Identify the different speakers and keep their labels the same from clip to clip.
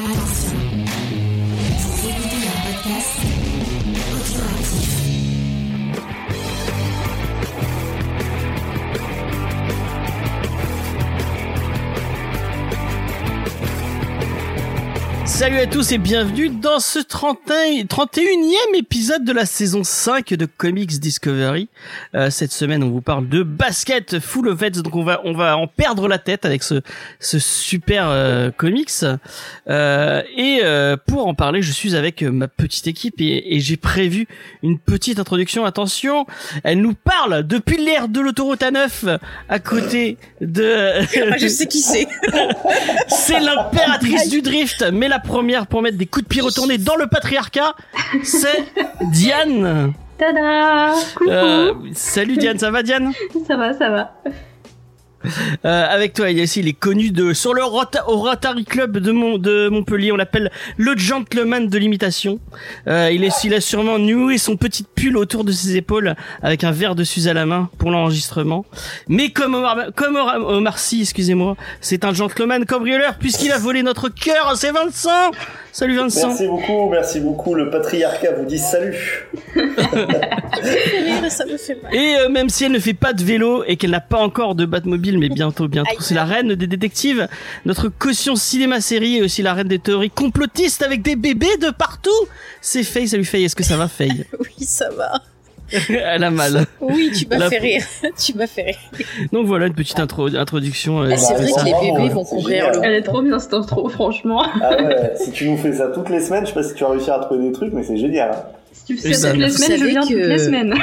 Speaker 1: Attention,
Speaker 2: Salut à tous et bienvenue dans ce 31, 31e épisode de la saison 5 de Comics Discovery. Euh, cette semaine, on vous parle de basket full of heads, donc on va on va en perdre la tête avec ce ce super euh, comics. Euh, et euh, pour en parler, je suis avec ma petite équipe et, et j'ai prévu une petite introduction. Attention, elle nous parle depuis l'ère de l'autoroute A9 à côté de.
Speaker 3: Ah, je sais qui c'est.
Speaker 2: c'est l'impératrice du drift, mais la première pour mettre des coups de pied retournés dans le patriarcat, c'est Diane.
Speaker 4: Tada Coucou
Speaker 2: Euh, salut Diane, ça va Diane?
Speaker 4: Ça va, ça va.
Speaker 2: Euh, Avec toi, il les connus de sur le Rota- au Rotary Club de, Mon, de Montpellier. On l'appelle le gentleman de l'imitation. Euh, il, est, il a sûrement noué son petit pull autour de ses épaules avec un verre de Suze à la main pour l'enregistrement. Mais comme Omar, comme Omar, Omar Sy, excusez-moi, c'est un gentleman cambrioleur puisqu'il a volé notre cœur. C'est Vincent. Salut Vincent.
Speaker 5: Merci beaucoup, merci beaucoup. Le patriarcat vous dit salut.
Speaker 3: ça me fait mal.
Speaker 2: Et euh, même si elle ne fait pas de vélo et qu'elle n'a pas encore de Batmobile, mais bientôt, bientôt, c'est la reine des détectives. Notre caution cinéma-série et aussi la reine des théories complotistes avec des bébés de partout. C'est Faye, salut Faye, est-ce que ça va Faye?
Speaker 3: Oui, ça va.
Speaker 2: Elle a mal.
Speaker 3: Oui, tu m'as
Speaker 2: La-
Speaker 3: fait rire. tu m'as fait rire.
Speaker 2: Donc voilà une petite intro introduction. euh,
Speaker 3: Ah, c'est vrai
Speaker 2: ça.
Speaker 3: que les bébés
Speaker 5: ouais,
Speaker 3: vont le
Speaker 4: Elle est trop bien cette intro, franchement.
Speaker 5: Ah ouais, si tu nous fais ça toutes les semaines, je sais pas si tu vas réussir à trouver des trucs, mais c'est génial. hein.
Speaker 4: Si tu le sais toutes les
Speaker 3: vous
Speaker 4: semaines, je
Speaker 3: savez
Speaker 4: viens
Speaker 3: que-
Speaker 4: toutes les semaines.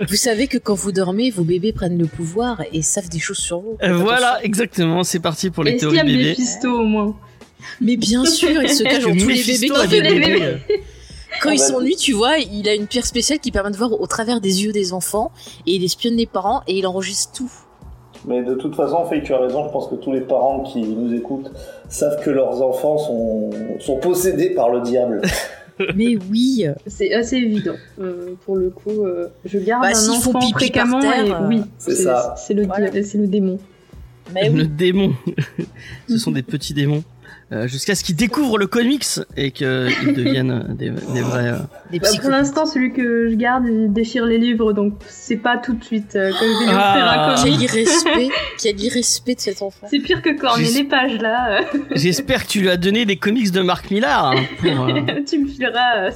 Speaker 3: Vous savez que quand vous dormez, vos bébés prennent le pouvoir et savent des choses sur vous.
Speaker 2: Voilà, exactement, c'est parti pour les
Speaker 4: Est-ce qu'il
Speaker 2: théories
Speaker 4: y a
Speaker 2: bébés.
Speaker 4: Mephisto au moins
Speaker 3: Mais bien sûr, ils se cachent dans tous les bébés. Quand,
Speaker 2: des
Speaker 4: les
Speaker 2: bébés.
Speaker 4: bébés.
Speaker 3: quand ils s'ennuient, tu vois, il a une pierre spéciale qui permet de voir au travers des yeux des enfants et il espionne les parents et il enregistre tout.
Speaker 5: Mais de toute façon, Faye, tu as raison, je pense que tous les parents qui nous écoutent savent que leurs enfants sont, sont possédés par le diable.
Speaker 3: Mais oui.
Speaker 4: C'est assez évident. Euh, pour le coup, euh, je garde
Speaker 3: Bah,
Speaker 4: un enfant
Speaker 3: pipi par
Speaker 4: fréquemment
Speaker 3: terre,
Speaker 4: et
Speaker 3: euh,
Speaker 4: oui,
Speaker 5: c'est ça.
Speaker 4: C'est le,
Speaker 3: Voilà.
Speaker 4: démon.
Speaker 3: Mais
Speaker 2: Le démon. Ce sont des petits démons. Euh, Jusqu'à ce qu'ils découvrent le comics et qu'ils deviennent des, des vrais. euh,
Speaker 3: Des
Speaker 4: Bah, pour l'instant, celui que je garde, il déchire les livres, donc c'est pas tout de suite euh, que je vais lui
Speaker 2: Ah.
Speaker 4: offrir un
Speaker 3: Quel
Speaker 4: comic.
Speaker 3: irrespect, quel irrespect de cet enfant.
Speaker 4: C'est pire que corner
Speaker 2: Juste-
Speaker 4: les pages là.
Speaker 2: J'espère que tu lui as donné des comics de Marc Millar. hein, pour, euh,
Speaker 4: tu me fileras euh,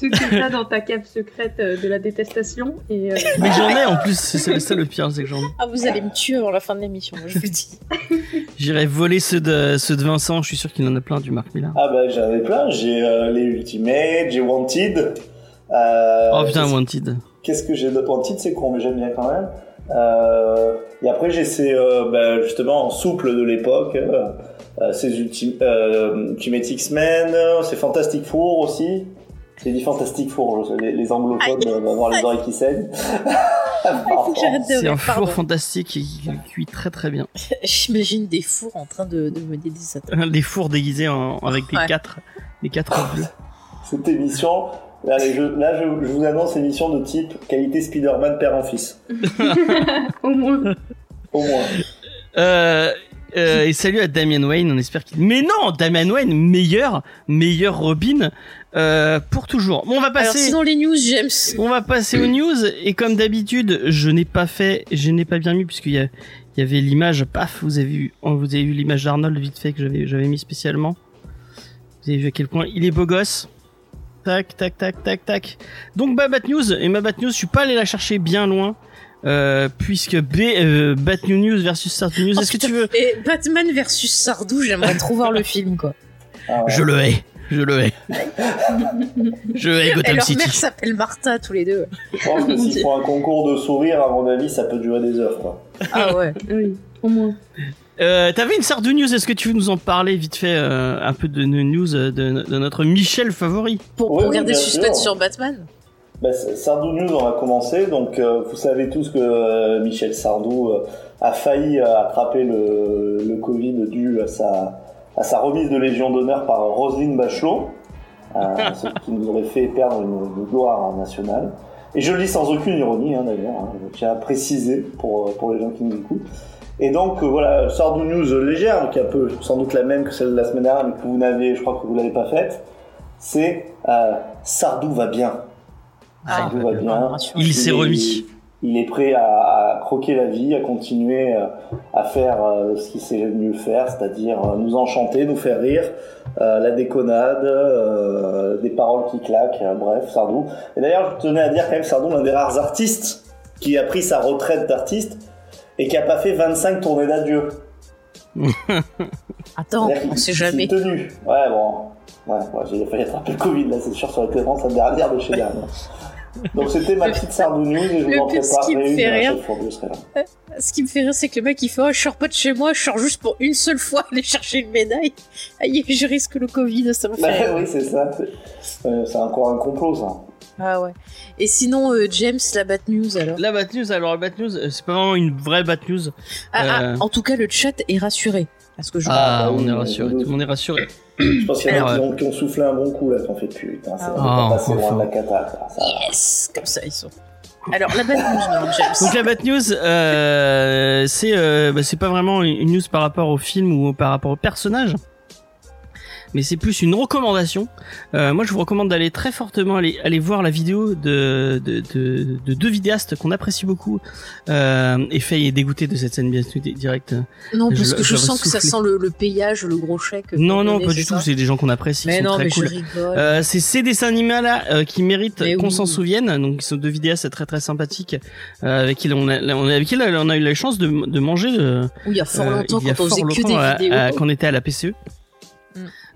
Speaker 4: ce que t'as dans ta cave secrète euh, de la détestation et euh,
Speaker 2: Mais j'en ai en plus, c'est ça le pire, c'est que j'en ai.
Speaker 3: Ah, vous allez me tuer avant la fin de l'émission, je vous dis.
Speaker 2: J'irai voler ceux de, ceux de Vincent, je suis sûr qu'il en a plein du Marc Millar.
Speaker 5: Ah bah j'en ai plein, j'ai euh, les Ultimate, j'ai Wanted. Euh,
Speaker 2: oh putain, Wanted.
Speaker 5: Qu'est-ce que j'ai d'autre? Wanted, c'est con, mais j'aime bien quand même. Euh, et après j'ai ces, euh, bah, justement, souples de l'époque. euh, euh, ces Ulti- euh, Ultimate X-Men, euh, c'est Fantastic Four aussi. C'est dit Fantastic Four, les, les anglophones euh, vont avoir les oreilles qui saignent.
Speaker 3: Il faut que j'arrête de
Speaker 2: C'est un
Speaker 3: pardon.
Speaker 2: four fantastique qui cuit très très bien.
Speaker 3: J'imagine des fours en train de, de mener des attaques.
Speaker 2: Des fours déguisés en, avec des
Speaker 3: Ouais.
Speaker 2: quatre, des quatre bleus.
Speaker 5: Cette émission, là, je, là, je, je vous annonce émission de type qualité Spider-Man père en fils.
Speaker 4: au moins.
Speaker 5: Au moins.
Speaker 2: Euh, euh, et salut à Damian Wayne, on espère qu'il... Mais non, Damian Wayne, meilleur, meilleur Robin, euh, pour toujours. Bon, on va
Speaker 3: Alors,
Speaker 2: passer...
Speaker 3: sinon, les news, James.
Speaker 2: On va passer aux news et comme d'habitude, je n'ai pas fait, je n'ai pas bien mis puisqu'il y, a- il y avait l'image, paf, vous avez vu, vous avez vu l'image d'Arnold vite fait que j'avais, j'avais mis spécialement. Vous avez vu à quel point il est beau gosse. Tac, tac, tac, tac, tac. Donc bah Bat News et ma Bat News, je suis pas allé la chercher bien loin. Euh, puisque B, euh, Bat New News versus Start News,
Speaker 3: Oh,
Speaker 2: est-ce que tu veux
Speaker 3: Et Batman versus Sardou, j'aimerais trop voir le film, quoi.
Speaker 5: Ah ouais.
Speaker 2: Je le hais, je le hais. je hais
Speaker 3: Et
Speaker 2: Gotham
Speaker 3: leur
Speaker 2: City.
Speaker 3: mère s'appelle Martha, tous les deux.
Speaker 5: Je pense que s'il faut un concours de sourire, à mon avis, ça peut durer des heures. Quoi.
Speaker 3: Ah ouais.
Speaker 4: Oui, au moins.
Speaker 2: Euh, T'avais une sorte de news, est-ce que tu veux nous en parler vite fait euh, un peu de news euh, de, de notre Michel favori
Speaker 3: Pour,
Speaker 5: Oui,
Speaker 3: pour
Speaker 5: oui,
Speaker 3: garder
Speaker 5: bien
Speaker 3: suspense
Speaker 5: sûr.
Speaker 3: sur Batman.
Speaker 5: Bah, Sardou News, on va commencer. Donc, euh, vous savez tous que euh, Michel Sardou euh, a failli euh, attraper le, le Covid dû à sa, à sa remise de Légion d'honneur par Roselyne Bachelot, euh, ce qui nous aurait fait perdre une, une gloire nationale. Et je le dis sans aucune ironie, hein, d'ailleurs, hein, je tiens à préciser pour, euh, pour les gens qui nous écoutent. Et donc euh, voilà, Sardou News légère, qui est un peu sans doute la même que celle de la semaine dernière, mais que vous n'avez, je crois que vous l'avez pas faite. C'est euh, Sardou va bien.
Speaker 3: Ah,
Speaker 5: Sardou va bien.
Speaker 2: Il s'est
Speaker 5: est-
Speaker 2: remis.
Speaker 5: Il est prêt à, à croquer la vie, à continuer euh, à faire euh, ce qu'il sait mieux faire, c'est-à-dire euh, nous enchanter, nous faire rire, la déconnade, des paroles qui claquent, bref, Sardou. Et d'ailleurs, je tenais à dire quand même Sardou, l'un des rares artistes qui a pris sa retraite d'artiste et qui a pas fait 25 tournées d'adieu.
Speaker 3: Attends, on sait jamais.
Speaker 5: tenu. Ouais, bon. Ouais, ouais, j'ai failli attraper le Covid, là, c'est sûr, ça aurait été vraiment sa dernière de chez dernière. Donc c'était ma petite Sardou News et je vous
Speaker 3: Le
Speaker 5: en
Speaker 3: ce qui me fait rire,
Speaker 5: je serai là.
Speaker 3: Ce qui me fait rire, c'est que le mec il fait oh, Je sors pas de chez moi, je sors juste pour une seule fois aller chercher une médaille. Aïe, je risque le Covid, ça me fait
Speaker 5: Bah
Speaker 3: rire.
Speaker 5: oui, c'est ça. C'est euh, c'est encore un complot, ça.
Speaker 3: Ah ouais. Et sinon, euh, James, la Bat News alors
Speaker 2: La Bat News, alors la Bat News, euh, c'est pas vraiment une vraie Bat News.
Speaker 3: ah, ah,
Speaker 2: Euh.
Speaker 3: en tout cas, le chat est rassuré. Parce que je.
Speaker 2: Ah,
Speaker 5: bah
Speaker 2: on est rassuré, tout le monde est rassuré.
Speaker 5: Je pense qu'il y en a qui ont, qui ont soufflé un bon coup, là, qu'on fait putain, ça
Speaker 3: Ah
Speaker 5: va
Speaker 2: ouais.
Speaker 5: pas passer loin de la cata. Ça va.
Speaker 3: Yes Comme ça, ils sont. Alors, la Bat News, non, James.
Speaker 2: Donc la Bat News, euh, c'est euh, bah, c'est pas vraiment une news par rapport au film ou par rapport au personnage, mais c'est plus une recommandation. Euh, moi, je vous recommande d'aller très fortement aller aller voir la vidéo de de, de, de deux vidéastes qu'on apprécie beaucoup. Euh, et Faye est dégoûté de cette scène bien sûr directe.
Speaker 3: Non, parce que je, sens que ça sent le, le payage, le gros chèque.
Speaker 2: Non, non, pas du tout. C'est des gens qu'on apprécie, qui
Speaker 3: Mais
Speaker 2: sont
Speaker 3: non,
Speaker 2: très
Speaker 3: mais
Speaker 2: cool.
Speaker 3: je rigole.
Speaker 2: Euh, c'est ces dessins animés là euh, qui méritent qu'on
Speaker 3: oui.
Speaker 2: s'en souvienne. Donc ils sont deux vidéastes très très sympathiques euh, avec qui on a, on a- avec qui là, on a eu la chance de, de manger de,
Speaker 3: Oui, il y a fort
Speaker 2: euh,
Speaker 3: longtemps, quand on faisait que des
Speaker 2: à-
Speaker 3: vidéos.
Speaker 2: à- quand on était à la PCE.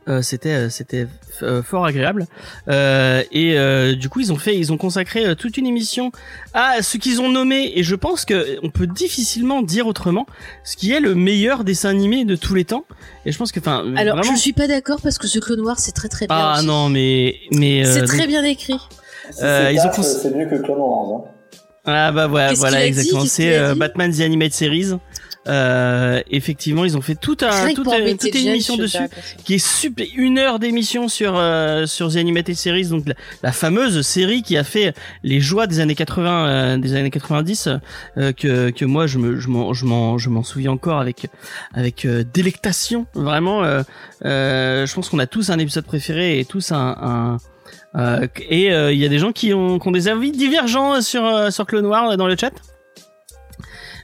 Speaker 2: Euh, c'était euh, c'était euh, fort agréable euh, et euh, du coup ils ont fait ils ont consacré euh, toute une émission à ce qu'ils ont nommé et je pense que on peut difficilement dire autrement ce qui est le meilleur dessin animé de tous les temps et je pense que enfin
Speaker 3: Alors,
Speaker 2: vraiment
Speaker 3: je suis pas d'accord parce que ce clone noir, c'est très très bien.
Speaker 2: ah
Speaker 3: aussi.
Speaker 2: non mais mais euh,
Speaker 3: C'est
Speaker 2: donc-
Speaker 3: très bien écrit.
Speaker 5: Si
Speaker 2: Euh,
Speaker 5: c'est
Speaker 2: ils ont
Speaker 5: taf,
Speaker 2: cons-
Speaker 5: C'est mieux que Clone Wars, hein.
Speaker 2: Ah bah ouais, voilà exactement. C'est euh,
Speaker 3: dit?
Speaker 2: Batman The Animated Series. Euh, effectivement, ils ont fait tout un, toute, un- une émission dessus, qui est super, une heure d'émission sur euh, sur The Animated Series, donc la, la fameuse série qui a fait les joies des années 80, euh, des années 90, euh, que que moi je me je m'en je m'en je m'en souviens encore avec avec euh, délectation. Vraiment, je pense qu'on a tous un épisode préféré et tous un, un euh, et euh, il y a des gens qui ont, qui ont des avis divergents sur euh, sur Clone Noir dans le chat.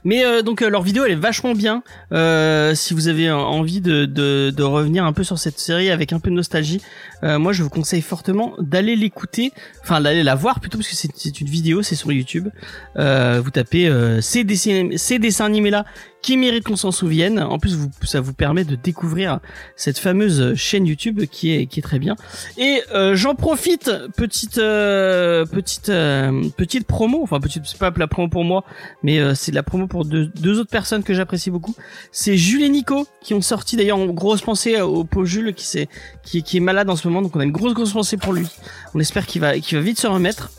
Speaker 2: Mais euh, donc euh, leur vidéo elle est vachement bien. Euh, si vous avez envie de revenir un peu sur cette série avec un peu de nostalgie, euh, moi je vous conseille fortement d'aller l'écouter, enfin d'aller la voir plutôt parce que c'est une vidéo, c'est sur YouTube. Euh, vous tapez euh, ces, dessins, ces dessins animés là qui méritent qu'on s'en souvienne. En plus vous, ça vous permet de découvrir cette fameuse chaîne YouTube qui est qui est très bien. Et euh, j'en profite petite euh, petite euh, petite promo, enfin petite c'est pas la promo pour moi, mais euh, c'est la promo pour deux, deux autres personnes que j'apprécie beaucoup. C'est Jules et Nico qui ont sorti d'ailleurs en grosse pensée au pauvre Jules qui, s'est- qui, qui est malade en ce moment, donc on a une grosse grosse pensée pour lui. On espère qu'il va qu'il va vite se remettre.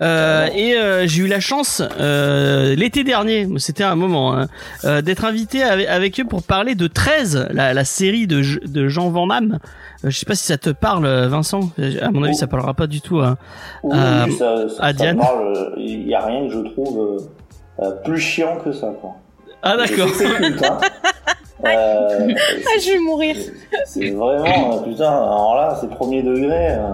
Speaker 2: Euh, et euh, j'ai eu la chance euh, l'été dernier, c'était un moment, hein, d'être invité avec, avec eux pour parler de 13, la, la série de, Jean Van Damme. Je sais pas si ça te parle, Vincent. À mon avis, ça parlera pas du tout.
Speaker 5: Oui, oui, ça, ça,
Speaker 2: à
Speaker 5: ça
Speaker 2: Diane.
Speaker 5: Il y a rien que je trouve plus chiant que ça, quoi.
Speaker 2: Ah d'accord.
Speaker 5: Hein. Euh,
Speaker 3: Ah, je vais mourir.
Speaker 5: c'est vraiment, euh, putain, alors là, c'est premier degré. euh,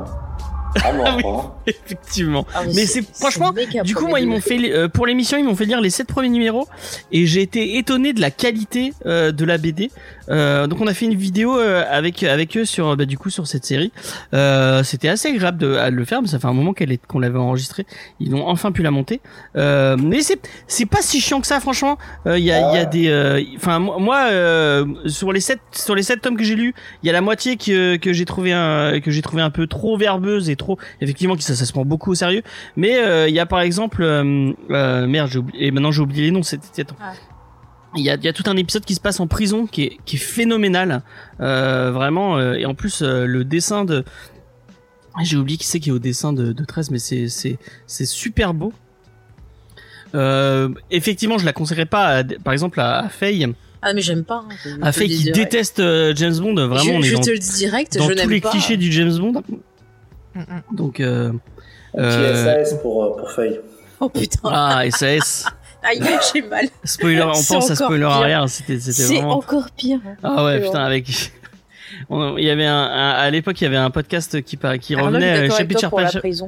Speaker 5: à mort,
Speaker 2: Ah oui.
Speaker 5: hein.
Speaker 2: Effectivement.
Speaker 3: Ah,
Speaker 2: Mais c'est franchement, Du coup, moi, ils m'ont fait euh, pour l'émission, ils m'ont fait lire les sept premiers numéros et j'ai été étonné de la qualité euh, de la BD. Euh, donc, on a fait une vidéo euh, avec avec eux sur bah, du coup sur cette série. Euh, C'était assez agréable de à le faire, mais ça fait un moment qu'elle est qu'on l'avait enregistrée. Ils ont enfin pu la monter. Euh, mais c'est c'est pas si chiant que ça, franchement. Euh, Il y a il y a des, euh, enfin moi moi, euh, sur les sept sur les sept tomes que j'ai lus, il y a la moitié que que j'ai trouvé un que j'ai trouvé un peu trop verbeuse et trop effectivement ça, ça se prend beaucoup au sérieux mais euh, il y a par exemple euh, euh, merde j'ai oublié et maintenant j'ai oublié les noms c'était attends.
Speaker 3: Ah.
Speaker 2: Il y a, il y a tout un épisode qui se passe en prison qui est, qui est phénoménal euh, vraiment euh, et en plus euh, le dessin de j'ai oublié qui c'est qui est au dessin de, de 13 mais c'est c'est c'est super beau euh, effectivement je la conseillerais pas à- par exemple à, à Faye
Speaker 3: Ah, mais j'aime pas. hein.
Speaker 2: À Faye qui déteste James Bond vraiment
Speaker 3: je,
Speaker 2: on est
Speaker 3: je
Speaker 2: dans,
Speaker 3: te le dis direct,
Speaker 2: dans
Speaker 3: je
Speaker 2: tous les
Speaker 3: pas.
Speaker 2: clichés du James Bond donc euh,
Speaker 5: Un petit
Speaker 2: Euh,
Speaker 5: SAS pour, pour Faye.
Speaker 3: Oh putain.
Speaker 2: ah SAS
Speaker 3: Aïe, j'ai mal.
Speaker 2: Spoiler, on pense à spoiler
Speaker 3: pire.
Speaker 2: arrière. C'était, c'était
Speaker 3: C'est
Speaker 2: vraiment.
Speaker 3: encore pire.
Speaker 2: Ah ouais, putain, avec. On- Il y avait un, un- à l'époque, il y avait un podcast qui, qui
Speaker 3: Arnaud,
Speaker 2: revenait euh, chapitre par chapitre.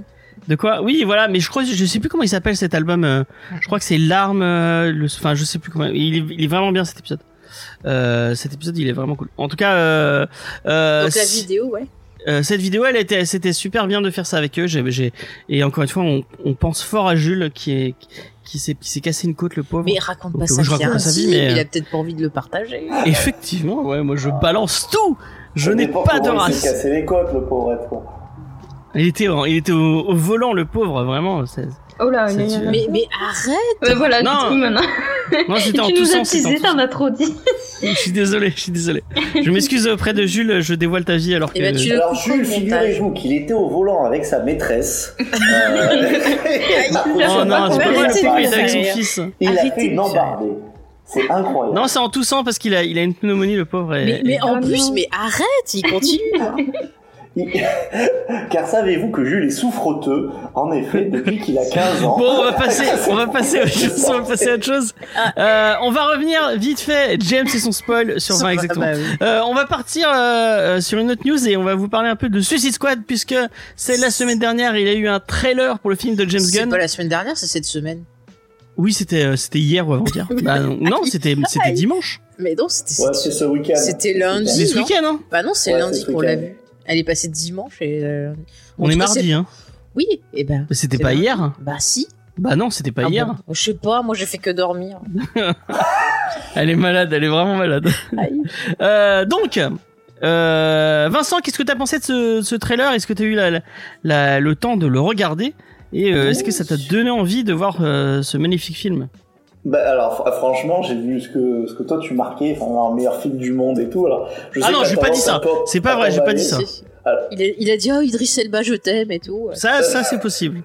Speaker 2: De quoi? Oui, voilà, mais je crois, je sais plus comment il s'appelle cet album. euh, je crois que c'est l'arme. euh, le- Enfin, je sais plus comment. Il est, il est vraiment bien cet épisode. Euh, cet épisode, il est vraiment cool. En tout cas, euh,
Speaker 3: Donc la vidéo, ouais.
Speaker 2: Euh, cette vidéo, elle était, c'était super bien de faire ça avec eux. J'ai, j'ai- et encore une fois, on, on pense fort à Jules qui est, qui s'est, qui s'est cassé une côte, le pauvre.
Speaker 3: Mais raconte
Speaker 2: Donc,
Speaker 3: pas
Speaker 2: euh,
Speaker 3: ça
Speaker 2: je raconte pas sa vie,
Speaker 3: Si,
Speaker 2: mais,
Speaker 3: Il
Speaker 2: euh,
Speaker 3: a peut-être pas envie de le partager.
Speaker 2: Effectivement, ouais, moi je balance tout. Je n'ai pas de
Speaker 5: comment Il s'est
Speaker 2: race.
Speaker 5: cassé les côtes, le pauvre quoi.
Speaker 2: Il était, au- il était au, au volant, le pauvre, vraiment. c'est-
Speaker 4: Oh là, gna.
Speaker 3: Mais, mais arrête
Speaker 4: Ouais, voilà,
Speaker 2: Non.
Speaker 4: du coup, maintenant.
Speaker 2: Non, c'était en
Speaker 4: tu
Speaker 2: tout
Speaker 4: nous as
Speaker 2: sens. c'était en
Speaker 4: teasé,
Speaker 2: tout
Speaker 4: t'en as trop dit.
Speaker 2: Je suis désolé, je suis désolé. Je m'excuse auprès de Jules, je dévoile ta vie alors que.
Speaker 3: Eh ben, tu-
Speaker 5: Alors Jules, figurez-vous qu'il était au volant avec sa maîtresse. Euh,
Speaker 2: Oh non, c'est pas vrai, le pauvre, il avec son fils.
Speaker 5: Il a fait une embardée. C'est incroyable.
Speaker 2: Non, c'est en toussant parce qu'il a, il a une pneumonie, le pauvre. Et,
Speaker 3: Mais, en
Speaker 4: Ah
Speaker 3: plus,
Speaker 4: non.
Speaker 3: mais arrête, il continue.
Speaker 5: Car savez-vous que Jules est souffreteux, en effet, depuis qu'il a 15 ans.
Speaker 2: Bon, on va passer, on va passer, à autre chose, on va passer à autre chose. Euh, on va revenir vite fait. James et son spoil sur 20 exactement.
Speaker 3: Bah oui.
Speaker 2: Euh, on va partir euh, sur une autre news et on va vous parler un peu de Suicide Squad puisque c'est la semaine dernière il y a eu un trailer pour le film de James
Speaker 3: C'est
Speaker 2: Gunn.
Speaker 3: pas la semaine dernière, c'est cette semaine.
Speaker 2: Oui, c'était c'était hier ou avant-hier. bah, non, non, c'était c'était dimanche.
Speaker 3: Mais non, c'était
Speaker 5: Ouais, c'est ce week-end.
Speaker 3: c'était lundi.
Speaker 2: C'est ce week-end, hein.
Speaker 3: Bah non, c'est
Speaker 5: Ouais,
Speaker 3: lundi
Speaker 5: c'est
Speaker 3: qu'on l'a
Speaker 5: week-end.
Speaker 3: Elle est passée dimanche et. euh,
Speaker 2: On
Speaker 3: en
Speaker 2: est
Speaker 3: tout cas,
Speaker 2: mardi, hein.
Speaker 3: Oui, et ben.
Speaker 2: Mais c'était
Speaker 3: c'est
Speaker 2: pas
Speaker 3: lundi.
Speaker 2: hier.
Speaker 3: Bah si.
Speaker 2: Bah non, c'était pas
Speaker 3: Ah
Speaker 2: hier.
Speaker 3: bon Je sais pas, moi j'ai fait que dormir.
Speaker 2: Elle est malade, elle est vraiment malade.
Speaker 3: Aïe.
Speaker 2: Euh, donc, euh, Vincent, qu'est-ce que t'as pensé de ce, ce trailer? Est-ce que t'as eu la, la- le temps de le regarder? Et euh, est-ce que ça t'a donné envie de voir euh, ce magnifique film?
Speaker 5: Bah, alors, fr- franchement, j'ai vu ce que, ce que toi tu marquais, enfin, un meilleur film du monde et tout. Alors, je
Speaker 2: Ah
Speaker 5: sais
Speaker 2: non,
Speaker 5: que
Speaker 2: j'ai pas dit ça. C'est pas vrai, j'ai pas dit ça.
Speaker 3: Il a, il a dit oh Idriss Elba je t'aime et tout.
Speaker 2: Ça, ça c'est possible.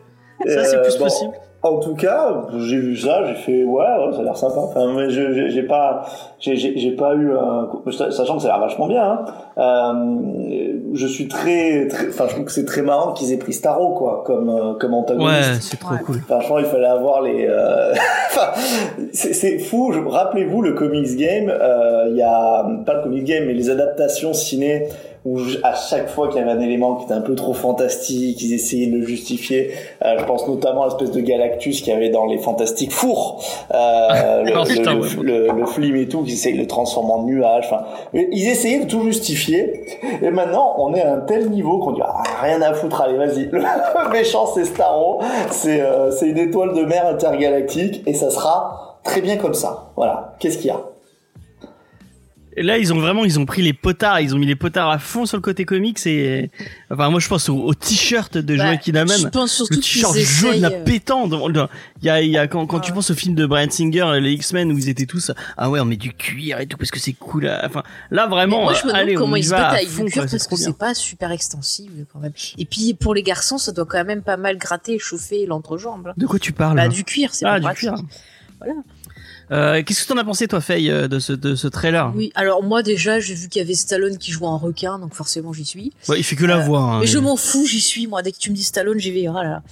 Speaker 2: Ça, c'est
Speaker 5: Euh,
Speaker 2: plus
Speaker 5: bon,
Speaker 2: possible.
Speaker 5: En tout cas, j'ai vu ça, j'ai fait ouais, ouais, ça a l'air sympa. Enfin, mais je j'ai- j'ai pas, j'ai- j'ai j'ai pas eu un, sachant que ça a l'air vachement bien. Hein, euh, je suis très, très, enfin, je trouve que c'est très marrant qu'ils aient pris Starro quoi, comme euh, comme
Speaker 2: Ouais,
Speaker 5: antagoniste.
Speaker 2: c'est trop
Speaker 3: Ouais.
Speaker 2: cool.
Speaker 5: Franchement, il fallait avoir les. euh, Enfin, c'est c'est fou. Je... Rappelez-vous le comics game. euh, Il y a pas le comics game, mais les adaptations ciné où à chaque fois qu'il y avait un élément qui était un peu trop fantastique, ils essayaient de le justifier. Euh, je pense notamment à l'espèce de Galactus qu'il y avait dans les Fantastiques Fours, euh, le,
Speaker 2: putain,
Speaker 5: le,
Speaker 2: ouais.
Speaker 5: le, le film et tout, qui essayaient de le transformer en nuage. Enfin, ils essayaient de tout justifier. Et maintenant, on est à un tel niveau qu'on dit ah, rien à foutre, allez, vas-y. Le méchant, c'est Starro. C'est euh, c'est une étoile de mer intergalactique et ça sera très bien comme ça. Voilà. Qu'est-ce qu'il y a?
Speaker 2: Là, ils ont vraiment, ils ont pris les potards, ils ont mis les potards à fond sur le côté comics et, enfin, moi, je pense au, au t-shirt de
Speaker 3: Bah,
Speaker 2: Joaquin
Speaker 3: Je pense surtout
Speaker 2: Le t-shirt jaune
Speaker 3: essayent,
Speaker 2: là
Speaker 3: euh,
Speaker 2: pétant. dans- dans- Il y a, il y a quand, quand tu
Speaker 3: Ouais.
Speaker 2: penses au film de Brian Singer, les X-Men où ils étaient tous ah ouais on met du cuir et tout parce que c'est cool. à- Enfin là vraiment.
Speaker 3: moi, je me
Speaker 2: allez,
Speaker 3: comment
Speaker 2: on y
Speaker 3: ils se
Speaker 2: va
Speaker 3: battent
Speaker 2: à fond,
Speaker 3: cuir
Speaker 2: quoi,
Speaker 3: parce que c'est pas super extensible quand même. Et puis pour les garçons, ça doit quand même pas mal gratter et chauffer l'entrejambe.
Speaker 2: De quoi tu parles
Speaker 3: Bah du cuir, c'est
Speaker 2: Ah
Speaker 3: pas
Speaker 2: du
Speaker 3: pratique.
Speaker 2: cuir.
Speaker 3: Voilà.
Speaker 2: Euh, Qu'est-ce que t'en as pensé toi Faye euh, de ce de ce trailer
Speaker 3: Oui, alors moi déjà, j'ai vu qu'il y avait Stallone qui jouait un requin, donc forcément j'y suis.
Speaker 2: Ouais, Il fait que la
Speaker 3: Euh,
Speaker 2: voix. hein.
Speaker 3: Mais je m'en fous, j'y suis moi. Dès que tu me dis Stallone, j'y vais. Ah là.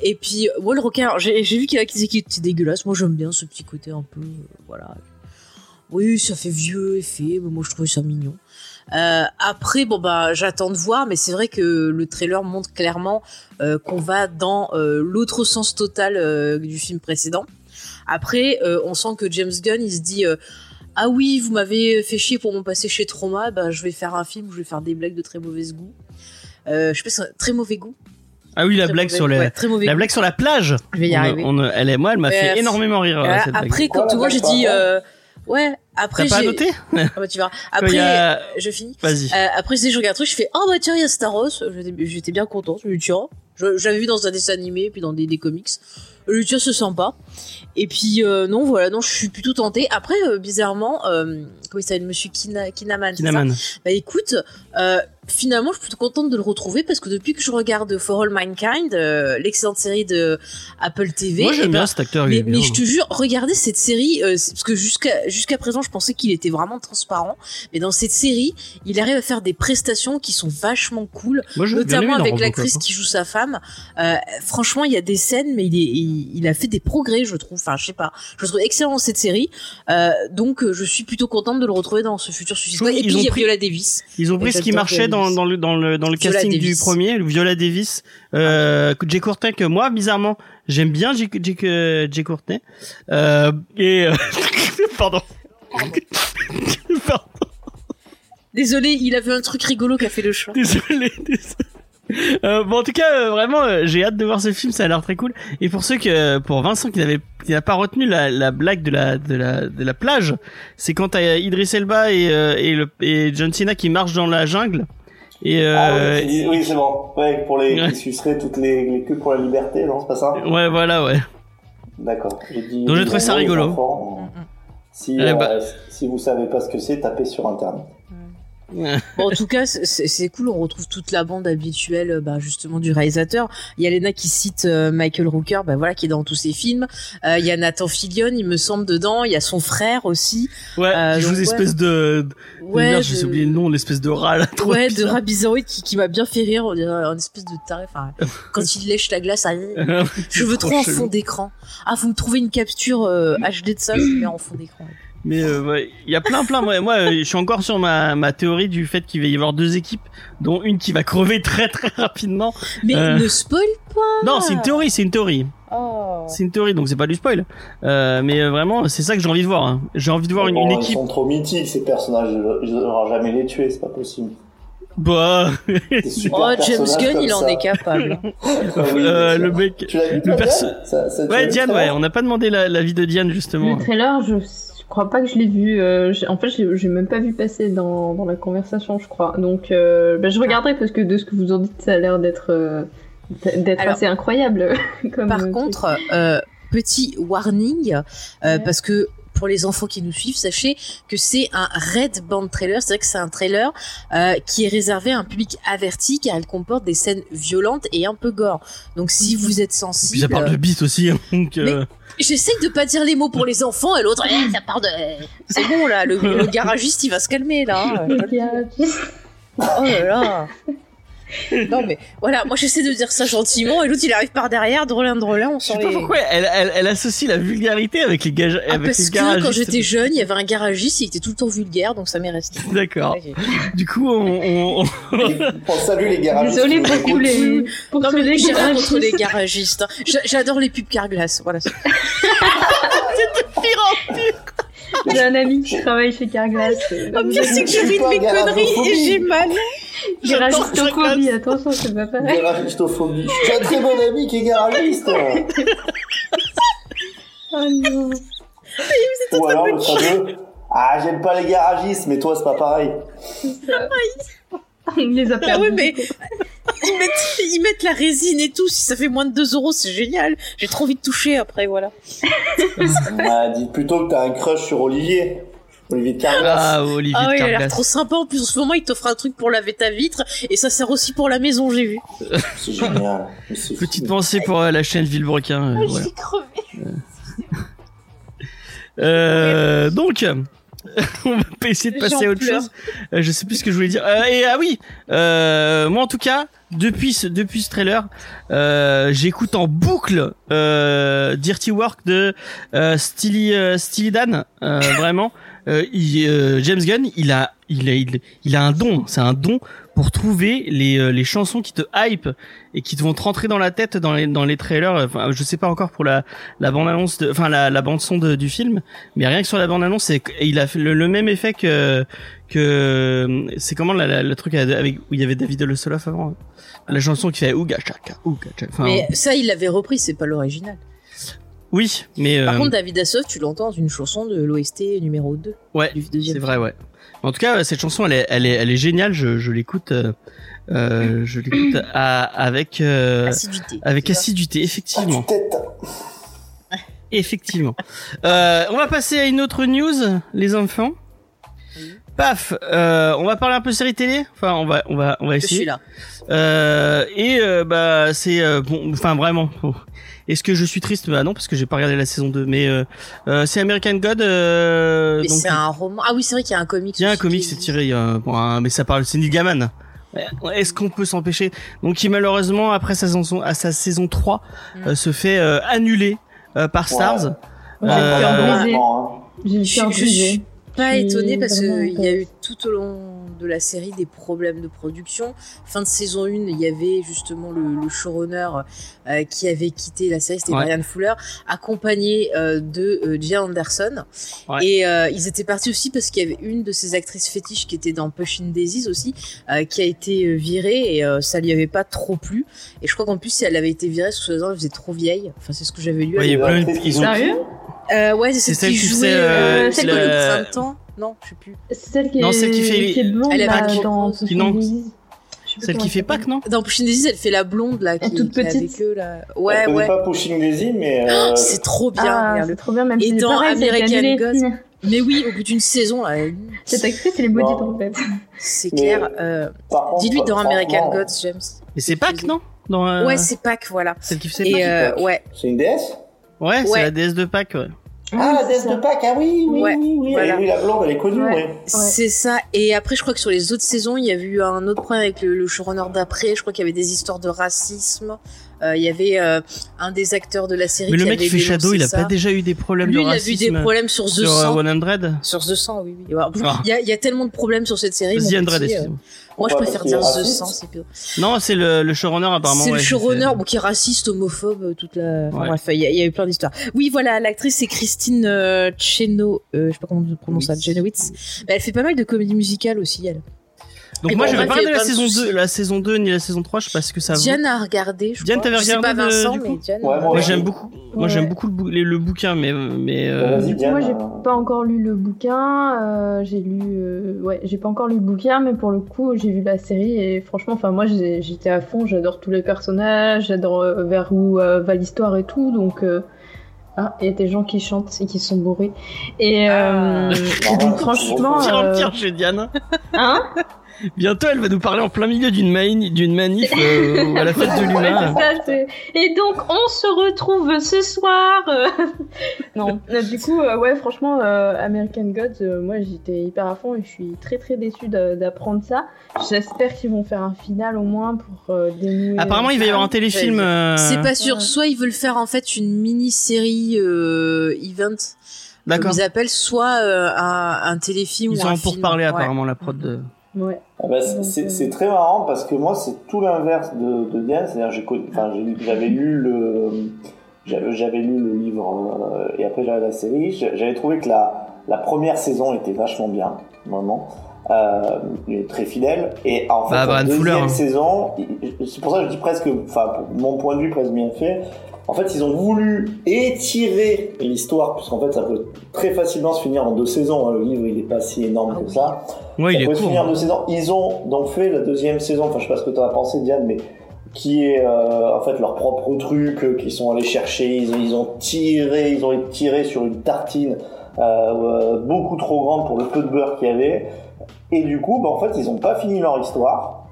Speaker 3: Et puis moi le requin, j'ai j'ai vu qu'il y a qui était dégueulasse. Moi j'aime bien ce petit côté un peu, euh, voilà. Oui, ça fait vieux effet, mais moi je trouvais ça mignon. Euh, après, bon bah j'attends de voir, mais c'est vrai que le trailer montre clairement euh, qu'on va dans euh, l'autre sens total euh, du film précédent. Après, euh, on sent que James Gunn, il se dit euh, ah oui, vous m'avez fait chier pour mon passé chez Trauma, bah je vais faire un film où je vais faire des blagues de très mauvais goût. Euh, je sais pas, très mauvais goût.
Speaker 2: Ah oui la
Speaker 3: Très
Speaker 2: blague
Speaker 3: mauvais-
Speaker 2: sur les
Speaker 3: ouais, très
Speaker 2: la
Speaker 3: goût.
Speaker 2: blague sur la plage.
Speaker 3: Je vais y
Speaker 2: On-
Speaker 3: arriver.
Speaker 2: on- elle est moi elle m'a fait énormément rire. euh, cette blague.
Speaker 3: après,
Speaker 5: Quoi,
Speaker 3: quand
Speaker 5: la
Speaker 3: moi j'ai
Speaker 5: blague
Speaker 3: dit ouais, après
Speaker 2: T'as pas
Speaker 3: j'ai
Speaker 2: noté
Speaker 3: Ah bah, tu verras. Après
Speaker 2: a-
Speaker 3: je finis.
Speaker 2: Vas-y.
Speaker 3: Après je dis, je regarde le truc, je fais oh bah tiens il y a Staros, j'étais bien content, je me dis tiens, Je- j'avais vu dans un dessin animé puis dans des, des comics. Me dis tiens c'est sympa. Et puis euh, non voilà non je suis plutôt tentée. Après euh, bizarrement euh, comment il s'appelle Monsieur Kina, Kinaman.
Speaker 2: Kinaman.
Speaker 3: Bah écoute, euh, finalement, je suis plutôt contente de le retrouver parce que depuis que je regarde For All Mankind, euh, l'excellente série de Apple TV,
Speaker 2: Moi
Speaker 3: eh
Speaker 2: j'aime
Speaker 3: ben,
Speaker 2: bien cet acteur.
Speaker 3: mais, mais je te jure, regardez cette série, euh, parce que jusqu'à jusqu'à présent, je pensais qu'il était vraiment transparent, mais dans cette série, il arrive à faire des prestations qui sont vachement cool,
Speaker 2: Moi,
Speaker 3: notamment
Speaker 2: dans
Speaker 3: avec l'actrice qui joue sa femme. Euh, franchement, il y a des scènes, mais il, est, il, il a fait des progrès, je trouve. Enfin, je sais pas, je le trouve excellent dans cette série, euh, donc euh, je suis plutôt contente de le retrouver dans ce futur Suicide. Et puis il y a
Speaker 2: pris-
Speaker 3: Viola Davis.
Speaker 2: Ils ont pris ce qui marchait
Speaker 3: Viola
Speaker 2: dans, le, dans le, dans le
Speaker 3: Viola
Speaker 2: casting du premier, Viola Davis, euh, Jay Courtenay, que moi, bizarrement, j'aime bien Jay, Jay, Jay Courtenay. Euh, et, euh, pardon. Pardon.
Speaker 3: Désolé, il a vu un truc rigolo qui a fait le choix.
Speaker 2: Désolé, désolé. Euh, bon, en tout cas, euh, vraiment, euh, j'ai hâte de voir ce film. Ça a l'air très cool. Et pour ceux que, pour Vincent qui n'avait, qui n'a pas retenu la, la blague de la, de la, de la plage, c'est quand t'as Idris Elba et, et, le, et John Cena qui marchent dans la jungle. Et euh,
Speaker 5: Ah oui, dis- oui, c'est bon. Ouais, pour les,
Speaker 2: Ouais.
Speaker 5: qui toutes les, les queues pour la liberté, non, c'est pas ça
Speaker 2: ouais, voilà, ouais.
Speaker 5: D'accord.
Speaker 2: Donc, j'ai trouvé ça rigolo.
Speaker 5: enfants, Si,
Speaker 2: Eh
Speaker 5: euh,
Speaker 2: bah.
Speaker 5: si vous savez pas ce que c'est, tapez sur internet.
Speaker 3: Bon, en tout cas, c'est- cool. On retrouve toute la bande habituelle, euh, bah, justement, du réalisateur. Il y a Lena qui cite euh, Michael Rooker, bah, voilà, qui est dans tous ses films. Euh, il y a Nathan Fillion, il me semble, dedans. Il y a son frère aussi.
Speaker 2: Ouais,
Speaker 3: Euh, ouais.
Speaker 2: espèces de,
Speaker 3: Ouais,
Speaker 2: merde, j'ai
Speaker 3: de-
Speaker 2: oublié le nom, l'espèce de rat là. trop
Speaker 3: Ouais, de rat bizarroïde qui, qui m'a bien fait rire. On dirait un espèce de taré. Enfin, quand il lèche la glace, ah, je veux trop en fond d'écran. Ah, vous me trouvez une capture euh, HD de ça, je mets en fond d'écran.
Speaker 2: Mais euh, ouais, il y a plein plein. Moi, moi, je suis encore sur ma, ma théorie du fait qu'il va y avoir deux équipes, dont une qui va crever très très rapidement.
Speaker 3: Mais
Speaker 2: Euh.
Speaker 3: ne spoil pas.
Speaker 2: Non, c'est une théorie, c'est une théorie,
Speaker 3: Oh.
Speaker 2: c'est une théorie, donc c'est pas du spoil. Euh, mais euh, vraiment, c'est ça que j'ai envie de voir. hein. J'ai envie de voir une,
Speaker 5: Bon,
Speaker 2: une
Speaker 5: Ils
Speaker 2: équipe.
Speaker 5: sont trop mythiques, ces personnages. Je n'aurai jamais les tuer, c'est pas possible.
Speaker 2: Bah,
Speaker 3: Oh, James Gunn, il en est capable.
Speaker 2: Euh, le mec.
Speaker 5: Tu l'as vu,
Speaker 2: le perso-
Speaker 5: Diane Ça- ça-
Speaker 2: Ouais, Diane, ouais. On n'a pas demandé la, la vie de Diane justement.
Speaker 4: Le trailer, je crois pas que je l'ai vu. euh, en fait, j'ai même pas vu passer dans, dans la conversation, je crois. Donc, euh, bah, je regarderai parce que de ce que vous en dites, ça a l'air d'être euh, assez incroyable. comme,
Speaker 3: Par
Speaker 4: euh,
Speaker 3: contre, euh, petit warning, euh,
Speaker 4: Ouais.
Speaker 3: parce que pour les enfants qui nous suivent, sachez que c'est un red band trailer, c'est-à-dire que c'est un trailer euh, qui est réservé à un public averti car il comporte des scènes violentes et un peu gore. Donc si vous êtes
Speaker 2: Puis ça
Speaker 3: sensible,
Speaker 2: parle de bite aussi, hein, donc. euh,
Speaker 3: j'essaye de pas dire les mots pour les enfants et l'autre, eh, ça part de, c'est bon là, le, le garagiste il va se calmer là. hein. Oh là là. Non mais voilà, moi j'essaie de dire ça gentiment et l'autre il arrive par derrière, drôlin drôlin, on
Speaker 2: Je
Speaker 3: sent
Speaker 2: sais pas
Speaker 3: les...
Speaker 2: pourquoi elle, elle, elle associe la vulgarité avec les gages,
Speaker 3: Ah,
Speaker 2: avec
Speaker 3: parce
Speaker 2: les
Speaker 3: que quand j'étais jeune, il y avait un garagiste, il était tout le temps vulgaire, donc ça m'est resté.
Speaker 2: D'accord. Du coup, on, on,
Speaker 5: salut les garagistes.
Speaker 4: Tous
Speaker 5: écoutent.
Speaker 4: les. Pour
Speaker 3: Non mais
Speaker 4: les
Speaker 3: j'ai rien contre les
Speaker 4: garagistes.
Speaker 3: hein. J'a- J'adore les pubs Carglass. Voilà.
Speaker 4: J'ai un ami qui travaille chez Carglass.
Speaker 3: Le pire c'est que je
Speaker 5: Je
Speaker 3: ris de mes conneries et j'ai mal.
Speaker 4: Garagistophobie, attention, c'est pas pareil.
Speaker 5: Garagistophobie. J'ai un très bon ami qui est garagiste.
Speaker 4: Oh non.
Speaker 5: Ou alors le fameux. Ah, j'aime pas les garagistes, mais toi, c'est pas pareil.
Speaker 4: On les a
Speaker 3: Ah oui mais ils mettent, ils mettent la résine et tout. Si ça fait moins de 2 euros, c'est génial. J'ai trop envie de toucher après, voilà.
Speaker 5: Ah, dis plutôt que t'as un crush sur Olivier. Olivier de Carglass.
Speaker 2: ah, Olivier
Speaker 3: Ah
Speaker 2: de
Speaker 3: oui, il a l'air trop sympa. En plus, en ce moment, il t'offre un truc pour laver ta vitre et ça sert aussi pour la maison, j'ai vu.
Speaker 5: C'est génial.
Speaker 2: Petite
Speaker 5: fou.
Speaker 2: pensée pour euh, la chaîne Villebrequin. euh, voilà.
Speaker 3: crevé.
Speaker 2: Euh, donc, on va pas essayer de passer à autre
Speaker 3: pleure.
Speaker 2: chose. Euh, je sais plus ce que je voulais dire. Euh, et ah oui, euh, moi en tout cas, depuis ce, depuis ce trailer, euh, j'écoute en boucle euh, Dirty Work de euh, Steely, euh, Steely Dan. Euh, vraiment, euh, il, euh, James Gunn, il a, il a, il, il a un don. C'est un don pour trouver les, euh, les chansons qui te hype et qui te vont te rentrer dans la tête dans les, dans les trailers. Enfin, je sais pas encore pour la, la bande annonce, de, enfin la, la bande son de, du film, mais rien que sur la bande annonce, c'est il a fait le, le même effet que que c'est comment la, la- le truc avec où il y avait David Le Soloff avant, la chanson qui fait Ouga Chaka Ouga Chaka. Enfin,
Speaker 3: Mais ça, il l'avait repris, c'est pas l'original.
Speaker 2: Oui, mais
Speaker 3: Par
Speaker 2: euh,
Speaker 3: contre, David Hasselhoff, tu l'entends dans une chanson de l'OST numéro 2
Speaker 2: ouais, c'est vrai, ouais. En tout cas, cette chanson, elle est, elle est, elle est géniale. Je, je l'écoute, euh, euh, je l'écoute à- avec euh,
Speaker 3: Assiduité.
Speaker 2: avec assiduité, effectivement. Effectivement. Euh, on va passer à une autre news, les enfants. Paf, euh, on va parler un peu série télé. Enfin, on va, on va, on va
Speaker 3: Je suis
Speaker 2: essayer.
Speaker 3: là.
Speaker 2: Euh, et euh, bah c'est euh, bon, enfin vraiment. Est-ce que je suis triste? Bah non, parce que j'ai pas regardé la saison 2. Mais euh, euh, c'est American God. Euh,
Speaker 3: Mais
Speaker 2: donc,
Speaker 3: c'est un roman. Ah oui, c'est vrai qu'il y a un comic.
Speaker 2: il y a un comic, c'est tiré. euh, bon, mais ça parle, c'est Neil Gaiman. Ouais, Est-ce qu'on peut s'empêcher? Donc qui malheureusement après sa saison, à sa saison 3
Speaker 3: Mm.
Speaker 2: euh, se fait euh, annuler euh, par Stars.
Speaker 4: J'ai le
Speaker 2: Euh,
Speaker 4: brisé.
Speaker 5: Malheureusement, hein.
Speaker 4: J'ai
Speaker 3: Je- je suis pas étonnée parce qu'il y a eu tout au long de la série des problèmes de production. Fin de saison 1, il y avait justement le, le showrunner euh, qui avait quitté la série, c'était
Speaker 2: Ouais.
Speaker 3: Brian Fuller, accompagné euh, de euh, Gillian Anderson.
Speaker 2: Ouais.
Speaker 3: Et euh, ils étaient partis aussi parce qu'il y avait une de ces actrices fétiches qui était dans Pushing Daisies aussi, euh, qui a été virée et euh, ça lui avait pas trop plu. Et je crois qu'en plus, si elle avait été virée, sous-disant elle faisait trop vieille. Enfin, c'est ce que j'avais lu.
Speaker 2: Ouais, il y a plein de-
Speaker 4: Sérieux?
Speaker 3: Euh, ouais, c'est
Speaker 2: C'est
Speaker 3: celle qui
Speaker 2: celle qui
Speaker 3: jouait
Speaker 4: euh,
Speaker 3: celle
Speaker 4: le-
Speaker 3: qui a 20 ans. Non, je sais plus.
Speaker 4: C'est celle qui est,
Speaker 2: Non, celle qui fait
Speaker 4: qui est blonde
Speaker 3: Elle est
Speaker 4: là,
Speaker 3: vague.
Speaker 4: dans
Speaker 2: Qui non. Celle qui
Speaker 4: elle
Speaker 2: fait. Pâques, non
Speaker 3: Dans Pushing Daisies, elle fait la blonde là, qui,
Speaker 4: Elle est toute
Speaker 3: qui
Speaker 4: petite.
Speaker 3: avec eux là. Ouais,
Speaker 5: connais
Speaker 3: ouais.
Speaker 5: pas Pushing Daisy, mais euh,
Speaker 3: C'est trop bien.
Speaker 4: Ah, c'est trop bien, même
Speaker 3: Et
Speaker 4: si
Speaker 3: dans
Speaker 4: pareil,
Speaker 3: American. Gods- Mais oui, au bout d'une saison là,
Speaker 4: Cette actrice, elle est maudite en fait.
Speaker 3: c'est clair. euh, Dis-lui dans American Gods, James.
Speaker 2: Mais c'est Pâques, non Dans, euh,
Speaker 3: Ouais, c'est Pâques, voilà.
Speaker 2: celle qui fait Pâques.
Speaker 3: euh, ouais,
Speaker 5: C'est une déesse?
Speaker 2: Ouais, c'est la déesse de Pâques. Ouais.
Speaker 5: Ah, la déesse de Pâques, ah oui, oui,
Speaker 3: Ouais,
Speaker 5: oui, oui,
Speaker 3: voilà.
Speaker 5: Oui, la blonde, elle est connue,
Speaker 4: Ouais.
Speaker 5: oui.
Speaker 3: c'est ça. Et après, je crois que sur les autres saisons, il y a eu un autre problème avec le, le showrunner d'après. Je crois qu'il y avait des histoires de racisme. Euh, il y avait euh, un des acteurs de la série.
Speaker 2: Mais le mec qui
Speaker 3: avait
Speaker 2: fait Shadow, il a
Speaker 3: ça.
Speaker 2: pas déjà eu des problèmes
Speaker 3: Lui,
Speaker 2: de
Speaker 3: il a vu
Speaker 2: racisme
Speaker 3: des problèmes sur The
Speaker 2: sur euh,
Speaker 3: 100.
Speaker 2: 100
Speaker 3: Sur The 100, oui, oui.
Speaker 2: Ah.
Speaker 3: Il y, a, il y a tellement de problèmes sur cette série.
Speaker 2: The 100,
Speaker 3: petit, euh,
Speaker 2: excusez-moi.
Speaker 3: moi, je préfère dire The
Speaker 5: raciste
Speaker 3: 100, c'est pire.
Speaker 2: Non, c'est le, le showrunner apparemment.
Speaker 3: C'est
Speaker 2: ouais,
Speaker 3: le showrunner bon, qui est raciste, homophobe, euh, toute la. Enfin
Speaker 2: Ouais.
Speaker 3: bref, il y, a- il y a eu plein d'histoires. Oui, voilà, l'actrice c'est Christine euh, Cheno, euh, je sais pas comment on prononce ça,
Speaker 2: Oui.
Speaker 3: Chenowitz. Bah, elle fait pas mal de comédies musicales aussi, elle.
Speaker 2: Donc
Speaker 3: Et
Speaker 2: moi,
Speaker 3: bon,
Speaker 2: j'avais
Speaker 3: bref,
Speaker 2: pas
Speaker 3: a
Speaker 2: la saison
Speaker 3: soucis.
Speaker 2: 2, la saison 2 ni la saison 3, je sais pas ce que ça vaut.
Speaker 3: Diane a regardé, je
Speaker 2: Diane,
Speaker 3: crois.
Speaker 2: t'avais
Speaker 3: Je
Speaker 2: regardé
Speaker 3: pas Vincent,
Speaker 2: du
Speaker 3: mais
Speaker 2: coup
Speaker 3: Diane.
Speaker 5: Ouais, moi
Speaker 2: j'aime beaucoup, moi, j'aime beaucoup le, bou- le, le bouquin, mais, mais, euh,
Speaker 4: coup, moi, j'ai
Speaker 5: Diane.
Speaker 4: pas encore lu le bouquin. euh, j'ai lu, euh, ouais, j'ai pas encore lu le bouquin, mais pour le coup, j'ai vu la série et franchement, enfin, moi, j'ai- j'étais à fond. J'adore tous les personnages, j'adore euh, vers où euh, va l'histoire et tout. Donc, euh, ah, il y a des gens qui chantent et qui sont bourrés. Et, euh,
Speaker 3: Ah.
Speaker 4: et donc, franchement,
Speaker 2: Tire en pire chez Diane.
Speaker 4: hein?
Speaker 2: Bientôt, elle va nous parler en plein milieu d'une mani- d'une manif euh, à la fête de l'humain.
Speaker 4: c'est ça, c'est- Et donc, on se retrouve ce soir. euh. non, euh, du coup, euh, ouais, franchement, euh, American Gods, euh, moi, j'étais hyper à fond et je suis très très déçue d'a- d'apprendre ça. J'espère qu'ils vont faire un final au moins pour euh, dénouer.
Speaker 2: Apparemment, il va y avoir un téléfilm. euh,
Speaker 3: C'est pas sûr.
Speaker 4: Ouais.
Speaker 3: Soit ils veulent faire en fait une mini-série euh, event, comme
Speaker 2: D'accord.
Speaker 3: ils appellent, soit euh, un, un téléfilm
Speaker 2: Ils
Speaker 3: ou
Speaker 2: sont
Speaker 3: un
Speaker 2: pour
Speaker 3: film.
Speaker 2: parler
Speaker 3: Ouais.
Speaker 2: apparemment la prod de.
Speaker 4: Ouais.
Speaker 5: Ah bah, c'est-
Speaker 4: Donc,
Speaker 5: c'est
Speaker 4: euh,
Speaker 5: c'est très marrant parce que moi c'est tout l'inverse de, de Diane, c'est-à-dire j'avais lu le j'avais j'avais lu le livre euh, et après j'avais la série, J'a- j'avais trouvé que la la première saison était vachement bien, vraiment. Euh, il est très fidèle et en fait
Speaker 2: Bah,
Speaker 5: la deuxième
Speaker 2: Fuller, hein.
Speaker 5: saison, c'est pour ça que je dis presque, enfin mon point de vue presque bien fait. En fait, ils ont voulu étirer l'histoire, puisqu'en fait, ça peut très facilement se finir en deux saisons. hein. Le livre, il est pas si énorme
Speaker 3: Ah
Speaker 5: que
Speaker 3: oui.
Speaker 5: ça.
Speaker 2: Ouais, il
Speaker 5: Ça
Speaker 2: est
Speaker 5: peut se
Speaker 2: court.
Speaker 5: finir en deux saisons. Ils ont donc fait la deuxième saison, enfin je sais pas ce que tu as pensé Diane, mais qui est euh, en fait leur propre truc euh, qu'ils sont allés chercher. Ils, ils ont tiré, ils ont tiré sur une tartine euh, euh, beaucoup trop grande pour le peu de beurre qu'il y avait. Et du coup, bah, en fait, ils ont pas fini leur histoire.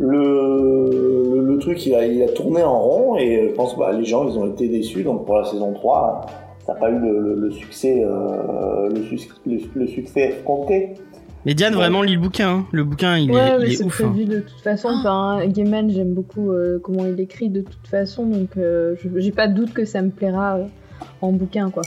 Speaker 5: Le, le, le truc, il a, il a tourné en rond et je pense que bah, les gens, ils ont été déçus. Donc pour la saison 3, ça n'a pas eu le, le- le succès, euh, le, suc- le- le succès escompté.
Speaker 2: Mais Diane, vraiment, lit le bouquin. hein. Le bouquin, il
Speaker 4: ouais,
Speaker 2: est,
Speaker 4: mais
Speaker 2: il est
Speaker 4: c'est
Speaker 2: ouf. hein.
Speaker 4: prévu de toute façon. Enfin, Gaiman, j'aime beaucoup euh, comment il écrit de toute façon, donc euh, je- j'ai pas de doute que ça me plaira euh, en bouquin, quoi.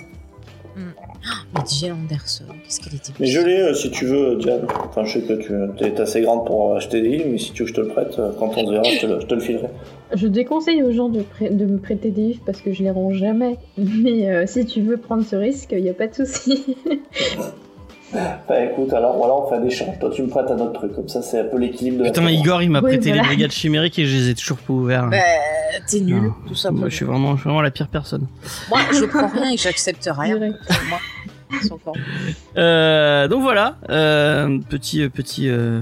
Speaker 3: Mais Jill Anderson, qu'est-ce qu'elle était
Speaker 5: Mais je l'ai, euh, si tu veux, Diane. Enfin, je sais que tu es assez grande pour acheter des livres, mais si tu veux que je te le prête, euh, quand on se verra, je te le, je te le filerai.
Speaker 4: Je déconseille aux gens de, prê- de me prêter des livres parce que je les rends jamais. Mais euh, si tu veux prendre ce risque, il n'y a pas de souci.
Speaker 5: Bah écoute, alors voilà, on fait un échange. Toi, tu me prêtes un autre truc, comme ça, c'est un peu l'équilibre de la
Speaker 2: Putain,
Speaker 5: saison.
Speaker 2: Igor, il m'a
Speaker 4: Oui,
Speaker 2: prêté
Speaker 4: voilà.
Speaker 2: les brigades chimériques et je les ai toujours pas ouverts.
Speaker 3: Bah, t'es nul,
Speaker 2: Non.
Speaker 3: tout simplement.
Speaker 2: Moi, je suis vraiment, je suis vraiment la pire personne.
Speaker 3: Moi, je prends rien et j'accepte rien. Moi.
Speaker 2: Euh, donc voilà, euh, petit, euh, petit, euh,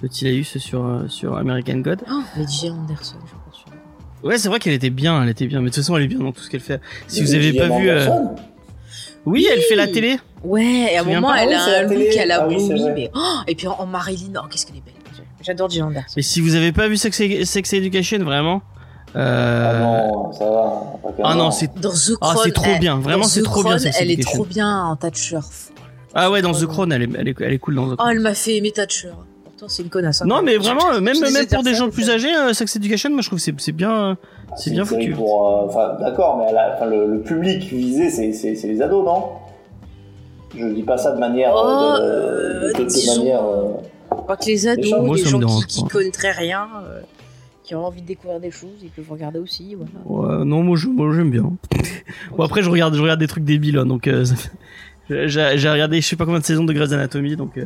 Speaker 2: petit laïus sur, sur American God.
Speaker 3: Oh, mais Jill Anderson, je pense.
Speaker 2: Ouais, c'est vrai qu'elle était bien, elle était bien. Mais de toute façon, elle est bien dans tout ce qu'elle fait. Si
Speaker 5: Mais
Speaker 2: vous avez pas vu, oui, elle fait la télé.
Speaker 3: Ouais, et à un moment, elle
Speaker 5: Ah oui,
Speaker 3: a un
Speaker 5: la
Speaker 3: look,
Speaker 5: télé.
Speaker 3: elle a
Speaker 5: Ah oui, c'est
Speaker 3: vomi,
Speaker 5: vrai.
Speaker 3: mais. oh, et puis en, en Marilyn, oh, qu'est-ce qu'elle est belle. J'adore Jill Anderson.
Speaker 2: Mais si vous avez pas vu Sex, Sex Education, vraiment. Euh...
Speaker 5: Ah non, ça va.
Speaker 2: ah non, c'est.
Speaker 3: Dans The
Speaker 2: Ah,
Speaker 3: Crown.
Speaker 2: c'est trop
Speaker 3: elle-
Speaker 2: bien. Vraiment, c'est
Speaker 3: The
Speaker 2: trop bien, Sex
Speaker 3: Elle est
Speaker 2: Education.
Speaker 3: trop bien en Thatcher.
Speaker 2: Ah ouais, dans The
Speaker 3: Oh,
Speaker 2: Crown, elle est, elle est, elle est cool dans The
Speaker 3: Oh,
Speaker 2: Crown.
Speaker 3: elle m'a fait aimer Thatcher. Pourtant, c'est une connasse. hein.
Speaker 2: Non, mais vraiment, euh, même, même pour des gens plus âgés, euh, Sex Education, moi je trouve que c'est c'est bien, c'est bien foutu.
Speaker 5: Pour, euh, enfin, d'accord, mais à la- enfin, le, le public visé, c'est, c'est, c'est les ados, non? Je dis pas ça de manière.
Speaker 3: Oh,
Speaker 5: euh, de,
Speaker 3: euh,
Speaker 5: de- de
Speaker 3: disons-
Speaker 5: manière. euh,
Speaker 3: Pas que les ados,
Speaker 5: Moi,
Speaker 3: les gens qui,
Speaker 2: dérange
Speaker 3: qui
Speaker 2: pas.
Speaker 3: connaîtraient rien, euh, qui ont envie de découvrir des choses, ils peuvent regarder aussi. Voilà.
Speaker 2: Ouais, non, moi je- moi, j'aime bien. Bon après je regarde, je regarde des trucs débiles, hein, donc euh, ça fait- j'ai regardé je sais pas combien de saisons de Grey's Anatomy, donc euh,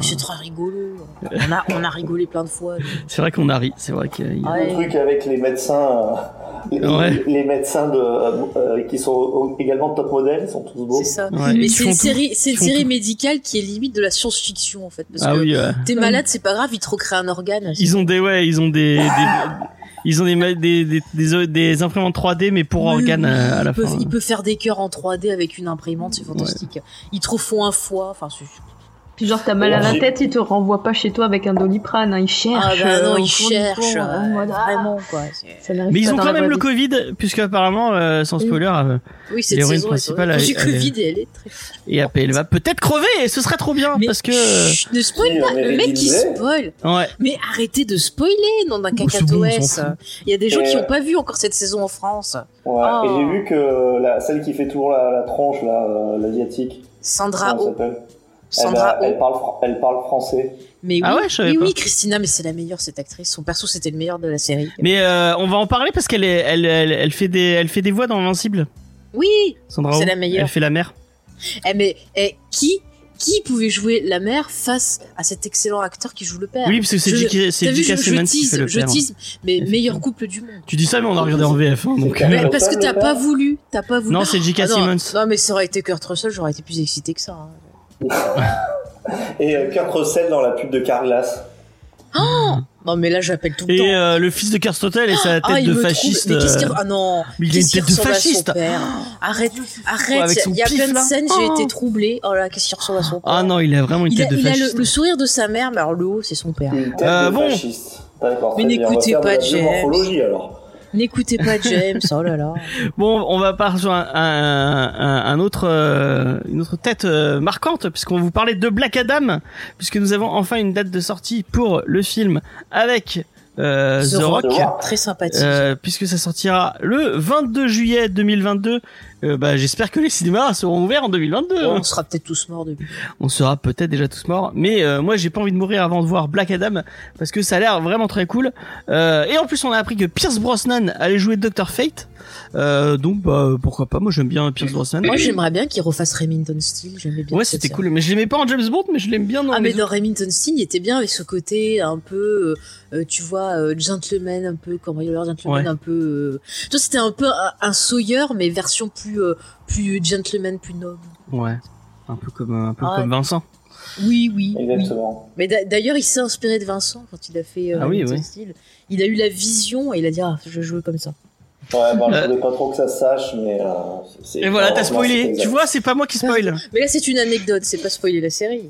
Speaker 3: C'est très rigolo. On a, on a rigolé plein de fois.
Speaker 2: c'est vrai qu'on a ri, c'est vrai qu'il y a-
Speaker 3: Ouais.
Speaker 5: Le truc avec les médecins, euh, les,
Speaker 2: Ouais.
Speaker 5: les médecins de, euh, qui sont également top modèles, ils sont tous beaux.
Speaker 3: C'est ça.
Speaker 2: Ouais,
Speaker 3: Mais c'est une série, c'est
Speaker 2: Ils
Speaker 3: une
Speaker 2: font
Speaker 3: série
Speaker 2: tout.
Speaker 3: médicale qui est limite de la science-fiction en fait. Parce
Speaker 2: Ah
Speaker 3: que
Speaker 2: oui, ouais.
Speaker 3: t'es malade, c'est pas grave, ils te recréent un organe.
Speaker 2: Ils ont des ouais, ils ont des, des- ils ont des, ma- des, des, des, des imprimantes 3D mais pour
Speaker 3: Oui,
Speaker 2: organes
Speaker 3: oui,
Speaker 2: euh, à la
Speaker 3: il peut,
Speaker 2: fin.
Speaker 3: il peut faire des cœurs en 3D avec une imprimante, c'est fantastique. Ils te refont un foie, enfin c'est-
Speaker 4: Puis genre, t'as mal à la tête, il te renvoie pas chez toi avec un doliprane, hein, il cherche.
Speaker 3: Ah bah non,
Speaker 4: euh, ah,
Speaker 3: vraiment quoi. c'est-
Speaker 4: ça n'arrive
Speaker 2: Mais ils ont quand même le. Covid, puisque apparemment, euh, sans spoiler, euh,
Speaker 3: Oui, cette
Speaker 2: L'héroïne
Speaker 3: saison,
Speaker 2: principale,
Speaker 3: J'ai Covid et elle est très.
Speaker 2: et après elle va peut-être crever, et ce serait trop bien,
Speaker 3: Mais
Speaker 2: parce que,
Speaker 3: chut, ne spoil pas, le mec qui spoil.
Speaker 2: ouais.
Speaker 3: Mais arrêtez de spoiler, nom d'un
Speaker 2: Oh,
Speaker 3: cacatoès. Il y a des gens qui n'ont pas vu encore cette saison en France.
Speaker 5: Ouais.
Speaker 3: Oh.
Speaker 5: Et j'ai vu que celle qui fait toujours la, la tronche, là, l'asiatique,
Speaker 3: Sandra Oh. Sandra
Speaker 5: elle, a- elle, parle, fran- elle parle français.
Speaker 3: Mais oui,
Speaker 2: Ah ouais, je savais
Speaker 3: oui,
Speaker 2: pas.
Speaker 3: oui, Christina, mais c'est la meilleure cette actrice. Son perso, c'était le meilleur de la série.
Speaker 2: Mais euh, on va en parler parce qu'elle est, elle, elle, elle fait des, elle fait des voix dans Invincible.
Speaker 3: Oui,
Speaker 2: Sandra
Speaker 3: C'est la meilleure.
Speaker 2: Elle fait la mère.
Speaker 3: eh, mais eh, qui, qui pouvait jouer la mère face à cet excellent acteur qui joue le père?
Speaker 2: Oui, parce que c'est
Speaker 3: Je-
Speaker 2: J.K. c'est
Speaker 3: T'as vu,
Speaker 2: J.K.
Speaker 3: je, je
Speaker 2: Simmons qui
Speaker 3: tease,
Speaker 2: fait le
Speaker 3: je
Speaker 2: père.
Speaker 3: tease, mais meilleur couple du monde.
Speaker 2: Tu dis ça, mais on a regardé en VF, hein, donc.
Speaker 3: Mais parce que
Speaker 5: père,
Speaker 3: t'as pas
Speaker 5: père
Speaker 3: voulu, t'as pas voulu.
Speaker 2: Non, c'est J.K.
Speaker 3: Ah non,
Speaker 2: Simmons.
Speaker 3: Non, mais ça aurait été Kurt Russell, j'aurais été plus excité que ça.
Speaker 5: Et euh, Kurt Russell dans la pub de Carglass.
Speaker 3: Non, mais là, j'appelle tout le temps.
Speaker 2: Et euh, le fils de Kerstotel et sa tête
Speaker 3: ah, il
Speaker 2: de fasciste.
Speaker 3: trouve... Mais qu'est-ce qu'il...
Speaker 2: euh,
Speaker 3: Ah non
Speaker 2: mais il a une
Speaker 3: qu'il
Speaker 2: tête de fasciste.
Speaker 3: Arrête,
Speaker 2: avec
Speaker 3: arrête, il y a
Speaker 2: pif,
Speaker 3: plein de scènes, j'ai
Speaker 2: Oh.
Speaker 3: été troublée. Oh là, qu'est-ce qu'il ressemble à son père
Speaker 2: Ah non, il a vraiment une
Speaker 3: il a,
Speaker 2: tête de
Speaker 3: il a le,
Speaker 2: fasciste.
Speaker 3: le sourire de sa mère, mais alors le haut, c'est son père.
Speaker 5: Une tête
Speaker 2: Euh,
Speaker 5: de
Speaker 2: bon.
Speaker 5: fasciste.
Speaker 3: Mais n'écoutez pas James.
Speaker 5: alors.
Speaker 3: N'écoutez pas James, oh là là.
Speaker 2: Bon, on va partir sur un, autre, euh, une autre tête euh, marquante, puisqu'on vous parler de Black Adam, puisque nous avons enfin une date de sortie pour le film avec euh,
Speaker 3: The
Speaker 2: The Rock.
Speaker 3: Très sympathique.
Speaker 2: Euh, puisque ça sortira le 22 juillet 2022. Euh, bah, j'espère que les cinémas seront ouverts en 2022.
Speaker 3: Bon,
Speaker 2: hein.
Speaker 3: on sera peut-être tous morts depuis.
Speaker 2: On sera peut-être déjà tous morts, mais euh, moi j'ai pas envie de mourir avant de voir Black Adam parce que ça a l'air vraiment très cool. Euh, et en plus on a appris que Pierce Brosnan allait jouer Dr Fate, euh, donc bah pourquoi pas. Moi j'aime bien Pierce Brosnan.
Speaker 3: Moi, j'aimerais bien qu'il refasse Remington Steele. J'aimais bien.
Speaker 2: Ouais, c'était cool, mais je l'aimais pas en James Bond, mais je l'aime bien dans
Speaker 3: Ah, mais dans Remington Steele, il était bien avec ce côté un peu, euh, euh, tu vois, euh, gentleman, un peu, cambrioleur gentleman,
Speaker 2: Ouais.
Speaker 3: un peu. Euh... Tu vois, c'était un peu un, un Sawyer, mais version plus, euh, plus gentleman, plus noble.
Speaker 2: Ouais, un peu comme un peu
Speaker 3: Ah,
Speaker 2: comme Vincent.
Speaker 3: Oui, oui. oui.
Speaker 5: Exactement.
Speaker 3: Mais d'a- d'ailleurs, il s'est inspiré de Vincent quand il a fait euh,
Speaker 2: Ah oui, oui.
Speaker 3: Il a eu la vision et il a dit, ah, je vais jouer comme ça.
Speaker 5: Ouais, bon, je
Speaker 2: Euh.
Speaker 5: voulais pas trop que ça se sache, mais. Euh, c'est-
Speaker 2: Et voilà, t'as spoilé.
Speaker 5: exact.
Speaker 2: Tu vois, c'est pas moi qui spoil.
Speaker 3: Mais là, c'est une anecdote, c'est pas spoiler la série.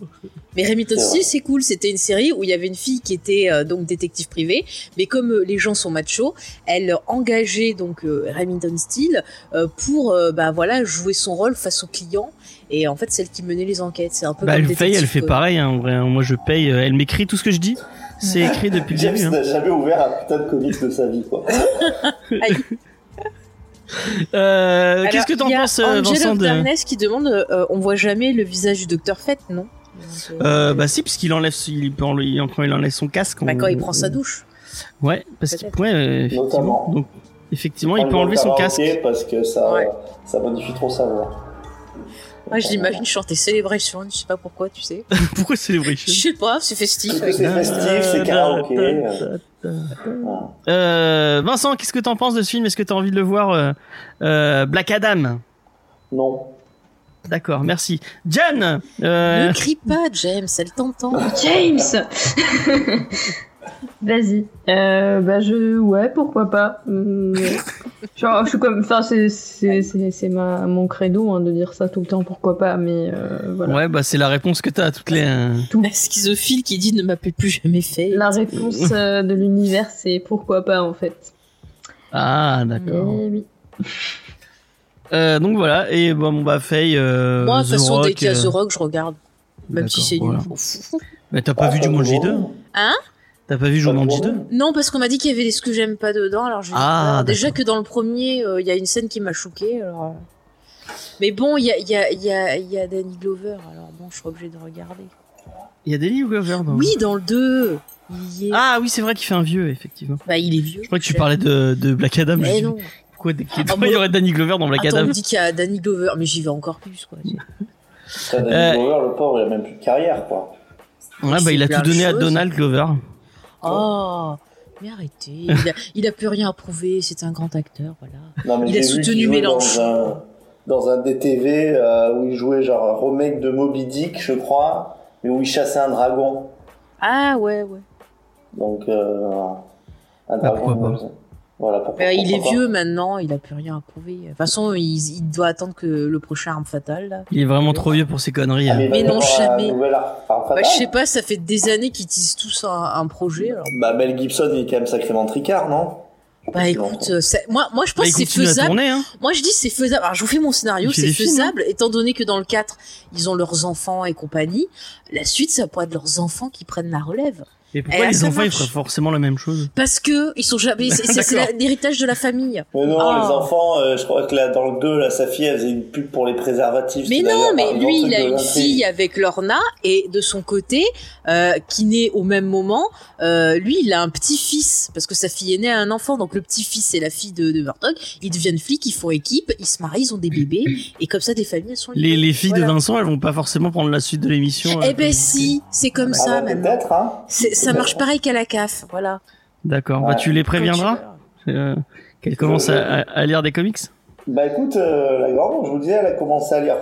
Speaker 3: Mais Steele,
Speaker 5: vrai.
Speaker 3: c'est cool. C'était une série où il y avait une fille qui était euh, donc détective privée, mais comme euh, les gens sont machos, elle engageait donc euh, Remington Steele euh, pour euh, bah voilà jouer son rôle face aux clients. Et en fait, celle qui menait les enquêtes, c'est un peu
Speaker 2: Bah,
Speaker 3: comme
Speaker 2: elle paye, elle fait pareil. Hein, en vrai, moi je paye. euh, Elle m'écrit tout ce que je dis. C'est écrit depuis le
Speaker 5: James
Speaker 2: début. hein.
Speaker 5: n'a jamais ouvert un putain de comics de sa vie, quoi.
Speaker 2: Euh, Qu'est-ce que t'en
Speaker 3: il y a
Speaker 2: penses, euh, Vincent de...
Speaker 3: Darkness qui demande, euh, on voit jamais le visage du Docteur Fate, non Donc,
Speaker 2: Euh, bah si, puisqu'il enlève, il, peut enlever- quand il enlève son casque.
Speaker 3: bah,
Speaker 2: on-
Speaker 3: quand il prend sa douche.
Speaker 2: Ouais, parce qu'il ouais, euh, effectivement.
Speaker 5: Notamment.
Speaker 2: Donc, effectivement, il peut
Speaker 5: le
Speaker 2: enlever son casque.
Speaker 5: Parce que ça,
Speaker 3: Ouais.
Speaker 5: ça modifie trop sa voix.
Speaker 3: Moi, je l'imagine chanter Celebration, je sais pas pourquoi, tu sais.
Speaker 2: Pourquoi
Speaker 3: Je
Speaker 2: Celebration
Speaker 3: sais pas, c'est festif.
Speaker 5: C'est festif, c'est karaoké. euh,
Speaker 2: Vincent, qu'est-ce que t'en penses de ce film? Est-ce que t'as envie de le voir euh, euh, Black Adam?
Speaker 5: Non.
Speaker 2: D'accord, merci. Jan euh,
Speaker 3: Ne crie pas, James, elle t'entend.
Speaker 4: James Vas-y. Euh, bah je... Ouais, pourquoi pas. Hum, Genre, je suis comme, enfin, c'est, c'est, c'est, c'est ma, mon credo hein, de dire ça tout le temps, pourquoi pas, mais euh, voilà.
Speaker 2: Ouais, bah c'est la réponse que t'as à toutes les. euh,
Speaker 3: La schizophile qui dit ne m'appelle plus jamais fait.
Speaker 4: La réponse euh, de l'univers, c'est pourquoi pas en fait.
Speaker 2: Ah, d'accord.
Speaker 4: Eh oui.
Speaker 2: Euh, donc voilà, et bon, bah Faye. Euh,
Speaker 3: Moi, de toute
Speaker 2: The
Speaker 3: façon, dès
Speaker 2: Rock,
Speaker 3: qu'il y a The Rock, je regarde. Même si c'est nul.
Speaker 2: voilà. Mais t'as pas
Speaker 5: Ah,
Speaker 2: vu
Speaker 5: ça
Speaker 2: Jumanji
Speaker 5: peut
Speaker 2: 2
Speaker 5: voir.
Speaker 3: Hein?
Speaker 2: T'as pas vu Jumanji 2
Speaker 3: Non, parce qu'on m'a dit qu'il y avait des ce que j'aime pas dedans. Alors, je
Speaker 2: Ah,
Speaker 3: alors, déjà que dans le premier, euh, il y a une scène qui m'a choqué. Alors... euh. Mais bon, il y a, il y, a, il y, a, il y a Danny Glover. Alors bon, je suis obligée de regarder.
Speaker 2: Il y a Danny Glover dans.
Speaker 3: Oui, dans le 2. Il y est.
Speaker 2: Ah oui, c'est vrai qu'il fait un vieux, effectivement.
Speaker 3: Bah, il est vieux.
Speaker 2: Je crois que tu parlais de, de Black Adam. je
Speaker 3: Mais non.
Speaker 2: Pourquoi
Speaker 3: Ah,
Speaker 2: il y aurait Danny Glover dans Black
Speaker 3: Attends, on
Speaker 2: Adam
Speaker 3: me dit qu'il y a Danny Glover, mais j'y vais encore plus, quoi.
Speaker 5: Danny
Speaker 2: Euh,
Speaker 5: Glover, le pauvre, il a même plus de carrière, quoi.
Speaker 2: Ouais, bah il a tout donné à. Donald Glover.
Speaker 3: Oh, mais arrêtez. Il a, il a plus rien à prouver. C'est un grand acteur, voilà.
Speaker 5: Non, mais
Speaker 3: Il a soutenu Mélenchon.
Speaker 5: Dans un, dans un DTV euh, où il jouait genre un remake de Moby Dick, je crois, mais où il chassait un dragon.
Speaker 3: Ah ouais, ouais.
Speaker 5: Donc, euh, un
Speaker 2: Bah,
Speaker 5: dragon.
Speaker 3: Bah, il est vieux maintenant, il a plus rien à prouver. De toute façon, il, il doit attendre que le prochain arme fatale. Là.
Speaker 2: Il est vraiment trop vieux pour ses conneries.
Speaker 5: Ah,
Speaker 2: hein.
Speaker 5: mais,
Speaker 3: non, jamais. Bah, je sais pas, ça fait des années qu'ils disent tous un, un projet. Alors.
Speaker 5: Bah, Mel Gibson, il est quand même sacrément tricard, non?
Speaker 3: Bah écoute, euh, c'est- moi, moi je
Speaker 2: Bah,
Speaker 3: pense
Speaker 2: il
Speaker 3: que c'est faisable.
Speaker 2: tourner, hein.
Speaker 3: Moi je dis c'est faisable. Alors je vous fais mon scénario, c'est
Speaker 2: films,
Speaker 3: faisable étant donné que dans le 4, ils ont leurs enfants et compagnie. La suite, ça pourrait être leurs enfants qui prennent la relève.
Speaker 2: Et pourquoi les enfants ils feraient forcément la même chose
Speaker 3: Parce que ils sont jamais. c'est- l'héritage de la famille.
Speaker 5: Mais non,
Speaker 3: Ah.
Speaker 5: les enfants, euh, je crois que là, dans le 2, là, sa fille, elle faisait une pub pour les préservatifs.
Speaker 3: Mais non, mais lui, il a une fille avec Lorna et de son côté, euh, qui naît au même moment, euh, lui, il a un petit-fils parce que sa fille est née à un enfant. Donc le petit-fils et la fille de, de Murdoch, ils deviennent flics, ils font équipe, ils se marient, ils ont des bébés et comme ça, des familles elles sont
Speaker 2: les,
Speaker 3: libres.
Speaker 2: les filles
Speaker 3: Voilà.
Speaker 2: de Vincent, elles vont pas forcément prendre la suite de l'émission. euh,
Speaker 3: Eh ben
Speaker 2: comme-
Speaker 3: si, c'est comme
Speaker 5: Ah
Speaker 3: ça
Speaker 5: bah,
Speaker 3: maintenant.
Speaker 5: peut-être, hein.
Speaker 3: Ça marche pareil qu'à la CAF, voilà.
Speaker 2: D'accord. Bah tu les préviendras euh, qu'elles commencent à, lire des comics.
Speaker 5: Bah écoute, euh, la grande, je vous disais, elle a commencé à lire.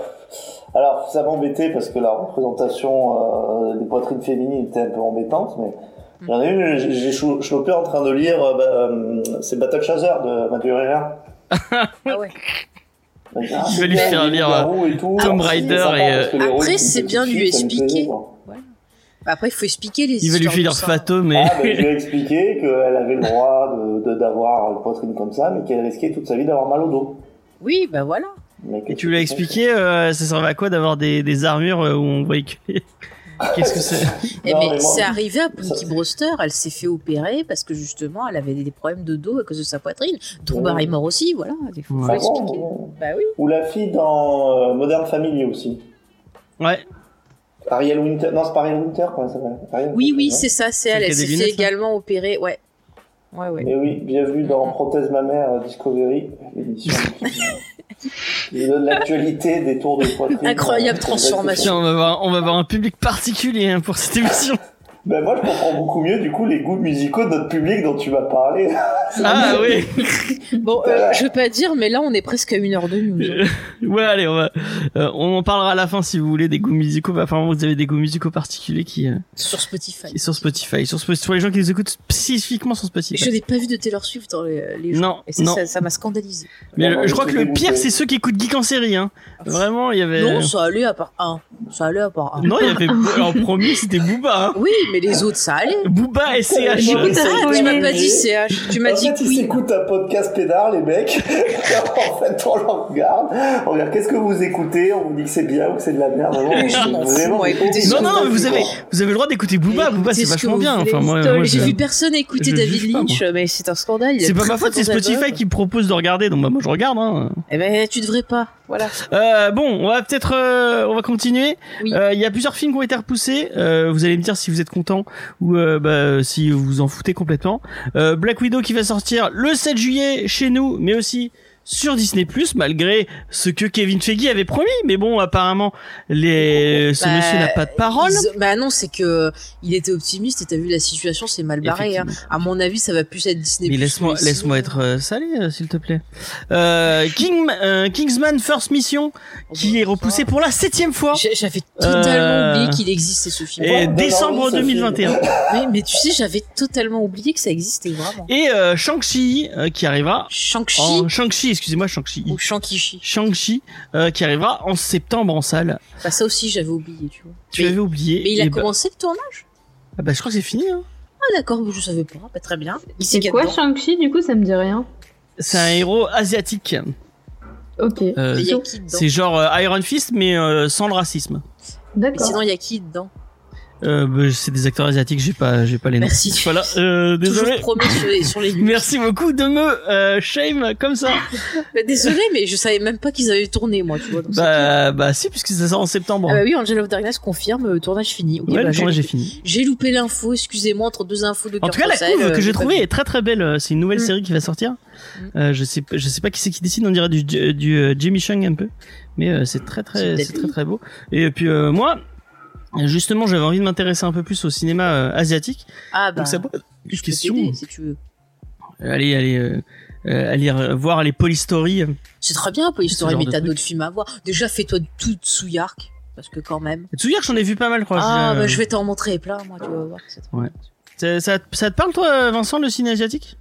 Speaker 5: Alors, ça m'embêtait parce que la représentation euh, des poitrines féminines était un peu embêtante, mais j'en ai une, j'ai- chopé en train de lire, euh, bah, euh, c'est Battle Chaser de Mathieu Herrera.
Speaker 3: Ah ouais.
Speaker 5: Il
Speaker 2: va lui faire lire, Tomb Raider et,
Speaker 3: Après, c'est bien lui expliquer. Bah, Après, il faut expliquer les
Speaker 2: Il va lui filer
Speaker 3: de ça.
Speaker 2: Fato, mais
Speaker 5: Ah, bah, je lui ai expliqué qu'elle avait le droit de- de- d'avoir une poitrine comme ça, mais qu'elle risquait toute sa vie d'avoir mal au dos.
Speaker 3: Oui, bah voilà.
Speaker 5: Mais que
Speaker 2: et tu lui as expliqué euh, ça servait à quoi d'avoir des, des armures euh, où on voyait que qu'est-ce que c'est
Speaker 3: Eh mais c'est arrivé à Punky Brewster, elle s'est fait opérer parce que justement elle avait des problèmes de dos à cause de sa poitrine. Drew. Barrymore aussi, voilà. Il faut,
Speaker 2: Ouais.
Speaker 5: Ah bon,
Speaker 3: expliquer. Bah oui.
Speaker 5: Ou la fille dans euh, Modern Family aussi.
Speaker 2: Ouais.
Speaker 5: Ariel Winter. Non, c'est pas Ariel Winter, comment elle s'appelle Ariel
Speaker 3: Oui,
Speaker 5: Winter,
Speaker 3: oui, c'est ça, c'est elle. Elle s'est fait également opérer, ouais. Ouais, ouais.
Speaker 5: Et oui, bienvenue dans Prothèse ma mère euh, Discovery, l'émission qui, donne l'actualité des tours de poitrine.
Speaker 3: Incroyable
Speaker 5: Euh,
Speaker 3: transformation.
Speaker 2: On va avoir on va avoir un public particulier hein, pour cette émission.
Speaker 5: Ben moi, je comprends beaucoup mieux du coup les goûts musicaux de notre public dont tu m'as parlé.
Speaker 2: Ah oui.
Speaker 3: Bon, euh, je veux pas dire, mais là on est presque à une heure de news.
Speaker 2: Ouais, allez, on va euh, on en parlera à la fin si vous voulez des goûts musicaux. Bah, Apparemment, vous avez des goûts musicaux particuliers qui, euh,
Speaker 3: Sur Spotify.
Speaker 2: qui sur Spotify, sur Spotify, pour les gens qui nous écoutent spécifiquement sur Spotify.
Speaker 3: Je n'ai pas vu de Taylor Swift dans les, les gens.
Speaker 2: Non,
Speaker 3: Et ça,
Speaker 2: non.
Speaker 3: ça- m'a scandalisé.
Speaker 2: Mais
Speaker 5: Non,
Speaker 2: le- je crois que le pire, c'est ceux qui écoutent Geek en série. Hein. Vraiment, il y avait.
Speaker 3: Non, ça allait à part un. Ça allait à part un.
Speaker 2: Non, il y avait. En premier, c'était Booba. Hein.
Speaker 3: Oui, mais les autres, ça allait.
Speaker 2: Booba et CH.
Speaker 3: Tu m'as pas dit CH, tu m'as
Speaker 5: En
Speaker 3: dit
Speaker 5: fait, ils
Speaker 3: Queen.
Speaker 5: s'écoutent un podcast pédard, les mecs. en fait, on leur regarde. On regarde qu'est-ce que vous écoutez? On vous dit que c'est bien ou que c'est de la merde. Vraiment,
Speaker 2: Non, non,
Speaker 3: vous
Speaker 2: mais vous avez, vous avez le droit d'écouter Booba. Booba, c'est vachement bien. Enfin, moi,
Speaker 3: J'ai vu personne écouter David Lynch, mais c'est un scandale.
Speaker 2: C'est pas ma faute, c'est. Spotify qui me propose de regarder, donc bah, moi je regarde. Hein.
Speaker 3: Eh ben, tu devrais pas. Voilà.
Speaker 2: Euh, bon, on va peut-être, euh, on va continuer.
Speaker 3: Oui.
Speaker 2: Euh, Il y a plusieurs films qui ont été repoussés. Vous allez me dire si vous êtes ou euh, bah, si vous vous en foutez complètement. Euh, Black Widow qui va sortir le 7 juillet chez nous, mais aussi sur Disney Plus malgré ce que Kevin Feige avait promis. Mais bon, apparemment, les ce
Speaker 3: Bah,
Speaker 2: monsieur n'a pas de parole.
Speaker 3: Ils- Bah non, c'est que il était optimiste et t'as vu la situation, c'est mal barré. Hein. À mon avis, ça va plus être Disney.
Speaker 2: Mais laisse-moi laisse-moi être euh, salé euh, s'il te plaît. Euh, King, euh, Kingsman First Mission qui est repoussé pour la septième fois.
Speaker 3: J'avais totalement
Speaker 2: Euh,
Speaker 3: oublié qu'il existait ce film.
Speaker 2: Et
Speaker 5: Ouais, donne
Speaker 2: décembre
Speaker 5: envie, ce
Speaker 2: 2021.
Speaker 3: Oui, mais tu sais, j'avais totalement oublié que ça existait vraiment.
Speaker 2: Et euh, Shang-Chi euh, qui arrivera
Speaker 3: Shang-Chi
Speaker 2: Shang-Chi, excusez-moi Shang-Chi.
Speaker 3: ou Shang-Chi.
Speaker 2: Shang-Chi euh, qui arrivera en septembre en salle.
Speaker 3: Bah ça aussi, j'avais oublié, tu vois.
Speaker 2: Tu
Speaker 3: mais,
Speaker 2: avais oublié.
Speaker 3: mais il a
Speaker 2: et bah-
Speaker 3: commencé le tournage
Speaker 2: ah bah, je crois que c'est fini. Hein.
Speaker 3: Ah d'accord, je savais pas. Bah, très bien.
Speaker 4: C'est
Speaker 3: qu'il y a
Speaker 4: quoi Shang-Chi Du coup, ça me dit rien.
Speaker 2: C'est un héros asiatique.
Speaker 4: Ok.
Speaker 2: Euh,
Speaker 3: Mais il y a qui dedans
Speaker 2: c'est genre euh, Iron Fist mais euh, sans le racisme.
Speaker 3: Mais
Speaker 4: D'accord.
Speaker 3: sinon, il y a qui dedans?
Speaker 2: Euh, bah, c'est des acteurs asiatiques, j'ai pas, j'ai pas les noms.
Speaker 3: Merci.
Speaker 2: Voilà, euh, désolé.
Speaker 3: Promis sur les, sur les news.
Speaker 2: Merci beaucoup de me euh, shame comme ça.
Speaker 3: Bah, désolé, mais je savais même pas qu'ils avaient tourné, moi, tu vois. donc
Speaker 2: bah, bah si, puisque ça sort en septembre.
Speaker 3: Ah bah oui, Angel of Darkness confirme, euh, tournage fini. Ok,
Speaker 2: ouais,
Speaker 3: bah,
Speaker 2: le
Speaker 3: j'ai
Speaker 2: tournage est fini.
Speaker 3: J'ai loupé l'info, excusez-moi, entre deux infos de
Speaker 2: En tout cas, la couve
Speaker 3: euh,
Speaker 2: que j'ai
Speaker 3: pas
Speaker 2: trouvée est très très belle. C'est une nouvelle
Speaker 3: Mm.
Speaker 2: série qui va sortir.
Speaker 3: Mm.
Speaker 2: Euh, je sais, je sais pas qui c'est qui décide. On dirait du, du, du, euh, Jimmy Chung un peu, mais euh, c'est très très,
Speaker 3: C'est
Speaker 2: c'est très très beau. Et puis euh, moi, justement, j'avais envie de m'intéresser un peu plus au cinéma euh, asiatique.
Speaker 3: Ah bah,
Speaker 2: Donc ça pose
Speaker 3: je
Speaker 2: une question.
Speaker 3: si tu veux.
Speaker 2: Allez, allez, euh, euh, aller euh, voir les Polystory.
Speaker 3: C'est très bien, Police
Speaker 2: Ce
Speaker 3: Story,
Speaker 2: genre
Speaker 3: mais t'as d'autres films à voir. Déjà, fais-toi tout Tsuyark, parce que quand même.
Speaker 2: Que j'en ai vu pas mal, je crois.
Speaker 3: Ah, bah, je vais t'en montrer plein, moi, tu vas voir. très
Speaker 2: Ouais. Ça, ça, ça te parle toi, Vincent, le ciné asiatique?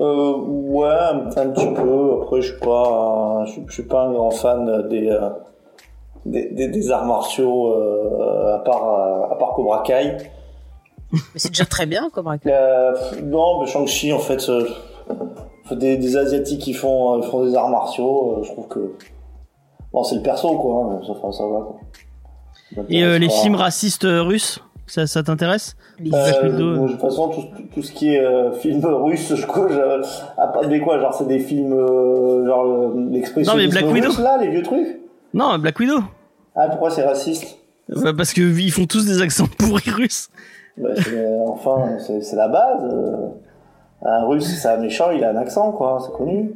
Speaker 5: Euh, ouais, un, petit peu. Après, je suis pas, un- je, suis- je suis pas un grand fan des euh, des, des, des arts martiaux euh, à part euh, à part Cobra Kai.
Speaker 3: Mais c'est déjà très bien, comme raconte.
Speaker 5: Euh, non, mais Shang-Chi, en fait, euh, des, des asiatiques qui font euh, font des arts martiaux, euh, je trouve que bon, c'est le perso quoi. hein, ça, ça va quoi.
Speaker 2: Et euh, les films racistes euh, russes, ça, ça t'intéresse?
Speaker 5: Euh,
Speaker 2: Black Widow.
Speaker 5: moi, de toute façon, tout, tout, tout ce qui est euh, film russe, je crois, je, à part des quoi, genre c'est des films, euh, genre l'expression
Speaker 2: Non, mais Black Widow.
Speaker 5: là, les vieux trucs?
Speaker 2: Non, Black Widow.
Speaker 5: Ah, pourquoi c'est raciste
Speaker 2: Bah, parce que ils font tous des accents pourris russes.
Speaker 5: bah, c'est- Enfin, c'est c'est la base. euh. Un russe, c'est un méchant, il a un accent, quoi, c'est connu.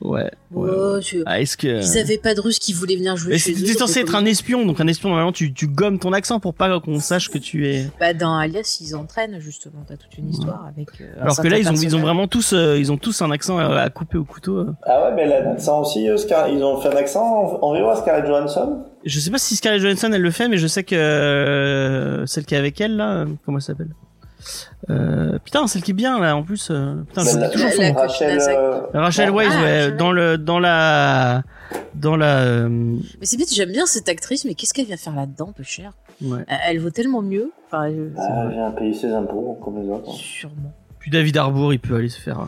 Speaker 2: Ouais. ouais.
Speaker 3: Oh, tu-
Speaker 2: Ah, est-ce que
Speaker 3: Ils avaient pas de Russes qui voulaient venir jouer
Speaker 2: Mais
Speaker 3: chez eux.
Speaker 2: censé être un espion, donc un espion normalement tu, tu gommes ton accent pour pas qu'on sache que tu es.
Speaker 3: Bah, dans Alias, ils entraînent, justement. T'as toute une histoire avec. euh, un
Speaker 2: Alors que là ils ont ils ont vraiment tous euh, ils ont tous un accent euh, à couper au couteau. euh.
Speaker 5: Ah ouais, mais elle a un accent aussi, eux, Scar- ils ont fait un accent en, en à Scarlett Johansson
Speaker 2: Je sais pas si Scarlett Johansson elle le fait, mais je sais que euh, celle qui est avec elle là, euh, comment elle s'appelle? Euh, Putain, celle qui est bien là en plus. euh, putain,
Speaker 5: Mais
Speaker 2: j'oublie
Speaker 5: la-
Speaker 2: toujours son
Speaker 3: la-.
Speaker 5: Rachel, euh,
Speaker 2: Rachel
Speaker 5: Ah,
Speaker 2: Weisz, ouais,
Speaker 3: Rachel
Speaker 2: dans le dans la dans la euh,
Speaker 3: Mais c'est bête, j'aime bien cette actrice, mais qu'est-ce qu'elle vient faire là-dedans, peu cher
Speaker 2: ouais.
Speaker 3: elle, elle vaut tellement mieux. Enfin,
Speaker 5: Ah, j'ai un payé ses impôts, comme les autres.
Speaker 3: sûrement.
Speaker 2: Puis David Harbour, il peut aller se faire. euh,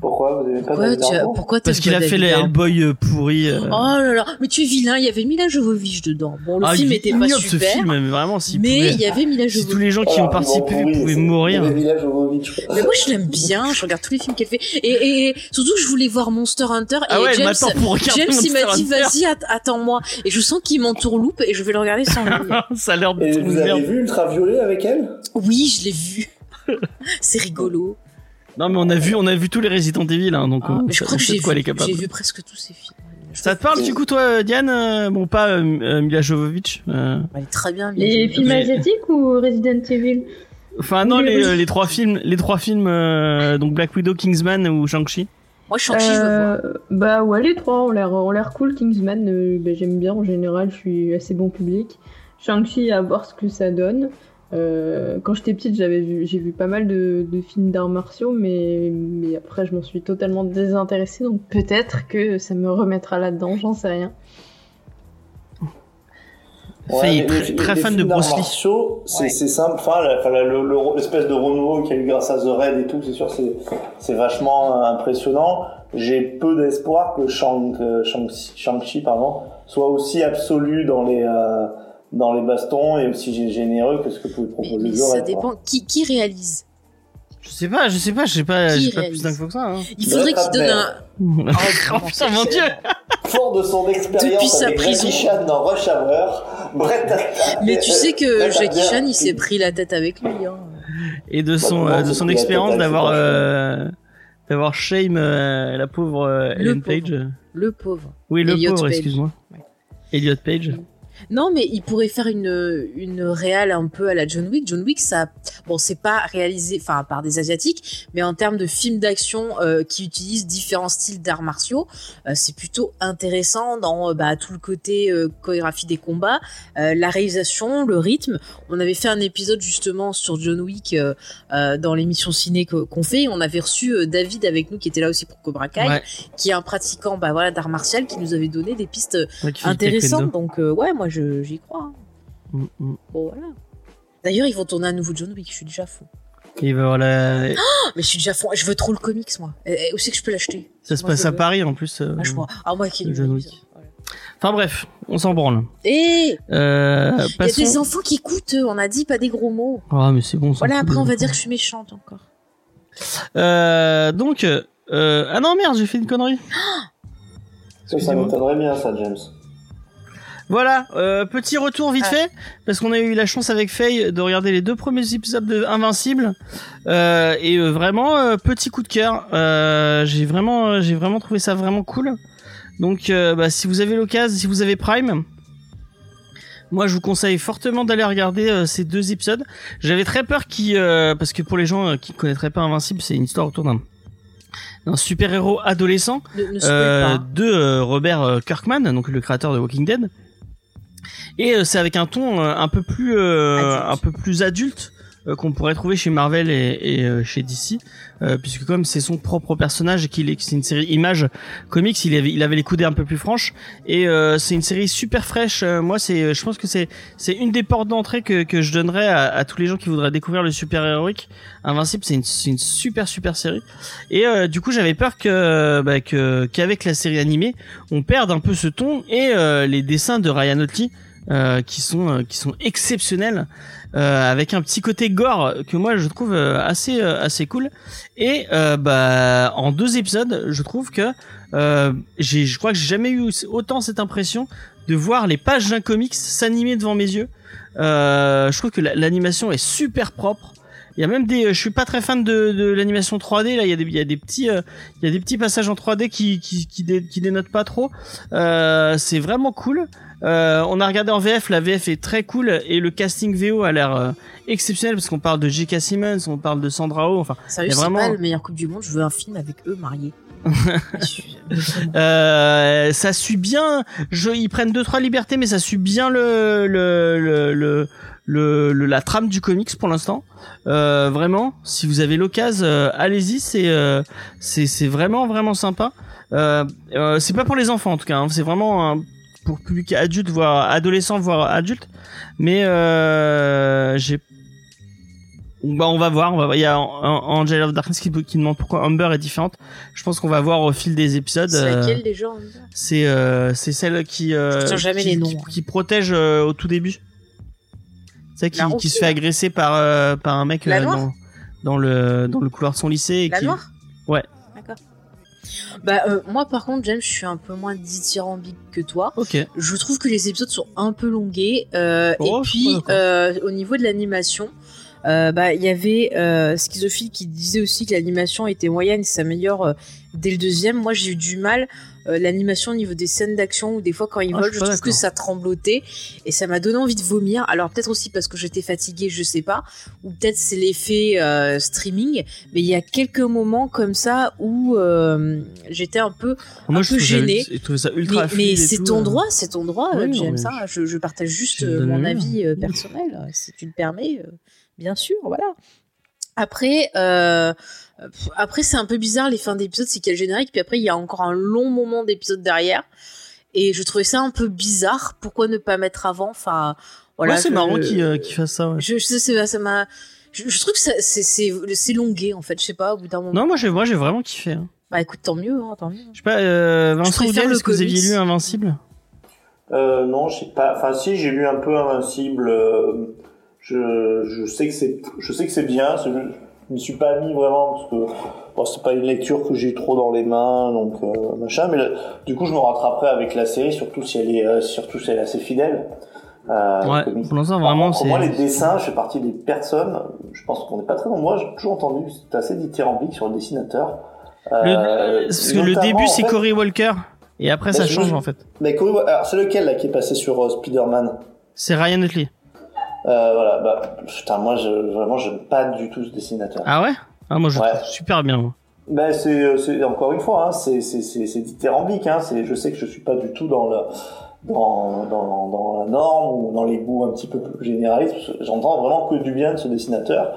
Speaker 5: Pourquoi Vous aimez pas
Speaker 3: Pourquoi tu as- pourquoi
Speaker 2: Parce qu'il a fait
Speaker 3: Harbour
Speaker 2: Hellboy euh, pourris. euh.
Speaker 3: Oh là là, mais tu es vilain, il y avait Mila Jovovich dedans. Bon, le
Speaker 2: Ah,
Speaker 3: film était pas
Speaker 2: ce
Speaker 3: super,
Speaker 2: film, mais vraiment,
Speaker 3: il y avait Mila
Speaker 2: si tous
Speaker 3: Jovovich.
Speaker 2: les gens qui ont participé
Speaker 5: bon, oui,
Speaker 2: pouvaient mourir.
Speaker 5: Le Jovovich.
Speaker 3: Mais moi je l'aime bien, je regarde tous les films qu'elle fait. Et, et, et surtout je voulais voir Monster Hunter et
Speaker 2: Ah ouais,
Speaker 3: James,
Speaker 2: pour regarder
Speaker 3: James il m'a dit vas-y att- attends-moi. Et je sens qu'il m'entourloupe et je vais le regarder sans lui.
Speaker 2: Ça a l'air de
Speaker 5: Et vous avez vu Ultraviolet avec elle?
Speaker 3: Oui, je l'ai vu. C'est rigolo.
Speaker 2: Non, mais on a vu, on a vu tous les Resident Evil, hein, donc
Speaker 3: Ah,
Speaker 2: on,
Speaker 3: mais je
Speaker 2: on
Speaker 3: crois que
Speaker 2: sait
Speaker 3: j'ai
Speaker 2: de quoi elle est
Speaker 3: vu,
Speaker 2: capable.
Speaker 3: j'ai vu presque tous ces films. Je
Speaker 2: Ça te parle du coup, toi, euh, Diane Euh, Bon, pas euh, euh, Mila Jovovich. euh,
Speaker 3: Elle est très bien. Mila
Speaker 4: Les
Speaker 3: Jovovich.
Speaker 4: films asiatiques ou Resident Evil?
Speaker 2: Enfin, non, les, euh, trois films, les trois films, euh, donc Black Widow, Kingsman ou Shang-Chi.
Speaker 3: Moi Shang-Chi je veux voir.
Speaker 4: Euh, Bah ouais, les trois ont l'air ont l'air cool. Kingsman, euh, bah, j'aime bien en général, je suis assez bon public. Shang-Chi, à voir ce que ça donne. Euh, quand j'étais petite, j'avais vu, j'ai vu pas mal de, de films d'arts martiaux, mais, mais après je m'en suis totalement désintéressée, donc peut-être que ça me remettra là-dedans, j'en sais rien.
Speaker 2: Faye est très,
Speaker 5: les-
Speaker 2: très
Speaker 5: les
Speaker 2: fan de Bruce Lee.
Speaker 5: martiaux, C'est
Speaker 3: Ouais.
Speaker 5: c'est simple. Enfin, le- le- l'espèce de renouveau qu'il y a eu grâce à The Raid et tout, c'est sûr, c'est c'est vachement euh, impressionnant. J'ai peu d'espoir que Shang, que Shang- Shang-Chi pardon, soit aussi absolu dans les euh, dans les bastons et aussi gé- généreux que ce que pouvait
Speaker 3: Mais,
Speaker 5: proposer
Speaker 3: mais
Speaker 5: The
Speaker 3: ça dépend. Qui, qui réalise?
Speaker 2: Je sais pas, je sais pas, j'ai pas,
Speaker 3: Qui
Speaker 2: j'ai pas
Speaker 3: réalise?
Speaker 2: plus d'infos que ça. Hein.
Speaker 3: Il faudrait qu'il donne un.
Speaker 2: oh putain, mon dieu
Speaker 5: Fort de son
Speaker 3: Depuis
Speaker 5: expérience
Speaker 3: sa
Speaker 5: avec
Speaker 3: prison.
Speaker 5: Jackie Chan dans Rush Hour, Brett
Speaker 3: Mais tu sais que Jackie Chan il s'est pris la tête avec lui. Hein.
Speaker 2: Et de son,
Speaker 5: Bah,
Speaker 2: euh, de son expérience d'avoir,
Speaker 5: pas
Speaker 2: euh, d'avoir shame euh, la pauvre euh,
Speaker 3: Le
Speaker 2: Ellen
Speaker 3: pauvre.
Speaker 2: Page.
Speaker 3: Le pauvre.
Speaker 2: Oui, le
Speaker 3: Elliot
Speaker 2: pauvre, excuse-moi.
Speaker 3: Ouais.
Speaker 2: Elliot Page.
Speaker 3: Non, mais il pourrait faire une, une réale un peu à la John Wick. John Wick, ça, bon, c'est pas réalisé, enfin, par des asiatiques, mais en termes de films d'action euh, qui utilisent différents styles d'arts martiaux, euh, c'est plutôt intéressant dans euh, bah, tout le côté chorégraphie des combats, la réalisation, le rythme. On avait fait un épisode justement sur John Wick dans l'émission ciné qu'on fait. On avait reçu David avec nous qui était là aussi pour Cobra Kai,
Speaker 2: Ouais.
Speaker 3: qui est un pratiquant bah, voilà, d'art martial qui nous avait donné des pistes
Speaker 2: Ouais,
Speaker 3: intéressantes. Donc ouais, moi j'y crois. hein.
Speaker 2: Mm, mm.
Speaker 3: Bon, voilà. D'ailleurs, ils vont tourner un nouveau John Wick, je suis déjà fou.
Speaker 2: Ben voilà,
Speaker 3: Ah, mais je suis déjà fou, je veux trop le comics, moi. Et, où c'est que je peux l'acheter?
Speaker 2: Ça se
Speaker 3: Moi,
Speaker 2: passe à
Speaker 3: veux.
Speaker 2: Paris en plus. euh,
Speaker 3: Ah, je crois. Ah, moi qui
Speaker 2: John Wick. Enfin bref, on s'en branle.
Speaker 3: Et
Speaker 2: Euh,
Speaker 3: il y a des enfants qui écoutent, on a dit pas des gros mots.
Speaker 2: Ah mais c'est bon. ça
Speaker 3: Voilà, après on va dire que je suis méchante encore.
Speaker 2: Euh, donc, euh, ah non merde, j'ai fait une connerie.
Speaker 5: Ça, ça m'étonnerait bien, ça, James.
Speaker 2: Voilà, euh, petit retour vite
Speaker 3: Ah.
Speaker 2: fait, parce qu'on a eu la chance avec Faye de regarder les deux premiers épisodes de Invincible, euh, et euh, vraiment euh, petit coup de cœur. Euh, j'ai vraiment, j'ai vraiment trouvé ça vraiment cool. Donc, bah, si vous avez l'occasion, si vous avez Prime, moi je vous conseille fortement d'aller regarder euh, ces deux épisodes. J'avais très peur qui, parce que pour les gens euh, qui ne connaîtraient pas Invincible, c'est une histoire autour d'un d'un super héros adolescent de euh, Robert Kirkman, donc le créateur de Walking Dead. Et euh, c'est avec un ton euh, un peu plus euh,
Speaker 3: Adulte.
Speaker 2: un peu plus adulte qu'on pourrait trouver chez Marvel et, et, euh, chez DC, euh, puisque comme c'est son propre personnage qu'il est c'est une série image comics, il avait il avait les coudées un peu plus franches et euh, c'est une série super fraîche. Euh, moi c'est je pense que c'est c'est une des portes d'entrée que que je donnerais à, à tous les gens qui voudraient découvrir le super héroïque. Invincible, c'est une c'est une super super série. Et euh, du coup, j'avais peur que bah, que qu'avec la série animée, on perde un peu ce ton et euh, les dessins de Ryan Otley euh, qui sont euh, qui sont exceptionnels euh, avec un petit côté gore que moi je trouve euh, assez euh, assez cool. Et euh, bah en deux épisodes je trouve que euh, j'ai je crois que j'ai jamais eu autant cette impression de voir les pages d'un comics s'animer devant mes yeux. Euh, je trouve que la- l'animation est super propre. Il y a même des je suis pas très fan de, de l'animation 3D là. Il y a des il y a des petits il y a des petits passages en 3D qui qui qui, dé- qui dénotent pas trop. Euh, c'est vraiment cool euh, on a regardé en VF, la VF est très cool et le casting VO a l'air euh, exceptionnel parce qu'on parle de J.K. Simmons, on parle de Sandra Oh, enfin
Speaker 3: Sérieux, c'est
Speaker 2: vraiment-
Speaker 3: pas le meilleur coupe du monde, je veux un film avec eux mariés.
Speaker 2: Euh, ça suit bien. Je, ils prennent deux trois libertés, mais ça suit bien le le le, le, la trame du comics pour l'instant. Euh, vraiment, si vous avez l'occasion, euh, allez-y. C'est euh, c'est c'est vraiment vraiment sympa. Euh, euh, c'est pas pour les enfants en tout cas. hein. c'est vraiment un- pour public adulte, voire adolescent, voire adulte. Mais euh, j'ai bah on va voir, on va voir. Il y a An- An- Angel of Darkness qui, qui demande pourquoi Amber est différente. Je pense qu'on va voir au fil des épisodes.
Speaker 3: C'est
Speaker 2: euh,
Speaker 3: laquelle déjà on dit
Speaker 2: c'est euh, c'est celle qui euh,
Speaker 3: Je retiens jamais
Speaker 2: qui,
Speaker 3: les noms.
Speaker 2: qui, qui protège euh, au tout début. C'est qui, se fait agresser par euh, par un mec euh, dans, dans le dans le couloir de son lycée et
Speaker 3: La
Speaker 2: qui
Speaker 3: noire?
Speaker 2: Ouais.
Speaker 3: Bah, euh, moi par contre, James, je suis un peu moins dithyrambique que toi.
Speaker 2: OK.
Speaker 3: Je trouve que les épisodes sont un peu longués. euh,
Speaker 2: Oh,
Speaker 3: et
Speaker 2: suis
Speaker 3: puis, euh, au niveau de l'animation, euh, bah, il y avait euh, Schizophile qui disait aussi que l'animation était moyenne et s'améliore euh, dès le deuxième. Moi, j'ai eu du mal. Euh, l'animation au niveau des scènes d'action ou des fois quand ils
Speaker 2: Ah,
Speaker 3: volent je trouve que ça tremblotait et ça m'a donné envie de vomir alors peut-être aussi parce que j'étais fatiguée je sais pas ou peut-être c'est l'effet euh, streaming mais il y a quelques moments comme ça où euh, j'étais un peu
Speaker 2: Moi
Speaker 3: un
Speaker 2: je
Speaker 3: peu
Speaker 2: ça-
Speaker 3: gênée.
Speaker 2: ça ultra
Speaker 3: mais, c'est ton droit, c'est ton droit,
Speaker 2: Oui, mais
Speaker 3: hein. Je, je partage juste mon avis personnel, si tu le permets, bien sûr, voilà. Après, euh, après c'est un peu bizarre les fins d'épisode, c'est qu'il y a le générique, puis après il y a encore un long moment d'épisode derrière, et je trouvais ça un peu bizarre. Pourquoi ne pas mettre avant Enfin, voilà.
Speaker 2: ouais, c'est marrant qu'il euh, qu'il fasse ça. ouais.
Speaker 3: Je, je sais, c'est- ça m'a. Je, je trouve que c'est longué en fait. Je sais pas. Au bout d'un moment.
Speaker 2: Non, moi j'ai moi j'ai vraiment kiffé. hein.
Speaker 3: Bah écoute, tant mieux, hein, tant mieux.
Speaker 2: Je sais pas euh, Vincent
Speaker 3: préfère
Speaker 2: Oudiel,
Speaker 3: le
Speaker 2: est-ce que vous aviez
Speaker 3: comics.
Speaker 2: lu Invincible?
Speaker 5: Euh, non, je sais pas. Enfin, si, j'ai lu un peu Invincible. euh, je, je sais que c'est, je sais que c'est bien. C'est- Je, m'y suis pas mis vraiment parce que bon, c'est pas une lecture que j'ai trop dans les mains, donc euh, machin. Mais le- du coup, je me rattraperai avec la série, surtout si elle est, euh, surtout si elle est assez fidèle. Euh,
Speaker 2: Ouais, pour l'instant vraiment
Speaker 5: contre, moi, les
Speaker 2: c'est
Speaker 5: dessins, je fais partie des personnes, je pense qu'on n'est pas très nombreux, j'ai toujours entendu c'était assez dithyrambique sur le dessinateur. Euh,
Speaker 2: Parce que le début
Speaker 5: en
Speaker 2: c'est
Speaker 5: fait-
Speaker 2: Cory Walker et après ça
Speaker 5: je-
Speaker 2: change en fait.
Speaker 5: Mais Cory- alors c'est lequel là qui est passé sur euh, Spider-Man?
Speaker 2: C'est Ryan Utley.
Speaker 5: Euh, Voilà, bah putain, moi je, vraiment j'aime pas du tout ce dessinateur.
Speaker 2: Ah ouais? Ah moi je
Speaker 5: Ouais.
Speaker 2: trouve super bien. moi.
Speaker 5: Ben c'est, c'est encore une fois, hein, c'est c'est c'est c'est dithyrambique. Hein, c'est, je sais que je suis pas du tout dans le dans dans dans la norme ou dans les goûts un petit peu plus généralistes. J'entends vraiment que du bien de ce dessinateur.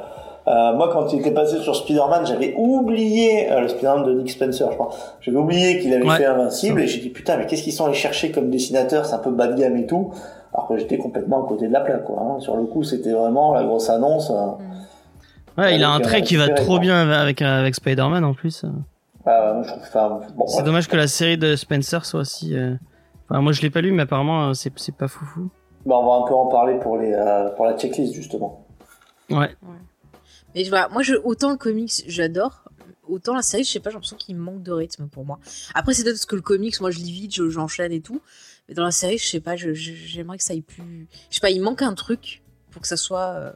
Speaker 5: Euh, moi, quand il était passé sur Spider-Man, j'avais oublié euh, le Spider-Man de Nick Spencer, je crois. J'avais oublié qu'il avait
Speaker 2: Ouais.
Speaker 5: fait Invincible et j'ai dit putain, mais qu'est-ce qu'ils sont allés chercher comme dessinateur C'est un peu bas de gamme et tout. Alors que j'étais complètement à côté de la plaque, quoi. Hein. Sur le coup, c'était vraiment la grosse annonce. euh.
Speaker 2: Ouais, il a un
Speaker 5: Avec,
Speaker 2: trait
Speaker 5: euh,
Speaker 2: qui va trop bien avec avec Spider-Man en plus.
Speaker 5: Moi, je trouve, enfin, bon,
Speaker 2: C'est
Speaker 5: ouais.
Speaker 2: dommage que la série de Spencer soit aussi. euh, Enfin moi je l'ai pas lu mais apparemment euh, c'est c'est pas foufou.
Speaker 5: Bah, on va un peu en parler pour les euh, pour la checklist justement.
Speaker 2: Ouais.
Speaker 3: Mais voilà, moi, je, autant le comics, j'adore. Autant la série, je sais pas, j'ai l'impression qu'il manque de rythme pour moi. Après, c'est peut-être parce que le comics, moi, je lis vite, je- j'enchaîne et tout. Mais dans la série, je sais pas, j'aimerais que ça aille plus. Je sais pas, il manque un truc pour que ça soit. euh,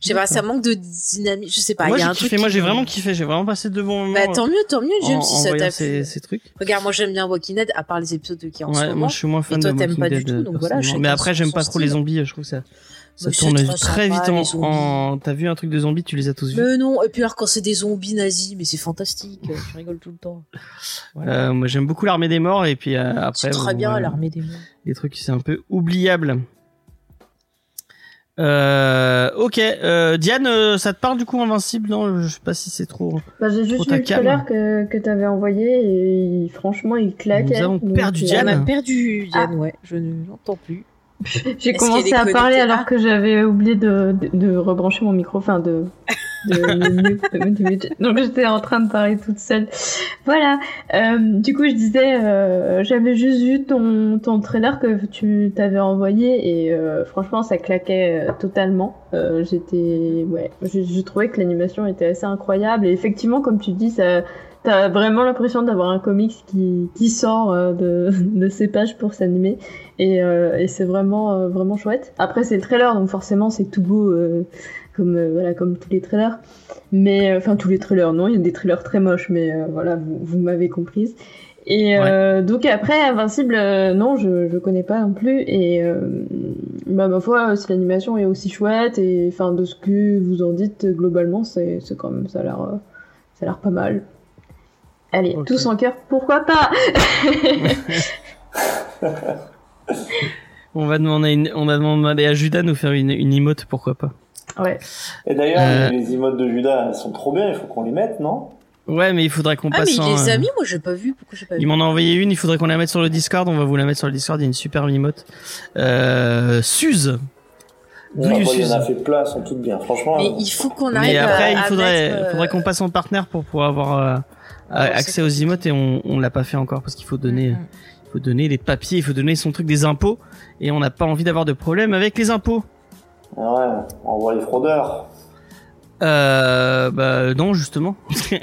Speaker 3: Je sais pas, ça manque de dynamique. Je sais pas,
Speaker 2: moi
Speaker 3: il y a
Speaker 2: j'ai
Speaker 3: un truc.
Speaker 2: kiffé, moi
Speaker 3: qui
Speaker 2: j'ai
Speaker 3: me-
Speaker 2: vraiment kiffé, j'ai vraiment passé de bons moments.
Speaker 3: Bah, tant mieux, tant mieux,
Speaker 2: en,
Speaker 3: James, si ça t'a
Speaker 2: ces, trucs.
Speaker 3: Regarde, moi, j'aime bien Walking Dead, à part les épisodes qui en ce
Speaker 2: Ouais,
Speaker 3: moment.
Speaker 2: moi je suis moins fan
Speaker 3: toi,
Speaker 2: de
Speaker 3: t'aimes
Speaker 2: Walking
Speaker 3: pas du
Speaker 2: Dead,
Speaker 3: tout, donc voilà,
Speaker 2: Mais après j'aime pas trop les zombies, je trouve que ça ça tourne
Speaker 3: très
Speaker 2: vite en, T'as vu un truc de zombies, tu les as tous vus.
Speaker 3: Mais non, et puis alors quand c'est des zombies nazis, mais c'est fantastique, je rigole tout le temps.
Speaker 2: Euh, moi j'aime beaucoup l'armée des morts et puis euh, après
Speaker 3: C'est très bien l'armée des morts.
Speaker 2: les trucs c'est un peu oubliable. Euh, ok, euh, Diane, euh, ça te parle du coup Invincible? Non, je sais pas si c'est trop.
Speaker 4: Bah, j'ai juste vu le trailer que, que t'avais envoyé et il- franchement il claquait.
Speaker 2: Nous avons perdu
Speaker 4: euh,
Speaker 2: Diane.
Speaker 3: On a perdu Diane, ouais, je ne l'entends plus.
Speaker 4: J'ai commencé à parler alors que j'avais oublié de, de, de rebrancher mon micro, enfin de, de. Donc j'étais en train de parler toute seule. Voilà. Euh, du coup, je disais, euh, j'avais juste vu ton, ton trailer que tu t'avais envoyé et euh, franchement, ça claquait euh, totalement. Euh, J'étais, ouais, je, je trouvais que l'animation était assez incroyable et effectivement, comme tu dis, ça. T'as vraiment l'impression d'avoir un comics qui, qui sort euh, de, de ses pages pour s'animer et, euh, et c'est vraiment euh, vraiment chouette. Après c'est le trailer donc forcément c'est tout beau euh, comme euh, voilà comme tous les trailers. Mais euh, enfin tous les trailers non, il y a des trailers très moches mais euh, voilà vous, vous m'avez comprise. Et euh, donc après Invincible euh, non je je connais pas non plus et euh, bah ma foi si l'animation est aussi chouette et enfin de ce que vous en dites globalement c'est c'est quand même ça a l'air ça a l'air pas mal. Allez,
Speaker 2: Ok.
Speaker 4: tous en cœur, pourquoi pas
Speaker 2: On va demander, une- on va demander à Judas de nous faire une, une emote, pourquoi pas.
Speaker 4: Ouais.
Speaker 5: Et d'ailleurs,
Speaker 2: Euh.
Speaker 5: les emotes de Judas, elles sont trop bien, il faut qu'on les mette, non?
Speaker 2: Ouais, mais il faudrait qu'on
Speaker 3: Ah, mais
Speaker 2: passe.
Speaker 3: il
Speaker 2: en,
Speaker 3: les
Speaker 2: euh,
Speaker 3: a mis, moi j'ai pas vu, pourquoi j'ai pas vu?
Speaker 2: Il m'en a envoyé une, il faudrait qu'on la mette sur le Discord, on va vous la mettre sur le Discord, il y a une super emote. Euh, Suze.
Speaker 5: Bon, Il y en a fait plein, elles sont toutes bien. Franchement,
Speaker 3: Mais
Speaker 5: euh,
Speaker 3: il faut qu'on arrive
Speaker 2: Mais après,
Speaker 3: à,
Speaker 2: il faudrait,
Speaker 3: mettre, euh,
Speaker 2: faudrait qu'on passe en partenaire pour pouvoir avoir euh,
Speaker 3: Ah,
Speaker 2: accès
Speaker 3: c'est
Speaker 2: aux
Speaker 3: possible.
Speaker 2: emotes et on, on l'a pas fait encore parce qu'il faut donner, il faut donner les papiers, il faut donner son truc des impôts et on n'a pas envie d'avoir de problème avec les impôts.
Speaker 5: ouais, on voit les fraudeurs.
Speaker 2: Euh, bah non justement.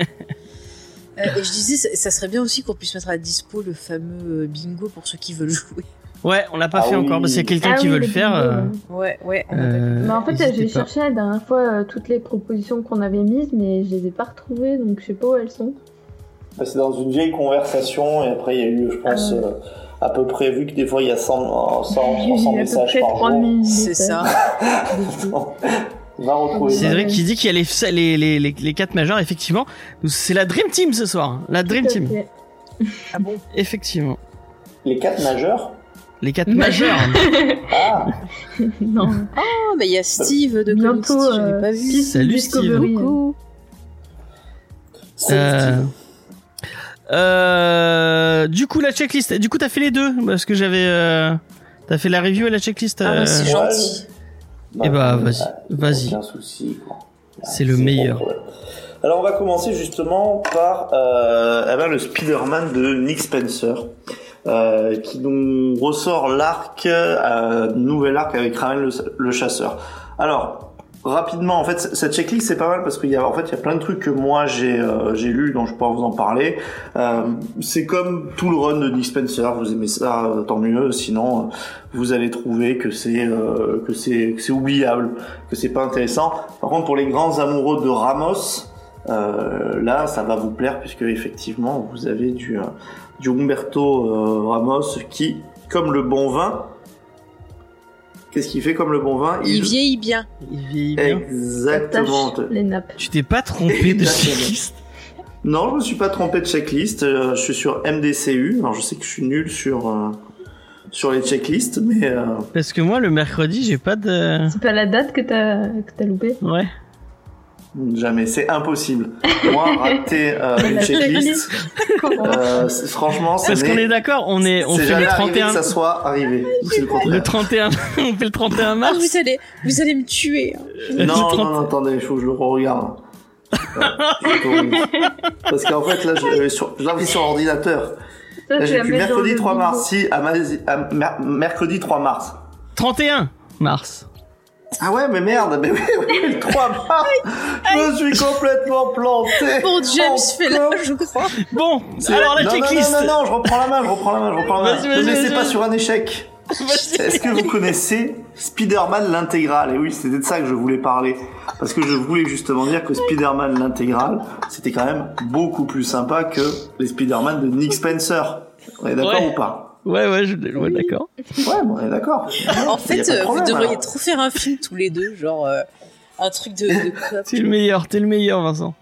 Speaker 3: Euh, et je disais, ça, ça serait bien aussi qu'on puisse mettre à dispo le fameux euh, bingo pour ceux qui veulent jouer.
Speaker 2: Ouais, on l'a pas
Speaker 5: Ah
Speaker 2: fait
Speaker 5: oui.
Speaker 2: encore parce qu'il y a quelqu'un
Speaker 4: Ah
Speaker 2: qui
Speaker 4: oui,
Speaker 2: veut le faire. euh,
Speaker 4: ouais.
Speaker 3: Ouais, on
Speaker 2: euh,
Speaker 4: Mais en fait, j'ai cherché la dernière fois euh, toutes les propositions qu'on avait mises, mais je les ai pas retrouvées, donc je sais pas où elles sont.
Speaker 5: C'est dans une vieille conversation, et après, il y a eu, je pense,
Speaker 4: Ah.
Speaker 5: euh, à peu près, vu que des fois, il y a 100, 100,
Speaker 4: Il y a
Speaker 5: 300
Speaker 4: à peu
Speaker 5: messages par jour.
Speaker 4: 3000
Speaker 3: C'est ça.
Speaker 5: Va retrouver
Speaker 2: vrai qu'il dit qu'il y a les, les, les, les, les quatre majeurs, effectivement. C'est la Dream Team ce soir. La Dream
Speaker 4: Tout
Speaker 2: Team.
Speaker 3: Ah bon?
Speaker 2: Effectivement.
Speaker 5: Les quatre nageurs
Speaker 2: Les quatre
Speaker 4: Majeurs.
Speaker 2: majeurs.
Speaker 5: Ah,
Speaker 4: non.
Speaker 3: Oh, mais il y a Steve de
Speaker 4: Bientôt,
Speaker 3: Comics, j'avais
Speaker 4: euh,
Speaker 3: pas vu.
Speaker 4: Peace
Speaker 2: Salut,
Speaker 4: Discovery.
Speaker 3: Coucou.
Speaker 5: c'est
Speaker 2: Euh,
Speaker 5: Steve.
Speaker 2: Euh, du coup, la checklist. Du coup, t'as fait les deux parce que j'avais. Euh, t'as fait la review et la checklist.
Speaker 3: Ah,
Speaker 2: euh,
Speaker 3: mais c'est
Speaker 5: Ouais.
Speaker 3: gentil.
Speaker 2: eh bah,
Speaker 5: euh,
Speaker 2: vas-y, vas-y.
Speaker 5: Aucun souci, quoi.
Speaker 2: C'est le meilleur.
Speaker 5: Alors, on va commencer justement par euh, eh ben, le Spider-Man de Nick Spencer. Euh, qui nous ressort l'arc, euh, nouvel arc avec Raven le, le chasseur. Alors, rapidement, en fait, cette checklist c'est pas mal parce qu'il y a, en fait, il y a plein de trucs que moi j'ai, euh, j'ai lu, dont je pourrais vous en parler. Euh, c'est comme tout le run de Nick Spencer. Vous aimez ça, euh, tant mieux. Sinon, euh, vous allez trouver que c'est, euh, que c'est, c'est oubliable, que c'est pas intéressant. Par contre, pour les grands amoureux de Ramos, euh, là, ça va vous plaire puisque effectivement, vous avez du, du Humberto Ramos qui, comme le bon vin, qu'est-ce qu'il fait comme le bon vin
Speaker 3: Il vieillit bien.
Speaker 2: Il vieillit bien.
Speaker 5: Exactement.
Speaker 4: Attache les nappes.
Speaker 2: Tu t'es pas trompé de checklist?
Speaker 5: Non, je me suis pas trompé de checklist. euh, je suis sur MDCU. Alors, je sais que je suis nul sur euh, sur les checklists, mais euh,
Speaker 2: Parce que moi, le mercredi, j'ai pas de.
Speaker 4: C'est pas la date que t'as que t'as loupé
Speaker 2: Ouais.
Speaker 5: Jamais. C'est impossible. Moi, rater euh, une checklist, euh, c'est- franchement, c'est
Speaker 2: Parce qu'on est d'accord, on est, on
Speaker 5: c'est
Speaker 2: fait
Speaker 5: jamais
Speaker 2: le
Speaker 5: arrivé
Speaker 2: 31.
Speaker 5: que ça soit arrivé. C'est le.
Speaker 2: Le 31, on fait le 31
Speaker 3: Ah,
Speaker 2: mars.
Speaker 3: vous allez, vous allez me tuer. hein.
Speaker 2: Le
Speaker 5: Non,
Speaker 2: 30
Speaker 5: non, non, attendez, il faut que je le regarde. T'autorise. Parce qu'en fait, là, je l'avais sur, je l'avais sur l'ordinateur.
Speaker 4: Ça,
Speaker 5: Là, j'ai
Speaker 4: dans
Speaker 5: mercredi
Speaker 4: le
Speaker 5: 3
Speaker 4: bingo.
Speaker 5: mars. Si, à, ma- à mer- mercredi 3 mars.
Speaker 2: 31 mars.
Speaker 5: Ah ouais, mais merde, mais oui, oui, le 3 mars. Je me suis complètement planté.
Speaker 3: Bon, James fait là, je crois.
Speaker 2: Bon,
Speaker 5: C'est-
Speaker 2: alors la
Speaker 5: non,
Speaker 2: checklist.
Speaker 5: Non, non, non, non, je reprends la main, je reprends la main, je reprends la main. Ne laissez
Speaker 2: vas-y,
Speaker 5: pas sur un échec. Est-ce que vous connaissez Spider-Man l'intégrale? Et oui, c'était de ça que je voulais parler. Parce que je voulais justement dire que Spider-Man l'intégrale, c'était quand même beaucoup plus sympa que les Spider-Man de Nick Spencer. On est d'accord
Speaker 2: Ouais.
Speaker 5: ou pas?
Speaker 2: Ouais, ouais, je... ouais d'accord.
Speaker 5: Ouais, bon, on est d'accord.
Speaker 3: En fait,
Speaker 5: de
Speaker 3: euh, vous devriez
Speaker 5: alors.
Speaker 3: trop faire un film tous les deux, genre euh, un truc de. de
Speaker 2: T'es le meilleur, t'es le meilleur, Vincent.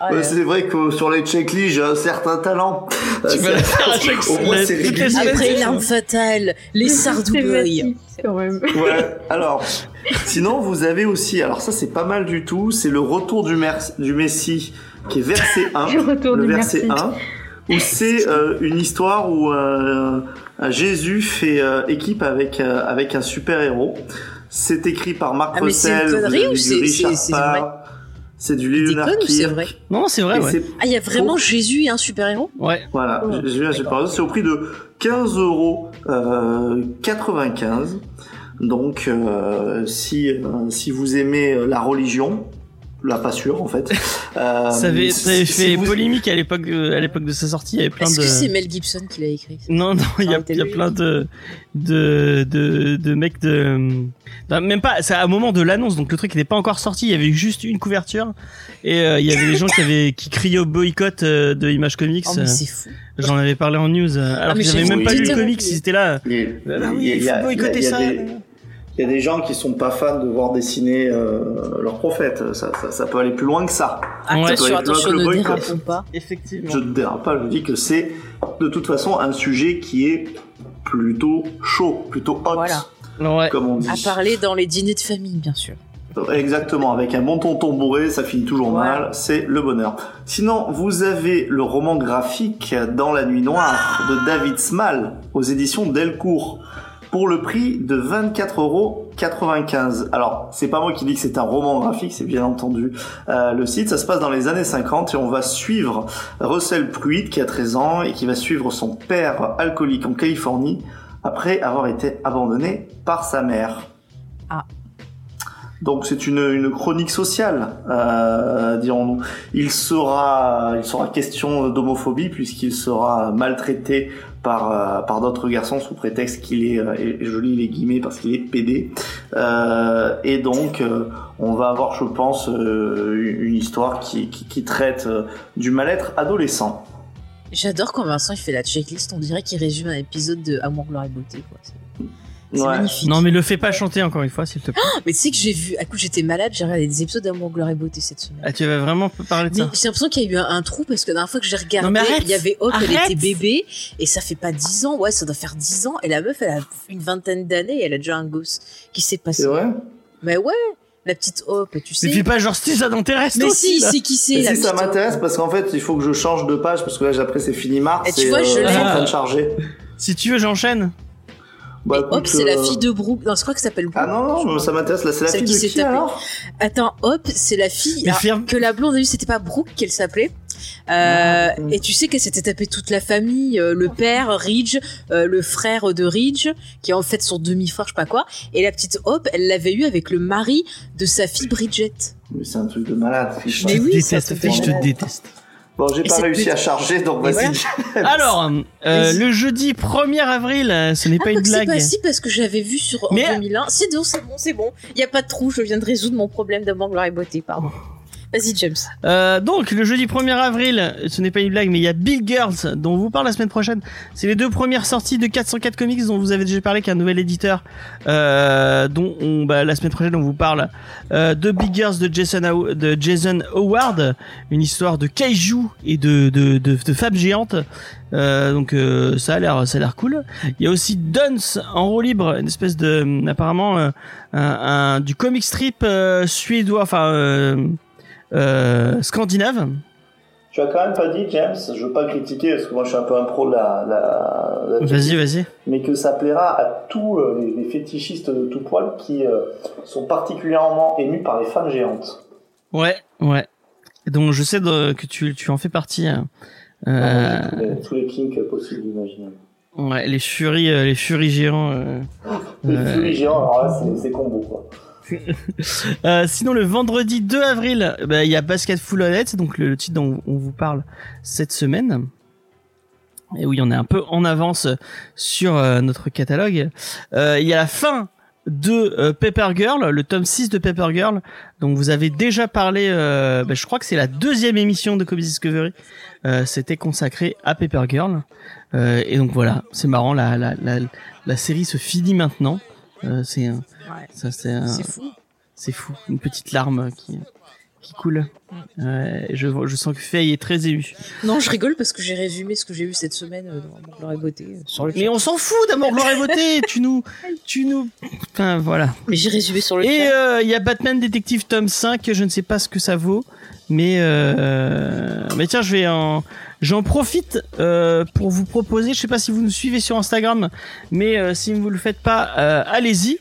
Speaker 3: Ah,
Speaker 5: Ouais, c'est vrai que sur les checklists, j'ai un certain talent.
Speaker 2: Tu vas la faire à chaque
Speaker 5: Au moins,
Speaker 2: semaine.
Speaker 3: Après l'arme fatale, les Sardou Boys.
Speaker 4: Thématique, quand même.
Speaker 5: Ouais. Alors, sinon vous avez aussi, alors ça c'est pas mal du tout, c'est le retour du, Mer- du Messie qui est verset 1.
Speaker 4: Le retour
Speaker 5: le
Speaker 4: du
Speaker 5: verset
Speaker 4: Messie.
Speaker 5: 1 où c'est euh, une histoire où euh, Jésus fait euh, équipe avec euh, avec un super héros. C'est écrit par Marc
Speaker 3: Ah,
Speaker 5: Russell,
Speaker 3: c'est-
Speaker 5: Richard
Speaker 3: c'est-
Speaker 5: du Leonard
Speaker 3: déconne ou c'est
Speaker 5: Kirk.
Speaker 3: vrai
Speaker 2: Non, c'est vrai,
Speaker 5: Et
Speaker 2: ouais.
Speaker 3: Ah, il y a vraiment Jésus et un super-héros
Speaker 2: Ouais.
Speaker 5: Voilà,
Speaker 4: Ouais.
Speaker 5: j'ai vu un super héros. C'est au prix de 15 euros euh, 95. Donc, euh, si euh, si vous aimez la religion, là pas sûr en fait. Euh,
Speaker 2: Ça avait, ça avait
Speaker 5: si-
Speaker 2: fait
Speaker 5: vous-
Speaker 2: polémique à l'époque, à l'époque de sa sortie. Il y avait plein
Speaker 3: Est-ce
Speaker 2: de.
Speaker 3: que c'est Mel Gibson qui l'a écrit
Speaker 2: Non, non, il y a,
Speaker 3: Ah,
Speaker 2: y a plein de, de, de, de mecs de, non, même pas, c'est à un moment de l'annonce, donc le truc n'était pas encore sorti, il y avait juste une couverture, et euh, il y avait des gens qui avaient, qui criaient au boycott euh, de Image Comics,
Speaker 3: Oh, mais c'est fou.
Speaker 2: j'en avais parlé en news, alors avaient
Speaker 3: j'ai
Speaker 2: même pas lu le comics, ils étaient là,
Speaker 5: Il y a-
Speaker 2: ah oui, il faut boycotter ça.
Speaker 5: des- Il y a des gens qui sont pas fans de voir dessiner euh, leur prophète. Ça, ça, ça peut aller plus loin que ça.
Speaker 2: Ouais.
Speaker 3: Attention,
Speaker 5: Ouais,
Speaker 3: attention,
Speaker 5: le
Speaker 3: ne
Speaker 5: boycott.
Speaker 3: pas.
Speaker 2: Effectivement.
Speaker 5: Je ne dérape pas, je dis que c'est de toute façon un sujet qui est plutôt chaud, plutôt hot,
Speaker 3: Voilà.
Speaker 2: Ouais.
Speaker 5: comme on dit.
Speaker 3: À parler dans les dîners de famille, bien sûr.
Speaker 5: Exactement, avec un bon tonton bourré, ça finit toujours mal, c'est le bonheur. Sinon, vous avez le roman graphique Dans la nuit noire de David Small aux éditions Delcourt pour le prix de 24,95€. Alors, c'est pas moi qui dis que c'est un roman graphique, c'est bien entendu euh, le site. Ça se passe dans les années 50 et on va suivre Russell Pruitt qui a 13 ans et qui va suivre son père alcoolique en Californie après avoir été abandonné par sa mère.
Speaker 3: Ah.
Speaker 5: Donc c'est une, une chronique sociale, euh, dirons-nous. Il sera, il sera question d'homophobie puisqu'il sera maltraité par, euh, par d'autres garçons sous prétexte qu'il est, euh, et je lis les guillemets parce qu'il est pédé. Euh, et donc on va avoir, je pense, une histoire qui, qui, traite du mal-être adolescent.
Speaker 3: J'adore quand Vincent il fait la checklist, on dirait qu'il résume un épisode de Amour, gloire et beauté. C'est c'est
Speaker 5: Ouais.
Speaker 3: magnifique.
Speaker 2: Non, mais le fais pas chanter encore une fois, s'il te plaît.
Speaker 3: Mais tu sais que j'ai vu, à coup j'étais malade, j'ai regardé des épisodes d'Amour, gloire et beauté cette semaine.
Speaker 2: Ah, tu vas vraiment parler de
Speaker 3: Mais
Speaker 2: ça.
Speaker 3: j'ai l'impression qu'il y a eu un, un trou parce que la dernière fois que j'ai regardé,
Speaker 2: Non, mais arrête
Speaker 3: il y avait Hope, elle
Speaker 2: Arrête
Speaker 3: était bébé et ça fait pas 10 ans, ouais, ça doit faire 10 ans et la meuf elle a une vingtaine d'années et elle a déjà un gosse qui s'est passé.
Speaker 5: C'est vrai
Speaker 3: Mais ouais, la petite Hope, tu sais.
Speaker 2: Mais fais pas genre si ça t'intéresse
Speaker 3: Mais
Speaker 2: aussi,
Speaker 3: si, c'est qui c'est
Speaker 5: Et si ça m'intéresse parce qu'en fait il faut que je change de page parce que là après c'est fini mars
Speaker 3: Et tu vois, je
Speaker 5: euh,
Speaker 3: l'ai.
Speaker 5: c'est en train de charger.
Speaker 2: Si tu veux, j'enchaîne.
Speaker 5: Bah, écoute,
Speaker 3: c'est la
Speaker 5: euh,
Speaker 3: fille de Brooke. Non, c'est quoi que ça s'appelle Brooke
Speaker 5: Ah non, non, ça m'intéresse. Là, c'est la
Speaker 3: Celle
Speaker 5: fille
Speaker 3: qui
Speaker 5: de qui
Speaker 3: tapée.
Speaker 5: alors
Speaker 3: Attends, Hope, c'est la fille. Alors,
Speaker 2: ferme-
Speaker 3: que la blonde a eu, c'était pas Brooke qu'elle s'appelait. Euh,
Speaker 5: Ah,
Speaker 3: et tu sais qu'elle s'était tapé toute la famille, euh, le père, Ridge, euh, le frère de Ridge, qui est en fait son demi-frère, je sais pas quoi. Et la petite Hope, elle l'avait eu avec le mari de sa fille Bridget.
Speaker 5: Mais c'est un truc de malade.
Speaker 2: Je
Speaker 3: Mais
Speaker 2: te
Speaker 3: oui, ça
Speaker 2: déteste,
Speaker 3: te fait
Speaker 2: je te déteste.
Speaker 5: Bon, j'ai pas réussi à charger, donc vas-y.
Speaker 2: Alors, euh, le jeudi 1er avril, euh, ce n'est
Speaker 3: Ah,
Speaker 2: pas une
Speaker 3: donc c'est
Speaker 2: blague.
Speaker 3: pas si parce que j'avais vu sur en
Speaker 2: Mais-
Speaker 3: 2001. C'est bon, c'est bon, c'est bon. Il y a pas de trou, je viens de résoudre mon problème d'amour, gloire et beauté, pardon. Vas-y, James.
Speaker 2: Euh, donc le jeudi 1er avril, ce n'est pas une blague, mais il y a Big Girls dont on vous parle la semaine prochaine. C'est les deux premières sorties de 404 Comics dont vous avez déjà parlé, qu'un nouvel éditeur, euh, dont on, bah, la semaine prochaine on vous parle euh, de Big Girls de Jason, de Jason Howard, une histoire de kaiju et de de, de, de femmes géantes. Euh, donc euh, ça a l'air ça a l'air cool. Il y a aussi Duns en roue libre, une espèce de apparemment euh, un, un- du comic strip suédois, enfin euh, scandinave.
Speaker 5: Tu as quand même pas dit, James, je veux pas critiquer parce que moi je suis un peu un pro de la. la, la
Speaker 2: Vas-y, vas-y.
Speaker 5: Mais que ça plaira à tous euh, les, les fétichistes de tout poil qui euh, sont particulièrement émus par les femmes géantes.
Speaker 2: Ouais, ouais. Donc je sais de- que tu, tu en fais partie. hein. Euh,
Speaker 5: tous, les, tous les kinks possibles d'imaginer.
Speaker 2: ouais, les furies, les furies géants.
Speaker 5: Les furies géants, alors là c'est combo quoi.
Speaker 2: Euh, sinon, le vendredi 2 avril, bah, il y a Basket Full donc le, titre dont on vous parle cette semaine. Et oui, on est un peu en avance sur euh, notre catalogue. Euh, il y a la fin de Paper Girl, le tome 6 de Paper Girl, dont vous avez déjà parlé, bah, je crois que c'est la deuxième émission de Comics Discovery, c'était consacré à Paper Girl. Et donc voilà, c'est marrant, la, série se finit maintenant. C'est ça, c'est
Speaker 3: fou.
Speaker 2: c'est fou, une petite larme qui, qui coule. Euh, je, je sens que Faye est très ému.
Speaker 3: Non, je rigole parce que j'ai résumé ce que j'ai vu cette semaine euh, dans Gloire et Beauté euh, sur le
Speaker 2: Mais on s'en fout d'amour, gloire et beauté. tu nous, tu nous, enfin voilà.
Speaker 3: Mais j'ai résumé sur le
Speaker 2: Et euh, il y a Batman Détective tome 5, je ne sais pas ce que ça vaut, mais mais tiens, je vais en, j'en profite pour vous proposer. Je sais pas si vous nous suivez sur Instagram, mais si vous le faites pas, allez-y,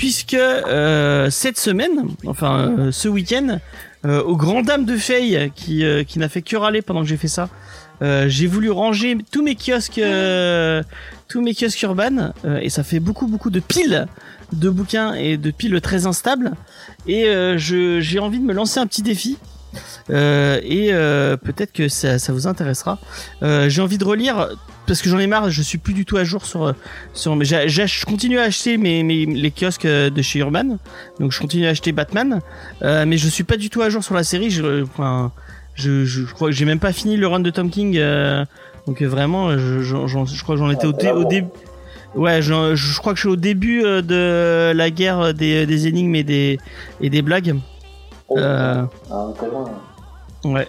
Speaker 2: puisque euh, cette semaine, enfin euh, ce week-end, euh, aux grand dames de Faye qui euh, qui n'a fait que râler pendant que j'ai fait ça. j'ai voulu ranger tous mes kiosques, tous mes kiosques urbains, et ça fait beaucoup beaucoup de piles de bouquins et de piles très instables. Et j'ai envie de me lancer un petit défi. Euh, et euh, peut-être que ça, vous intéressera. Euh, j'ai envie de relire parce que j'en ai marre. Je suis plus du tout à jour sur sur. Je continue à acheter les kiosques de chez Urban. Donc je continue à acheter Batman, mais je suis pas du tout à jour sur la série. Je, enfin, crois que j'ai même pas fini le run de Tom King. donc vraiment, je, crois que j'en étais au, dé- au début. Ouais, je, crois que je suis au début de la guerre des, des énigmes et des blagues.
Speaker 5: Oh,
Speaker 2: Euh,
Speaker 5: ah.
Speaker 2: Ouais.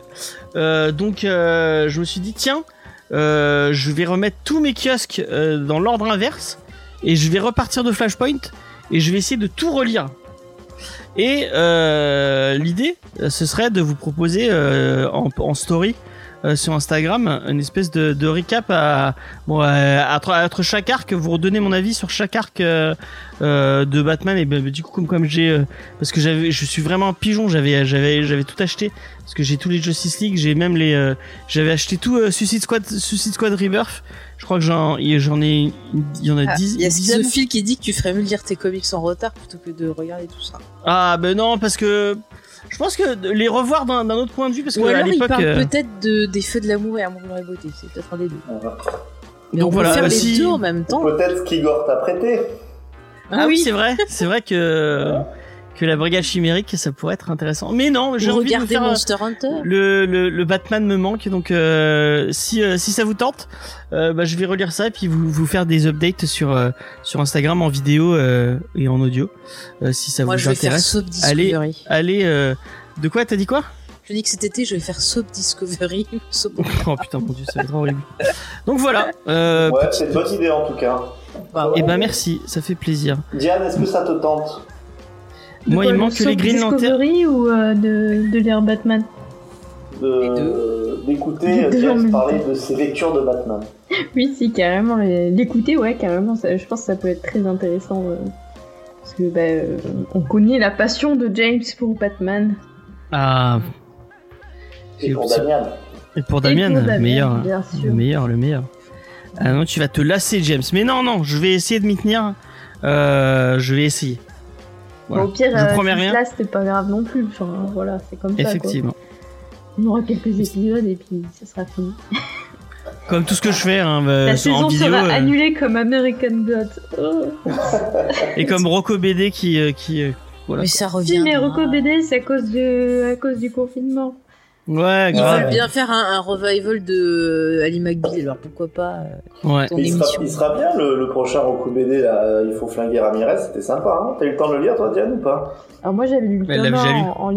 Speaker 2: Euh, donc euh, je me suis dit tiens, euh, je vais remettre tous mes kiosques dans l'ordre inverse et je vais repartir de Flashpoint et je vais essayer de tout relire. Et l'idée, ce serait de vous proposer en, en story euh, sur Instagram une espèce de, de recap à, bon, à, entre, entre chaque arc, vous redonnez mon avis sur chaque arc euh, euh, de Batman et ben, du coup comme comme j'ai euh, parce que j'avais je suis vraiment un pigeon j'avais j'avais j'avais tout acheté parce que j'ai tous les Justice League j'ai même les euh, j'avais acheté tout euh, Suicide Squad Suicide Squad Rebirth je crois que j'en j'en ai il y en a
Speaker 3: Ah,
Speaker 2: 10
Speaker 3: Il y a
Speaker 2: dizaine.
Speaker 3: Sophie qui dit que tu ferais mieux lire tes comics en retard plutôt que de regarder tout ça.
Speaker 2: ah ben non parce que je pense que de les revoir d'un autre point de vue parce
Speaker 3: Ou
Speaker 2: que à
Speaker 3: alors il
Speaker 2: l'époque
Speaker 3: parle
Speaker 2: euh,
Speaker 3: peut-être de, des feux de l'amour et Amour, Gloire et Beauté. C'est peut-être un des deux. Mais
Speaker 2: Donc
Speaker 3: on
Speaker 2: voilà,
Speaker 3: peut faire
Speaker 2: bah,
Speaker 3: les
Speaker 2: si-
Speaker 3: deux en même temps.
Speaker 5: Peut-être qu'Igor t'a prêté.
Speaker 2: ah oui c'est vrai c'est vrai que que la brigade chimérique ça pourrait être intéressant mais non j'ai envie de faire un-
Speaker 3: Monster Hunter?
Speaker 2: le, le, le Batman me manque donc euh, si euh, si ça vous tente euh, bah, je vais relire ça et puis vous vous faire des updates sur euh, sur Instagram en vidéo euh, et en audio euh, si ça
Speaker 3: Moi,
Speaker 2: vous
Speaker 3: je vais faire
Speaker 2: intéresse
Speaker 3: Soap
Speaker 2: allez
Speaker 3: Discovery.
Speaker 2: allez euh, de quoi? T'as dit quoi?
Speaker 3: Je dis que cet été, je vais faire Soap Discovery. Soap-
Speaker 2: oh putain mon dieu ça va être horrible donc voilà euh,
Speaker 5: Ouais, c'est une bonne idée en tout cas.
Speaker 3: Bah,
Speaker 2: et ben merci ça fait plaisir
Speaker 5: Diane, est-ce que ça te tente?
Speaker 4: De
Speaker 2: moi
Speaker 4: quoi,
Speaker 2: il
Speaker 4: le
Speaker 2: manque que les Green Lantern
Speaker 4: Discovery ou euh, de, de lire Batman?
Speaker 5: De- d'écouter
Speaker 4: en
Speaker 5: James parler de ses lectures de Batman
Speaker 4: Oui, si, carrément. L'écouter, ouais, carrément. ça- je pense que ça peut être très intéressant. euh, parce que, bah, euh, on connaît la passion de James pour Batman.
Speaker 2: ah
Speaker 5: Et pour Damian.
Speaker 2: et pour
Speaker 4: Et
Speaker 2: Damien
Speaker 4: pour Damien,
Speaker 2: meilleur
Speaker 4: Bien
Speaker 2: le meilleur le meilleur ah non tu vas te lasser James mais non non je vais essayer de m'y tenir euh, je vais essayer Voilà.
Speaker 4: Bon, au pire,
Speaker 2: Je
Speaker 4: euh,
Speaker 2: promets
Speaker 4: si
Speaker 2: rien.
Speaker 4: Là, c'est pas grave non plus. Enfin, voilà, c'est comme ça. quoi.
Speaker 2: Effectivement.
Speaker 4: On aura quelques épisodes et puis ça sera fini.
Speaker 2: Comme tout ce que je fais hein, euh,
Speaker 4: La
Speaker 2: en
Speaker 4: saison
Speaker 2: vidéo
Speaker 4: sera
Speaker 2: euh,
Speaker 4: annulée comme American Gods. Oh.
Speaker 2: et comme Rocco BD qui euh, qui euh, Voilà.
Speaker 3: Mais ça
Speaker 4: Si,
Speaker 3: revient.
Speaker 4: mais Reco BD, c'est à cause, de... à cause du confinement.
Speaker 2: Ouais,
Speaker 3: Ils
Speaker 2: grave.
Speaker 3: veulent bien faire un, un revival de Ali McBeal, alors pourquoi pas euh,
Speaker 2: Ouais.
Speaker 3: ton
Speaker 5: il,
Speaker 3: émission
Speaker 5: sera, il sera bien le, le prochain Roku BD, là. Il faut flinguer Ramirez, c'était sympa, hein. T'as eu le temps de le lire, toi, Diane, ou pas
Speaker 4: Alors moi j'avais lu le en, en,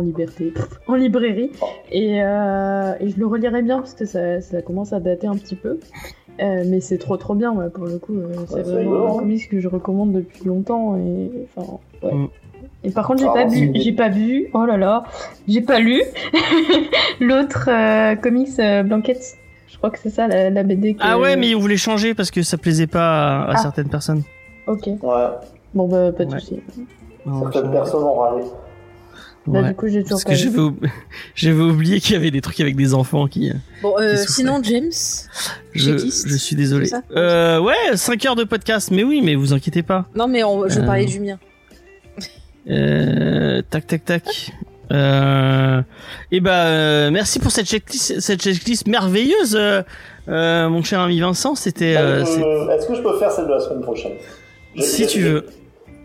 Speaker 4: liberté, en librairie,
Speaker 5: Oh.
Speaker 4: et, euh, et je le relirai bien parce que ça, ça commence à dater un petit peu. Euh, mais c'est trop trop bien, ouais, pour le coup. euh, c'est
Speaker 5: Ouais,
Speaker 4: vraiment un
Speaker 5: hein.
Speaker 4: comics que je recommande depuis longtemps. Et, enfin, ouais. Et par contre, j'ai
Speaker 5: Ah,
Speaker 4: pas vu, j'ai pas vu, oh là là, j'ai pas lu l'autre euh, comics euh, Blanquette. Je crois que c'est ça la, la BD. Que...
Speaker 2: Ah ouais, mais on voulait changer parce que ça plaisait pas à, à
Speaker 4: Ah.
Speaker 2: certaines personnes.
Speaker 4: Ok,
Speaker 5: Ouais.
Speaker 4: bon bah pas de
Speaker 2: Ouais.
Speaker 4: soucis.
Speaker 2: Non,
Speaker 5: Certaines personnes ont râlé.
Speaker 4: Bah,
Speaker 2: Ouais.
Speaker 4: du coup, j'ai toujours
Speaker 2: Parce
Speaker 4: pas
Speaker 2: que j'avais oub- j'avais oublié qu'il y avait des trucs avec des enfants qui.
Speaker 3: Bon, euh,
Speaker 2: Qui souffrait.
Speaker 3: sinon, James,
Speaker 2: Je, suis désolé. Euh, ouais, 5 heures de podcast, mais oui, mais vous inquiétez pas.
Speaker 3: non mais on- je
Speaker 2: Euh.
Speaker 3: parlais du mien.
Speaker 2: Euh, tac, tac, tac. Euh, et bah, euh, merci pour cette checklist, cette checklist merveilleuse, euh, euh, mon cher ami Vincent. C'était. euh,
Speaker 5: Euh, Est-ce que je peux faire celle de la semaine prochaine?
Speaker 2: Si tu veux.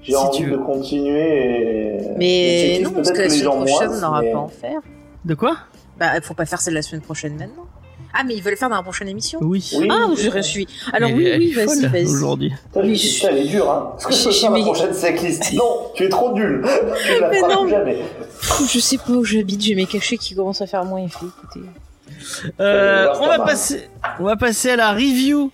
Speaker 5: J'ai
Speaker 2: Si
Speaker 5: envie
Speaker 2: tu
Speaker 5: de
Speaker 2: veux.
Speaker 5: continuer et.
Speaker 3: Mais non, parce que la semaine prochaine, on n'aura
Speaker 5: mais-
Speaker 3: pas à en faire.
Speaker 2: De quoi?
Speaker 3: Bah, faut pas faire celle de la semaine prochaine maintenant. Ah, mais ils veulent le faire dans la prochaine émission
Speaker 2: Oui.
Speaker 5: Oui.
Speaker 3: Ah, je suis. Alors oui,
Speaker 2: elle
Speaker 3: oui, vas-y, vas-y.
Speaker 2: Aujourd'hui.
Speaker 3: Mais
Speaker 5: mais
Speaker 3: je-
Speaker 5: putain, elle est dure, hein. Est-ce que je
Speaker 3: J'ai-
Speaker 5: faire la
Speaker 3: mais-
Speaker 5: prochaine checklist Non, tu es trop nul. Tu la
Speaker 3: Mais non.
Speaker 5: plus jamais.
Speaker 3: Je sais pas où j'habite, j'ai mes cachets qui commencent à faire moins effet, écoutez.
Speaker 2: Euh, on va passer, on va passer à la review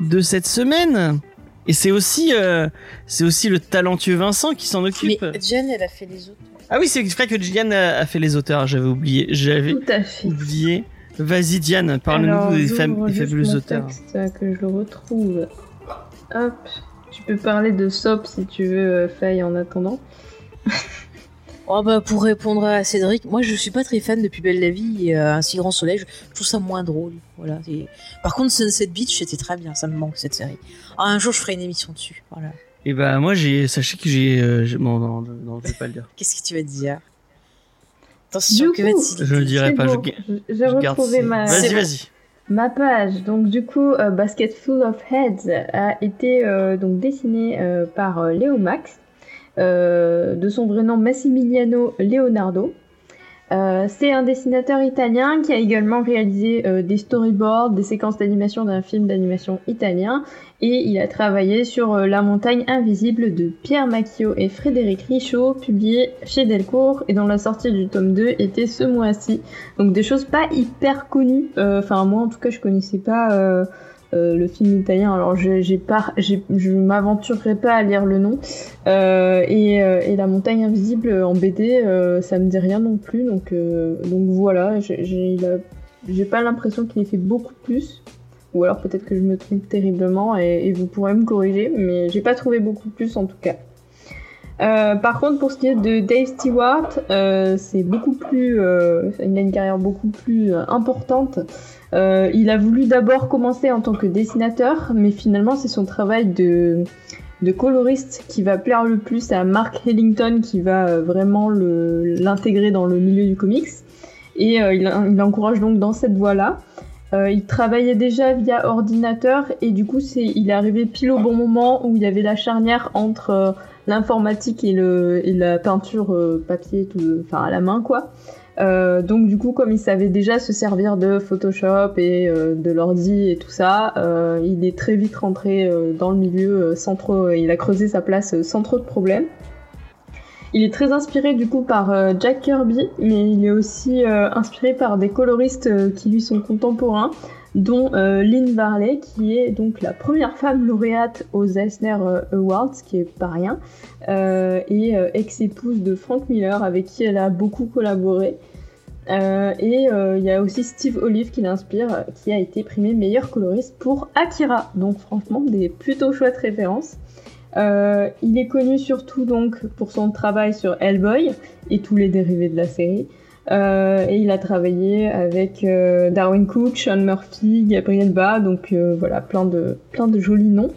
Speaker 2: de cette semaine. Et c'est aussi, euh, c'est aussi le talentueux Vincent qui s'en
Speaker 3: Mais
Speaker 2: occupe.
Speaker 3: Jen, elle a fait les autres.
Speaker 2: Ah oui, c'est vrai que Diane a, a fait les auteurs. J'avais oublié. J'avais
Speaker 4: Tout à fait.
Speaker 2: oublié. Vas-y Diane, parle-nous des, fam- des fabuleux auteurs.
Speaker 4: texte, euh, que je le retrouve. Hop. Tu peux parler de SOP si tu veux, euh, Faye, en attendant.
Speaker 3: Oh bah pour répondre à Cédric, moi je suis pas très fan de Plus belle la vie et euh, Un si grand soleil, je trouve ça moins drôle. Voilà. Par contre Sunset Beach c'était très bien, ça me manque cette série. Ah, un jour je ferai une émission dessus. Voilà.
Speaker 2: Et bah moi j'ai, sachez que j'ai, euh, j'ai- non, non, non, je vais pas le dire.
Speaker 3: Qu'est-ce que tu vas dire? Attention,
Speaker 4: Du
Speaker 3: que
Speaker 4: coup,
Speaker 3: va-t-il
Speaker 2: Je le dirai
Speaker 4: C'est
Speaker 2: pas.
Speaker 4: bon,
Speaker 2: Je,
Speaker 4: je-
Speaker 2: je
Speaker 4: retrouvé ma,
Speaker 2: Vas-y,
Speaker 3: C'est bon.
Speaker 2: vas-y.
Speaker 4: ma page. Donc du coup, euh, Basket Full of Heads a été euh, donc dessiné euh, par euh, Léo Max, euh, de son vrai nom Massimiliano Leonardo. Euh, c'est un dessinateur italien qui a également réalisé euh, des storyboards, des séquences d'animation d'un film d'animation italien et il a travaillé sur euh, La montagne invisible de Pierre Macchio et Frédéric Richaud, publié chez Delcourt et dont la sortie du tome 2 était ce mois-ci. Donc des choses pas hyper connues. Euh, Enfin moi en tout cas je connaissais pas euh, le film italien. Alors j'ai pas, je m'aventurerai pas à lire le nom. Et, et la montagne invisible en BD, ça me dit rien non plus. Donc donc voilà, j'ai pas l'impression qu'il ait fait beaucoup plus. Ou alors peut-être que je me trompe terriblement et, vous pourrez me corriger, mais j'ai pas trouvé beaucoup plus en tout cas. Euh, par contre, pour ce qui est de Dave Stewart, euh, c'est beaucoup plus, euh, il a une carrière beaucoup plus euh, importante. Euh, il a voulu d'abord commencer en tant que dessinateur, mais finalement c'est son travail de, de coloriste qui va plaire le plus à Mark Hellington, qui va euh, vraiment l'intégrer dans le milieu du comics. Et il, il l'encourage donc dans cette voie-là. Euh, il travaillait déjà via ordinateur et du coup c'est, il est arrivé pile au bon moment où il y avait la charnière entre euh, l'informatique et, le, la peinture euh, papier, tout, enfin à la main quoi. Donc du coup, comme il savait déjà se servir de Photoshop et de l'ordi et tout ça, il est très vite rentré dans le milieu sans trop, il a creusé sa place sans trop de problèmes. Il est très inspiré du coup par euh, Jack Kirby, mais il est aussi euh, inspiré par des coloristes euh, qui lui sont contemporains, dont Lynn Varley, qui est donc la première femme lauréate aux Eisner Awards, qui est pas rien, et ex-épouse de Frank Miller, avec qui elle a beaucoup collaboré. Et il y a aussi Steve Olive qui l'inspire, qui a été primé meilleur coloriste pour Akira. Donc franchement, des plutôt chouettes références. Euh, il est connu surtout donc pour son travail sur Hellboy et tous les dérivés de la série. Euh, et il a travaillé avec euh, Darwin Cook, Sean Murphy, Gabriel Ba, donc voilà, plein de, plein de jolis noms.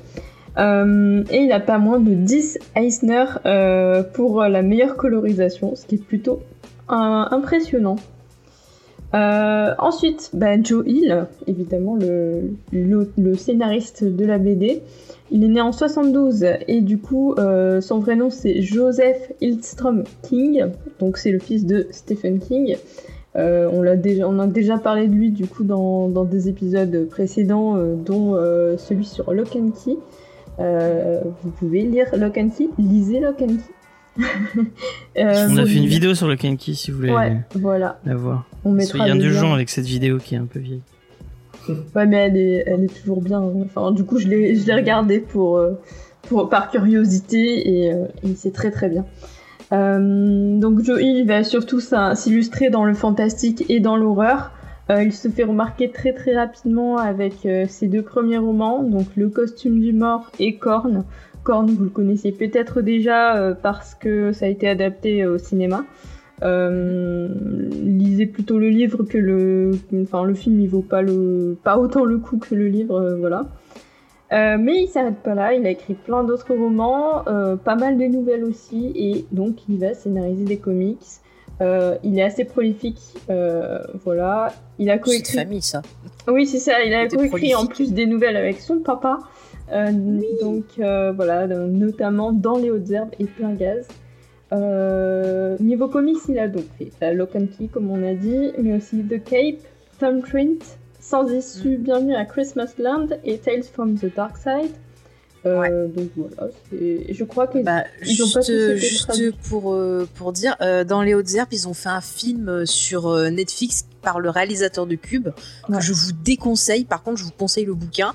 Speaker 4: Et il a pas moins de 10 Eisner pour la meilleure colorisation, ce qui est plutôt impressionnant. Ensuite, bah, Joe Hill, évidemment le scénariste de la BD. Il est né en 72 et du coup, euh, son vrai nom c'est Joseph Hillstrom King, donc c'est le fils de Stephen King. Euh, on, l'a déjà, on a déjà parlé de lui du coup dans, dans des épisodes précédents, euh, dont celui sur Lock and Key. Vous pouvez lire Lock and Key, lisez Lock and Key.
Speaker 2: On a fait une vidéo sur le Kenki si vous voulez
Speaker 4: Ouais, voilà.
Speaker 2: la voir.
Speaker 4: On mettra
Speaker 2: Soyez
Speaker 4: le
Speaker 2: indulgents
Speaker 4: lien.
Speaker 2: avec cette vidéo qui est un peu vieille.
Speaker 4: Ouais, mais elle est, toujours bien. Enfin, du coup, je l'ai, je l'ai regardé pour, euh, pour, par curiosité et, euh, et c'est très très bien. Euh, donc Joe va surtout s'illustrer dans le fantastique et dans l'horreur. Il se fait remarquer très très rapidement avec ses deux premiers romans, donc Le costume du mort et Korn. Korn, vous le connaissez peut-être déjà parce que ça a été adapté au cinéma. Euh, lisez plutôt le livre que le, enfin le film il vaut pas le, pas autant le coup que le livre, euh, voilà. Euh, mais il s'arrête pas là, il a écrit plein d'autres romans, pas mal de nouvelles aussi, et donc il va scénariser des comics. Il est assez prolifique, voilà. Il a
Speaker 3: C'est
Speaker 4: coécrit.
Speaker 3: famille, ça.
Speaker 4: Oui, c'est ça. Il a coécrit en plus des nouvelles avec son papa. Donc voilà, donc, notamment dans les hautes herbes et plein gaz. Euh, niveau comics, il a donc fait la Lock and Key, comme on a dit, mais aussi The Cape, Thumbprint, Sans issue, Bienvenue à Christmas Land et Tales from the Dark Side. Euh, Donc voilà, je crois que
Speaker 3: Bah,
Speaker 4: Ils ont
Speaker 3: juste
Speaker 4: pas
Speaker 3: juste pour, euh, pour dire, euh, dans les Hautes Herbes, ils ont fait un film sur Netflix par le réalisateur de Cube,
Speaker 4: Ouais.
Speaker 3: que je vous déconseille. Par contre, je vous conseille le bouquin.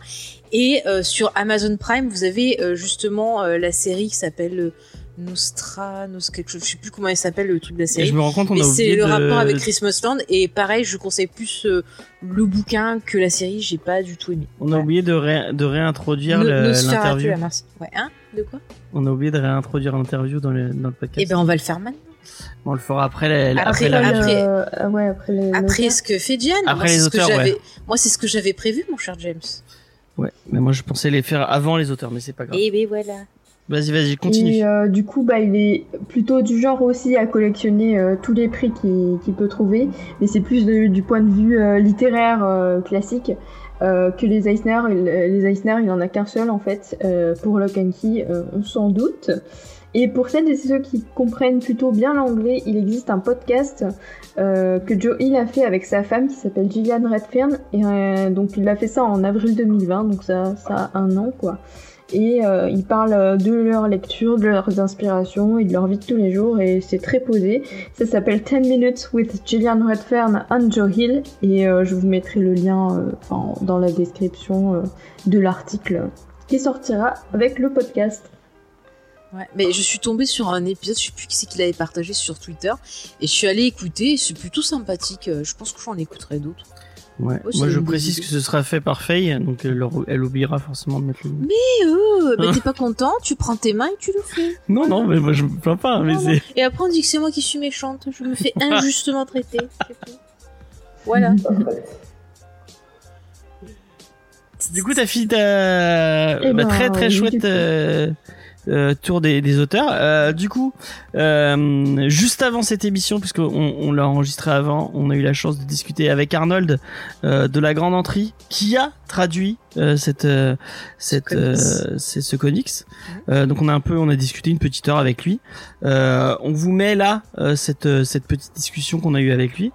Speaker 3: Et sur Amazon Prime, vous avez justement la série qui s'appelle Nostra, Nos, quelque chose, je sais plus comment elle s'appelle le truc de la
Speaker 2: Et
Speaker 3: série.
Speaker 2: je me rends compte, on
Speaker 3: Mais
Speaker 2: a
Speaker 3: c'est
Speaker 2: oublié
Speaker 3: le
Speaker 2: de...
Speaker 3: rapport avec Christmas Land. Et pareil, je conseille plus euh, le bouquin que la série. J'ai pas du tout aimé.
Speaker 2: On a oublié de, ré- de réintroduire
Speaker 3: No-
Speaker 2: le- l'interview.
Speaker 3: Ouais, hein? De quoi?
Speaker 2: On a oublié de réintroduire l'interview dans le, dans le podcast.
Speaker 3: Eh ben, on va le faire maintenant.
Speaker 2: on le fera après, la-
Speaker 3: Après,
Speaker 2: après la
Speaker 3: le- après-
Speaker 4: euh, ouais, après les
Speaker 3: Après
Speaker 4: les-
Speaker 3: ce que fait Diane,
Speaker 2: Après
Speaker 3: moi,
Speaker 2: les
Speaker 3: c'est ce que
Speaker 2: auteurs,
Speaker 3: j'avais-
Speaker 2: ouais.
Speaker 3: moi c'est ce que j'avais prévu, mon cher James.
Speaker 2: Ouais, mais moi je pensais les faire avant les auteurs, mais c'est pas grave.
Speaker 3: Et ben voilà.
Speaker 2: Vas-y, vas-y, continue.
Speaker 4: Et euh, du coup, bah, il est plutôt du genre aussi à collectionner euh, tous les prix qu'il peut trouver, mais c'est plus du point de vue euh, littéraire classique que les Eisner. Les Eisner, il en a qu'un seul en fait. Pour Lock and Key, on s'en doute. Et pour celles et ceux qui comprennent plutôt bien l'anglais, il existe un podcast que Joe Hill a fait avec sa femme qui s'appelle Gillian Redfern. Et donc il a fait ça en avril 2020, donc ça, ça a un an quoi et euh, ils parlent de leur lecture, de leurs inspirations et de leur vie de tous les jours et c'est très posé. Ça s'appelle 10 Minutes with Gillian Redfern and Joe Hill et euh, je vous mettrai le lien euh, dans la description de l'article qui sortira avec le podcast.
Speaker 3: Ouais. Mais je suis tombée sur un épisode, je sais plus qui c'est qui l'avait partagé sur Twitter, et je suis allée écouter, c'est plutôt sympathique. Je pense que j'en écouterai d'autres.
Speaker 2: Ouais.
Speaker 3: Oh,
Speaker 2: Moi je précise que ce sera fait par Faye, donc elle, oubliera forcément de mettre le.
Speaker 3: Et euh, bah, t'es pas content, tu prends tes mains et tu le fais.
Speaker 2: Non, non, mais moi je me plains pas, mais
Speaker 3: Non. Et après on dit que c'est moi qui suis méchante, je me fais injustement traiter. Voilà.
Speaker 2: Du coup, t'as fini ta
Speaker 4: Eh
Speaker 2: bah,
Speaker 4: ben,
Speaker 2: très très
Speaker 4: oui,
Speaker 2: chouette euh, euh, tour des, des auteurs. Euh, du coup, euh, juste avant cette émission, puisqu'on on l'a enregistré avant, on a eu la chance de discuter avec Arnold euh, de la Grande Entrée, qui a traduit euh, cette euh, cette euh, c'est ce comics. Euh, donc on a un peu, on a discuté une petite heure avec lui. Euh, on vous met là euh, cette cette petite discussion qu'on a eue avec lui,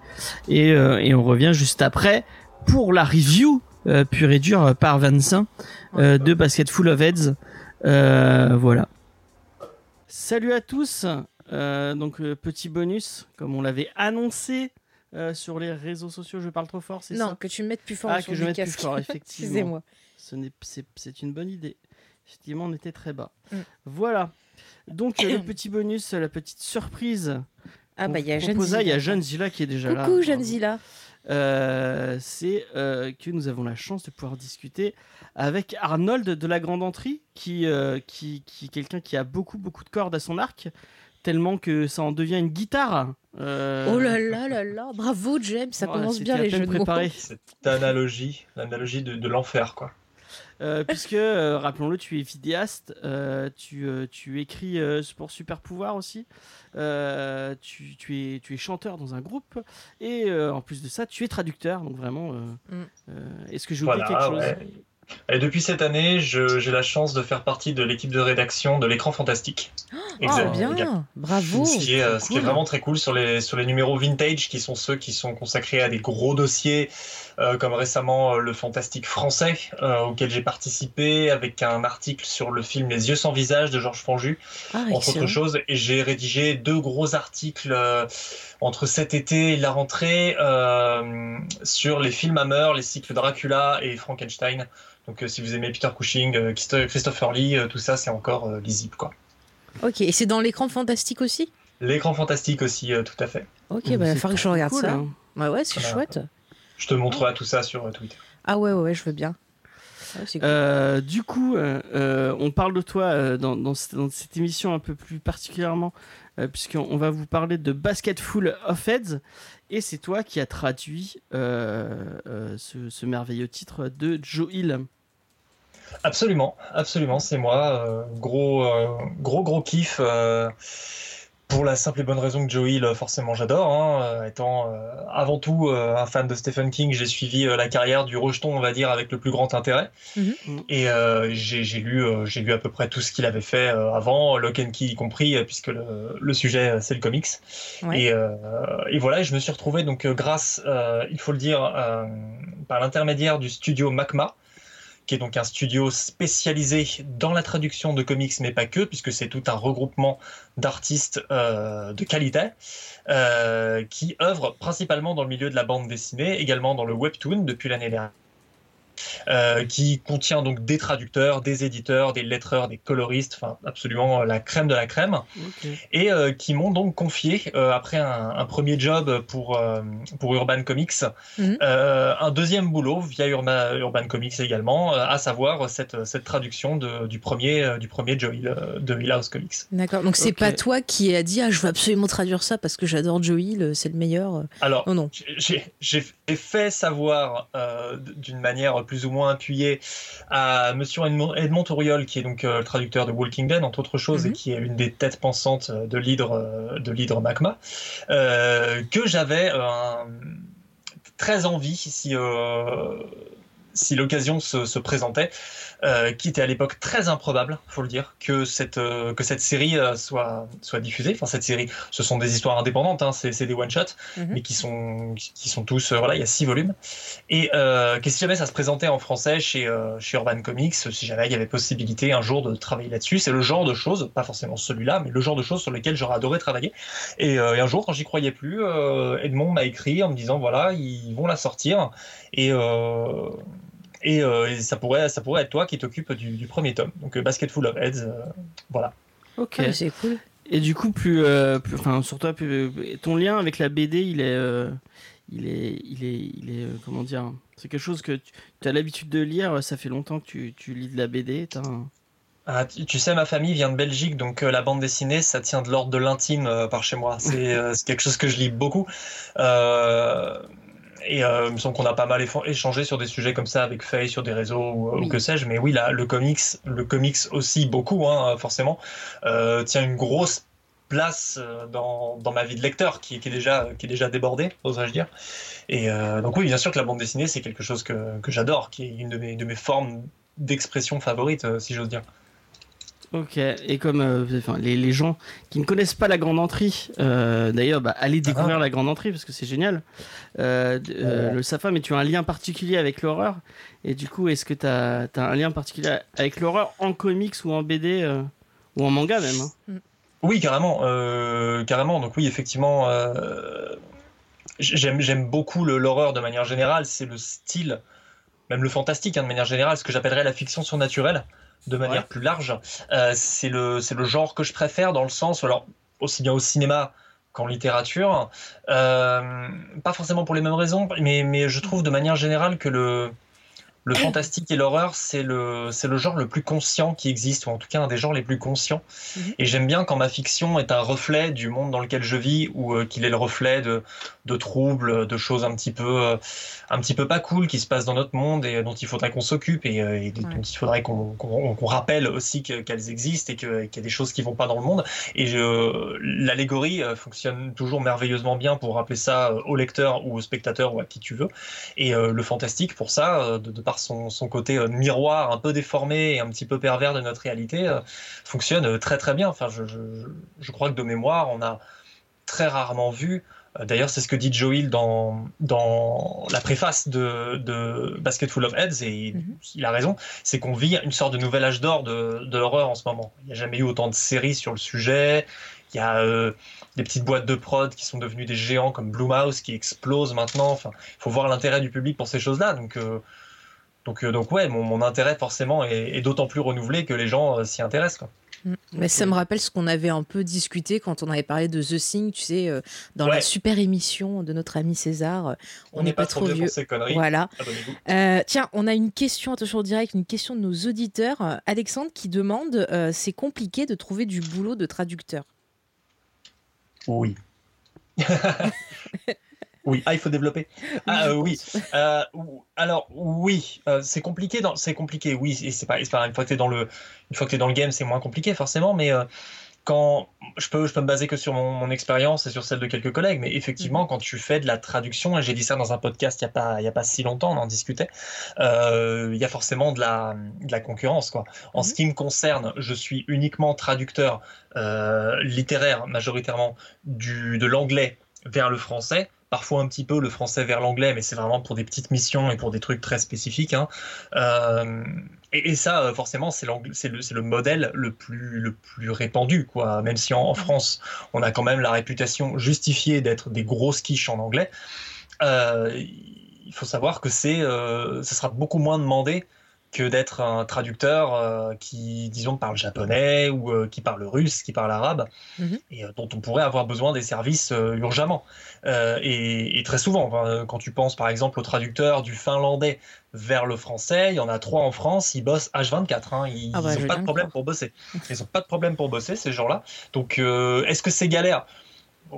Speaker 2: et euh, et on revient juste après pour la review euh, pure et dure par Vincent euh, de Basket Full of Heads. Euh, voilà. Salut à tous. Euh, donc euh, petit bonus, comme on l'avait annoncé euh, sur les réseaux sociaux. Je parle trop fort, c'est
Speaker 3: Non, que tu me mettes plus fort
Speaker 2: Ah,
Speaker 3: sur
Speaker 2: que je mette plus fort, effectivement.
Speaker 3: Excusez-moi.
Speaker 2: Ce n'est, c'est, c'est une bonne idée. Effectivement, on était très bas.
Speaker 3: Mm.
Speaker 2: Voilà. Donc le petit bonus, la petite surprise.
Speaker 3: Ah bah il y a
Speaker 2: vous
Speaker 3: Jeanne
Speaker 2: proposa, Il y a
Speaker 3: Zilla.
Speaker 2: Jeanne Zilla qui est déjà là.
Speaker 3: Coucou Jeanne Zilla.
Speaker 2: Euh, c'est euh, que nous avons la chance de pouvoir discuter avec Arnold de la Grande Entrée, qui, euh, qui, qui est quelqu'un qui a beaucoup, beaucoup de cordes à son arc, tellement que ça en devient une guitare. Euh,
Speaker 3: Oh là là là là, bravo James, ça
Speaker 2: voilà,
Speaker 3: commence bien les jeux de mots.
Speaker 6: Cette analogie, l'analogie de, de l'enfer, quoi.
Speaker 2: Euh, puisque euh, rappelons-le, tu es vidéaste, euh, tu, euh, tu écris euh, pour Super Pouvoir aussi, euh, tu, tu es tu es chanteur dans un groupe et euh, en plus de ça, tu es traducteur. Donc vraiment, euh,
Speaker 3: Mm.
Speaker 2: euh, est-ce que j'ai oublié
Speaker 6: Voilà,
Speaker 2: quelque chose
Speaker 6: ouais. Et depuis cette année, je- j'ai la chance de faire partie de l'équipe de rédaction de l'écran fantastique.
Speaker 3: Oh,
Speaker 6: Exact.
Speaker 3: bien, bravo.
Speaker 6: Ce qui est, ce qui est vraiment très cool sur les, sur les numéros vintage, qui sont ceux qui sont consacrés à des gros dossiers, comme récemment euh, le fantastique français, euh, auquel j'ai participé, avec un article sur le film Les yeux sans visage de Georges Franju,
Speaker 3: Ah,
Speaker 6: entre autres choses. Et j'ai rédigé deux gros articles euh, entre cet été et la rentrée euh, sur les films Hammer, les cycles Dracula et Frankenstein. Donc euh, si vous aimez Peter Cushing, euh, Christo- Christopher Lee, euh, tout ça, c'est encore euh, lisible. quoi.
Speaker 3: Ok, et c'est dans l'écran fantastique aussi?
Speaker 6: L'écran fantastique aussi, euh, tout à fait.
Speaker 3: Ok, bah, il va falloir que je regarde
Speaker 2: cool,
Speaker 3: ça.
Speaker 2: hein.
Speaker 3: Ouais, ouais, c'est
Speaker 6: Voilà.
Speaker 3: chouette.
Speaker 6: Je te montrerai tout ça sur Twitter.
Speaker 3: Ah ouais, ouais, ouais, je veux bien. Ouais, cool.
Speaker 2: Euh, du coup, euh, euh, on parle de toi euh, dans, dans, cette, dans cette émission un peu plus particulièrement, euh, puisqu'on on va vous parler de Basketful of Heads, et c'est toi qui as traduit euh, euh, ce, ce merveilleux titre de Joe Hill.
Speaker 6: Absolument, absolument, c'est moi. euh, gros, euh, gros, gros kiff. Pour la simple et bonne raison que Joe Hill, euh, forcément, j'adore. Hein, euh, étant euh, avant tout euh, un fan de Stephen King, j'ai suivi euh, la carrière du rejeton, on va dire, avec le plus grand intérêt.
Speaker 3: Mhm.
Speaker 6: Et j'ai lu, j'ai lu à peu près tout ce qu'il avait fait avant, Lock and Key y compris, puisque le, le sujet c'est le comics.
Speaker 3: Ouais.
Speaker 6: Et, et voilà, je me suis retrouvé donc grâce, il faut le dire, par l'intermédiaire du studio Macma, qui est donc un studio spécialisé dans la traduction de comics, mais pas que, puisque c'est tout un regroupement d'artistes euh, de qualité, euh, qui œuvrent principalement dans le milieu de la bande dessinée, également dans le webtoon depuis l'année dernière. Euh, qui contient donc des traducteurs, des éditeurs, des lettreurs, des coloristes, enfin absolument la crème de la crème et euh, qui m'ont donc confié euh, après un, un premier job pour euh, pour Urban Comics
Speaker 3: Mhm.
Speaker 6: euh, un deuxième boulot via Urba- Urban Comics également euh, à savoir cette cette traduction de, du premier euh, du premier Joe Hill, euh, de Hill House Comics
Speaker 3: D'accord, donc c'est
Speaker 2: ok.
Speaker 3: pas toi qui a dit ah je veux absolument traduire ça parce que j'adore Joe Hill, c'est le meilleur.
Speaker 6: alors
Speaker 3: Non, non.
Speaker 6: j'ai j'ai fait savoir euh, d'une manière plus ou moins appuyée à Monsieur Edmond, Touriol, qui est donc euh, le traducteur de Walking Dead, entre autres choses,
Speaker 3: Mhm.
Speaker 6: et qui est une des têtes pensantes de l'hydre euh, de l'hydre Magma, euh, que j'avais très envie si si l'occasion se, se présentait, euh, qui était à l'époque très improbable, faut le dire, que cette euh, que cette série euh, soit soit diffusée. Enfin cette série, ce sont des histoires indépendantes, hein, c'est des one shots,
Speaker 3: Mhm.
Speaker 6: mais qui sont qui sont tous euh, voilà, il y a six volumes. Et que si jamais ça se présentait en français chez chez Urban Comics, si jamais il y avait possibilité un jour de travailler là-dessus, c'est le genre de choses, pas forcément celui-là, mais le genre de choses sur lesquelles j'aurais adoré travailler. Et, et un jour, quand j'y croyais plus, Edmond m'a écrit en me disant voilà, ils vont la sortir et et, euh, et ça pourrait ça pourrait être toi qui t'occupe du, du premier tome. Donc euh, Basket Full of Heads, euh, voilà.
Speaker 2: Ok.
Speaker 3: Ah, c'est cool.
Speaker 2: Et du coup, plus, euh, plus- enfin, sur toi, plus- ton lien avec la BD, il est, euh, il est, il est, il est, euh, comment dire, c'est quelque chose que tu as l'habitude de lire. Ça fait longtemps que tu, tu lis de la BD. un-
Speaker 6: Ah, tu tu sais, ma famille vient de Belgique, donc euh, la bande dessinée, ça tient de l'ordre de l'intime euh, par chez moi. C'est euh, c'est quelque chose que je lis beaucoup. Et euh, il me semble qu'on a pas mal échangé sur des sujets comme ça avec Faye sur des réseaux ou, que sais-je. Mais oui, là, le comics, le comics aussi beaucoup, hein, forcément, euh, tient une grosse place euh, dans, dans ma vie de lecteur qui, qui est déjà qui est déjà débordée, oserais-je dire. Et euh, donc oui, bien sûr que la bande dessinée, c'est quelque chose que, que j'adore, qui est une de mes, de mes formes d'expression favorites, euh, si j'ose dire.
Speaker 2: Ok. Et comme, euh, enfin, les, les gens qui ne connaissent pas la grande entrée, euh, d'ailleurs, bah, allez découvrir la grande entrée parce que c'est génial. Euh, euh,
Speaker 6: Ouais.
Speaker 2: Le Safa, mais tu as un lien particulier avec l'horreur. Et du coup, est-ce que tu as, un lien particulier avec l'horreur en comics ou en BD euh, ou en manga même hein
Speaker 6: Oui, carrément, euh, carrément. Donc oui, effectivement, euh, j'aime j'aime beaucoup l'horreur de manière générale. C'est le style, même le fantastique hein, de manière générale, ce que j'appellerais la fiction surnaturelle de manière
Speaker 2: Ouais.
Speaker 6: plus large. Euh, c'est le le genre que je préfère dans le sens, alors aussi bien au cinéma qu'en littérature. Euh, pas forcément pour les mêmes raisons, mais mais je trouve de manière générale que le le fantastique et l'horreur, c'est le, c'est le genre le plus conscient qui existe, ou en tout cas un des genres les plus conscients.
Speaker 3: Mhm.
Speaker 6: Et j'aime bien quand ma fiction est un reflet du monde dans lequel je vis, ou euh, qu'il est le reflet de, de troubles, de choses un petit peu, euh, un petit peu pas cool qui se passent dans notre monde et dont il faudrait qu'on s'occupe et, euh, et dont il faudrait qu'on, qu'on, qu'on rappelle aussi que- qu'elles existent et que- qu'il y a des choses qui vont pas dans le monde. Et je, l'allégorie fonctionne toujours merveilleusement bien pour rappeler ça au lecteur ou au spectateur ou à qui tu veux. Et le fantastique, pour ça, de, de par son, son côté euh, miroir un peu déformé et un petit peu pervers de notre réalité, euh, fonctionne euh, très très bien. Enfin, je, je, je crois que de mémoire, on a très rarement vu. D'ailleurs, c'est ce que dit Joe Hill dans, dans la préface de, de Basket Full of Heads, et il,
Speaker 3: Mhm.
Speaker 6: il a raison, c'est qu'on vit une sorte de nouvel âge d'or de, de l'horreur en ce moment. Il n'y a jamais eu autant de séries sur le sujet. Il y a euh, des petites boîtes de prod qui sont devenues des géants comme Blumhouse qui explosent maintenant. Enfin, il faut voir l'intérêt du public pour ces choses-là. Donc, euh, donc, euh, donc ouais, mon, mon intérêt forcément est, est d'autant plus renouvelé que les gens euh, s'y intéressent. Quoi.
Speaker 3: Mm. Mais ça me rappelle ce qu'on avait un peu discuté quand on avait parlé de The Thing, tu sais, euh, dans la super émission de notre ami César. On n'est pas, trop
Speaker 6: vieux ces conneries.
Speaker 3: Voilà. Euh, tiens, on a une question, attention au direct, une question de nos auditeurs. Alexandre qui demande euh, c'est compliqué de trouver du boulot de traducteur.
Speaker 6: Oui. oui, ah, il faut développer. Ah, euh, oui. Euh, alors oui, euh, c'est compliqué. Dans, c'est compliqué. Oui, et c'est pas, une fois que t'es dans le, une fois que t'es dans le game, c'est moins compliqué forcément. Mais quand je peux, je peux me baser que sur mon, mon expérience et sur celle de quelques collègues. Mais effectivement, quand tu fais de la traduction, et j'ai dit ça dans un podcast il y a pas, il y a pas si longtemps, on en discutait. Il y a forcément de la, de la concurrence quoi. En ce qui me concerne, je suis uniquement traducteur littéraire majoritairement du, de l'anglais vers le français, parfois un petit peu le français vers l'anglais, mais c'est vraiment pour des petites missions et pour des trucs très spécifiques. hein. Euh, et, et ça, euh, forcément, c'est le, modèle le plus, le plus répandu, quoi. Même si en, en France, on a quand même la réputation justifiée d'être des grosses quiches en anglais, euh, il faut savoir que c'est, euh, ce sera beaucoup moins demandé que d'être un traducteur euh, qui, disons, parle japonais ou euh, qui parle russe, qui parle arabe,
Speaker 3: Mhm.
Speaker 6: et euh, dont on pourrait avoir besoin des services urgemment. Et, et très souvent, quand tu penses par exemple au traducteur du finlandais vers le français, il y en a trois en France, ils bossent H24, hein, ils
Speaker 3: Ah bah,
Speaker 6: n'ont pas de problème pour bosser. Ils n'ont pas de problème pour bosser, ces gens-là. Donc, est-ce que c'est galère?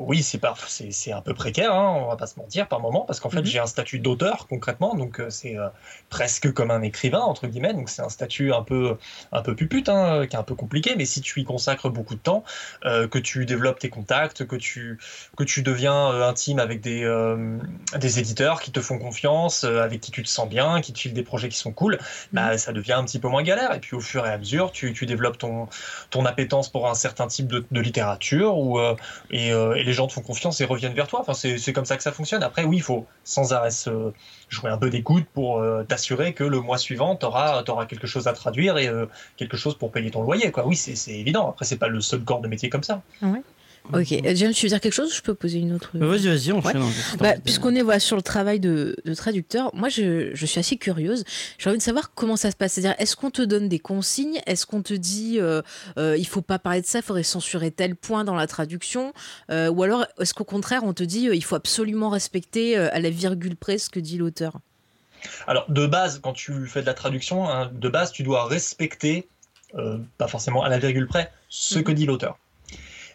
Speaker 6: Oui, c'est pas, c'est, c'est un peu précaire, hein, on va pas se mentir par moment, parce qu'en fait
Speaker 3: Mhm.
Speaker 6: j'ai un statut d'auteur concrètement, donc euh, c'est euh, presque comme un écrivain entre guillemets, donc c'est un statut un peu, un peu pupute, hein, qui est un peu compliqué, mais si tu y consacres beaucoup de temps, euh, que tu développes tes contacts, que tu, que tu deviens euh, intime avec des, des éditeurs qui te font confiance, avec qui tu te sens bien, qui te filent des projets qui sont cool, bah ça devient un petit peu moins galère, et puis au fur et à mesure tu, tu développes ton, ton appétence pour un certain type de, de littérature, ou et, et les gens te font confiance et reviennent vers toi. Enfin, c'est comme ça que ça fonctionne. Après, oui, il faut sans arrêt jouer un peu des gouttes pour euh, t'assurer que le mois suivant, tu auras, quelque chose à traduire et euh, quelque chose pour payer ton loyer. Quoi. Oui, c'est c'est évident. Après, c'est pas le seul corps de métier comme ça.
Speaker 3: Ok, James, tu veux dire quelque chose ou Je peux poser une autre
Speaker 2: Vas-y, vas-y, on
Speaker 3: Ouais. Bah, Puisqu'on est voilà, sur le travail de, de traducteur, moi je, je suis assez curieuse. J'ai envie de savoir comment ça se passe. C'est-à-dire, est-ce qu'on te donne des consignes? Est-ce qu'on te dit euh, euh, il faut pas parler de ça, il faudrait censurer tel point dans la traduction? Euh, Ou alors est-ce qu'au contraire on te dit euh, il faut absolument respecter euh, à la virgule près ce que dit l'auteur?
Speaker 6: Alors, de base, quand tu fais de la traduction, hein, de base, tu dois respecter, euh, pas forcément à la virgule près, ce que dit l'auteur.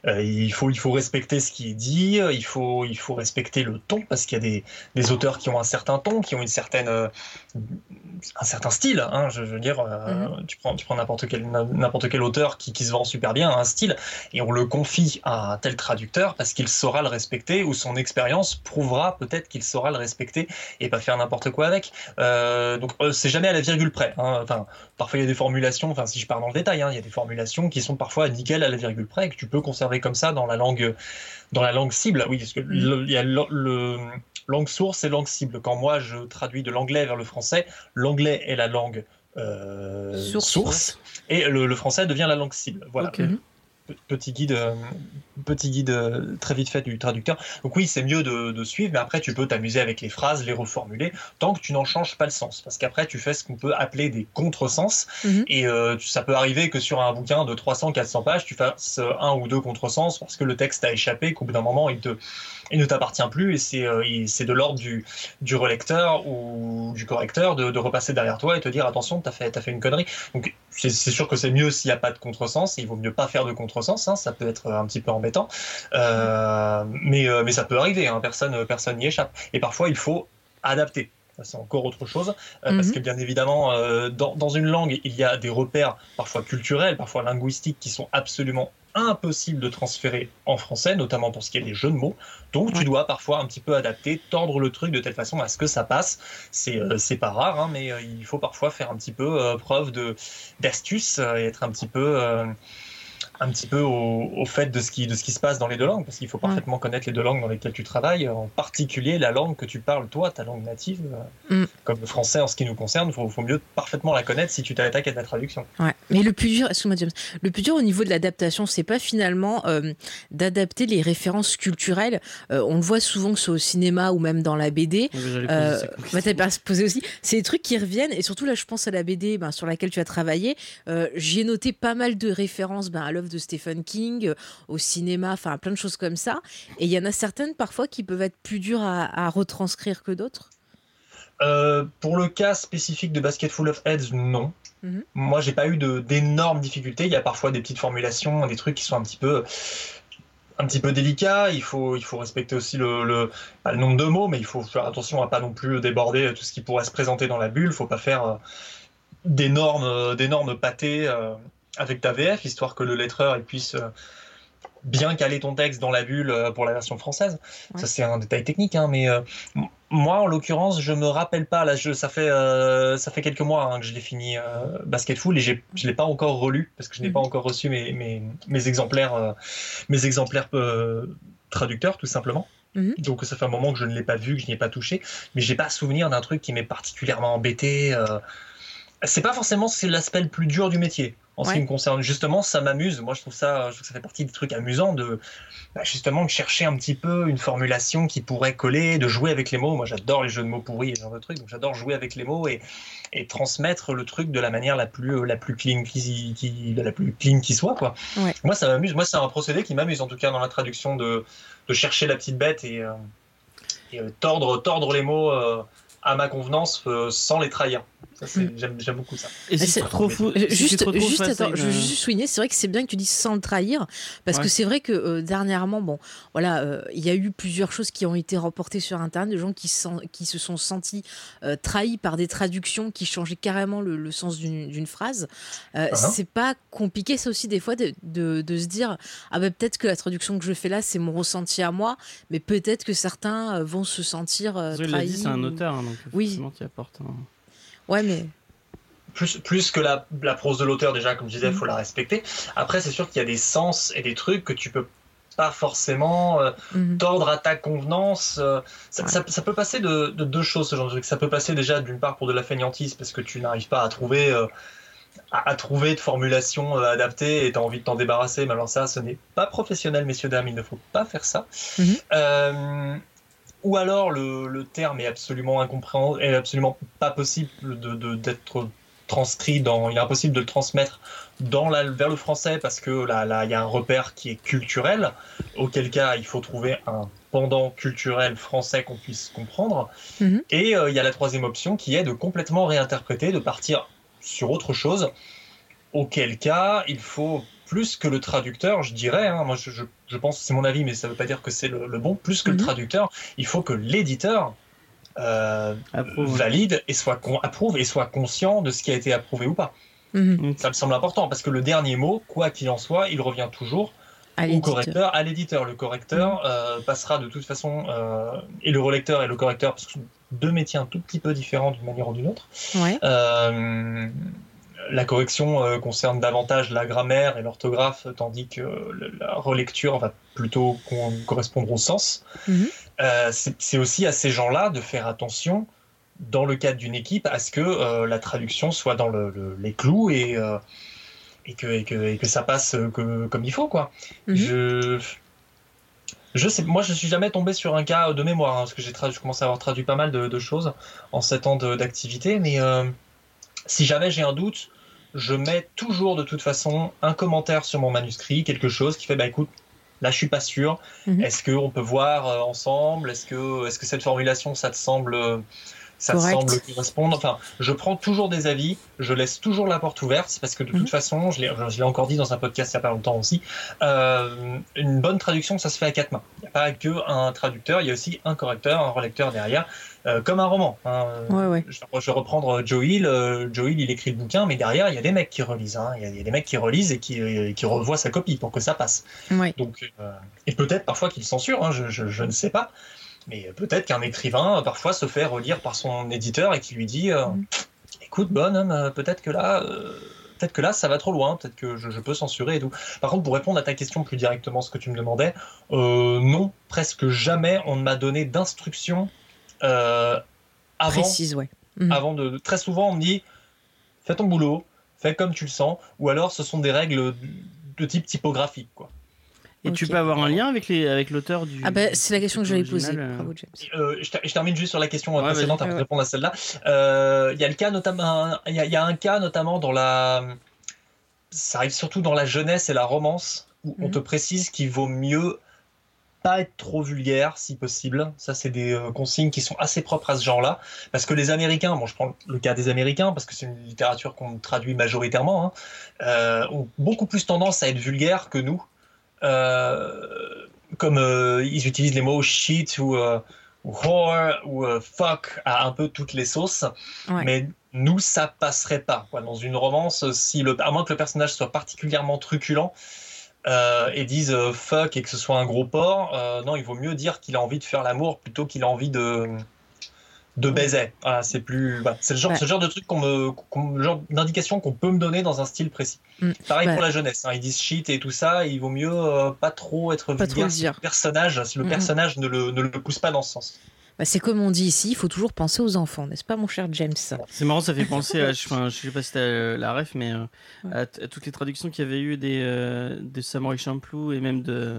Speaker 6: Euh, il, faut, il faut respecter ce qui est dit, euh, il faut, il faut respecter le ton, parce qu'il y a des, des auteurs qui ont un certain ton, qui ont une certaine, euh, un certain style. Hein, je, je veux dire, euh, tu prends, tu prends n'importe quel, quel auteur qui, qui se vend super bien, a un style, et on le confie à un tel traducteur parce qu'il saura le respecter, ou son expérience prouvera peut-être qu'il saura le respecter et pas faire n'importe quoi avec. Euh, donc euh, c'est jamais à la virgule près. hein. Enfin, parfois il y a des formulations. Enfin, si je pars dans le détail, hein, il y a des formulations qui sont parfois nickel à la virgule près et que tu peux conserver comme ça dans la langue, dans la langue cible. Oui, parce que le- il y a le, le- langue source et langue cible. Quand moi je traduis de l'anglais vers le français, l'anglais est la langue euh,
Speaker 3: Source.
Speaker 6: source, et le, le français devient la langue cible. Voilà.
Speaker 2: Ok.
Speaker 6: Pe- Petit guide, euh, petit guide euh, très vite fait du traducteur. Donc oui, c'est mieux de, de suivre, mais après tu peux t'amuser avec les phrases, les reformuler, tant que tu n'en changes pas le sens. Parce qu'après tu fais ce qu'on peut appeler des contresens,
Speaker 3: Mhm.
Speaker 6: et euh, ça peut arriver que sur un bouquin de 300-400 pages, tu fasses un ou deux contresens parce que le texte a échappé, qu'au bout d'un moment il te, il ne t'appartient plus et c'est euh, de l'ordre du, relecteur ou du correcteur de, repasser derrière toi et te dire attention, t'as fait, t'as fait une connerie. Donc c'est sûr que c'est mieux s'il n'y a pas de contresens, il vaut mieux pas faire de contresens, hein, ça peut être un petit peu embêtant, Euh, mais, euh, mais ça peut arriver, hein, personne n'y échappe. Et parfois il faut adapter. C'est encore autre chose, euh, parce
Speaker 3: Mhm.
Speaker 6: que bien évidemment, euh, dans, dans une langue, il y a des repères parfois culturels, parfois linguistiques, qui sont absolument impossibles de transférer en français, notamment pour ce qui est des jeux de mots. Donc
Speaker 3: Ouais.
Speaker 6: tu dois parfois un petit peu adapter, tordre le truc de telle façon à ce que ça passe. C'est euh, pas rare, hein, mais il faut parfois faire un petit peu preuve de d'astuce et être un petit peu un petit peu au, au fait de ce qui de ce qui se passe dans les deux langues, parce qu'il faut parfaitement connaître les deux langues dans lesquelles tu travailles, en particulier la langue que tu parles toi, ta langue native,
Speaker 3: Mm.
Speaker 6: comme le français en ce qui nous concerne. Il faut, faut mieux parfaitement la connaître si tu t'attaques à la traduction.
Speaker 3: Ouais. Mais le plus dur, excuse-moi James, le plus dur au niveau de l'adaptation, c'est pas finalement euh, d'adapter les références culturelles. Euh, on le voit souvent que ce soit au cinéma ou même dans la BD.
Speaker 2: Poser
Speaker 3: Euh, bah, t'as pas posé aussi. C'est des trucs qui reviennent et surtout là, je pense à la BD ben, sur laquelle tu as travaillé. Euh, J'y ai noté pas mal de références ben, à l'œuvre de Stephen King, euh, au cinéma, enfin plein de choses comme ça. Et il y en a certaines parfois qui peuvent être plus dures à, à retranscrire que d'autres?
Speaker 6: Euh, pour le cas spécifique de Basket Full of Heads, non.
Speaker 3: Mhm.
Speaker 6: Moi, j'ai pas eu d'énormes difficultés. Il y a parfois des petites formulations, des trucs qui sont un petit peu, un petit peu délicats. Il faut, il faut respecter aussi le, le, nombre de mots, mais il faut faire attention à pas non plus déborder tout ce qui pourrait se présenter dans la bulle. Il faut pas faire euh, d'énormes, d'énormes pâtés avec ta VF, histoire que le lettreur il puisse euh, bien caler ton texte dans la bulle euh, pour la version française.
Speaker 3: Ouais.
Speaker 6: Ça, c'est un détail technique, hein, mais euh, moi, en l'occurrence, je me rappelle pas. Là, je, ça fait euh, ça fait quelques mois hein, que je l'ai fini euh, Basketful et je l'ai pas encore relu parce que je n'ai
Speaker 3: Mhm.
Speaker 6: pas encore reçu mes, mes, mes exemplaires mes exemplaires traducteurs tout simplement.
Speaker 3: Mhm.
Speaker 6: Donc ça fait un moment que je ne l'ai pas vu, que je n'y ai pas touché, mais j'ai pas souvenir d'un truc qui m'est particulièrement embêté. C'est pas forcément c'est l'aspect le plus dur du métier en ce
Speaker 3: Ouais.
Speaker 6: qui me concerne. Justement, ça m'amuse. Moi, je trouve ça, je trouve que ça fait partie des trucs amusants de bah, justement de chercher un petit peu une formulation qui pourrait coller, de jouer avec les mots. Moi, j'adore les jeux de mots pourris et ce genre de trucs. Donc, j'adore jouer avec les mots et, et transmettre le truc de la manière la plus euh, la plus clean qui, qui de la plus clean qui soit quoi.
Speaker 3: Ouais.
Speaker 6: Moi, ça m'amuse. Moi, c'est un procédé qui m'amuse en tout cas dans la traduction de de chercher la petite bête et, euh, et, euh, tordre tordre les mots euh, à ma convenance euh, sans les trahir. Ça, c'est-
Speaker 3: Mm.
Speaker 6: j'aime beaucoup ça.
Speaker 2: Et si
Speaker 3: c'est-
Speaker 2: si tu
Speaker 3: Juste, juste attends, je veux juste souligner, c'est vrai que c'est bien que tu dises sans le trahir, parce
Speaker 2: Ouais.
Speaker 3: que c'est vrai que euh, dernièrement, bon, voilà, euh, il y a eu plusieurs choses qui ont été reportées sur Internet, de gens qui, se sont sentis euh, trahis par des traductions qui changeaient carrément le, le sens d'une phrase. Euh,
Speaker 6: Uh-huh.
Speaker 3: C'est pas compliqué, ça aussi, des fois, de, de, de se dire, ah ben peut-être que la traduction que je fais là, c'est mon ressenti à moi, mais peut-être que certains vont se sentir euh, trahis.
Speaker 2: c'est un auteur, hein, donc
Speaker 3: Oui.
Speaker 2: forcément, tu apportes un-
Speaker 3: Ouais, mais
Speaker 6: plus, plus que la, la prose de l'auteur, déjà, comme je disais, il faut la respecter. Après, c'est sûr qu'il y a des sens et des trucs que tu peux pas forcément euh,
Speaker 3: mhm.
Speaker 6: tordre à ta convenance. euh, ça,
Speaker 3: Ouais.
Speaker 6: ça- ça peut passer de, de deux choses, ce genre de truc. Ça peut passer déjà, d'une part, pour de la fainéantise, parce que tu n'arrives pas à trouver, euh, à, à trouver de formulation euh, adaptée et tu as envie de t'en débarrasser. Mais alors ça, ce n'est pas professionnel, messieurs, dames, il ne faut pas faire ça.
Speaker 3: Mhm.
Speaker 6: Euh, ou alors le, le terme est absolument incompréhensible, est absolument pas possible de, d'être transcrit dans, il est impossible de le transmettre dans la, vers le français parce que là, là, il y a un repère qui est culturel, auquel cas il faut trouver un pendant culturel français qu'on puisse comprendre.
Speaker 3: Mhm.
Speaker 6: Et euh, il y a la troisième option qui est de complètement réinterpréter, de partir sur autre chose, auquel cas il faut plus que le traducteur, je dirais, hein, moi je, je, je pense, c'est mon avis, mais ça ne veut pas dire que c'est le, le bon, plus que
Speaker 3: Mhm.
Speaker 6: le traducteur, il faut que l'éditeur euh, valide et soit con- approuve et soit conscient de ce qui a été approuvé ou pas.
Speaker 3: Mhm.
Speaker 6: Ça me semble important parce que le dernier mot, quoi qu'il en soit, il revient toujours
Speaker 3: À
Speaker 6: au correcteur, à l'éditeur. Le correcteur euh, passera de toute façon, euh, et le relecteur et le correcteur, parce que ce sont deux métiers un tout petit peu différents d'une manière ou d'une autre.
Speaker 3: Ouais.
Speaker 6: La correction euh, concerne davantage la grammaire et l'orthographe, tandis que la relecture va plutôt con- correspondre au sens.
Speaker 3: Mhm.
Speaker 6: Euh, c'est c'est aussi à ces gens-là de faire attention, dans le cadre d'une équipe, à ce que euh, la traduction soit dans le- le- les clous et, et, que, et, que, et que ça passe que- comme il faut. Quoi.
Speaker 3: Mhm.
Speaker 6: Je, je sais, moi, je suis jamais tombé sur un cas de mémoire, hein, parce que j'ai tradu- je commence à avoir traduit pas mal de, de choses en sept ans de- d'activité, mais si jamais j'ai un doute, je mets toujours de toute façon un commentaire sur mon manuscrit, quelque chose qui fait, bah écoute, Là, je suis pas sûr.
Speaker 3: Mhm.
Speaker 6: Est-ce qu'on peut voir euh, ensemble? Est-ce que, est-ce que cette formulation, ça te semble, ça
Speaker 3: Correct.
Speaker 6: semble correspondre Enfin, je prends toujours des avis, je laisse toujours la porte ouverte, parce que de
Speaker 3: Mhm.
Speaker 6: toute façon, je l'ai, encore dit dans un podcast il y a pas longtemps aussi, euh, une bonne traduction, ça se fait à quatre mains. Il n'y a pas que un traducteur, il y a aussi un correcteur, un relecteur derrière, euh, comme un roman. hein.
Speaker 3: Ouais, ouais.
Speaker 6: Je, je vais reprendre Joe Hill. euh, Joe Hill, il écrit le bouquin, mais derrière, il y a des mecs qui relisent. hein. Il y, a- il y a des mecs qui relisent et qui, euh, qui revoient sa copie pour que ça passe.
Speaker 3: Ouais.
Speaker 6: Donc, euh, et peut-être parfois qu'il censure, hein, je, je- je ne sais pas. Mais peut-être qu'un écrivain, parfois, se fait relire par son éditeur et qui lui dit euh,
Speaker 3: Mhm.
Speaker 6: Écoute, bonhomme, euh, peut-être que là. euh, Peut-être que là, ça va trop loin, peut-être que je, je peux censurer et tout. Par contre, pour répondre à ta question plus directement, ce que tu me demandais, euh, non, presque jamais on ne m'a donné d'instructions avant,
Speaker 3: Précise, ouais. Mhm.
Speaker 6: avant de, Très souvent, on me dit fais ton boulot, fais comme tu le sens, ou alors ce sont des règles de type typographique, quoi.
Speaker 2: Et tu peux avoir un lien avec les avec l'auteur du.
Speaker 3: Ah bah, c'est la question que j'allais poser.
Speaker 2: euh.
Speaker 3: Bravo, James.
Speaker 6: Euh, je, ter- je termine juste sur la question
Speaker 2: Ouais,
Speaker 6: précédente avant de
Speaker 3: Ouais,
Speaker 6: répondre à celle-là. Euh, Il y a le cas notamment, il y, a- il y a un cas notamment dans la, ça arrive surtout dans la jeunesse et la romance où on
Speaker 3: Mhm.
Speaker 6: te précise qu'il vaut mieux pas être trop vulgaire si possible. Ça, c'est des euh, consignes qui sont assez propres à ce genre-là. Parce que les Américains, bon, je prends le cas des Américains parce que c'est une littérature qu'on traduit majoritairement, hein, euh, ont beaucoup plus tendance à être vulgaires que nous. Euh, comme euh, ils utilisent les mots shit ou, euh, ou whore ou fuck à un peu toutes les sauces.
Speaker 3: Ouais.
Speaker 6: Mais nous, ça passerait pas. Quoi. Dans une romance, si le, à moins que le personnage soit particulièrement truculent, euh, et disent euh, fuck et que ce soit un gros porc, euh, non, il vaut mieux dire qu'il a envie de faire l'amour plutôt qu'il a envie de de baiser. C'est plus, c'est le genre,
Speaker 3: Ouais.
Speaker 6: ce genre de truc qu'on me, genre d'indication qu'on peut me donner dans un style précis.
Speaker 3: Mm.
Speaker 6: Pareil
Speaker 3: Ouais.
Speaker 6: pour la jeunesse. hein, ils disent shit et tout ça. Il vaut mieux euh, pas trop être
Speaker 3: Pas trop
Speaker 6: vulgaire si
Speaker 3: dire.
Speaker 6: le personnage, si le personnage ne le, ne le pousse pas dans ce sens.
Speaker 3: Bah, c'est comme on dit ici, il faut toujours penser aux enfants, n'est-ce pas, mon cher James?
Speaker 2: C'est marrant, ça fait penser à. Je, enfin, je sais pas si t'as euh, la ref, mais euh,
Speaker 3: Ouais.
Speaker 2: à, toutes les traductions qu'il y avait eu des, euh, de Samurai Champloo et même de,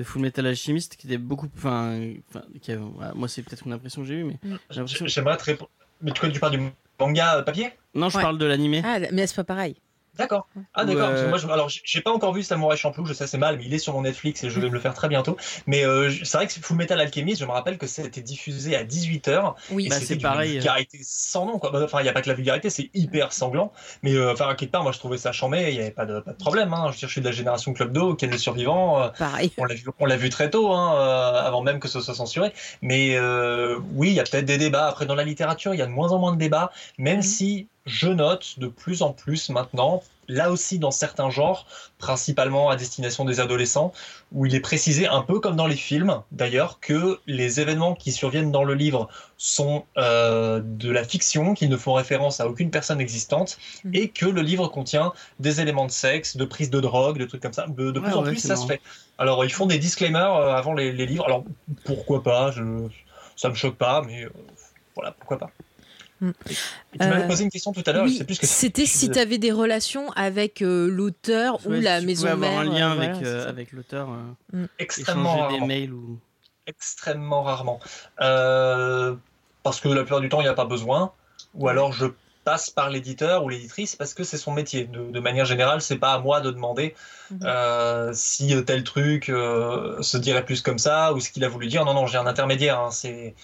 Speaker 2: de Full Metal Alchemist qui étaient beaucoup. Enfin, enfin, qui moi, c'est peut-être une impression que j'ai eue, mais j'ai l'impression.
Speaker 6: J'aimerais te répondre. Mais tu, tu parles du manga euh, papier?
Speaker 2: Non, je
Speaker 3: Ouais.
Speaker 2: parle de l'animé.
Speaker 3: Ah, mais c'est pas pareil.
Speaker 6: D'accord. Ah d'accord.
Speaker 2: euh,
Speaker 6: Moi, je, alors j'ai- pas encore vu Samurai Champloo, je sais c'est mal, mais il est sur mon Netflix et je vais me le faire très bientôt. Mais euh, c'est vrai que Full Metal Alchemist, je me rappelle que c'était diffusé à 18h.
Speaker 3: Oui.
Speaker 2: Bah, c'est pareil.
Speaker 6: vulgarité sans nom, quoi. Bah, Enfin, il n'y a pas que la vulgarité, c'est hyper sanglant. Mais euh, enfin, quelque part, moi, je trouvais ça chambé, il n'y avait pas de, pas de problème. Hein. Je veux dire, je suis de la génération Club d'eau, Ken le survivant. euh,
Speaker 3: Pareil.
Speaker 6: on l'a vu, on l'a vu très tôt, hein, euh, avant même que ce soit censuré. Mais euh, oui, il y a peut-être des débats. Après, dans la littérature, il y a de moins en moins de débats, même
Speaker 3: Mhm.
Speaker 6: si je note de plus en plus maintenant, là aussi dans certains genres, principalement à destination des adolescents, où il est précisé, un peu comme dans les films d'ailleurs, que les événements qui surviennent dans le livre sont euh, de la fiction, qu'ils ne font référence à aucune personne existante,
Speaker 3: Mhm.
Speaker 6: et que le livre contient des éléments de sexe, de prise de drogue, de trucs comme ça. De, de
Speaker 2: Ouais,
Speaker 6: plus en
Speaker 2: ouais,
Speaker 6: plus, ça
Speaker 2: marrant.
Speaker 6: se fait. Alors, ils font des disclaimers euh, avant les, les livres. Alors, pourquoi pas je... Ça me choque pas, mais euh, voilà, pourquoi pas.
Speaker 3: Mm.
Speaker 6: Et tu m'avais
Speaker 3: Euh,
Speaker 6: posé une question tout à l'heure, je
Speaker 3: Oui,
Speaker 6: sais plus ce que
Speaker 3: c'était si tu avais des relations avec euh, l'auteur ou la
Speaker 2: si tu
Speaker 3: maison
Speaker 2: avoir
Speaker 3: mère.
Speaker 2: un lien
Speaker 3: euh,
Speaker 2: avec,
Speaker 3: voilà,
Speaker 2: euh, avec l'auteur, euh,
Speaker 6: extrêmement
Speaker 2: échanger des
Speaker 6: rarement.
Speaker 2: mails ou.
Speaker 6: Extrêmement rarement. Euh, parce que la plupart du temps, il n'y a pas besoin. Ou alors, je passe par l'éditeur ou l'éditrice parce que c'est son métier. De, de manière générale, c'est pas à moi de demander
Speaker 3: Mhm.
Speaker 6: euh, si tel truc euh, se dirait plus comme ça ou ce qu'il a voulu dire. Non, non, j'ai un intermédiaire. hein, c'est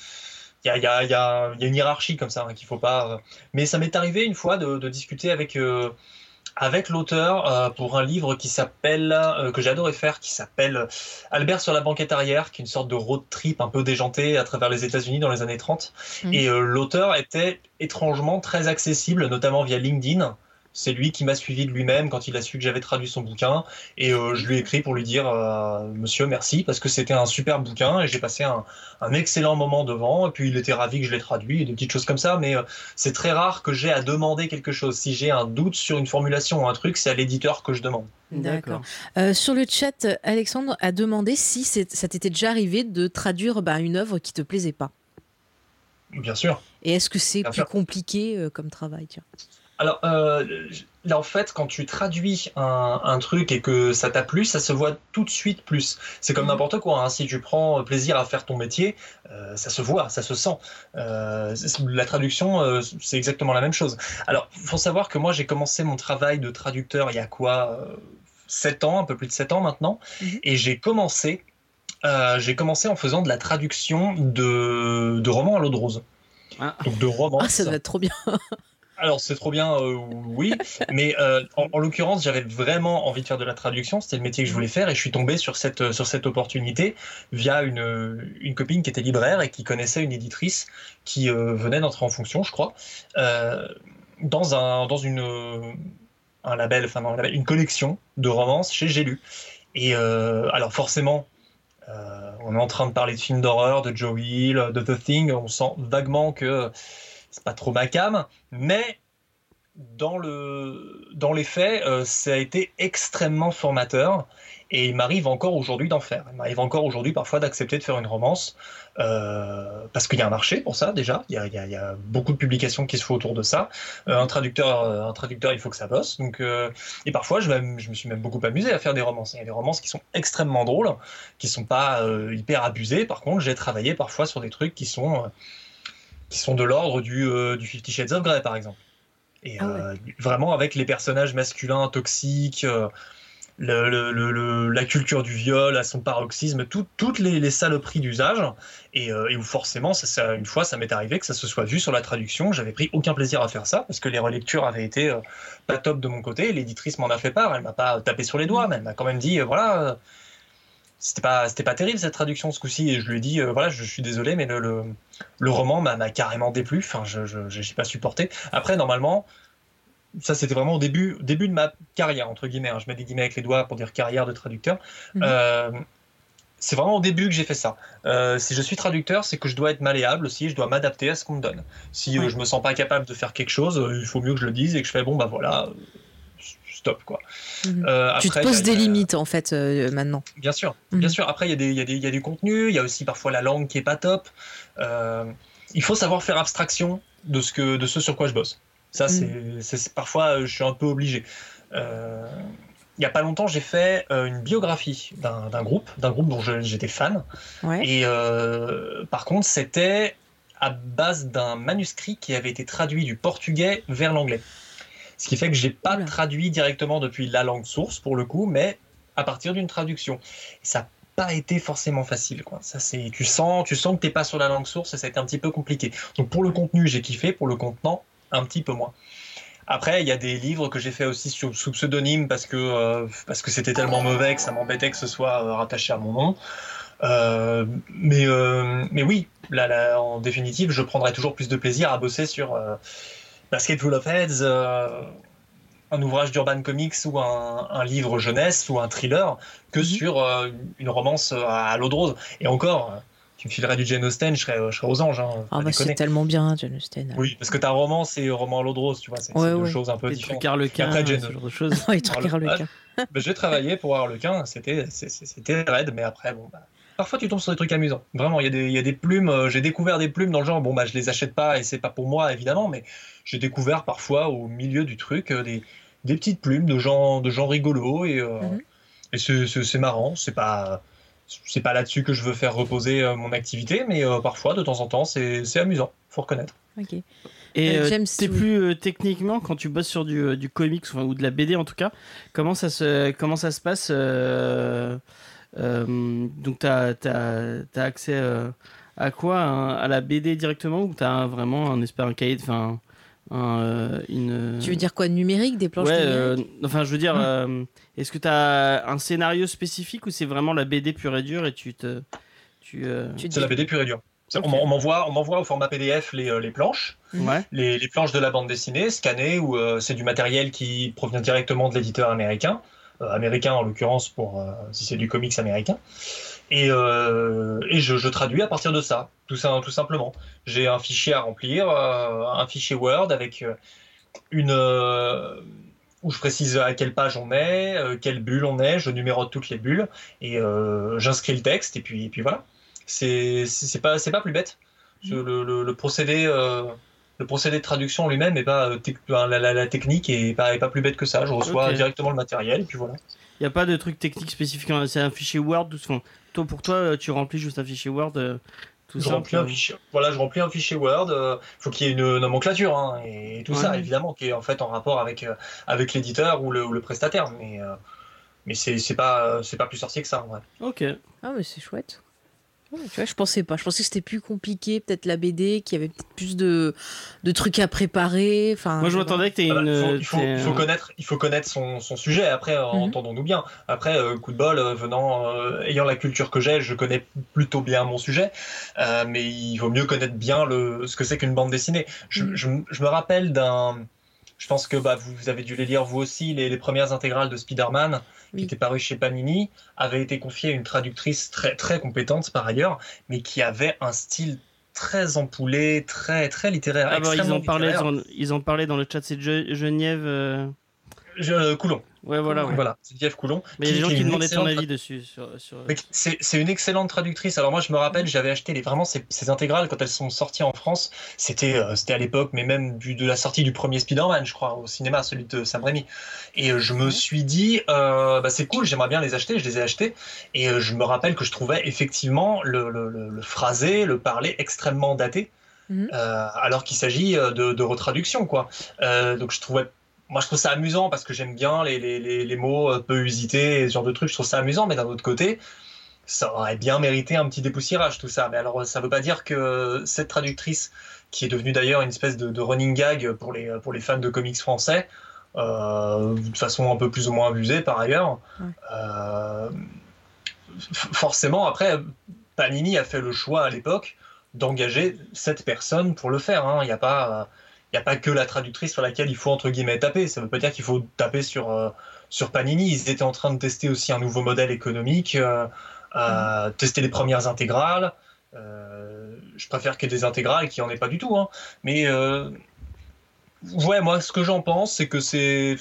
Speaker 6: il y a, y, y, y une hiérarchie comme ça hein, qu'il faut pas. euh. Mais ça m'est arrivé une fois de, de discuter avec euh, avec l'auteur euh, pour un livre qui s'appelle euh, que adoré faire, qui s'appelle Albert sur la banquette arrière, qui est une sorte de road trip un peu déjanté à travers les États-Unis dans les années 30.
Speaker 3: Mhm.
Speaker 6: Et euh, l'auteur était étrangement très accessible, notamment via LinkedIn. C'est lui qui m'a suivi de lui-même quand il a su que j'avais traduit son bouquin. Et euh, je lui ai écrit pour lui dire euh, Monsieur, merci, parce que c'était un super bouquin et j'ai passé un, un excellent moment devant. Et puis il était ravi que je l'ai traduit et des petites choses comme ça. Mais euh, c'est très rare que j'ai à demander quelque chose. Si j'ai un doute sur une formulation ou un truc, c'est à l'éditeur que je demande.
Speaker 3: D'accord. Euh, sur le chat, Alexandre a demandé si ça t'était déjà arrivé de traduire bah, une œuvre qui te plaisait pas.
Speaker 6: Bien sûr.
Speaker 3: Et est-ce que c'est plus
Speaker 6: sûr.
Speaker 3: compliqué euh, comme travail tiens?
Speaker 6: Alors, euh, là, en fait, quand tu traduis un, un truc et que ça t'a plu, ça se voit tout de suite plus. C'est comme
Speaker 3: Mhm.
Speaker 6: n'importe quoi. hein. Si tu prends plaisir à faire ton métier, euh, ça se voit, ça se sent. Euh, la traduction, euh, c'est exactement la même chose. Alors, faut savoir que moi, j'ai commencé mon travail de traducteur il y a quoi euh, 7 ans, un peu plus de 7 ans maintenant,
Speaker 3: Mhm.
Speaker 6: et j'ai commencé, euh, j'ai commencé en faisant de la traduction de, de romans à l'eau de rose.
Speaker 2: Ah.
Speaker 6: Donc de romans.
Speaker 3: Ah, ça doit être trop bien.
Speaker 6: Alors c'est trop bien, euh, oui, mais euh, en, en l'occurrence j'avais vraiment envie de faire de la traduction, c'était le métier que je voulais faire et je suis tombé sur cette, euh, sur cette opportunité via une, une copine qui était libraire et qui connaissait une éditrice qui euh, venait d'entrer en fonction, je crois, dans, un, dans une, un label, enfin un label, une collection de romances chez J'ai lu. Et alors forcément, on est en train de parler de films d'horreur, de Joe Hill, de The Thing, on sent vaguement que c'est pas trop ma cam, mais dans, le, dans les faits, euh, ça a été extrêmement formateur et il m'arrive encore aujourd'hui d'en faire. Il m'arrive encore aujourd'hui parfois d'accepter de faire une romance euh, parce qu'il y a un marché pour ça déjà. Il y, a, beaucoup de publications qui se font autour de ça. Euh, un traducteur, un traducteur, il faut que ça bosse. Donc, et parfois, je, je, me suis même beaucoup amusé à faire des romances. Il y a des romances qui sont extrêmement drôles, qui sont pas hyper abusées. Par contre, j'ai travaillé parfois sur des trucs qui sont qui sont de l'ordre du, euh, du Fifty Shades of Grey, par exemple. Et
Speaker 3: Ah ouais.
Speaker 6: euh, vraiment avec les personnages masculins toxiques, euh, le, le- le- le- la culture du viol à son paroxysme, tout- toutes les, les saloperies d'usage, et, euh, et où forcément, ça, ça- une fois, ça m'est arrivé que ça se soit vu sur la traduction. J'avais pris aucun plaisir à faire ça parce que les relectures avaient été pas top de mon côté. L'éditrice m'en a fait part. Elle m'a pas tapé sur les doigts, mais elle m'a quand même dit, voilà. C'était pas, c'était pas terrible cette traduction ce coup-ci, et je lui ai dit, euh, voilà, je, suis désolé, mais le, le, le roman m'a carrément déplu. Enfin, je, je, j'ai pas supporté. Après, normalement, ça c'était vraiment au début, début de ma carrière entre guillemets. hein. Je mets des guillemets avec les doigts pour dire carrière de traducteur.
Speaker 3: Mhm.
Speaker 6: Euh, c'est vraiment au début que j'ai fait ça. Euh, si je suis traducteur, c'est que je dois être malléable aussi, je dois m'adapter à ce qu'on me donne. Si euh, je me sens pas capable de faire quelque chose, euh, il faut mieux que je le dise et que je fais bon bah voilà, stop quoi.
Speaker 3: Mhm.
Speaker 6: Euh,
Speaker 3: tu te poses
Speaker 6: a-
Speaker 3: des limites en fait euh, maintenant.
Speaker 6: Bien sûr,
Speaker 3: Mhm.
Speaker 6: bien sûr. Après, il y, a des- il y, a des- il y a du contenu, il y a aussi parfois la langue qui est pas top. Euh, il faut savoir faire abstraction de ce, que, de ce sur quoi je bosse. Ça, c'est c'est- parfois, euh, je suis un peu obligé. Euh, il y a pas longtemps, j'ai fait euh, une biographie d'un d'un groupe, d'un groupe dont j'étais fan.
Speaker 3: Ouais.
Speaker 6: Et euh, par contre, c'était à base d'un manuscrit qui avait été traduit du portugais vers l'anglais. Ce qui fait que j'ai pas
Speaker 3: Oula.
Speaker 6: traduit directement depuis la langue source pour le coup, mais à partir d'une traduction. Et ça n'a pas été forcément facile. Quoi. Ça, c'est, tu sens, tu sens que t'es pas sur la langue source et ça a été un petit peu compliqué. Donc pour le contenu, j'ai kiffé, pour le contenant, un petit peu moins. Après, il y a des livres que j'ai fait aussi sous, sous pseudonyme parce que euh, parce que c'était tellement mauvais que ça m'embêtait que ce soit euh, rattaché à mon nom. Euh, mais mais oui, là, là, en définitive, je prendrais toujours plus de plaisir à bosser sur Basket Full of Heads, euh, un ouvrage d'Urban Comics ou un, un livre jeunesse ou un thriller que
Speaker 3: Mhm.
Speaker 6: sur euh, une romance à, à l'eau de rose. Et encore, euh, tu me filerais du Jane Austen, je serais, je serais aux anges. Hein,
Speaker 3: Ah bah c'est tellement bien, Jane Austen.
Speaker 6: Oui, parce que ta romance et roman à l'eau de rose, tu vois, c'est
Speaker 3: Ouais,
Speaker 6: c'est deux
Speaker 3: ouais.
Speaker 6: choses un peu différentes.
Speaker 2: trucs harlequins,
Speaker 6: Après, Jane-
Speaker 2: ce genre de choses.
Speaker 3: Harlequin.
Speaker 6: J'ai travaillé pour Harlequin, c'était c'est- c'est- c'était raide, mais après, bon, bah, parfois tu tombes sur des trucs amusants. Vraiment, il y, a des- il y a des plumes, euh, j'ai découvert des plumes dans le genre, bon, bah, je les achète pas et c'est pas pour moi, évidemment, mais j'ai découvert parfois au milieu du truc euh, des, des petites plumes de gens, de gens rigolos et, euh,
Speaker 3: Mhm.
Speaker 6: et c'est- c'est c'est marrant, c'est pas. C'est pas là-dessus que je veux faire reposer euh, mon activité, mais euh, parfois, de temps en temps, c'est c'est amusant, faut reconnaître.
Speaker 3: Ok.
Speaker 2: Et
Speaker 3: Euh, James,
Speaker 2: t'es
Speaker 3: oui.
Speaker 2: plus euh, techniquement quand tu bosses sur du, du comics enfin, ou de la BD en tout cas, comment ça se comment ça se passe euh, Donc t'as as, accès euh, à quoi? À la BD directement ou t'as un- vraiment un un cahier, enfin un, euh, une.
Speaker 3: Tu veux dire quoi numérique, des planches
Speaker 2: Ouais,
Speaker 3: numériques?
Speaker 2: euh, enfin je veux dire, euh, est-ce que t'as un scénario spécifique ou c'est vraiment la BD pure et dure et tu te tu euh,
Speaker 3: Tu te
Speaker 6: C'est la BD pure et dure. On m'en- on m'envoie on m'envoie au format PDF les, euh, les planches.
Speaker 2: ouais
Speaker 6: les, les planches de la bande dessinée scannées ou euh, c'est du matériel qui provient directement de l'éditeur américain, euh, américain en l'occurrence pour euh, si c'est du comics américain. Et, euh, et je, je traduis à partir de ça, tout, ça, tout simplement. J'ai un fichier à remplir, euh, un fichier Word avec euh, une euh, où je précise à quelle page on est, euh, quelle bulle on est, je numérote toutes les bulles et euh, j'inscris le texte et puis, et puis voilà. C'est pas c'est pas plus bête. Ce- Le, le- le procédé euh, le procédé de traduction lui-même est pas euh, la, la- la technique est pas, est pas plus bête que ça. Je reçois directement le matériel et puis voilà.
Speaker 2: Il n'y a pas de truc technique spécifique, hein, c'est un fichier Word. Tout, enfin, toi, pour toi, euh, tu remplis juste un fichier Word euh, tout
Speaker 6: Je
Speaker 2: simple.
Speaker 6: remplis un fichier. Voilà, je remplis un fichier Word. euh, faut qu'il y ait une nomenclature hein, et tout ça évidemment qui est en fait en rapport avec euh, avec l'éditeur ou le, ou le prestataire. Mais euh, mais c'est c'est pas c'est pas plus sorcier que ça en vrai.
Speaker 2: Ok.
Speaker 3: Ah, mais c'est chouette. Ouais, tu vois, je pensais pas. Je pensais que c'était plus compliqué, peut-être la BD, qu'il y avait peut-être plus de, de trucs à préparer. Enfin,
Speaker 2: Moi, je m'attendais que
Speaker 6: Ah bah,
Speaker 2: une.
Speaker 6: il, faut, il faut-
Speaker 2: t'aies
Speaker 6: il faut
Speaker 2: un-
Speaker 6: connaître, il faut connaître son, son sujet. Après, euh,
Speaker 3: Mhm.
Speaker 6: entendons-nous bien. Après, euh, coup de bol, euh, venant, euh, ayant la culture que j'ai, je connais plutôt bien mon sujet. Euh, mais il vaut mieux connaître bien le, ce que c'est qu'une bande dessinée. Je,
Speaker 3: Mhm.
Speaker 6: je, je me rappelle d'un. Je pense que bah, vous, vous avez dû les lire vous aussi, les, les premières intégrales de Spider-Man
Speaker 3: Oui.
Speaker 6: qui étaient parues chez Panini, avaient été confiées à une traductrice très, très compétente par ailleurs, mais qui avait un style très empoulé, très, très littéraire.
Speaker 2: Ah bah, ils parlé,
Speaker 6: littéraire.
Speaker 2: dans, ils le chat, c'est Ge- Geniève. euh,
Speaker 6: Je, Coulon.
Speaker 2: Ouais, voilà. ouais.
Speaker 6: Voilà, c'est Jeff Coulon.
Speaker 2: Mais il y a des gens qui
Speaker 6: une
Speaker 2: demandaient ton
Speaker 6: excellente
Speaker 2: avis dessus. Sur,
Speaker 6: C'est une excellente traductrice. Alors moi, je me rappelle, j'avais acheté les, vraiment ces, ces intégrales quand elles sont sorties en France. C'était euh, c'était à l'époque, mais même vu de la sortie du premier Spider-Man, je crois, au cinéma, celui de Sam Raimi. Et euh, je me suis dit, euh, bah, c'est cool, j'aimerais bien les acheter. Je les ai achetés. Et euh, je me rappelle que je trouvais effectivement le, le, le, le phrasé, le parler extrêmement daté.
Speaker 3: Mhm.
Speaker 6: euh, alors qu'il s'agit de, de retraduction, quoi. Euh, donc je trouvais moi, je trouve ça amusant parce que j'aime bien les, les, les, les mots euh, peu usités et ce genre de trucs. Je trouve ça amusant, mais d'un autre côté, ça aurait bien mérité un petit dépoussiérage, tout ça. Mais alors, ça veut pas dire que cette traductrice, qui est devenue d'ailleurs une espèce de, de running gag pour les, pour les fans de comics français, euh, de façon un peu plus ou moins abusée par ailleurs,
Speaker 3: Ouais.
Speaker 6: euh, forcément, après, Panini a fait le choix à l'époque d'engager cette personne pour le faire. hein. Il n'y a pas. N'y a pas que la traductrice sur laquelle il faut entre guillemets taper. Ça ne veut pas dire qu'il faut taper sur, euh, sur Panini. Ils étaient en train de tester aussi un nouveau modèle économique, euh, euh, tester les premières intégrales. Euh, je préfère qu'il y ait des intégrales qui en ait pas du tout. hein. Mais ouais, moi, ce que j'en pense, c'est que c'est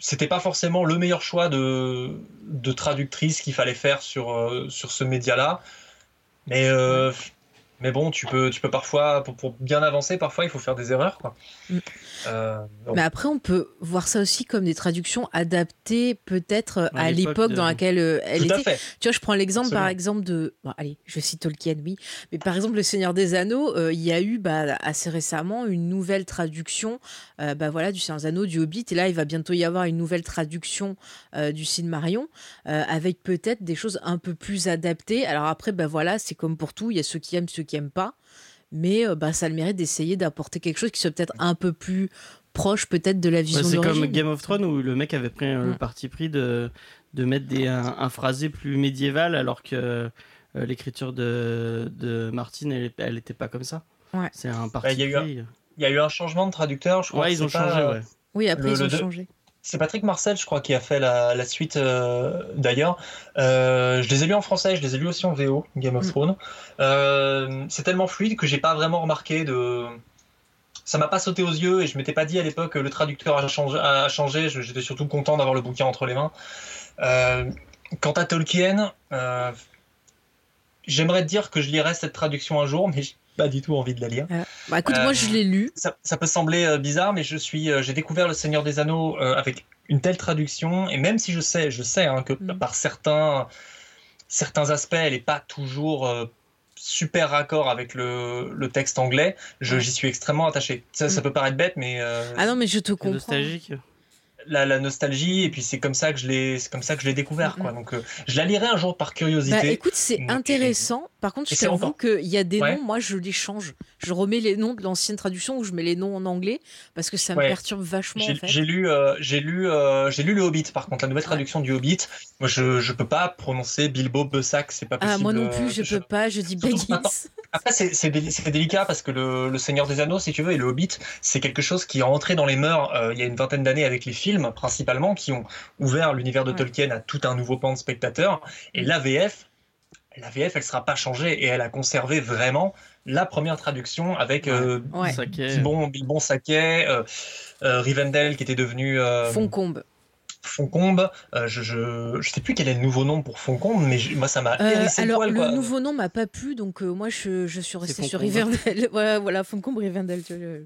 Speaker 6: c'était pas forcément le meilleur choix de, de traductrice qu'il fallait faire sur, sur ce média-là. Mais, mais bon, tu peux, tu peux parfois, pour, pour bien avancer, parfois il faut faire des erreurs. Quoi.
Speaker 3: Mm.
Speaker 6: Euh,
Speaker 3: Mais après, on peut voir ça aussi comme des traductions adaptées peut-être
Speaker 2: À
Speaker 3: à
Speaker 2: l'époque de-
Speaker 3: dans laquelle euh, elle
Speaker 6: tout à
Speaker 3: était.
Speaker 6: fait.
Speaker 3: Tu vois, je prends l'exemple par exemple de. Bon, allez, je cite Tolkien, oui. Mais par exemple, Le Seigneur des Anneaux, euh, il y a eu bah, assez récemment une nouvelle traduction euh, bah, voilà, du Seigneur des Anneaux, du Hobbit. Et là, il va bientôt y avoir une nouvelle traduction euh, du Silmarion euh, avec peut-être des choses un peu plus adaptées. Alors après, bah, voilà, c'est comme pour tout. Il y a ceux qui aiment, ceux qui aiment pas. Mais euh, bah, ça a le mérite d'essayer d'apporter quelque chose qui soit peut-être un peu plus proche peut-être de la vision
Speaker 2: Ouais, c'est comme Game of Thrones où le mec avait pris euh, le
Speaker 3: Mm.
Speaker 2: parti pris de, de mettre des, un, un phrasé plus médiéval alors que euh, l'écriture de, de Martine, elle, elle était pas comme ça.
Speaker 3: Ouais.
Speaker 2: C'est un parti
Speaker 6: il y a eu un-
Speaker 2: pris.
Speaker 6: Il y a eu un changement de traducteur, je crois.
Speaker 2: Ouais, ils ont
Speaker 6: pas,
Speaker 2: changé,
Speaker 6: euh,
Speaker 2: ouais.
Speaker 3: Oui, après,
Speaker 6: Le-
Speaker 3: ils ont changé.
Speaker 6: C'est Patrick Marcel, je crois, qui a fait la, la suite euh, d'ailleurs. Euh, je les ai lus en français, je les ai lus aussi en VO, Game of
Speaker 3: Mm.
Speaker 6: Thrones. Euh, c'est tellement fluide que j'ai pas vraiment remarqué de. Ça m'a pas sauté aux yeux et je m'étais pas dit à l'époque que le traducteur a changé. A changé. Je- J'étais surtout content d'avoir le bouquin entre les mains. Quant à Tolkien, j'aimerais te dire que je lirai cette traduction un jour, mais pas du tout envie de la lire.
Speaker 3: Bah écoute,
Speaker 6: Euh,
Speaker 3: moi je l'ai lu.
Speaker 6: Ça, ça peut sembler euh, bizarre, mais je suis, euh, j'ai découvert le Seigneur des Anneaux euh, avec une telle traduction, et même si je sais, je sais hein, que
Speaker 3: Mm.
Speaker 6: par certains, certains aspects, elle n'est pas toujours euh, super raccord avec le, le texte anglais, j'y suis extrêmement attaché. Ça, ça
Speaker 3: Mm.
Speaker 6: peut paraître bête, mais euh,
Speaker 3: Ah non, mais je te comprends.
Speaker 2: nostalgique.
Speaker 6: La, la nostalgie, et puis c'est comme ça que je l'ai, c'est comme ça que je l'ai découvert,
Speaker 3: Mm,
Speaker 6: quoi. Donc, euh, je la lirai un jour par curiosité.
Speaker 3: Bah écoute, c'est intéressant. Par contre, je t'avoue qu'il y a des
Speaker 6: Ouais.
Speaker 3: noms, moi je les change. Je remets les noms de l'ancienne traduction ou je mets les noms en anglais parce que ça me perturbe vachement
Speaker 6: J'ai
Speaker 3: en fait.
Speaker 6: j'ai lu, euh, j'ai lu, euh, j'ai lu le Hobbit. Par contre, la nouvelle traduction du Hobbit, moi, je, je peux pas prononcer Bilbo Bessac, c'est pas possible.
Speaker 3: Ah, moi non plus,
Speaker 6: euh,
Speaker 3: je peux pas, je dis Baggins.
Speaker 6: Après, c'est c'est délicat parce que le, le Seigneur des Anneaux, si tu veux, et le Hobbit, c'est quelque chose qui est entré dans les mœurs euh, il y a une vingtaine d'années avec les films, principalement, qui ont ouvert l'univers de
Speaker 3: Ouais.
Speaker 6: Tolkien à tout un nouveau pan de spectateurs. Et l'AVF, l'AVF, elle sera pas changée et elle a conservé vraiment la première traduction avec euh,
Speaker 3: Ouais.
Speaker 6: Bilbon, Bilbon Saquet, euh, euh, Rivendell qui était devenu euh,
Speaker 3: Foncombe.
Speaker 6: Foncombe. Euh, je, je, je sais plus quel est le nouveau nom pour Foncombe, mais je- moi ça m'a
Speaker 3: Euh,
Speaker 6: hérissé le
Speaker 3: alors,
Speaker 6: poil.
Speaker 3: le
Speaker 6: quoi.
Speaker 3: nouveau nom m'a pas plu, donc euh, moi je, je suis restée sur. Rivendell. voilà, voilà, Foncombe, je-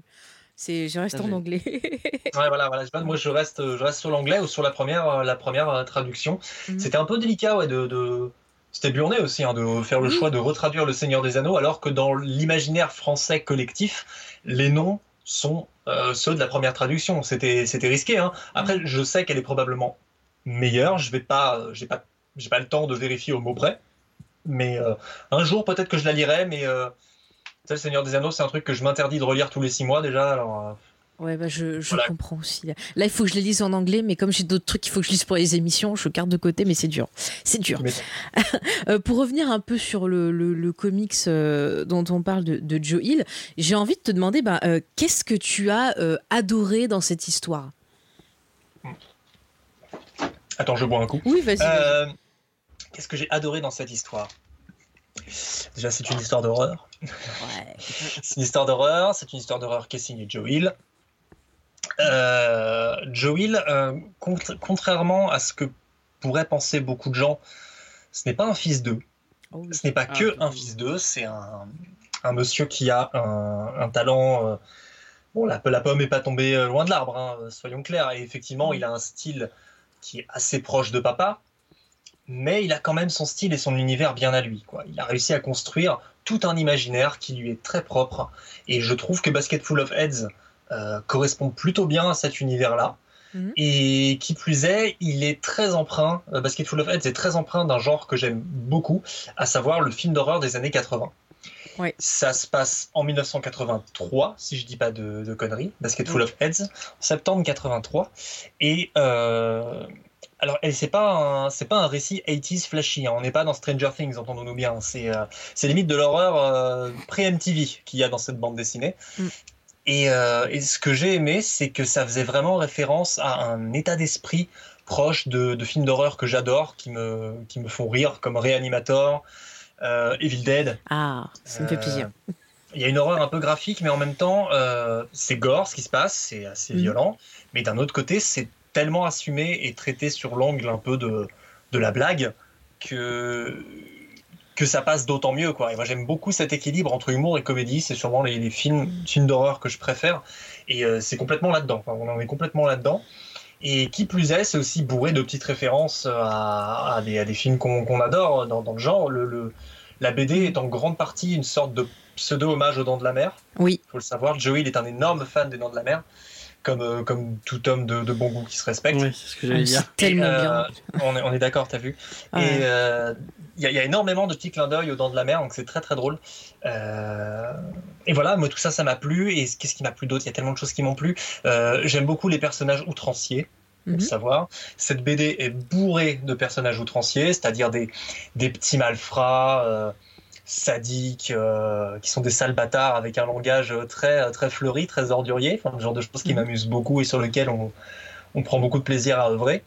Speaker 3: C'est, je reste en anglais.
Speaker 6: Ouais, voilà, voilà. Moi, je reste, je reste sur l'anglais ou sur la première, la première traduction.
Speaker 3: Mhm.
Speaker 6: C'était un peu délicat, ouais, de. de... C'était Burnet aussi, hein, de faire le
Speaker 3: Oui.
Speaker 6: choix de retraduire Le Seigneur des Anneaux, alors que dans l'imaginaire français collectif, les noms sont euh, ceux de la première traduction. C'était, risqué. Hein. Après, je sais qu'elle est probablement meilleur. Je vais pas, euh, j'ai pas, j'ai pas le temps de vérifier au mot près. Mais euh, un jour, peut-être que je la lirai. Mais euh, le Seigneur des Anneaux, c'est un truc que je m'interdis de relire tous les six mois déjà. Alors,
Speaker 3: Ouais, bah je, je
Speaker 6: Voilà.
Speaker 3: comprends aussi. Là, il faut que je les lise en anglais, mais comme j'ai d'autres trucs qu'il faut que je lise pour les émissions, je garde de côté, mais c'est dur. C'est dur.
Speaker 6: Mais-
Speaker 3: Euh, pour revenir un peu sur le, le, le comics euh, dont on parle de, de Joe Hill, j'ai envie de te demander, bah, euh, qu'est-ce que tu as euh, adoré dans cette histoire?
Speaker 6: Attends, je bois un coup.
Speaker 3: Oui, vas-y.
Speaker 6: Qu'est-ce que j'ai adoré dans cette histoire? Déjà, c'est une histoire d'horreur.
Speaker 3: Ouais.
Speaker 6: C'est une histoire d'horreur. C'est une histoire d'horreur qui est signée Joe Hill. Euh, Joe Hill, euh, contra- contrairement à ce que pourraient penser beaucoup de gens, ce n'est pas un fils d'eux.
Speaker 3: Oh, oui.
Speaker 6: Ce n'est pas
Speaker 2: Ah,
Speaker 6: que un fils d'eux, c'est un, un monsieur qui a un, un talent. euh, bon, la, la pomme n'est pas tombée euh, loin de l'arbre, hein, soyons clairs. Et effectivement, il a un style qui est assez proche de papa, mais il a quand même son style et son univers bien à lui. Quoi. Il a réussi à construire tout un imaginaire qui lui est très propre. Et je trouve que Basketful of Heads euh, correspond plutôt bien à cet univers-là.
Speaker 3: Mhm.
Speaker 6: Et qui plus est, il est très empreint, euh, Basketful of Heads est très empreint d'un genre que j'aime beaucoup, à savoir le film d'horreur des années 80.
Speaker 3: Ouais.
Speaker 6: Ça se passe en 1983, si je dis pas de, de conneries, Basketful of Heads, septembre 83. Et euh, alors, c'est pas c'est pas un récit 80s flashy. hein. On n'est pas dans Stranger Things, entendons-nous bien. C'est, euh, c'est limite de l'horreur euh, pré-MTV qu'il y a dans cette bande dessinée.
Speaker 3: Mm.
Speaker 6: Et, euh, et ce que j'ai aimé, c'est que ça faisait vraiment référence à un état d'esprit proche de, de films d'horreur que j'adore, qui me, qui me font rire, comme Reanimator, euh, Evil Dead.
Speaker 3: Ah, ça me fait
Speaker 6: Euh,
Speaker 3: plaisir.
Speaker 6: Il y a une horreur un peu graphique, mais en même temps, euh, c'est gore ce qui se passe, c'est assez
Speaker 3: Mhm.
Speaker 6: violent. Mais d'un autre côté, c'est tellement assumé et traité sur l'angle un peu de, de la blague que, que ça passe d'autant mieux. Quoi. Et moi, j'aime beaucoup cet équilibre entre humour et comédie. C'est sûrement les, les films, films d'horreur que je préfère. Et euh, c'est complètement là-dedans. Enfin, on en est complètement là-dedans. Et qui plus est, c'est aussi bourré de petites références à, à des, à des films qu'on adore dans, dans le genre. Le, le- la BD est en grande partie une sorte de pseudo-hommage aux Dents de la Mer.
Speaker 3: Oui.
Speaker 6: Il faut le savoir. Joey il est un énorme fan des Dents de la Mer, comme, euh, comme tout homme de, de bon goût qui se respecte.
Speaker 2: Oui, c'est ce que j'allais dire.
Speaker 3: C'est tellement
Speaker 6: Et, euh,
Speaker 3: bien.
Speaker 6: On est, on est d'accord, t'as vu. Et euh, il y, a- il y a énormément de petits clins d'œil aux Dents de la Mer, donc c'est très très drôle. Euh, et voilà, moi tout ça, ça m'a plu. Et qu'est-ce qui m'a plu d'autre Il y a tellement de choses qui m'ont plu. Euh, J'aime beaucoup les personnages outranciers.
Speaker 3: Mhm.
Speaker 6: le savoir. Cette BD est bourrée de personnages outranciers, c'est-à-dire des, des petits malfrats, euh, sadiques, euh, qui sont des sales bâtards avec un langage très, très fleuri, très ordurier, enfin, le genre de choses qui
Speaker 3: Mhm.
Speaker 6: m'amusent beaucoup et sur lequel on, on prend beaucoup de plaisir à œuvrer.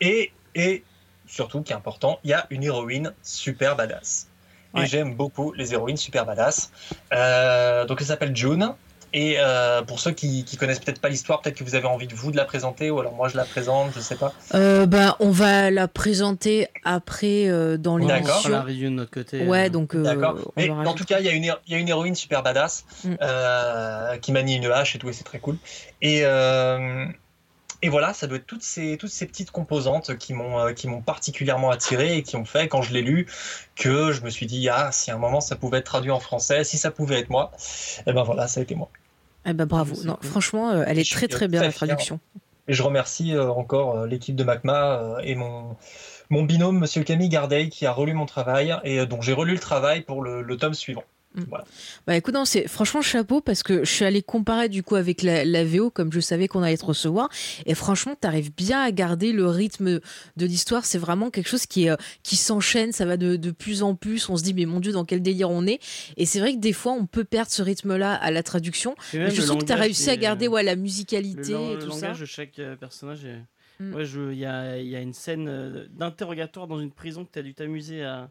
Speaker 6: Et, et surtout, qui est important, il y a une héroïne super badass. Et
Speaker 3: Ouais.
Speaker 6: j'aime beaucoup les héroïnes super badass. Euh, donc elle s'appelle June. Et euh, pour ceux qui, qui connaissent peut-être pas l'histoire, peut-être que vous avez envie de vous de la présenter, ou alors moi je la présente, je sais pas.
Speaker 3: Euh, bah, on va la présenter après euh, dans
Speaker 2: On
Speaker 6: D'accord.
Speaker 2: fera la review de notre côté.
Speaker 3: Ouais,
Speaker 2: euh.
Speaker 3: donc euh,
Speaker 6: D'accord.
Speaker 3: on
Speaker 6: Mais en tout cas, il y, a une, il y a une héroïne super badass
Speaker 3: Mm.
Speaker 6: euh, qui manie une hache et tout, et c'est très cool. Et, euh, et voilà, ça doit être toutes ces, toutes ces petites composantes qui m'ont euh, qui m'ont particulièrement attiré et qui ont fait, quand je l'ai lu, que je me suis dit, ah, si à un moment ça pouvait être traduit en français, si ça pouvait être moi, et ben voilà, ça a été moi.
Speaker 3: Eh ben, bravo.
Speaker 2: C'est
Speaker 3: Non,
Speaker 2: cool.
Speaker 3: franchement, euh, elle est très très
Speaker 6: euh,
Speaker 3: bien
Speaker 6: très
Speaker 3: la traduction.
Speaker 6: Et je remercie euh, encore euh, l'équipe de MACMA euh, et mon, mon binôme, Monsieur Camille Gardeil, qui a relu mon travail et euh, dont j'ai relu le travail pour le, le tome suivant.
Speaker 3: Bah écoute, non, c'est franchement chapeau parce que je suis allée comparer du coup avec la, la VO comme je savais qu'on allait te recevoir et franchement, t'arrives bien à garder le rythme de l'histoire. C'est vraiment quelque chose qui est, euh, qui s'enchaîne, ça va de, de plus en plus. On se dit mais mon dieu, dans quel délire on est Et c'est vrai que des fois, on peut perdre ce rythme-là à la traduction. Mais je trouve que t'as réussi à garder ouais la
Speaker 2: le,
Speaker 3: musicalité et
Speaker 2: le
Speaker 3: tout ça.
Speaker 2: de chaque euh, personnage. Est...
Speaker 3: Mm.
Speaker 2: Ouais, il y a, y a une scène euh, d'interrogatoire dans une prison que tu as dû t'amuser à,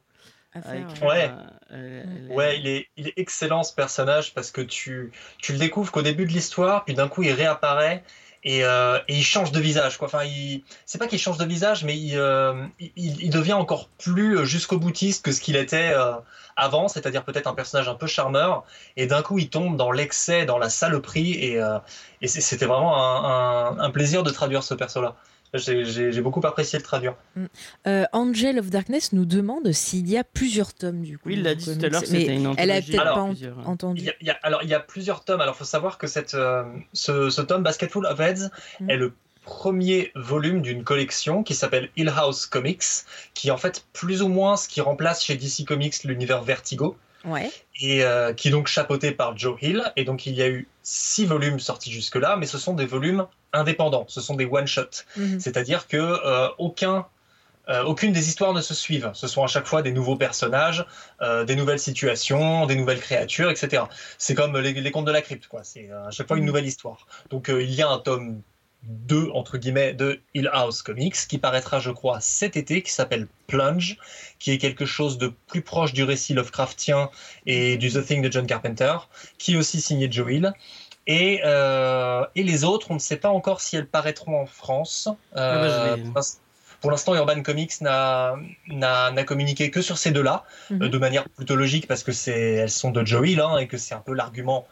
Speaker 3: à faire.
Speaker 6: Ouais.
Speaker 2: euh,
Speaker 6: Ouais, il est, il est excellent ce personnage parce que tu, tu le découvres qu'au début de l'histoire, puis d'un coup il réapparaît et, euh, et il change de visage. Quoi. Enfin, il, c'est pas qu'il change de visage, mais il, euh, il, il devient encore plus jusqu'au boutiste que ce qu'il était euh, avant, c'est-à-dire peut-être un personnage un peu charmeur. Et d'un coup, il tombe dans l'excès, dans la saloperie, et, euh, c'était vraiment un, un, un plaisir de traduire ce perso-là. J'ai, beaucoup apprécié le traduire.
Speaker 3: Euh, Angel of Darkness nous demande s'il y a plusieurs tomes du coup.
Speaker 2: Oui, il l'a dit tout à l'heure, c'était une
Speaker 3: elle a peut-être pas en-.
Speaker 6: Il
Speaker 3: entendu.
Speaker 6: y a, il y a- alors, il y a plusieurs tomes. Alors, faut savoir que cette, euh, ce, ce tome Basketful of Heads
Speaker 3: Mm.
Speaker 6: est le premier volume d'une collection qui s'appelle Hill House Comics, qui est en fait plus ou moins ce qui remplace chez DC Comics l'univers Vertigo,
Speaker 3: Ouais.
Speaker 6: Et euh, qui est donc chapeauté par Joe Hill. Et donc il y a eu six volumes sortis jusque-là, mais ce sont des volumes indépendants, ce sont des one-shots.
Speaker 3: Mhm.
Speaker 6: C'est-à-dire que euh, aucun, euh, aucune des histoires ne se suivent. Ce sont à chaque fois des nouveaux personnages, euh, des nouvelles situations, des nouvelles créatures, etc. C'est comme les, les contes de la crypte, quoi. C'est euh, à chaque fois une nouvelle histoire. Donc euh, il y a un tome 2, entre guillemets, de Hill House Comics, qui paraîtra, je crois, cet été, qui s'appelle Plunge, qui est quelque chose de plus proche du récit Lovecraftien et du The Thing de John Carpenter, qui est aussi signé Joe Hill. Et, euh, et les autres, on ne sait pas encore si elles paraîtront en France.
Speaker 2: Ah bah,
Speaker 6: Euh, pour l'inst- pour l'instant, Urban Comics n'a communiqué que sur ces deux-là,
Speaker 3: Mhm.
Speaker 6: euh, de manière plutôt logique parce que c'est elles sont de Joe Hill hein, et que c'est un peu l'argument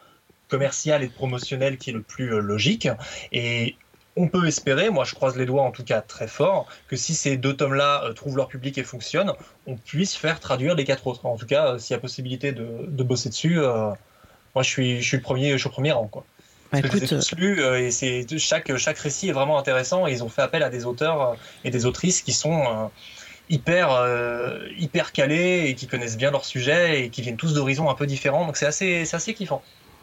Speaker 6: commercial et promotionnel qui est le plus euh, logique. Et on peut espérer, moi je croise les doigts en tout cas très fort, que si ces deux tomes-là euh, trouvent leur public et fonctionnent, on puisse faire traduire les quatre autres. En tout cas, euh, s'il y a possibilité de, de bosser dessus, euh, moi je suis, je suis le premier, je suis au premier rang quoi.
Speaker 3: Bah,
Speaker 6: Parce que je les ai
Speaker 3: écoute,
Speaker 6: tous lus, euh, et c'est chaque chaque récit est vraiment intéressant et ils ont fait appel à des auteurs et des autrices qui sont hyper euh, hyper calés et qui connaissent bien leur sujet et qui viennent tous d'horizons un peu différents donc c'est assez c'est assez kiffant.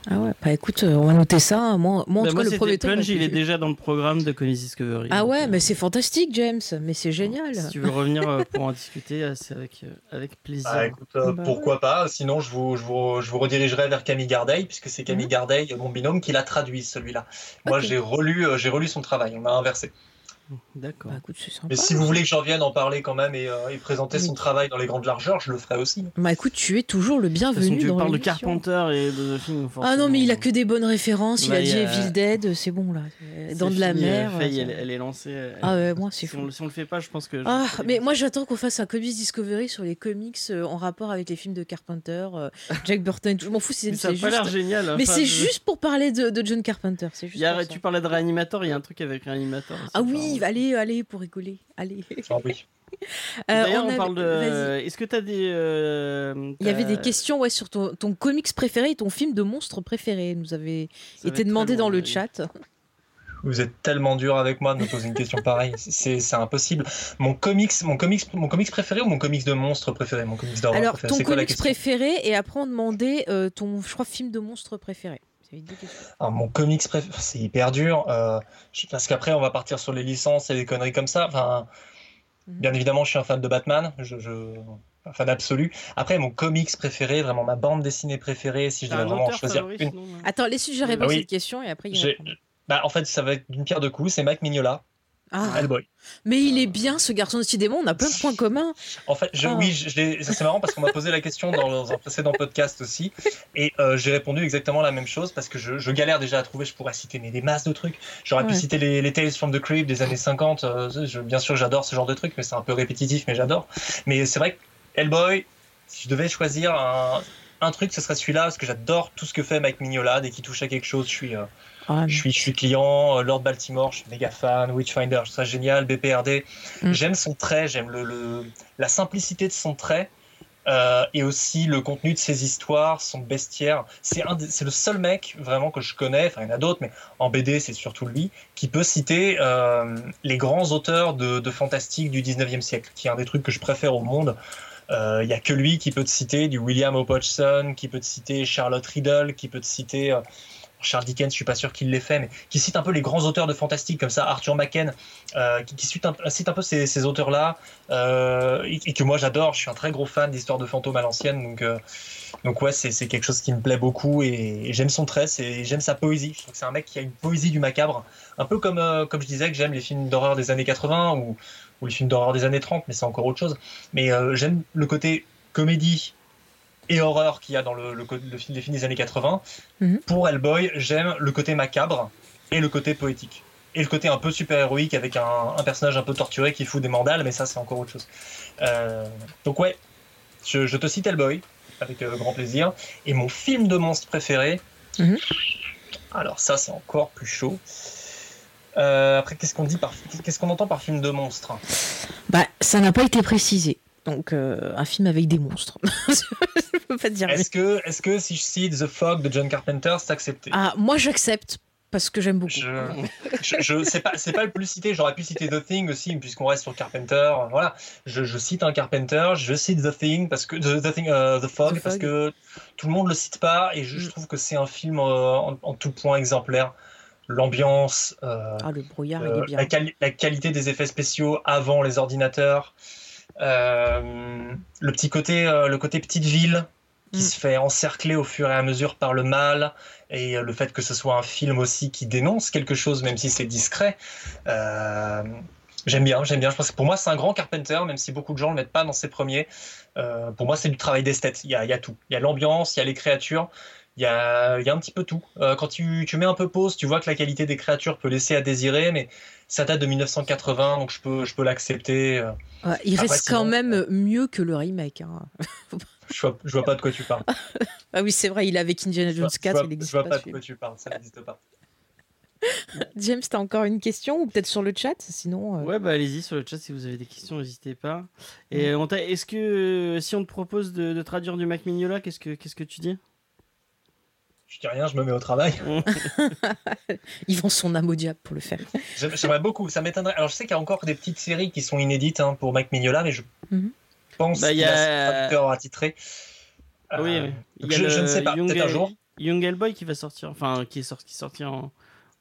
Speaker 3: Ah ouais, bah écoute, euh, on va noter ça. Moi, moi en
Speaker 2: Bah,
Speaker 3: tout
Speaker 2: moi,
Speaker 3: cas, le premier.
Speaker 2: Plunge,
Speaker 3: j'ai
Speaker 2: il est déjà dans le programme de Comics Discovery.
Speaker 3: Ah
Speaker 2: donc,
Speaker 3: ouais,
Speaker 2: euh,
Speaker 3: mais c'est fantastique, James. Mais c'est génial.
Speaker 2: Si tu veux revenir euh, pour en discuter, c'est avec, euh, avec plaisir.
Speaker 6: Ah, écoute, euh,
Speaker 3: Bah
Speaker 6: pourquoi pas Sinon je vous, je vous je vous redirigerai vers Camille Gardeil puisque c'est Camille
Speaker 3: Mhm.
Speaker 6: Gardeil mon binôme qui l'a traduit celui-là. Moi j'ai relu euh, j'ai relu son travail on a inversé.
Speaker 2: D'accord.
Speaker 3: Bah écoute, c'est sympa.
Speaker 6: Mais si vous voulez que j'en vienne en parler quand même et, euh, et présenter son
Speaker 3: Oui.
Speaker 6: travail dans les grandes largeurs je le ferai aussi.
Speaker 3: Bah écoute, tu es toujours le
Speaker 2: toute façon,
Speaker 3: bienvenu
Speaker 2: tu
Speaker 3: dans
Speaker 2: parles de. Carpenter et de The Thing.
Speaker 3: Ah non, mais il a que des bonnes références. Il
Speaker 2: Bah,
Speaker 3: a
Speaker 2: il
Speaker 3: dit Evil Dead, c'est bon là.
Speaker 2: C'est
Speaker 3: Dans de la
Speaker 2: fini, euh,
Speaker 3: mer.
Speaker 2: Elle, elle est lancée. elle-
Speaker 3: Ah ouais, moi c'est
Speaker 2: si, on,
Speaker 3: fou.
Speaker 2: si on le fait pas, je pense que.
Speaker 3: Ah, mais moi j'attends qu'on fasse un Comics Discovery sur les comics euh, en rapport avec les films de Carpenter, euh, Jack Burton. Je m'en fous, c'est
Speaker 2: Mais ça a
Speaker 3: c'est
Speaker 2: pas l'air
Speaker 3: juste.
Speaker 2: génial.
Speaker 3: Mais c'est juste pour parler de, John Carpenter. C'est
Speaker 2: tu parlais de réanimateur, il y a un truc avec réanimateur. aussi,
Speaker 3: Ah oui, allez, allez, pour rigoler. Allez. Euh,
Speaker 2: D'ailleurs, on, parle
Speaker 3: vas-y.
Speaker 2: de. Est-ce que t'as des. euh,
Speaker 3: Il y avait des questions ouais, sur ton, ton comics préféré et ton film de monstre préféré. Nous avait
Speaker 2: Ça
Speaker 3: été demandé dans
Speaker 2: long,
Speaker 3: le chat.
Speaker 6: Vous êtes tellement dur avec moi de me poser une question pareille. C'est impossible. Mon comics, mon comics, mon comics préféré ou mon comics de monstre préféré? Mon comics d'horreur
Speaker 3: Alors,
Speaker 6: préféré?
Speaker 3: ton
Speaker 6: quoi
Speaker 3: comics préféré? Et après on demandait euh, ton, je crois, film de monstre préféré.
Speaker 6: Alors, Mon comics préféré, c'est hyper dur. euh, parce qu'après, on va partir sur les licences et des conneries comme ça. Enfin,
Speaker 3: Mhm.
Speaker 6: bien évidemment, je suis un fan de Batman. Je, je- un fan absolu. Après, mon comics préféré, vraiment ma bande dessinée préférée, si je devais vraiment choisir
Speaker 2: favori,
Speaker 6: une.
Speaker 2: sinon,
Speaker 3: Attends, laisse je réponds à
Speaker 6: Ah oui.
Speaker 3: cette question et après il y.
Speaker 6: Bah, en fait, ça va être d'une pierre deux coups. C'est Mike Mignola,
Speaker 3: Ah,
Speaker 6: Hellboy.
Speaker 3: mais il est bien ce garçon de Sidémon, on a plein de points communs.
Speaker 6: En fait, je,
Speaker 3: Ah.
Speaker 6: oui, je, c'est marrant parce qu'on m'a posé la question dans, dans un précédent podcast aussi, et euh, j'ai répondu exactement la même chose parce que je, je galère déjà à trouver. Je pourrais citer mais des masses de trucs. J'aurais pu citer les, les Tales from the Crypt des années 50. euh, je- bien sûr, j'adore ce genre de trucs, mais c'est un peu répétitif, mais j'adore. Mais c'est vrai que Hellboy, si je devais choisir un, un truc, ce serait celui-là parce que j'adore tout ce que fait Mike Mignola. Dès qu'il touche à quelque chose, je suis, euh,
Speaker 3: Ah,
Speaker 6: je suis, je suis client, euh, Lord Baltimore, je suis méga fan, Witchfinder, je trouve ça génial, BPRD.
Speaker 3: Mm.
Speaker 6: J'aime son trait, j'aime le, le- la simplicité de son trait euh, et aussi le contenu de ses histoires, son bestiaire. C'est le seul mec vraiment que je connais, enfin il y en a d'autres, mais en BD c'est surtout lui, qui peut citer euh, les grands auteurs de, de fantastique du 19e siècle, qui est un des trucs que je préfère au monde. Euh, Il y a que lui qui peut te citer du William Hodgson, qui peut te citer Charlotte Riddle, qui peut te citer euh, Charles Dickens, je suis pas sûr qu'il l'ait fait, mais qui cite un peu les grands auteurs de fantastique comme ça, Arthur Machen, euh, qui, cite, un, peu ces, auteurs-là, euh, et, que moi j'adore. Je suis un très gros fan d'histoires de fantômes à l'ancienne, donc euh, donc ouais, c'est quelque chose qui me plaît beaucoup et, j'aime son trait, j'aime sa poésie. Je trouve que c'est un mec qui a une poésie du macabre, un peu comme comme je disais que j'aime les films d'horreur des années 80 ou les films d'horreur des années 30, mais c'est encore autre chose. Mais j'aime le côté comédie et horreur qu'il y a dans le, le, le film, films des années 80.
Speaker 3: Mhm.
Speaker 6: Pour Hellboy, j'aime le côté macabre et le côté poétique. Et le côté un peu super-héroïque avec un, un personnage un peu torturé qui fout des mandales, mais ça c'est encore autre chose. Euh, donc ouais, je, je te cite Hellboy, avec euh, grand plaisir. Et mon film de monstre préféré,
Speaker 3: Mhm.
Speaker 6: alors ça c'est encore plus chaud. Euh, après, qu'est-ce qu'on dit par, qu'est-ce qu'on entend par film de monstre?
Speaker 3: Bah, ça n'a pas été précisé. Donc, euh, un film avec des monstres. je peux pas te dire.
Speaker 6: Est-ce que, est-ce que si je cite The Fog de John Carpenter, c'est accepté?
Speaker 3: Ah, moi j'accepte. parce que j'aime beaucoup.
Speaker 6: Je, je, je- c'est pas, pas le plus cité. J'aurais pu citer The Thing aussi, puisqu'on reste sur Carpenter. Voilà, je, je cite un Carpenter, je cite The Thing parce que The, The Thing, euh, The Fog,
Speaker 3: The
Speaker 6: parce
Speaker 3: Fog.
Speaker 6: que tout le monde le cite pas et je,
Speaker 3: Mm.
Speaker 6: trouve que c'est un film euh, en, en tout point exemplaire. L'ambiance, euh,
Speaker 3: Ah, le brouillard, il est bien.
Speaker 6: la, quali- la qualité des effets spéciaux avant les ordinateurs, le petit côté, euh, le côté petite ville qui
Speaker 3: Mm.
Speaker 6: se fait encercler au fur et à mesure par le mal et euh, le fait que ce soit un film aussi qui dénonce quelque chose, même si c'est discret. Euh, j'aime bien, j'aime bien. Je pense que pour moi c'est un grand Carpenter, même si beaucoup de gens le mettent pas dans ses premiers. Euh, pour moi c'est du travail d'esthète. Il y a, il y a tout. Il y a l'ambiance, il y a les créatures. Il y a, il y a un petit peu tout. Euh, quand tu, tu mets un peu pause, tu vois que la qualité des créatures peut laisser à désirer, mais ça date de 1980, donc je peux, je peux l'accepter. Euh,
Speaker 3: Ouais, il
Speaker 6: Après,
Speaker 3: reste
Speaker 6: sinon,
Speaker 3: quand même mieux que le remake. hein.
Speaker 6: Je vois, je vois pas de quoi tu parles.
Speaker 3: Ah oui, c'est vrai, il est avec Indiana
Speaker 6: Je vois,
Speaker 3: Jones
Speaker 6: je
Speaker 3: 4,
Speaker 6: vois-
Speaker 3: il
Speaker 6: je
Speaker 3: n'existe
Speaker 6: vois
Speaker 3: pas.
Speaker 6: pas de quoi tu parles, ça n'existe pas.
Speaker 3: James, t'as encore une question ou peut-être sur le chat Sinon, euh,
Speaker 2: Ouais, bah allez-y sur le chat si vous avez des questions, n'hésitez pas. Et on t'a- est-ce que euh, si on te propose de, de traduire du Mac Mignola, qu'est-ce que qu'est-ce que tu dis?
Speaker 6: Je dis rien, je me mets au travail.
Speaker 3: ils vont son âme au diable pour le faire.
Speaker 6: J'aime- J'aimerais beaucoup, ça m'étonnerait. Alors je sais qu'il y a encore des petites séries qui sont inédites hein, pour Mac Mignola, mais je
Speaker 3: Mhm.
Speaker 6: pense
Speaker 2: Bah, il y
Speaker 6: qu'il
Speaker 2: a-
Speaker 6: traducteurs attitrés.
Speaker 2: Oui,
Speaker 6: Euh,
Speaker 2: oui.
Speaker 6: donc
Speaker 2: Il y a
Speaker 6: je, ne sais pas,
Speaker 2: Young,
Speaker 6: peut-être un jour.
Speaker 2: Young Hellboy qui va sortir, enfin qui est sorti, qui est sorti en,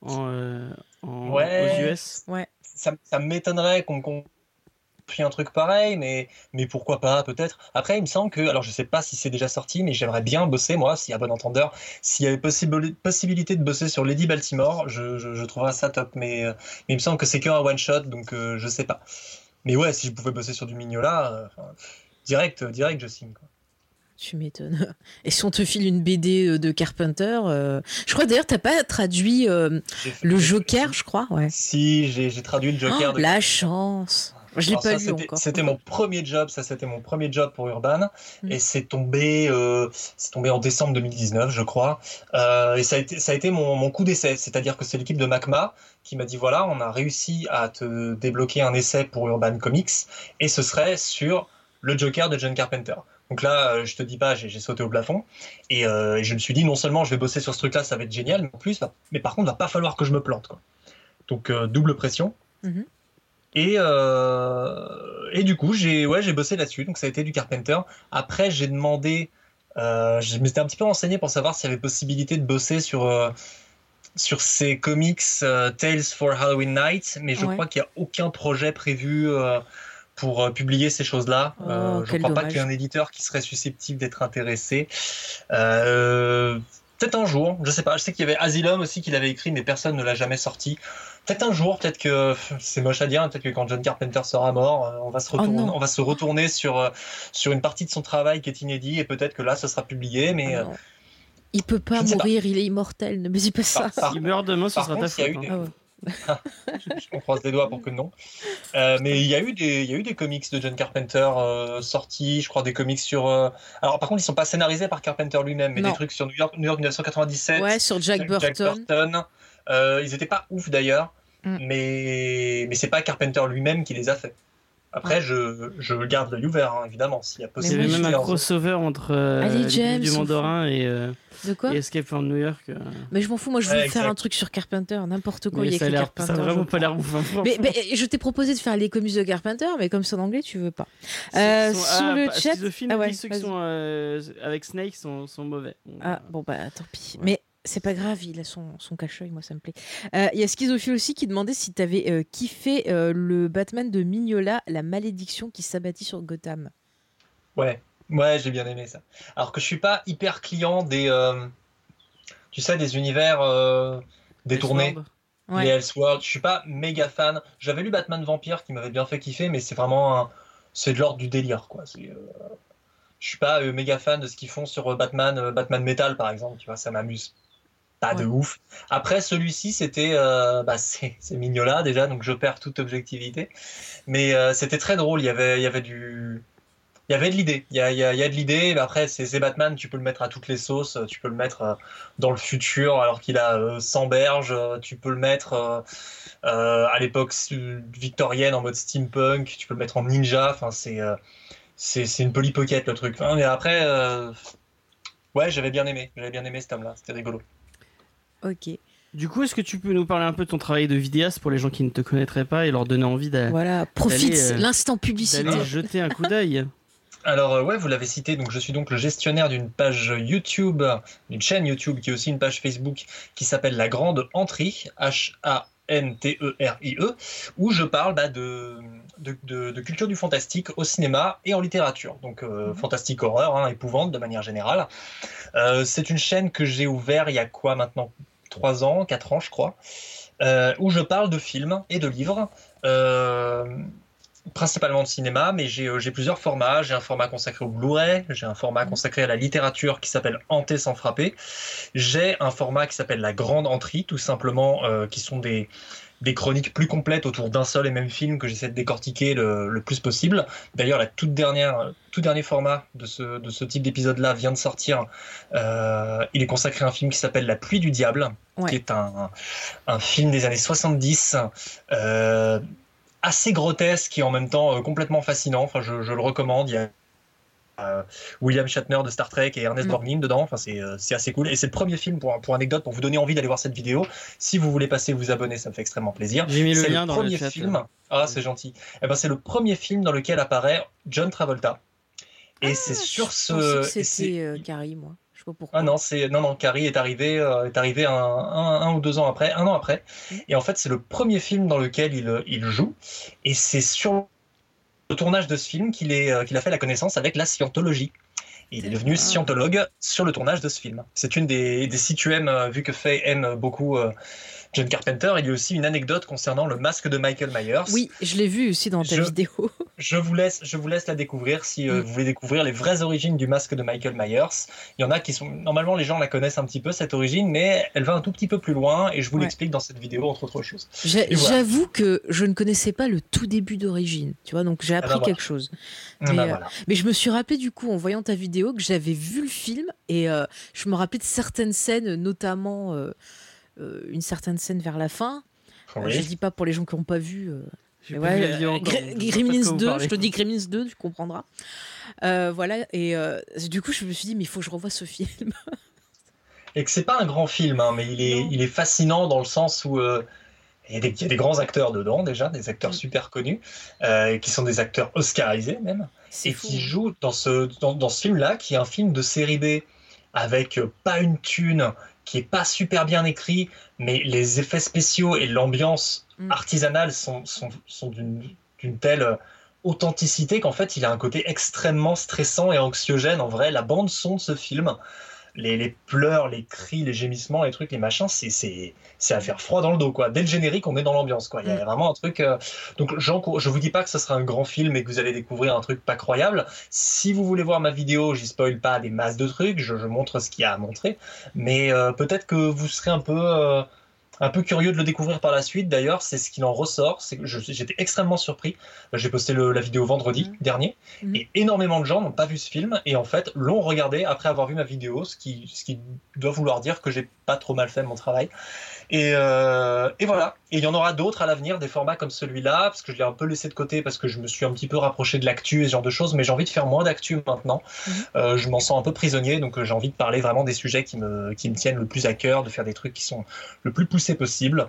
Speaker 2: en, euh, en-
Speaker 6: Ouais.
Speaker 2: aux US.
Speaker 6: Ça, ça m'étonnerait qu'on qu'on pris un truc pareil, mais, mais pourquoi pas, peut-être. Après, il me semble que, alors je sais pas si c'est déjà sorti, mais j'aimerais bien bosser, moi, s'il y a bon entendeur, s'il y avait possibilité de bosser sur Lady Baltimore, je, je, je trouverais ça top, mais, euh, mais il me semble que c'est qu'un one-shot, donc euh, je sais pas. Mais ouais, si je pouvais bosser sur du Mignola, euh, direct, direct, je signe. Quoi.
Speaker 3: Tu m'étonnes. Et si on te file une BD euh, de Carpenter, euh, je crois d'ailleurs t'as pas traduit euh, le Joker, je crois, ouais.
Speaker 6: Si, j'ai j'ai traduit le Joker.
Speaker 3: Oh,
Speaker 6: de-
Speaker 3: la chance. Je l'ai
Speaker 6: Alors
Speaker 3: pas
Speaker 6: ça,
Speaker 3: lu
Speaker 6: c'était-
Speaker 3: encore.
Speaker 6: C'était mon premier job, ça c'était mon premier job pour Urban,
Speaker 3: Mm.
Speaker 6: et c'est tombé, euh, c'est tombé en décembre 2019, je crois. Euh, et ça a été, ça a été mon, mon coup d'essai, c'est-à-dire que c'est l'équipe de Macma qui m'a dit voilà, on a réussi à te débloquer un essai pour Urban Comics, et ce serait sur le Joker de John Carpenter. Donc là, euh, je te dis pas, j'ai sauté au plafond, et, euh, et je me suis dit non seulement je vais bosser sur ce truc-là, ça va être génial, mais en plus, mais par contre, va pas falloir que je me plante, quoi. Donc euh, double pression.
Speaker 3: Mhm.
Speaker 6: Et, euh, et du coup, j'ai ouais, bossé là-dessus. Donc ça a été du Carpenter. Après, j'ai demandé, euh, je m'étais un petit peu renseigné pour savoir s'il y avait possibilité de bosser sur euh, sur ces comics euh, Tales for Halloween Night, mais je
Speaker 3: Ouais.
Speaker 6: crois qu'il n'y a aucun projet prévu euh, pour euh, publier ces choses-là.
Speaker 3: Oh,
Speaker 6: je
Speaker 3: quel
Speaker 6: crois pas qu'il y ait un éditeur qui serait susceptible d'être intéressé. Peut-être un jour, je sais pas. Je sais qu'il y avait Asylum aussi qu'il avait écrit, mais personne ne l'a jamais sorti. Peut-être un jour, peut-être que c'est moche à dire, hein, peut-être que quand John Carpenter sera mort, euh, on va se
Speaker 3: Oh
Speaker 6: retourner, on va se retourner sur euh, sur une partie de son travail qui est inédit et peut-être que là, ce sera publié. Mais
Speaker 3: Ah
Speaker 6: euh.
Speaker 3: Il peut pas mourir, il est immortel, ne me dis pas ça.
Speaker 6: par-
Speaker 2: S'il meurt demain, ce
Speaker 6: par
Speaker 2: sera ta faute. hein.
Speaker 3: Ah ouais.
Speaker 6: on croise les doigts pour que non. Euh, mais il y a eu des, il y a eu des comics de John Carpenter euh, sortis, je crois des comics sur. euh, Alors par contre, ils sont pas scénarisés par Carpenter lui-même, mais
Speaker 3: Non.
Speaker 6: des trucs sur New York, New York 1997.
Speaker 3: Ouais, sur Jack Burton.
Speaker 6: Burton. Ils étaient pas ouf d'ailleurs,
Speaker 3: Mm.
Speaker 6: mais mais c'est pas Carpenter lui-même qui les a fait. Après,
Speaker 3: Ouais.
Speaker 6: je, je garde l'œil ouvert, hein, évidemment, s'il y a
Speaker 2: Il y avait
Speaker 6: possibilité.
Speaker 2: même un crossover entre euh,
Speaker 3: James,
Speaker 2: du
Speaker 3: on
Speaker 2: Mandarin et, euh,
Speaker 3: De quoi
Speaker 2: et Escape from New York. euh.
Speaker 3: Mais je m'en fous, moi je veux
Speaker 6: Ouais,
Speaker 3: faire un truc sur Carpenter, n'importe quoi,
Speaker 2: Mais
Speaker 3: il y a
Speaker 2: ça a
Speaker 3: Carpenter.
Speaker 2: ça a vraiment pas l'air ouf.
Speaker 3: Mais, je t'ai proposé de faire les comics de Carpenter, mais comme c'est en anglais, tu veux pas. Euh, sur
Speaker 2: ah,
Speaker 3: le
Speaker 2: bah,
Speaker 3: chat- Ah ouais,
Speaker 2: ceux qui sont avec Snake sont, sont mauvais.
Speaker 3: Ah, bon, bah tant pis.
Speaker 2: Ouais.
Speaker 3: Mais c'est pas grave, il a son, son cache-œil, moi ça me plaît. Euh, Il y a Schizophile aussi qui demandait si t'avais euh, kiffé euh, le Batman de Mignola, La malédiction qui s'abattit sur Gotham.
Speaker 6: Ouais, ouais, j'ai bien aimé ça. Alors que je suis pas hyper client des, euh, tu sais, des univers euh, détournés.
Speaker 3: Ouais.
Speaker 6: les Elseworlds. Je suis pas méga fan. J'avais lu Batman Vampire qui m'avait bien fait kiffer, mais c'est vraiment un... c'est de l'ordre du délire quoi. C'est, euh, Je suis pas euh, méga fan de ce qu'ils font sur euh, Batman, euh, Batman Metal par exemple. Tu vois, ça m'amuse pas de ouf. Après celui-ci, c'était, euh, bah c'est Mignola déjà, donc je perds toute objectivité. Mais euh, c'était très drôle. Il y avait, il y avait du il y avait de l'idée. Il y a, il y a- il y a de l'idée. mais Après, c'est Batman, tu peux le mettre à toutes les sauces. Tu peux le mettre euh, dans le futur alors qu'il a euh, 100 berges. euh, Tu peux le mettre euh, à l'époque victorienne en mode steampunk. Tu peux le mettre en ninja. Enfin, c'est c'est une polypocket le truc. Hein, mais après, ouais, j'avais bien aimé. J'avais bien aimé cet homme-là. C'était rigolo.
Speaker 3: Ok.
Speaker 2: Du coup, est-ce que tu peux nous parler un peu de ton travail de vidéaste pour les gens qui ne te connaîtraient pas et leur donner envie d'a-
Speaker 3: Voilà, profite,
Speaker 2: D'aller, euh,
Speaker 3: l'instant publicité.
Speaker 2: d'aller jeter un coup d'œil
Speaker 6: Alors euh, ouais, vous l'avez cité, donc je suis donc le gestionnaire d'une page YouTube, d'une chaîne YouTube qui est aussi une page Facebook qui s'appelle La Grande Entrée, H-A-N-T-E-R-I-E, E, où je parle bah, de, de, de- de culture du fantastique au cinéma et en littérature. Donc euh, fantastique horreur, hein, épouvante de manière générale. Euh, c'est une chaîne que j'ai ouvert il y a quoi maintenant 3 ans, 4 ans je crois, euh, où je parle de films et de livres. Principalement de cinéma, mais j'ai euh, j'ai plusieurs formats. J'ai un format consacré au Blu-ray, j'ai un format consacré à la littérature qui s'appelle Hanté sans frapper. J'ai un format qui s'appelle la Grande Entrée, tout simplement, euh, qui sont des, des chroniques plus complètes autour d'un seul et même film que j'essaie de décortiquer le, le plus possible. D'ailleurs, la toute dernière, tout dernier format de ce, de ce type d'épisode-là vient de sortir. Euh, il est consacré à un film qui s'appelle La pluie du diable,
Speaker 3: Ouais.
Speaker 6: qui est un, un film des années 70. Euh, assez grotesque et en même temps euh, complètement fascinant. Enfin, je, je le recommande. Il y a euh, William Shatner de Star Trek et Ernest
Speaker 3: Mm.
Speaker 6: Borgnine dedans. Enfin, c'est euh, c'est assez cool. Et c'est le premier film pour, pour anecdote pour vous donner envie d'aller voir cette vidéo. Si vous voulez passer vous abonner, ça me fait extrêmement plaisir.
Speaker 2: J'ai mis le
Speaker 6: C'est
Speaker 2: lien
Speaker 6: le
Speaker 2: dans le
Speaker 6: premier
Speaker 2: chat.
Speaker 6: film. Ah, c'est gentil. Eh ben, c'est le premier film dans lequel apparaît John Travolta. Et c'est sur ce.
Speaker 3: Ah, c'était euh, Carrie, moi. Pas pourquoi.
Speaker 6: ah non, c'est non non Carrie est arrivé euh, est arrivé un, un, un ou deux ans après, un an après.
Speaker 3: Mm.
Speaker 6: Et en fait, c'est le premier film dans lequel il, euh, il joue. Et c'est sur le tournage de ce film qu'il est euh, qu'il a fait la connaissance avec la scientologie. Et il est devenu
Speaker 3: Ah.
Speaker 6: scientologue sur le tournage de ce film. C'est une des, des si tu aimes, vu que Faye aime beaucoup John Carpenter, il y a aussi une anecdote concernant le masque de Michael Myers.
Speaker 3: Oui, je l'ai vu aussi dans ta
Speaker 6: Je-
Speaker 3: vidéo.
Speaker 6: Je vous laisse, je vous laisse la découvrir si euh,
Speaker 3: Mm.
Speaker 6: vous voulez découvrir les vraies origines du masque de Michael Myers. Il y en a qui sont, normalement les gens la connaissent un petit peu cette origine, mais elle va un tout petit peu plus loin et je vous
Speaker 3: Ouais.
Speaker 6: l'explique dans cette vidéo entre autres choses. Voilà.
Speaker 3: J'avoue que je ne connaissais pas le tout début d'origine, tu vois, donc j'ai appris
Speaker 6: ben voilà.
Speaker 3: quelque chose.
Speaker 6: Ah
Speaker 3: Mais,
Speaker 6: bah
Speaker 3: euh. Mais je me suis rappelé du coup en voyant ta vidéo que j'avais vu le film et euh, je me rappelais de certaines scènes, notamment une certaine scène vers la fin. Euh,
Speaker 6: Oui.
Speaker 3: Je dis pas pour les gens qui n'ont pas vu. euh, mais ouais, euh, Gremlins
Speaker 2: quoi vous
Speaker 3: 2,
Speaker 2: parlez.
Speaker 3: je te dis Gremlins 2, tu comprendras. Euh, voilà, et euh, du coup je me suis dit, mais il faut que je revoie ce film.
Speaker 6: Et que c'est pas un grand film, hein, mais il est,
Speaker 3: Non.
Speaker 6: il est fascinant dans le sens où euh, il, y a des, il y a des grands acteurs dedans déjà, des acteurs
Speaker 3: Mm.
Speaker 6: super connus, euh, qui sont des acteurs oscarisés même. Et
Speaker 3: fou.
Speaker 6: qui joue dans ce, dans, dans ce film-là, qui est un film de série B, avec euh, pas une thune, qui est pas super bien écrit, mais les effets spéciaux et l'ambiance
Speaker 3: Mm.
Speaker 6: artisanale sont, sont, sont d'une d'une telle euh, authenticité qu'en fait, il a un côté extrêmement stressant et anxiogène. En vrai, la bande son de ce film, les, les pleurs, les cris, les gémissements, les trucs, les machins, c'est c'est c'est à faire froid dans le dos quoi. Dès le générique, on est dans l'ambiance quoi. Il y a
Speaker 3: Mm.
Speaker 6: vraiment un truc. euh, Donc je vous dis pas que ce sera un grand film et que vous allez découvrir un truc pas croyable. Si vous voulez voir ma vidéo, j'y spoil pas des masses de trucs. Je, je montre ce qu'il y a à montrer, mais euh, peut-être que vous serez un peu euh, un peu curieux de le découvrir par la suite. D'ailleurs, c'est ce qu'il en ressort. C'est que je- j'étais extrêmement surpris. J'ai posté le- la vidéo vendredi
Speaker 3: Mhm.
Speaker 6: dernier
Speaker 3: Mhm.
Speaker 6: et énormément de gens n'ont pas vu ce film et en fait l'ont regardé après avoir vu ma vidéo, ce qui, ce qui doit vouloir dire que j'ai pas trop mal fait mon travail. Et, euh, et voilà. Et il y en aura d'autres à l'avenir, des formats comme celui-là, parce que je l'ai un peu laissé de côté parce que je me suis un petit peu rapproché de l'actu et ce genre de choses, mais j'ai envie de faire moins d'actu maintenant.
Speaker 3: Mhm.
Speaker 6: Euh, je m'en sens un peu prisonnier, donc euh, j'ai envie de parler vraiment des sujets qui me, qui me tiennent le plus à cœur, de faire des trucs qui sont le plus poussés possible.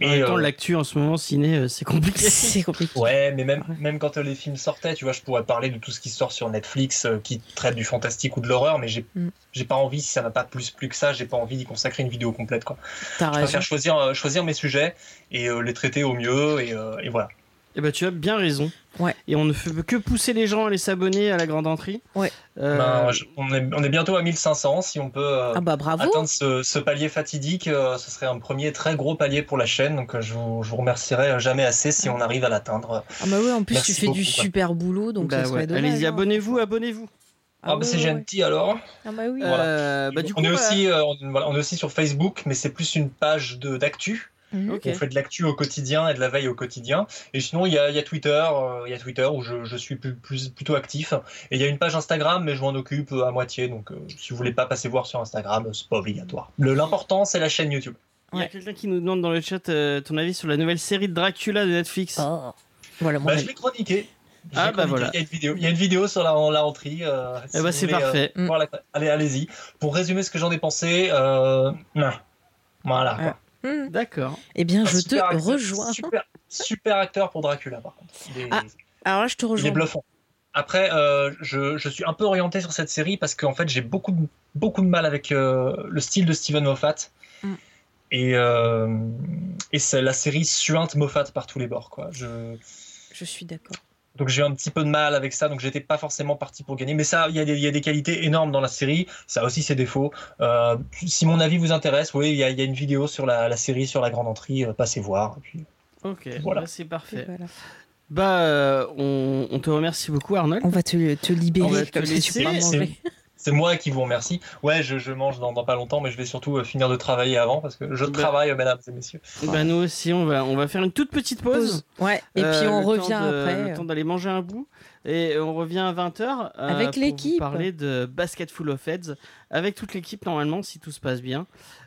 Speaker 2: Temps,
Speaker 6: euh,
Speaker 2: l'actu en ce moment, ciné, euh, c'est compliqué.
Speaker 3: C'est compliqué.
Speaker 6: Ouais, mais même, même quand euh, les films sortaient, tu vois, je pourrais parler de tout ce qui sort sur Netflix euh, qui traite du fantastique ou de l'horreur, mais j'ai
Speaker 3: Mm.
Speaker 6: j'ai pas envie, si ça n'a pas plus plus que ça, j'ai pas envie d'y consacrer une vidéo complète, quoi.
Speaker 3: T'as
Speaker 6: Je
Speaker 3: raison.
Speaker 6: préfère choisir, euh, choisir mes sujets et euh, les traiter au mieux, et, euh, et voilà.
Speaker 2: Et bah, tu as bien raison.
Speaker 3: Ouais.
Speaker 2: Et on ne fait que pousser les gens à aller s'abonner à la grande entrée.
Speaker 3: Ouais.
Speaker 2: Euh,
Speaker 6: Ben, je- on, est, on est bientôt à 1500, si on peut euh,
Speaker 3: Ah bah bravo.
Speaker 6: atteindre ce, ce palier fatidique, euh, ce serait un premier très gros palier pour la chaîne, donc euh, je, vous, je vous remercierai jamais assez si on arrive à l'atteindre.
Speaker 3: Ah bah oui, en plus
Speaker 6: Merci
Speaker 3: tu fais du
Speaker 6: quoi.
Speaker 3: super boulot, donc
Speaker 2: bah
Speaker 3: ça serait
Speaker 2: ouais.
Speaker 3: dommage.
Speaker 2: Allez-y,
Speaker 3: hein.
Speaker 2: abonnez-vous, abonnez-vous.
Speaker 6: Ah, bah c'est
Speaker 3: ouais,
Speaker 6: gentil alors.
Speaker 3: Ah bah oui.
Speaker 2: Euh, bah, du
Speaker 6: on,
Speaker 2: coup,
Speaker 6: est
Speaker 2: voilà.
Speaker 6: aussi, euh, on, voilà, on est aussi sur Facebook, mais c'est plus une page de d'actu.
Speaker 2: Ok.
Speaker 6: On fait de l'actu au quotidien et de la veille au quotidien. Et sinon, il y a, il y a Twitter, euh, il y a Twitter où je, je suis plus, plus- plutôt actif. Et il y a une page Instagram, mais je m'en occupe à moitié. Donc, euh, si vous voulez pas passer voir sur Instagram, euh, c'est pas obligatoire. Le- L'important, c'est la chaîne YouTube.
Speaker 2: Il y a
Speaker 3: Ouais.
Speaker 2: quelqu'un qui nous demande dans le chat euh, ton avis sur la nouvelle série de Dracula de Netflix.
Speaker 3: Oh. Voilà mon
Speaker 6: Bah, je l'ai chroniqué.
Speaker 2: Ah, bah, voilà.
Speaker 6: Il y a une vidéo, il y a une vidéo sur la, la entrée. euh, si
Speaker 2: Eh bah,
Speaker 6: vous
Speaker 2: c'est
Speaker 6: voulez, euh,
Speaker 2: parfait.
Speaker 3: Mm.
Speaker 6: la- Allez, allez-y. Pour résumer ce que j'en ai pensé, euh, non. voilà.
Speaker 3: Ouais.
Speaker 6: quoi.
Speaker 3: Hmm.
Speaker 2: D'accord.
Speaker 3: Eh bien, je te
Speaker 6: acteur-
Speaker 3: rejoins.
Speaker 6: Super, super acteur pour Dracula, par contre.
Speaker 3: Ah, Alors là, je te
Speaker 6: il est
Speaker 3: rejoins.
Speaker 6: bluffant. Après, euh, je, je suis un peu orienté sur cette série parce qu'en fait, j'ai beaucoup de, beaucoup de mal avec euh, le style de Steven Moffat.
Speaker 3: Mm.
Speaker 6: Et, euh, et c'est la série suinte Moffat par tous les bords. Quoi. Je,
Speaker 3: Je suis d'accord.
Speaker 6: Donc j'ai eu un petit peu de mal avec ça, donc j'étais pas forcément parti pour gagner. Mais ça, il y, a des- il y a des qualités énormes dans la série, ça a aussi ses défauts. Euh, si mon avis vous intéresse, oui, il y, a- il y a une vidéo sur la, la série, sur la grande entrée, euh, passez voir. Et puis,
Speaker 2: Ok.
Speaker 6: Voilà.
Speaker 2: bah, c'est parfait.
Speaker 3: Voilà.
Speaker 2: Bah, euh, on, on te remercie beaucoup, Arnold.
Speaker 3: On va te, te libérer
Speaker 2: On va te
Speaker 3: comme ça tu manger.
Speaker 6: C'est moi qui vous remercie. Ouais, je, je mange dans, dans pas longtemps, mais je vais surtout euh, finir de travailler avant parce que je
Speaker 2: Bah.
Speaker 6: travaille, mesdames et messieurs.
Speaker 2: Bah, nous aussi, on va, on va faire une toute petite pause.
Speaker 3: Ouais. Et
Speaker 2: Euh,
Speaker 3: puis on
Speaker 2: le temps
Speaker 3: revient
Speaker 2: de-
Speaker 3: après.
Speaker 2: Le temps d'aller manger un bout. Et on revient à 20h.
Speaker 3: Avec
Speaker 2: pour
Speaker 3: l'équipe.
Speaker 2: parler de Basket Full of Heads. Avec toute l'équipe, normalement, si tout se passe bien.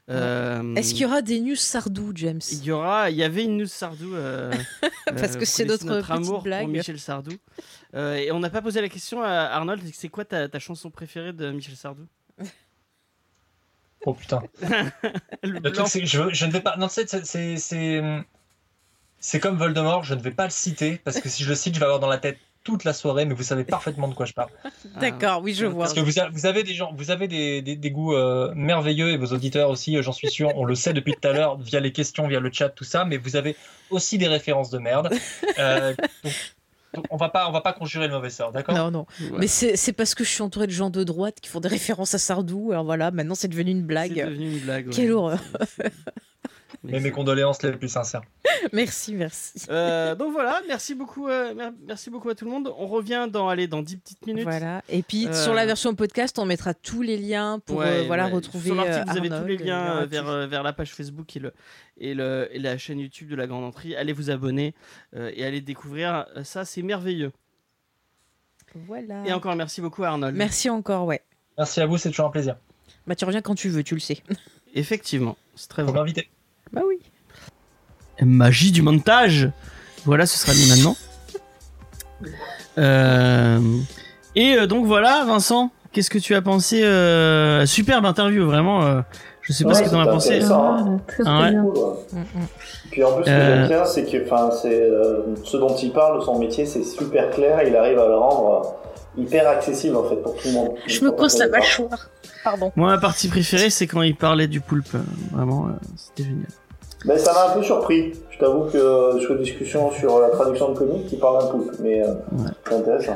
Speaker 2: Euh,
Speaker 3: Est-ce qu'il y aura des news Sardou, James?
Speaker 2: Il y aura, il y avait une news Sardou. euh,
Speaker 3: Parce que c'est notre petite
Speaker 2: amour
Speaker 3: blague.
Speaker 2: pour Michel Sardou. Euh, et on n'a pas posé la question à Arnold. C'est quoi ta, ta chanson préférée de Michel Sardou?
Speaker 6: Oh putain.
Speaker 2: Le
Speaker 6: truc, c'est que je, je ne vais pas. Non, c'est- c'est. C'est c'est comme Voldemort, je ne vais pas le citer parce que si je le cite, je vais avoir dans la tête toute la soirée, mais vous savez parfaitement de quoi je parle.
Speaker 3: D'accord, oui, je
Speaker 2: Ah.
Speaker 3: vois.
Speaker 6: Parce que vous, a- vous avez des gens, vous avez des, des, des goûts euh, merveilleux et vos auditeurs aussi, euh, j'en suis sûr, on le sait depuis tout à l'heure via les questions, via le chat, tout ça, mais vous avez aussi des références de merde. Euh, donc, donc on va pas, on va pas conjurer le mauvais sort, d'accord?
Speaker 3: Non, non.
Speaker 2: Ouais.
Speaker 3: Mais c'est c'est parce que je suis entourée de gens de droite qui font des références à Sardou. Alors voilà, maintenant c'est devenu une
Speaker 2: C'est
Speaker 3: blague.
Speaker 2: devenu une blague. ouais.
Speaker 3: Quelle horreur.
Speaker 6: Mais mes condoléances les plus sincères.
Speaker 3: Merci, merci.
Speaker 2: Euh, donc voilà, merci beaucoup, euh, mer- merci beaucoup à tout le monde. On revient dans, allez, dans 10 petites minutes.
Speaker 3: Voilà. Et puis
Speaker 2: Euh,
Speaker 3: sur la version podcast, on mettra tous les liens pour
Speaker 2: Ouais,
Speaker 3: euh, voilà
Speaker 2: ouais.
Speaker 3: retrouver.
Speaker 2: Sur l'article, vous avez tous les liens euh, vers, vers la page Facebook et, le, et, le, et la chaîne YouTube de la Grande Entrée. Allez vous abonner euh, et allez découvrir ça, c'est merveilleux.
Speaker 3: Voilà.
Speaker 2: Et encore merci beaucoup à Arnold.
Speaker 3: Merci encore, ouais.
Speaker 6: Merci à vous, c'est toujours un plaisir.
Speaker 3: Bah tu reviens quand tu veux, tu le sais.
Speaker 2: Effectivement, c'est très
Speaker 6: Faut
Speaker 2: vrai.
Speaker 3: Bah oui.
Speaker 2: Magie du montage. Voilà, ce sera mis maintenant. Euh, Et euh, donc voilà, Vincent, qu'est-ce que tu as pensé euh, Superbe interview, vraiment. euh, je sais pas
Speaker 5: Ouais,
Speaker 2: ce que t'en as pensé.
Speaker 5: intéressant.
Speaker 4: Ah, très
Speaker 2: Ah ouais.
Speaker 5: Cool.
Speaker 3: Mm, mm.
Speaker 5: Puis en plus, ce que
Speaker 2: Euh.
Speaker 5: j'aime bien, c'est que enfin, c'est, euh, ce dont il parle, son métier, c'est super clair. Il arrive à le rendre hyper accessible en fait pour tout le monde.
Speaker 3: Je me coince la mâchoire. Pardon.
Speaker 2: Moi, ma partie préférée, c'est quand il parlait du poulpe. euh, Vraiment, euh, c'était génial.
Speaker 5: Mais ça m'a un peu surpris. Je t'avoue que euh, sur une discussion sur la traduction de comics, il parle un poulpe, mais euh,
Speaker 2: Ouais.
Speaker 5: c'est intéressant.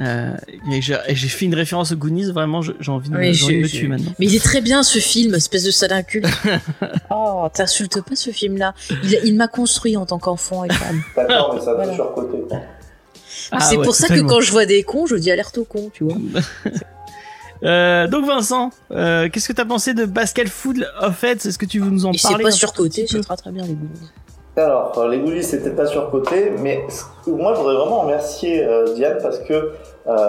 Speaker 2: Euh, et j'ai fait une référence aux Goonies, vraiment, je- j'ai envie de, me-
Speaker 3: Oui,
Speaker 2: de me
Speaker 3: je-
Speaker 2: tuer maintenant.
Speaker 3: Mais il est très bien ce film, espèce de sadancule. oh, t'insultes pas ce film-là. Il, il m'a construit en tant qu'enfant et femme.
Speaker 5: D'accord, mais ça
Speaker 3: Voilà.
Speaker 5: peut surcoté. quoi.
Speaker 2: Ah
Speaker 3: c'est
Speaker 2: ouais,
Speaker 3: pour ça que quand je vois des cons, je dis alerte aux cons, tu vois.
Speaker 2: Euh, donc Vincent, euh, qu'est-ce que t'as pensé de Basket Food of Heads Est-ce que tu veux nous en
Speaker 3: Et c'est
Speaker 2: parler
Speaker 3: pas
Speaker 2: un
Speaker 3: surcoté,
Speaker 2: peu?
Speaker 3: c'est très très bien les goûts.
Speaker 5: Alors, les goodies, c'était pas surcoté, mais moi, je voudrais vraiment remercier euh, Diane parce que, euh,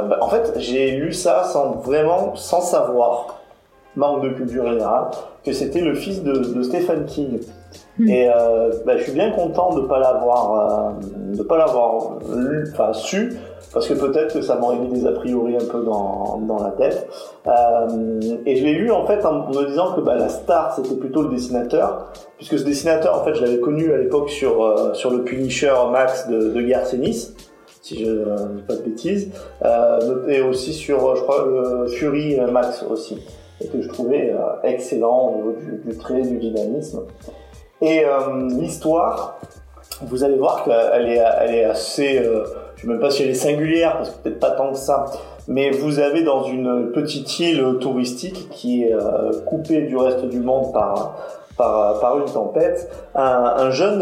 Speaker 5: bah, en fait, j'ai lu ça sans vraiment, sans savoir, manque de culture générale, que c'était le fils de, de Stephen King.
Speaker 4: Hmm.
Speaker 5: Et euh, bah, je suis bien content de pas l'avoir, euh, de pas l'avoir lu, enfin su, parce que peut-être que ça m'aurait mis des a priori un peu dans, dans la tête. Euh, et je l'ai lu en fait en me disant que bah, la star c'était plutôt le dessinateur, puisque ce dessinateur en fait je l'avais connu à l'époque sur sur le Punisher Max de, de si je ne dis pas de bêtises, et aussi sur je crois le Fury Max aussi, et que je trouvais excellent au niveau du, du trait, du dynamisme. Et euh, l'histoire, vous allez voir qu'elle est, assez, euh, je sais même pas si elle est singulière, parce que peut-être pas tant que ça, mais vous avez dans une petite île touristique qui est euh, coupée du reste du monde par, une tempête, un, un jeune,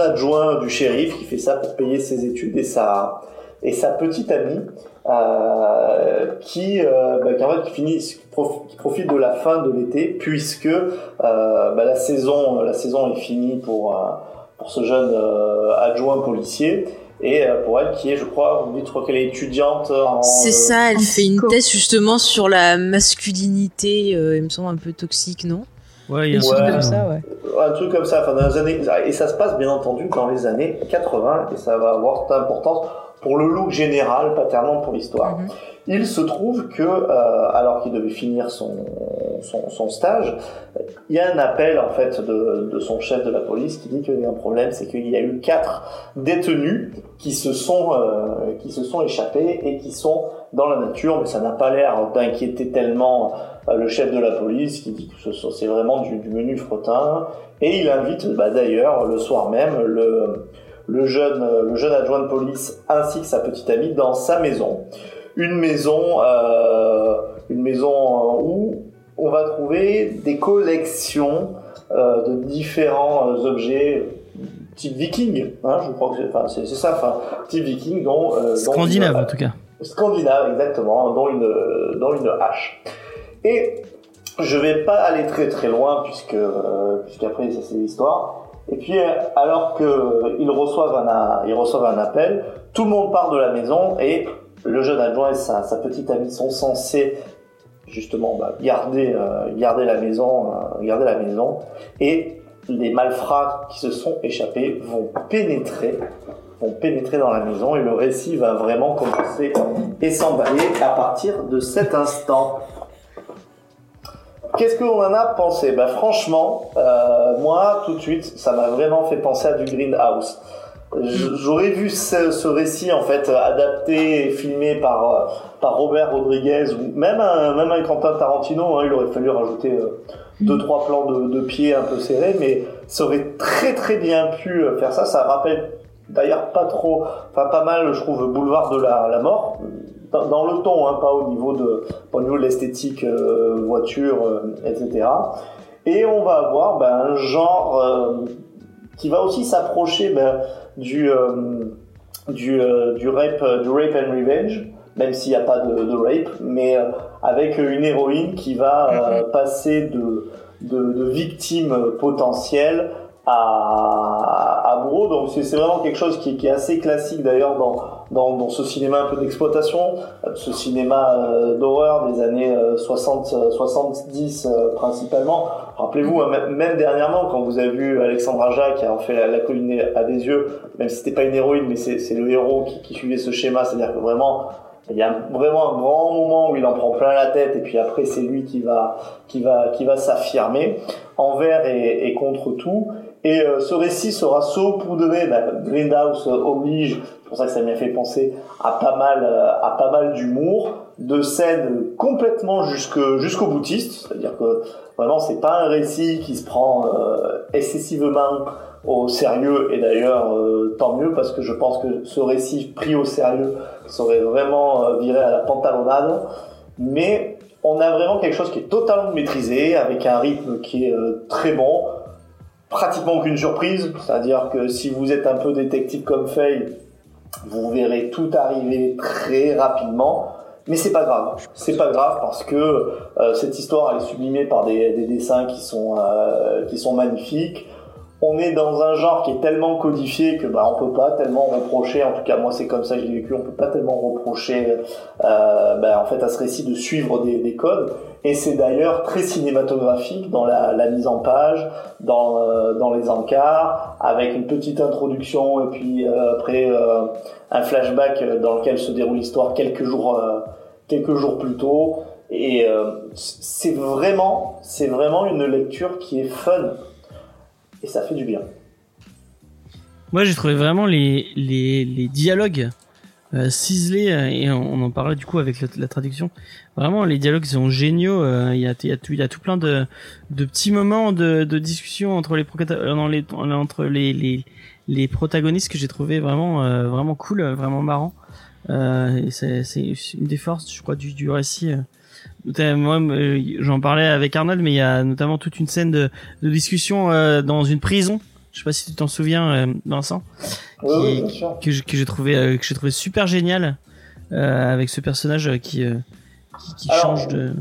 Speaker 5: adjoint du shérif qui fait ça pour payer ses études et sa, et sa petite amie qui, bah, qui, en fait, prof- qui profite de la fin de l'été puisque euh, bah, la saison la saison est finie pour euh, pour ce jeune euh, adjoint policier et euh, pour elle qui est je crois vous me dites je crois qu'elle est étudiante en
Speaker 3: C'est
Speaker 5: euh,
Speaker 3: ça, elle
Speaker 4: en
Speaker 3: fait une thèse justement sur la masculinité, euh, il me semble un peu toxique, non?
Speaker 2: Ouais, il y a un
Speaker 5: Ouais.
Speaker 2: truc
Speaker 3: comme
Speaker 2: ça.
Speaker 3: ouais.
Speaker 5: un truc comme ça enfin dans les années et ça se passe bien entendu dans les années 80 et ça va avoir toute importance pour le look général pas tellement pour l'histoire
Speaker 3: Mhm.
Speaker 5: Il se trouve que, euh, alors qu'il devait finir son, son, son stage, il y a un appel en fait de, de son chef de la police qui dit qu'il y a un problème, c'est qu'il y a eu quatre détenus qui se sont euh, qui se sont échappés et qui sont dans la nature, mais ça n'a pas l'air d'inquiéter tellement euh, le chef de la police qui dit que ce- c'est vraiment du, du menu frottin et il invite bah, d'ailleurs le soir même le le jeune le jeune adjoint de police ainsi que sa petite amie dans sa maison, une maison euh, une maison où on va trouver des collections euh, de différents euh, objets type viking, hein, je crois que c'est enfin, c'est- c'est ça, enfin, type viking dont, euh,
Speaker 2: Scandinave en tout cas.
Speaker 5: Scandinave, exactement, dont une, dont une hache. Et je vais pas aller très très loin puisque euh, puisqu'après ça c'est l'histoire. Et puis euh, alors que ils reçoivent un reçoivent un appel, tout le monde part de la maison et le jeune adjoint et sa, petite amie sont censés justement bah, garder euh, garder la maison euh, garder la maison et les malfrats qui se sont échappés vont pénétrer vont pénétrer dans la maison et le récit va vraiment commencer et s'emballer à partir de cet instant. Qu'est-ce qu'on en a pensé? Bah, Franchement, euh, moi, tout de suite, ça m'a vraiment fait penser à du Greenhouse. J- J'aurais vu ce, ce récit en fait adapté et filmé par, euh, par Robert Rodriguez ou même un, même un Quentin Tarantino. hein, il aurait fallu rajouter euh, deux trois plans de, de pieds un peu serrés, mais ça aurait très très bien pu euh, faire ça. Ça rappelle d'ailleurs pas trop, enfin pas mal, je trouve, Boulevard de la, la mort dans, dans le ton, hein, pas au niveau de, pas au niveau de l'esthétique euh, voiture, euh, etc. Et on va avoir ben, un genre euh, qui va aussi s'approcher ben, du du, du rape du rape and revenge, même s'il n'y a pas de, de rape, mais avec une héroïne qui va euh, passer de, de, de victime potentielle à, bourreau. Donc c'est vraiment quelque chose qui, est assez classique d'ailleurs dans, dans, ce cinéma un peu d'exploitation, euh, ce cinéma euh, d'horreur des années euh, 60, euh, 70 euh, principalement. Rappelez-vous, hein, même- dernièrement, quand vous avez vu Alexandre Aja qui a en fait la, la colline à des yeux, même si c'était pas une héroïne, mais c'est le héros qui, suivait ce schéma, c'est-à-dire que vraiment il y a vraiment un grand moment où il en prend plein la tête et puis après c'est lui qui va qui va qui va s'affirmer envers et contre tout. Et euh, ce récit sera saupoudré, bah, Greenhouse oblige, c'est pour ça que ça m'a fait penser à pas mal euh, à pas mal d'humour, de scènes complètement jusque jusqu'au boutiste, c'est-à-dire que vraiment c'est pas un récit qui se prend euh, excessivement au sérieux. Et d'ailleurs euh, tant mieux parce que je pense que ce récit pris au sérieux serait vraiment euh, viré à la pantalonnade. Mais on a vraiment quelque chose qui est totalement maîtrisé avec un rythme qui est euh, très bon pratiquement aucune surprise. C'est à dire que si vous êtes un peu détective comme Faye vous verrez tout arriver très rapidement. Mais c'est pas grave, c'est pas grave parce que euh, cette histoire elle est sublimée par des, des dessins qui sont euh, qui sont magnifiques. On est dans un genre qui est tellement codifié que bah on peut pas tellement reprocher. En tout cas moi c'est comme ça que je l'ai vécu. On peut pas tellement reprocher euh, bah, en fait à ce récit de suivre des, des codes. Et c'est d'ailleurs très cinématographique dans la, mise en page, dans euh, dans les encarts, avec une petite introduction et puis euh, après euh, un flashback dans lequel se déroule l'histoire quelques jours quelques jours plus tôt et c'est vraiment c'est vraiment une lecture qui est fun et ça fait du bien
Speaker 2: Moi, j'ai trouvé vraiment les, les, dialogues euh, ciselés, euh, et on, en parlait du coup avec la, traduction. Vraiment, les dialogues sont géniaux. euh, Il y, a, y, tout, y a tout plein de, de petits moments de, de discussion entre les, entre les, les, les protagonistes que j'ai trouvé vraiment, vraiment cool, vraiment marrant. C'est une des forces, je crois, du, du récit. Moi, euh, j'en parlais avec Arnold, mais il y a notamment toute une scène de, de discussion euh, dans une prison. Je sais pas si tu t'en souviens, euh, Vincent,
Speaker 5: oui,
Speaker 2: Qui-
Speaker 5: oui, sûr.
Speaker 2: que j'ai que j'ai trouvé euh, que j'ai trouvé super génial euh, avec ce personnage qui euh, qui, qui
Speaker 5: Alors,
Speaker 2: change de.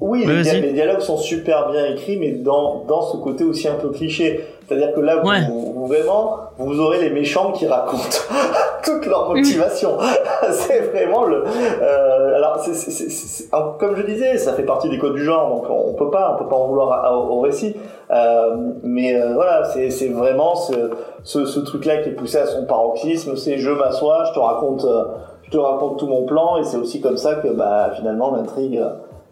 Speaker 5: Oui,
Speaker 2: Ouais,
Speaker 5: les, dia-
Speaker 2: vas-y.
Speaker 5: les dialogues sont super bien écrits, mais dans, dans ce côté aussi un peu cliché. C'est-à-dire que là, vous,
Speaker 2: Ouais.
Speaker 5: vous- vous- vraiment, vous aurez les méchants qui racontent toute leur motivation. c'est vraiment le. euh, alors, c'est- c'est- alors, comme je disais, ça fait partie des codes du genre, donc on peut pas, on peut pas en vouloir à- au, au récit. Euh, mais euh, voilà, c'est c'est vraiment ce, ce, ce truc-là qui est poussé à son paroxysme. C'est je m'assois, je te raconte, euh, je te raconte tout mon plan, et c'est aussi comme ça que bah, finalement l'intrigue,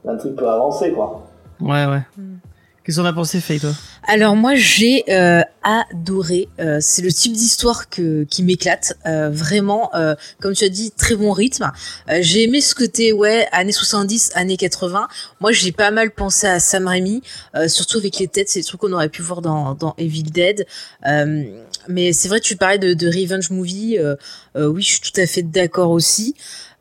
Speaker 5: l'intrigue peut avancer, quoi.
Speaker 2: Ouais, ouais.
Speaker 3: Hmm.
Speaker 2: Qu'est-ce qu'on a pensé, Faye, toi?
Speaker 3: Alors moi j'ai euh, adoré. Euh, c'est le type d'histoire que qui m'éclate Euh, vraiment. euh, comme tu as dit, très bon rythme. Euh, j'ai aimé ce côté ouais années 70, années 80. Moi j'ai pas mal pensé à Sam Raimi, euh, surtout avec les têtes. C'est des trucs qu'on aurait pu voir dans dans Evil Dead. Euh, mais c'est vrai, tu parlais de, de revenge movie. Euh, euh, oui, je suis tout à fait d'accord aussi.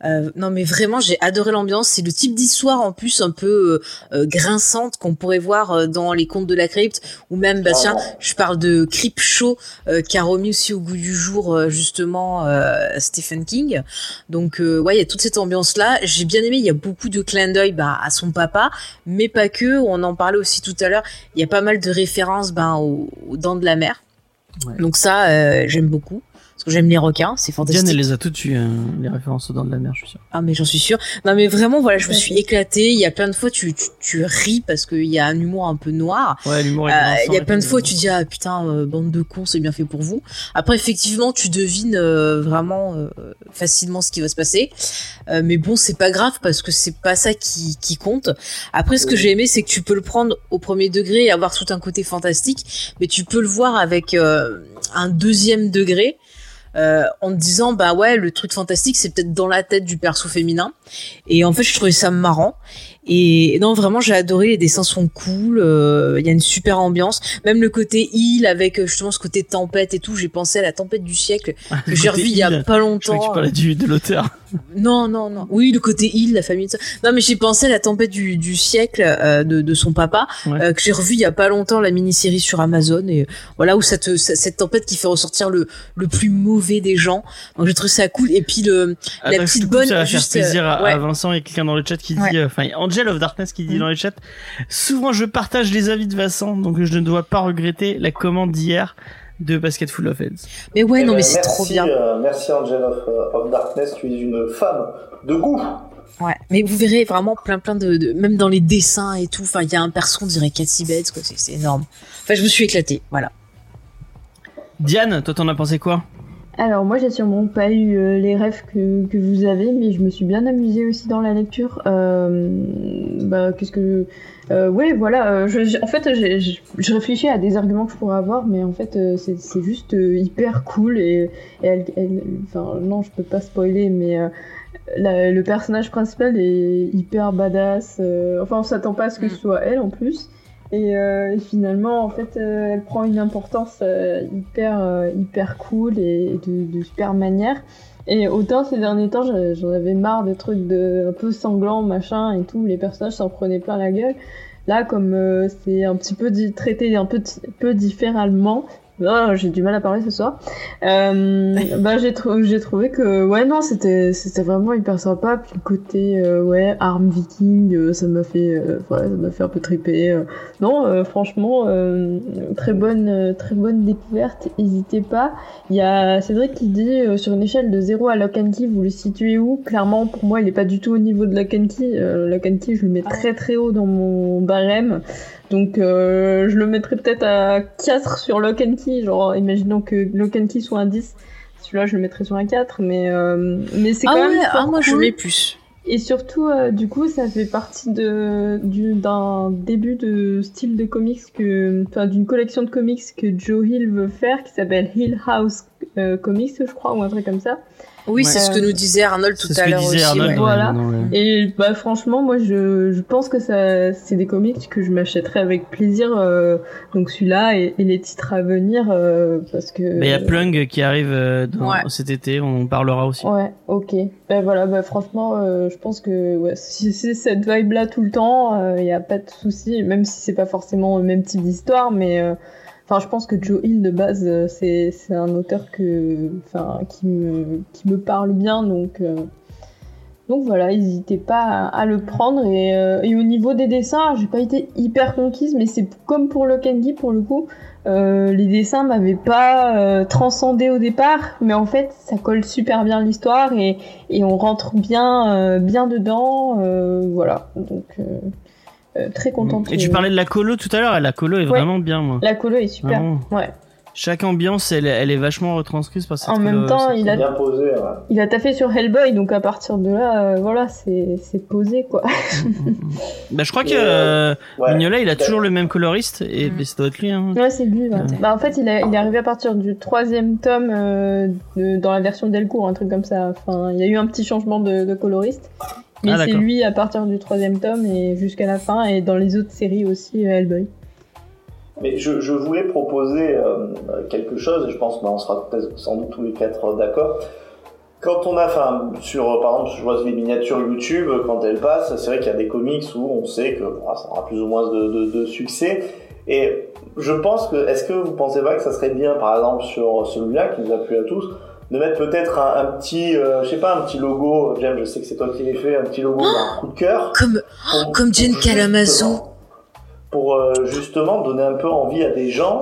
Speaker 3: Euh, non mais vraiment j'ai adoré l'ambiance. C'est le type d'histoire en plus un peu euh, euh, grinçante qu'on pourrait voir euh, dans les contes de la crypte ou même bah tiens je parle de Creep Show euh, qui a remis aussi au goût du jour euh, justement euh, Stephen King. Donc euh, ouais il y a toute cette ambiance là j'ai bien aimé il y a beaucoup de clins d'œil bah, à son papa mais pas que. On en parlait aussi tout à l'heure. Il y a pas mal de références ben aux, aux dents de la mer.
Speaker 2: Ouais.
Speaker 3: donc ça euh, j'aime beaucoup parce que j'aime les requins c'est fantastique
Speaker 2: Diane, elle les a toutes hein, les références aux dents de la mer, je suis sûr.
Speaker 3: ah mais j'en suis sûre. Non mais vraiment voilà, je me suis éclatée. Il y a plein de fois tu tu, tu ris parce qu'il y a un humour un peu noir.
Speaker 2: Ouais, l'humour est
Speaker 3: Euh, Il y a plein de fois tu dis ah putain euh, bande de cons c'est bien fait pour vous. Après effectivement tu devines euh, vraiment euh, facilement ce qui va se passer. Euh, mais bon c'est pas grave parce que c'est pas ça qui qui compte. Après ce que j'ai aimé c'est que tu peux le prendre au premier degré et avoir tout un côté fantastique, mais tu peux le voir avec euh, un deuxième degré. Euh, en disant bah ouais le truc fantastique c'est peut-être dans la tête du perso féminin. Et en fait je trouvais ça marrant et non vraiment j'ai adoré les dessins sont cool euh, il y a une super ambiance même le côté île avec euh, justement ce côté tempête et tout j'ai pensé à la tempête du siècle que
Speaker 2: Le
Speaker 3: j'ai revu il y a pas longtemps
Speaker 2: que tu parlais du, de l'auteur.
Speaker 3: non, non, non. Oui, le côté île, la famille. ça. Non, mais j'ai pensé à la tempête du, du siècle euh, de, de son papa,
Speaker 2: Ouais.
Speaker 3: euh, que j'ai revu il y a pas longtemps la mini-série sur Amazon et euh, voilà où ça te, ça- cette tempête qui fait ressortir le, le plus mauvais des gens. Donc j'ai trouvé ça cool. Et puis le, La
Speaker 2: Attends,
Speaker 3: petite bonne,
Speaker 2: Ça va
Speaker 3: juste,
Speaker 2: faire plaisir à,
Speaker 3: euh, ouais.
Speaker 2: à Vincent et quelqu'un dans le chat qui dit,
Speaker 3: Ouais.
Speaker 2: Angel of Darkness qui dit
Speaker 3: Mhm.
Speaker 2: dans le chat, souvent je partage les avis de Vincent, donc je ne dois pas regretter la commande d'hier de Basket Full of Heads.
Speaker 3: mais ouais,
Speaker 5: Eh
Speaker 3: non,
Speaker 5: ben,
Speaker 3: mais c'est
Speaker 5: merci,
Speaker 3: trop bien.
Speaker 5: euh, merci Angel of, euh, of Darkness, tu es une femme de goût.
Speaker 3: Ouais. Mais vous verrez vraiment plein, plein de, de- même dans les dessins et tout. Enfin, il y a un perso, on dirait Cathy Bates, quoi. C'est c'est énorme. Enfin, je me suis éclatée. Voilà.
Speaker 2: Diane, toi t'en as pensé quoi?
Speaker 4: Alors moi j'ai sûrement pas eu euh, les rêves que, que vous avez, mais je me suis bien amusée aussi dans la lecture. Euh, bah qu'est-ce que... Euh, ouais voilà, je, en fait j'ai- je réfléchis à des arguments que je pourrais avoir, mais en fait euh, c'est, c'est juste euh, hyper cool et, et elle, elle- Enfin non je peux pas spoiler, mais... euh, la- le personnage principal est hyper badass. euh, enfin, on s'attend pas à ce que ce soit elle en plus. Et, euh, finalement, en fait, euh, elle prend une importance euh, hyper, euh, hyper cool et de, de super manière. Et autant ces derniers temps, j'en avais marre des trucs de un peu sanglants, machin et tout. Les personnages s'en prenaient plein la gueule. Là, comme euh, c'est un petit peu traité un peu, peu différemment, oh, j'ai du mal à parler ce soir. Euh, bah, j'ai trou- j'ai trouvé que ouais non, c'était c'était vraiment hyper sympa. Puis le côté euh, ouais arme viking, euh, ça m'a fait euh, ouais, ça m'a fait un peu triper. Non, franchement, euh, très bonne très bonne découverte. N'hésitez pas. Il y a Cédric qui dit sur une échelle de 0 à Lock and Key, vous le situez où? Clairement, pour moi, il est pas du tout au niveau de Lock and Key. Lock and Key, je le mets très très haut dans mon barème. Donc euh, je le mettrais peut-être à 4 sur Lock and Key, genre imaginons que Lock and Key soit un 10, celui-là je le mettrais sur un 4, mais, euh, mais c'est
Speaker 3: Ah
Speaker 4: quand
Speaker 3: ouais,
Speaker 4: même
Speaker 3: ah,
Speaker 4: fort
Speaker 3: moi je mets plus.
Speaker 4: Et surtout, euh, du coup, ça fait partie du- d'un début de style de comics que, enfin, d'une collection de comics que Joe Hill veut faire, qui s'appelle Hill House euh, Comics, je crois, ou un truc comme ça.
Speaker 3: Oui,
Speaker 2: Ouais.
Speaker 3: c'est ce que nous disait Arnold tout à l'heure aussi.
Speaker 2: Arnold.
Speaker 3: ouais.
Speaker 2: dans-
Speaker 4: Voilà. Et bah franchement, moi je, je pense que ça c'est des comics que je m'achèterais avec plaisir. euh, donc celui-là et, et les titres à venir euh, parce que.
Speaker 2: Bah, Il y a Plung qui arrive euh, dans-
Speaker 3: Ouais.
Speaker 2: cet été, on en parlera aussi.
Speaker 4: Ouais, ok. Ben voilà, bah franchement, euh, je pense que ouais, si c'est cette vibe-là tout le temps, il n'y a pas de souci, même si c'est pas forcément le même type d'histoire, mais euh, enfin, je pense que Joe Hill de base, euh, c'est c'est un auteur que, enfin, qui me qui me parle bien, donc. euh, donc voilà, n'hésitez pas à, le prendre. Et, euh, et au niveau des dessins, j'ai pas été hyper conquise, mais c'est comme pour le Kenji pour le coup. Les dessins m'avaient pas transcendé au départ, mais en fait, ça colle super bien l'histoire et, et on rentre bien, bien dedans. voilà, donc très contente.
Speaker 2: Et tu parlais de la colo tout à l'heure, la colo est
Speaker 4: Ouais.
Speaker 2: vraiment bien, moi.
Speaker 4: La colo est super.
Speaker 2: Vraiment.
Speaker 4: Ouais.
Speaker 2: Chaque ambiance, elle, elle est vachement retranscrite par cette
Speaker 4: En même temps, il a-
Speaker 5: Bien posé, ouais.
Speaker 4: Il a taffé sur Hellboy, donc à partir de là, euh, voilà, c'est posé quoi.
Speaker 2: Bah, je crois que euh,
Speaker 5: Ouais.
Speaker 2: Mignola, il a toujours le même coloriste et
Speaker 3: Mm.
Speaker 2: bah, ça doit être lui. Hein.
Speaker 4: Ouais, c'est lui. ouais.
Speaker 2: Ouais.
Speaker 4: Bah, en fait, il, a- il est arrivé à partir du troisième tome euh, de- dans la version Delcourt, un truc comme ça. Enfin, il y a eu un petit changement de, de coloriste. Mais
Speaker 2: Ah,
Speaker 4: c'est lui à partir du troisième tome et jusqu'à la fin, et dans les autres séries aussi, euh, Hellboy.
Speaker 5: Mais je, je voulais proposer euh, quelque chose, et je pense qu'on sera peut-être sans doute tous les quatre d'accord. Quand on a, enfin, sur, euh, par exemple, je vois les miniatures YouTube, quand elles passent, c'est vrai qu'il y a des comics où on sait que ça aura plus ou moins de, de, de succès. Et je pense que, est-ce que vous pensez pas que ça serait bien, par exemple, sur celui-là, qui nous a plu à tous, de mettre peut-être un, un petit, euh, je sais pas, un petit logo, James, je sais que c'est toi qui l'as fait, un petit logo d'un coup de cœur.
Speaker 3: Comme,
Speaker 5: pour-
Speaker 3: comme Kalamazoo.
Speaker 5: justement- Pour euh, justement donner un peu envie à des gens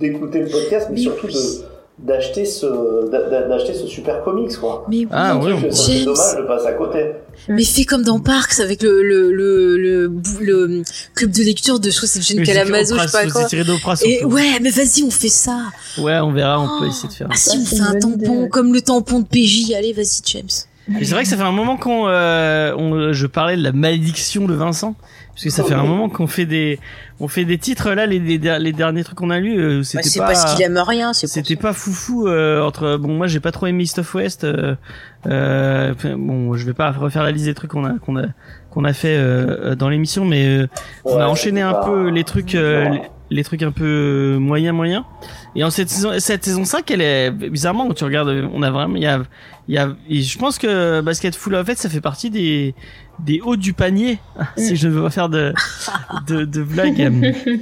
Speaker 5: d'écouter le podcast, mais
Speaker 3: Mais
Speaker 5: surtout
Speaker 3: oui.
Speaker 5: de d'acheter ce d'a- d'a- d'acheter ce super comics quoi.
Speaker 3: Mais oui,
Speaker 2: Ah, oui,
Speaker 5: trouve c'est
Speaker 3: James.
Speaker 5: dommage de passer à côté.
Speaker 3: Mais fais comme dans Parks avec le, le, le, le, bou- le club de lecture de, je crois que c'est
Speaker 2: c'est
Speaker 3: Kalamazoo, je sais pas quoi.
Speaker 2: tiré
Speaker 3: Et ouais, mais vas-y, on fait ça.
Speaker 2: Ouais, on verra, on peut essayer de faire.
Speaker 3: Ah si,
Speaker 4: Ça,
Speaker 3: on fait un tampon,
Speaker 4: idée,
Speaker 3: comme le tampon de PJ. Allez, vas-y, James.
Speaker 2: Mais c'est vrai que ça fait un moment qu'on, euh, on- je parlais de la malédiction de Vincent, parce que ça fait un moment qu'on fait des, on fait des titres là, les, les, les derniers trucs qu'on a lus, euh,
Speaker 3: Bah,
Speaker 2: c'était
Speaker 3: c'est
Speaker 2: pas,
Speaker 3: parce qu'il aime rien, c'est
Speaker 2: c'était pas foufou euh, entre, bon moi j'ai pas trop aimé East of West, euh, euh, bon je vais pas refaire la liste des trucs qu'on a, qu'on a, qu'on a fait euh, dans l'émission, mais euh, on a enchaîné un peu les trucs, euh, les, les trucs un peu moyens moyens. Et en cette saison, cette saison 5, elle est bizarrement quand tu regardes, on a vraiment, il y a, il y a, et je pense que Basket Full of It, ça fait partie des des hauts du panier. si je ne veux pas faire de de, de blagues.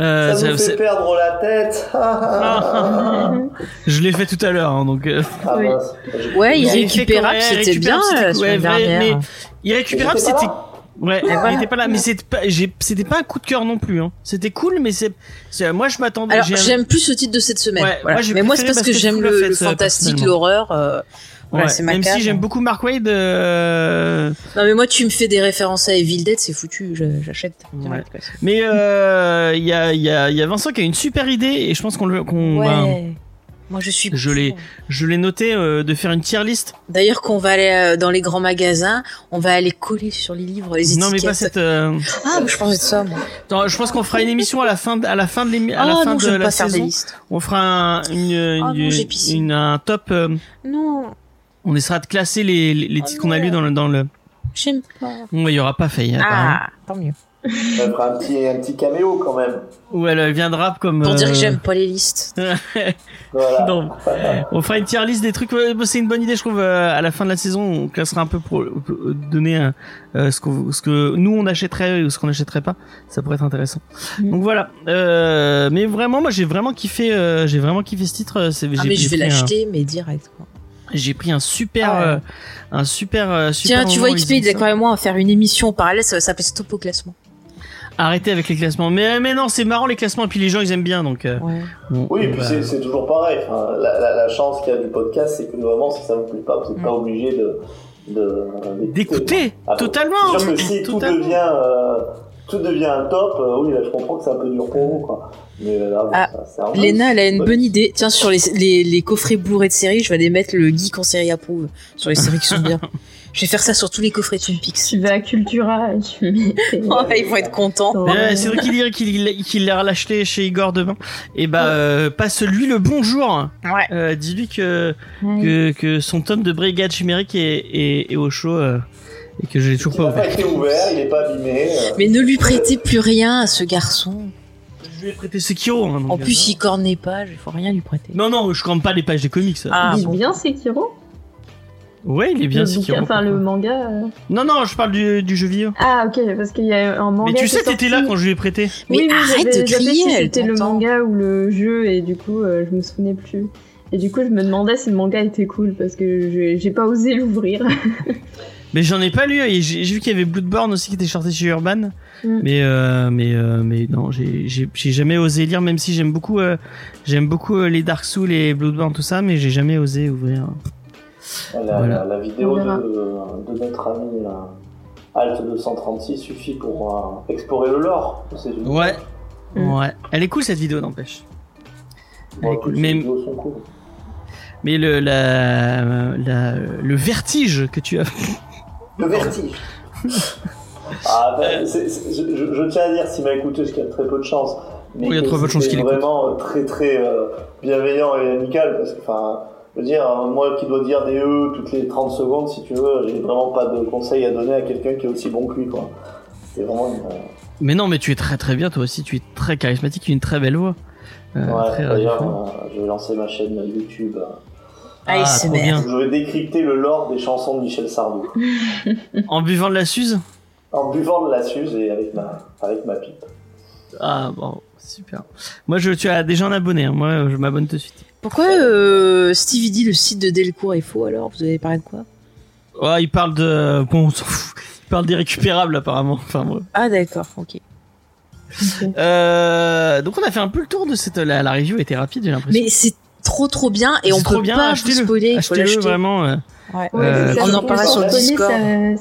Speaker 2: Euh,
Speaker 5: ça
Speaker 2: ça-
Speaker 5: fait perdre la tête.
Speaker 2: Je l'ai fait tout à l'heure, hein, donc. euh,
Speaker 5: Ah,
Speaker 4: Oui.
Speaker 5: J'ai-
Speaker 3: Ouais, irrécupérable, c'était bien
Speaker 2: récupérable,
Speaker 3: la
Speaker 2: c'était- ouais,
Speaker 3: semaine
Speaker 2: vrai,
Speaker 3: dernière.
Speaker 2: mais- irrécupérable, c'était. Ouais,
Speaker 3: voilà.
Speaker 2: il était pas là, mais c'était pas, j'ai, c'était pas un coup de cœur non plus. Hein. C'était cool, mais c'est, moi je m'attendais.
Speaker 3: Alors, j'aime plus ce titre de cette semaine.
Speaker 2: Ouais,
Speaker 3: Voilà.
Speaker 2: moi, j'ai
Speaker 3: mais moi, c'est parce que j'aime le,
Speaker 2: euh,
Speaker 3: fantastique, l'horreur. euh, voilà,
Speaker 2: Ouais, même
Speaker 3: case.
Speaker 2: si j'aime beaucoup Mark Wade. euh,
Speaker 3: Non, mais moi, tu me fais des références à Evil Dead, c'est foutu, j'achète.
Speaker 2: Mais euh, il y a, y a, y a Vincent qui a une super idée et je pense qu'on le, qu'on.
Speaker 3: Moi, je suis.
Speaker 2: Je l'ai- je l'ai noté euh, de faire une tier list.
Speaker 3: D'ailleurs, qu'on va aller euh, dans les grands magasins, on va aller coller sur les livres les étiquettes.
Speaker 2: Non mais pas cette. euh,
Speaker 3: Ah, je pensais de ça, moi.
Speaker 2: attends, je pense qu'on fera une émission à la fin, de, à la fin de l'émi- à la
Speaker 3: Ah
Speaker 2: fin
Speaker 3: non,
Speaker 2: de la
Speaker 3: pas faire des
Speaker 2: saison.
Speaker 3: listes.
Speaker 2: On fera un, une, une,
Speaker 3: Ah non,
Speaker 2: une- un top. euh,
Speaker 3: Non,
Speaker 2: on essaiera de classer les, les, les
Speaker 3: Oh
Speaker 2: titres qu'on a
Speaker 3: non.
Speaker 2: lus dans le, dans le.
Speaker 3: j'aime pas.
Speaker 2: Bon, il y aura pas Faye.
Speaker 3: Ah, tant mieux.
Speaker 5: On fera un petit, un petit caméo quand même.
Speaker 2: Où elle viendra comme.
Speaker 3: Pour dire
Speaker 2: euh,
Speaker 3: que j'aime pas les listes.
Speaker 5: Voilà.
Speaker 2: Non. On fera une tier list des trucs. C'est une bonne idée, je trouve. euh, à la fin de la saison, on classera un peu pour euh, donner un, euh, ce, qu'on- ce que nous on achèterait ou ce qu'on n'achèterait pas. Ça pourrait être intéressant.
Speaker 4: Mm.
Speaker 2: Donc voilà. Euh, mais vraiment, moi j'ai vraiment kiffé. euh, j'ai vraiment kiffé ce titre.
Speaker 3: Ah,
Speaker 2: j'ai-
Speaker 3: mais je vais
Speaker 2: pris un-
Speaker 3: l'acheter, mais direct. quoi.
Speaker 2: J'ai pris un super,
Speaker 3: Ah ouais.
Speaker 2: euh, un super, euh, super.
Speaker 3: Tiens, tu vois, XP, il est
Speaker 2: ça.
Speaker 3: d'accord avec moi à faire une émission en parallèle, ça va s'appeler Stop au classement.
Speaker 2: Arrêtez avec les classements. Mais mais non, c'est marrant les classements et puis les gens ils aiment bien donc. euh,
Speaker 3: Ouais.
Speaker 2: on-
Speaker 5: Oui, et
Speaker 2: on
Speaker 5: puis
Speaker 2: va-
Speaker 5: c'est- toujours pareil. Enfin, la, la, la chance qu'il y a du podcast, c'est que vraiment, si ça vous plaît pas, vous n'êtes pas
Speaker 3: Mm.
Speaker 5: obligé de de-
Speaker 2: d'écouter
Speaker 5: Ah,
Speaker 2: totalement.
Speaker 5: C'est sûr que si tout
Speaker 2: totalement.
Speaker 5: devient, euh, tout devient un top, euh, oui, là, je comprends que c'est un peu dur pour vous, quoi. Mais là, bon,
Speaker 3: Ah,
Speaker 5: ça,
Speaker 3: Léna, elle a une bonne idée. Tiens, sur les, les, les coffrets Blu-ray de série, je vais aller mettre le geek en série approuve sur les séries qui sont bien. Je vais faire ça sur tous les coffrets Twin Peaks.
Speaker 4: Tu vas à Cultura et tu mets.
Speaker 3: Oh, ils vont être contents.
Speaker 2: Euh, c'est vrai qu'il dirait qu'il qu'il l'a acheté chez Igor demain. Et bah euh, passe-lui le bonjour.
Speaker 3: Ouais.
Speaker 2: Euh, Dis-lui que,
Speaker 4: Ouais.
Speaker 2: que que son tome de Brigade chimérique est, est, est au chaud euh, et que je l'ai toujours
Speaker 5: Il
Speaker 2: pas
Speaker 5: n'a pas
Speaker 2: ouvert.
Speaker 5: été ouvert, il n'est pas abîmé.
Speaker 3: Mais ne lui prêtez plus rien à ce garçon.
Speaker 2: Je lui ai prêté Sekiro. Hein,
Speaker 3: En plus, il corne les pages, il faut rien lui prêter.
Speaker 2: non non, je compte pas les pages des comics.
Speaker 3: Ah,
Speaker 4: Il est
Speaker 3: bon.
Speaker 4: bien Sekiro
Speaker 2: Ouais, il est bien
Speaker 4: bouquin, Enfin, le manga. euh.
Speaker 2: Non non, je parle du, du jeu vidéo.
Speaker 4: Ah, ok, parce qu'il y a un manga.
Speaker 2: Mais tu sais, t'étais
Speaker 4: sorti.
Speaker 2: là quand je lui ai prêté.
Speaker 3: Mais
Speaker 4: oui,
Speaker 3: arrête de crier,
Speaker 4: si C'était le manga ou le jeu, et du coup, euh, je me souvenais plus. Et du coup, je me demandais si le manga était cool, parce que j'ai j'ai pas osé l'ouvrir.
Speaker 2: Mais j'en ai pas lu. et J'ai vu qu'il y avait Bloodborne aussi qui était sorti chez Urban.
Speaker 4: Mm.
Speaker 2: Mais euh, mais euh, mais non, j'ai jamais osé lire, même si j'aime beaucoup euh, j'aime beaucoup euh, les Dark Souls et Bloodborne tout ça, mais j'ai jamais osé ouvrir.
Speaker 5: La,
Speaker 2: Voilà.
Speaker 5: la, la vidéo de, de notre ami euh, Alt 236 suffit pour euh, explorer le lore. de ces univers.
Speaker 2: Ouais.
Speaker 4: Mm.
Speaker 2: Ouais. Elle est cool cette vidéo, n'empêche.
Speaker 5: Bon,
Speaker 2: cool.
Speaker 5: toutes
Speaker 2: Mais,
Speaker 5: ces vidéos sont cool.
Speaker 2: mais le, la, la- le vertige que tu as.
Speaker 5: Le vertige. ah, ben, c'est- c'est- je, je- je tiens à dire, s'il m'a écouté, ce qu'il y a très peu de chance. Mais
Speaker 2: Oui, il y a très peu de chance qu'il écoute.
Speaker 5: vraiment euh, très très euh, bienveillant et amical. Parce que, enfin, je veux dire, euh, moi qui dois dire des E toutes les 30 secondes, si tu veux, j'ai vraiment pas de conseils à donner à quelqu'un qui est aussi bon que lui, quoi. C'est vraiment une. euh,
Speaker 2: Mais non, mais tu es très très bien toi aussi. Tu es très charismatique, tu as une très belle voix. Euh,
Speaker 5: ouais,
Speaker 2: très
Speaker 5: d'ailleurs, euh, je vais lancer ma chaîne YouTube. euh,
Speaker 3: Ah, ASMR.
Speaker 2: bien.
Speaker 5: où je vais décrypter le lore des chansons de Michel Sardou.
Speaker 2: En buvant de la suze?
Speaker 5: En buvant de la suze et avec ma, avec ma pipe.
Speaker 2: Ah bon, super. Moi, je, tu as déjà un abonné. hein. Moi, je m'abonne tout de suite.
Speaker 3: Pourquoi euh, Stevie dit le site de Delcourt est faux alors? Vous avez parlé de quoi?
Speaker 2: Ouais, il parle de. Bon, on s'en fout. Il parle des récupérables apparemment. Enfin.
Speaker 3: Ah d'accord, ok.
Speaker 2: Euh, donc on a fait un peu le tour de cette. La, la review était rapide, j'ai l'impression.
Speaker 3: Mais c'est trop trop bien et on peut
Speaker 2: bien,
Speaker 3: pas vous spoiler, il faut
Speaker 2: Achetez-le
Speaker 3: l'acheter.
Speaker 2: vraiment. euh.
Speaker 3: Ouais.
Speaker 4: Ouais,
Speaker 2: Euh,
Speaker 3: on en parlait sur le Discord.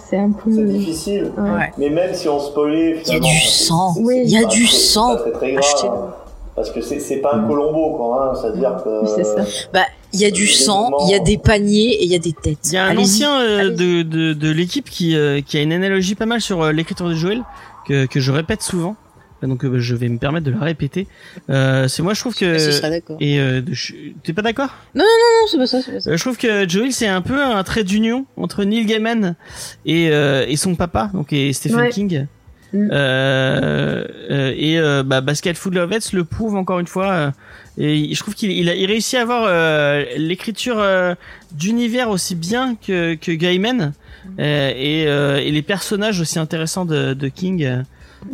Speaker 4: C'est un peu.
Speaker 5: C'est difficile.
Speaker 4: Ouais.
Speaker 5: Mais même si on spoilait,
Speaker 3: Il y a du sang.
Speaker 4: Oui.
Speaker 3: Il y a
Speaker 5: pas
Speaker 3: du sang.
Speaker 5: hein. Parce que c'est pas un Colombo, quoi. Hein. C'est-à-dire que.
Speaker 4: C'est ça.
Speaker 3: Bah, il y a du
Speaker 5: Des
Speaker 3: sang, il y a des paniers et il y a des têtes.
Speaker 2: Il y a un ancien euh, de, de, de l'équipe qui, euh, qui a une analogie pas mal sur euh, l'écriture de Joël que, que je répète souvent. Donc euh, je vais me permettre de la répéter. Euh, c'est moi je trouve que et euh, t'es pas d'accord?
Speaker 3: Non, c'est pas ça, c'est pas ça.
Speaker 2: Euh, Je trouve que Joel c'est un peu un trait d'union entre Neil Gaiman et, euh, et son papa donc et Stephen
Speaker 4: Ouais.
Speaker 2: King.
Speaker 4: Mm.
Speaker 2: Euh, euh, et euh, bah, Basket Full Lovets le prouve encore une fois. euh, et je trouve qu'il il a il réussit à avoir euh, l'écriture euh, d'univers aussi bien que, que Gaiman euh, et, euh, et les personnages aussi intéressants de, de King.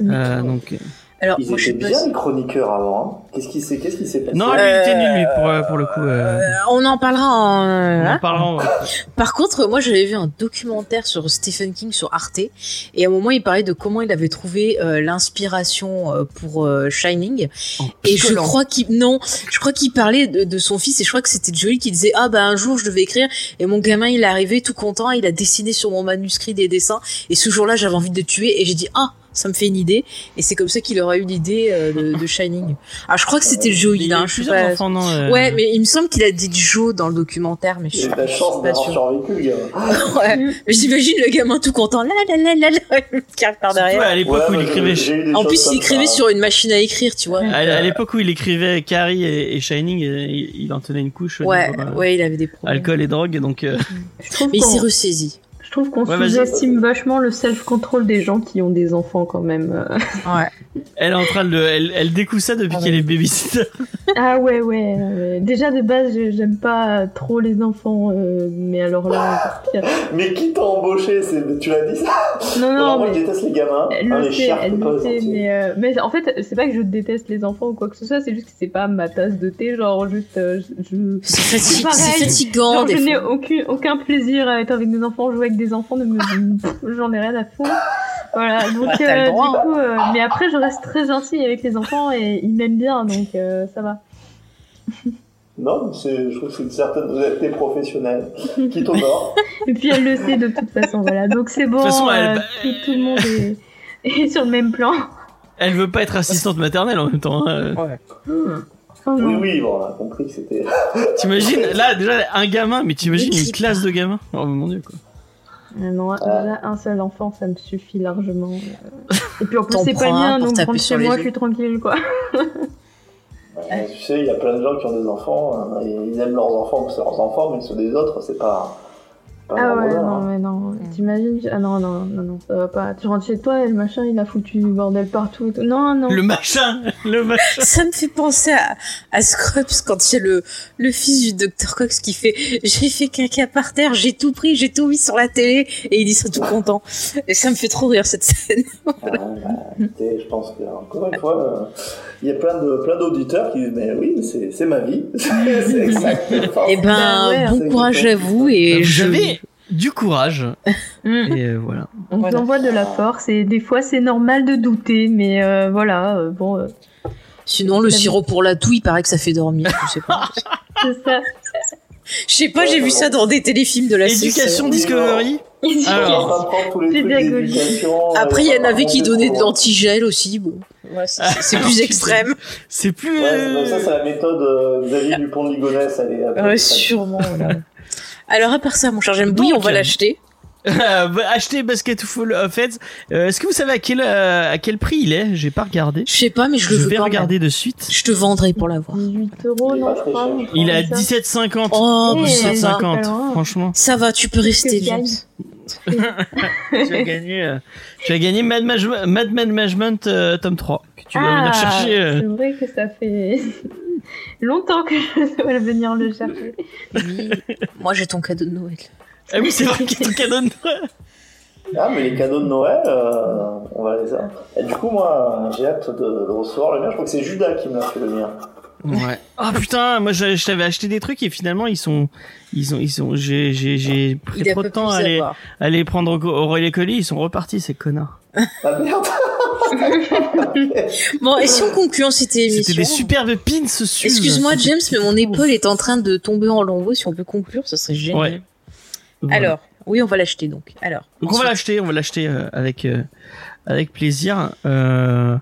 Speaker 2: Euh, donc
Speaker 3: Alors,
Speaker 5: Ils
Speaker 3: moi, je
Speaker 5: étaient
Speaker 3: sais pas
Speaker 5: bien
Speaker 3: si-
Speaker 5: les chroniqueurs avant. Hein. Qu'est-ce qui s'est qu'est-ce qui s'est passé
Speaker 2: non, lui il était nul lui pour pour le coup. euh,
Speaker 3: Euh, on en parlera en.
Speaker 2: en
Speaker 3: hein.
Speaker 2: en euh,
Speaker 3: Par contre, moi, j'avais vu un documentaire sur Stephen King sur Arte, et à un moment, il parlait de comment il avait trouvé euh, l'inspiration euh, pour euh, Shining.
Speaker 2: en
Speaker 3: Et je crois qu'il non, je crois qu'il parlait de, de son fils et je crois que c'était Joey qui disait ah bah un jour je devais écrire et mon gamin il est arrivé tout content, il a dessiné sur mon manuscrit des dessins et ce jour-là j'avais envie de le tuer et j'ai dit ah ça me fait une idée et c'est comme ça qu'il aura eu l'idée euh, de, de Shining. Alors je crois que c'était là,
Speaker 2: a
Speaker 3: hein, je pas-
Speaker 2: enfants non. euh,
Speaker 3: Ouais, mais il me semble qu'il a dit Joe dans le documentaire, mais je suis suis
Speaker 5: chance
Speaker 3: pas
Speaker 5: survécu, le gars.
Speaker 3: Ouais, mais j'imagine le gamin tout content, là là là là là, qui par derrière.
Speaker 2: à l'époque
Speaker 5: Ouais,
Speaker 2: où il écrivait.
Speaker 3: En plus, il écrivait
Speaker 5: ça.
Speaker 3: sur une machine à écrire, tu vois.
Speaker 2: À, à l'époque où il écrivait Carrie et, et Shining, euh, il, il en tenait une couche.
Speaker 3: Ouais,
Speaker 2: niveau, euh,
Speaker 3: ouais, il avait des problèmes.
Speaker 2: Alcool et drogue, donc. euh,
Speaker 3: Mais il s'est ressaisi.
Speaker 4: Je trouve qu'on
Speaker 2: Ouais,
Speaker 4: sous-estime vachement le self-control des gens qui ont des enfants quand même.
Speaker 3: Ouais.
Speaker 2: Elle est en train de, le- elle, elle découvre ça depuis
Speaker 3: Ah
Speaker 2: qu'elle est babysitter.
Speaker 4: Ah ouais, ouais. euh, déjà de base, je- j'aime pas trop les enfants, euh, mais alors là.
Speaker 5: Mais qui t'a embauché c'est- Tu l'as dit ça
Speaker 4: Non, non,
Speaker 5: Moi, je
Speaker 4: mais
Speaker 5: déteste les gamins.
Speaker 4: elle
Speaker 5: hein,
Speaker 4: le
Speaker 5: les
Speaker 4: sait,
Speaker 5: chiens, je
Speaker 4: elle le sait, mais, euh, mais en fait, c'est pas que je déteste les enfants ou quoi que ce soit, c'est juste que c'est pas ma tasse de thé, genre juste, euh, je, je-
Speaker 3: C'est fati-
Speaker 4: pareil.
Speaker 3: c'est fatigant,
Speaker 4: Genre, je n'ai aucun, aucun plaisir à être avec des enfants, jouer avec des enfants, ne me, j'en ai rien à foutre. Voilà, donc
Speaker 3: Bah,
Speaker 4: euh,
Speaker 3: droit,
Speaker 4: du coup, euh, mais après je reste très gentille avec les enfants et ils m'aiment bien, donc euh, ça va.
Speaker 5: Non, c'est- je trouve que c'est une certaine honnêteté professionnelle qui t'honore.
Speaker 4: Et puis elle le sait de toute façon, voilà. Donc c'est bon,
Speaker 2: toute façon, elle-
Speaker 4: euh, tout, tout le monde est, est sur le même plan.
Speaker 2: Elle veut pas être assistante maternelle en même temps. hein.
Speaker 4: Oh,
Speaker 5: oui,
Speaker 4: non.
Speaker 5: oui, bon, on a compris que c'était.
Speaker 2: T'imagines, là, déjà, un gamin, mais t'imagines une classe de gamins. Oh mon dieu, quoi.
Speaker 4: Euh, Non, déjà un seul enfant, ça me suffit largement. euh. Et puis en plus c'est pas le mien,
Speaker 3: pour
Speaker 4: donc
Speaker 3: sur
Speaker 4: chez moi, je suis tranquille, quoi.
Speaker 5: Ouais, tu sais, il y a plein de gens qui ont des enfants, hein, et ils aiment leurs enfants, c'est leurs enfants, mais ceux des autres, c'est pas.
Speaker 4: Ah
Speaker 5: leur
Speaker 4: ouais, non,
Speaker 5: hein.
Speaker 4: mais non, t'imagines Ah non, non, non, non, ça va pas. Tu rentres chez toi et le machin, il a foutu du bordel partout et tout. Non, non.
Speaker 2: Le machin, le machin.
Speaker 3: Ça me fait penser à, à Scrubs quand il y a le, le fils du Dr. Cox qui fait j'ai fait caca par terre, j'ai tout pris, j'ai tout mis sur la télé et il dit ça tout content. Et ça me fait trop rire cette scène.
Speaker 5: Ouais, bah, écoutez, je pense que encore une fois, euh, il y a plein de plein d'auditeurs qui disent mais oui, c'est c'est ma vie, c'est exactement.
Speaker 3: Eh ben,
Speaker 4: Bah ouais,
Speaker 3: bon
Speaker 5: c'est
Speaker 3: courage à vous et je...
Speaker 2: avez du courage.
Speaker 4: Mm.
Speaker 2: Et euh, voilà.
Speaker 4: On
Speaker 3: Voilà.
Speaker 4: vous envoie de la force et des fois c'est normal de douter, mais euh, voilà, euh, bon, euh,
Speaker 3: Sinon, le sirop pour la toux, il paraît que ça fait dormir. Je sais pas.
Speaker 4: c'est ça.
Speaker 3: Je sais pas, j'ai vu ça dans des téléfilms de la
Speaker 2: Éducation Discovery.
Speaker 5: Va
Speaker 2: Alors,
Speaker 3: Après, il y en
Speaker 5: va
Speaker 3: avait qui donnaient de l'antigel aussi. Bon. voilà, c'est plus extrême.
Speaker 2: C'est plus.
Speaker 5: Ouais, ça, c'est la méthode euh, Xavier Dupont de Ligonnès.
Speaker 3: Ouais, sûrement. voilà. Alors à part ça, mon cher J'aime, oui, on va l'acheter.
Speaker 2: Euh, bah, acheter Basketful of Heads. Euh, Est-ce que vous savez à quel euh, à quel prix il est? J'ai pas regardé.
Speaker 3: Je sais pas, mais je le
Speaker 2: Je
Speaker 3: veux
Speaker 2: vais regarder de suite.
Speaker 3: Je te vendrai pour l'avoir.
Speaker 4: 18 euros, non, je crois.
Speaker 2: Il est à
Speaker 4: comme ça.
Speaker 2: 17,50.
Speaker 3: Oh,
Speaker 4: Eh,
Speaker 3: bah, ça va.
Speaker 2: 17,50.
Speaker 4: pas loin.
Speaker 2: Franchement,
Speaker 3: Ça va, tu peux rester, James.
Speaker 2: tu as gagné. euh, tu as gagné Mad, Management- Mad Men Management euh, tome 3 que tu vas
Speaker 4: Ah,
Speaker 2: venir chercher. euh.
Speaker 4: C'est vrai que ça fait longtemps que je dois venir le chercher.
Speaker 3: Oui. Moi, j'ai ton cadeau de Noël.
Speaker 2: Ah oui, c'est vrai qu'il y a ton cadeau de Noël.
Speaker 5: Ah, mais les cadeaux de Noël, euh, on va les avoir. Et du coup, moi, j'ai hâte de, de recevoir le mien. Je crois que c'est Judas qui m'a fait le mien.
Speaker 2: Ouais. Ah putain, moi je, je t'avais acheté des trucs et finalement ils sont, ils sont, ils sont, j'ai, j'ai, j'ai pris trop de temps à aller,
Speaker 3: savoir.
Speaker 2: à aller prendre au, au relais colis, ils sont repartis ces connards.
Speaker 5: Ah merde
Speaker 3: Bon, et si on conclut en cette émission
Speaker 2: C'était des superbes pins Suze.
Speaker 3: Excuse-moi, James, mais mon épaule est en train de tomber en lambeaux. Si on peut conclure, ce serait génial.
Speaker 2: Ouais. Voilà.
Speaker 3: Alors, oui, on va l'acheter donc. Alors,
Speaker 2: Donc on va l'acheter, on va l'acheter euh, avec euh, avec plaisir. Euh,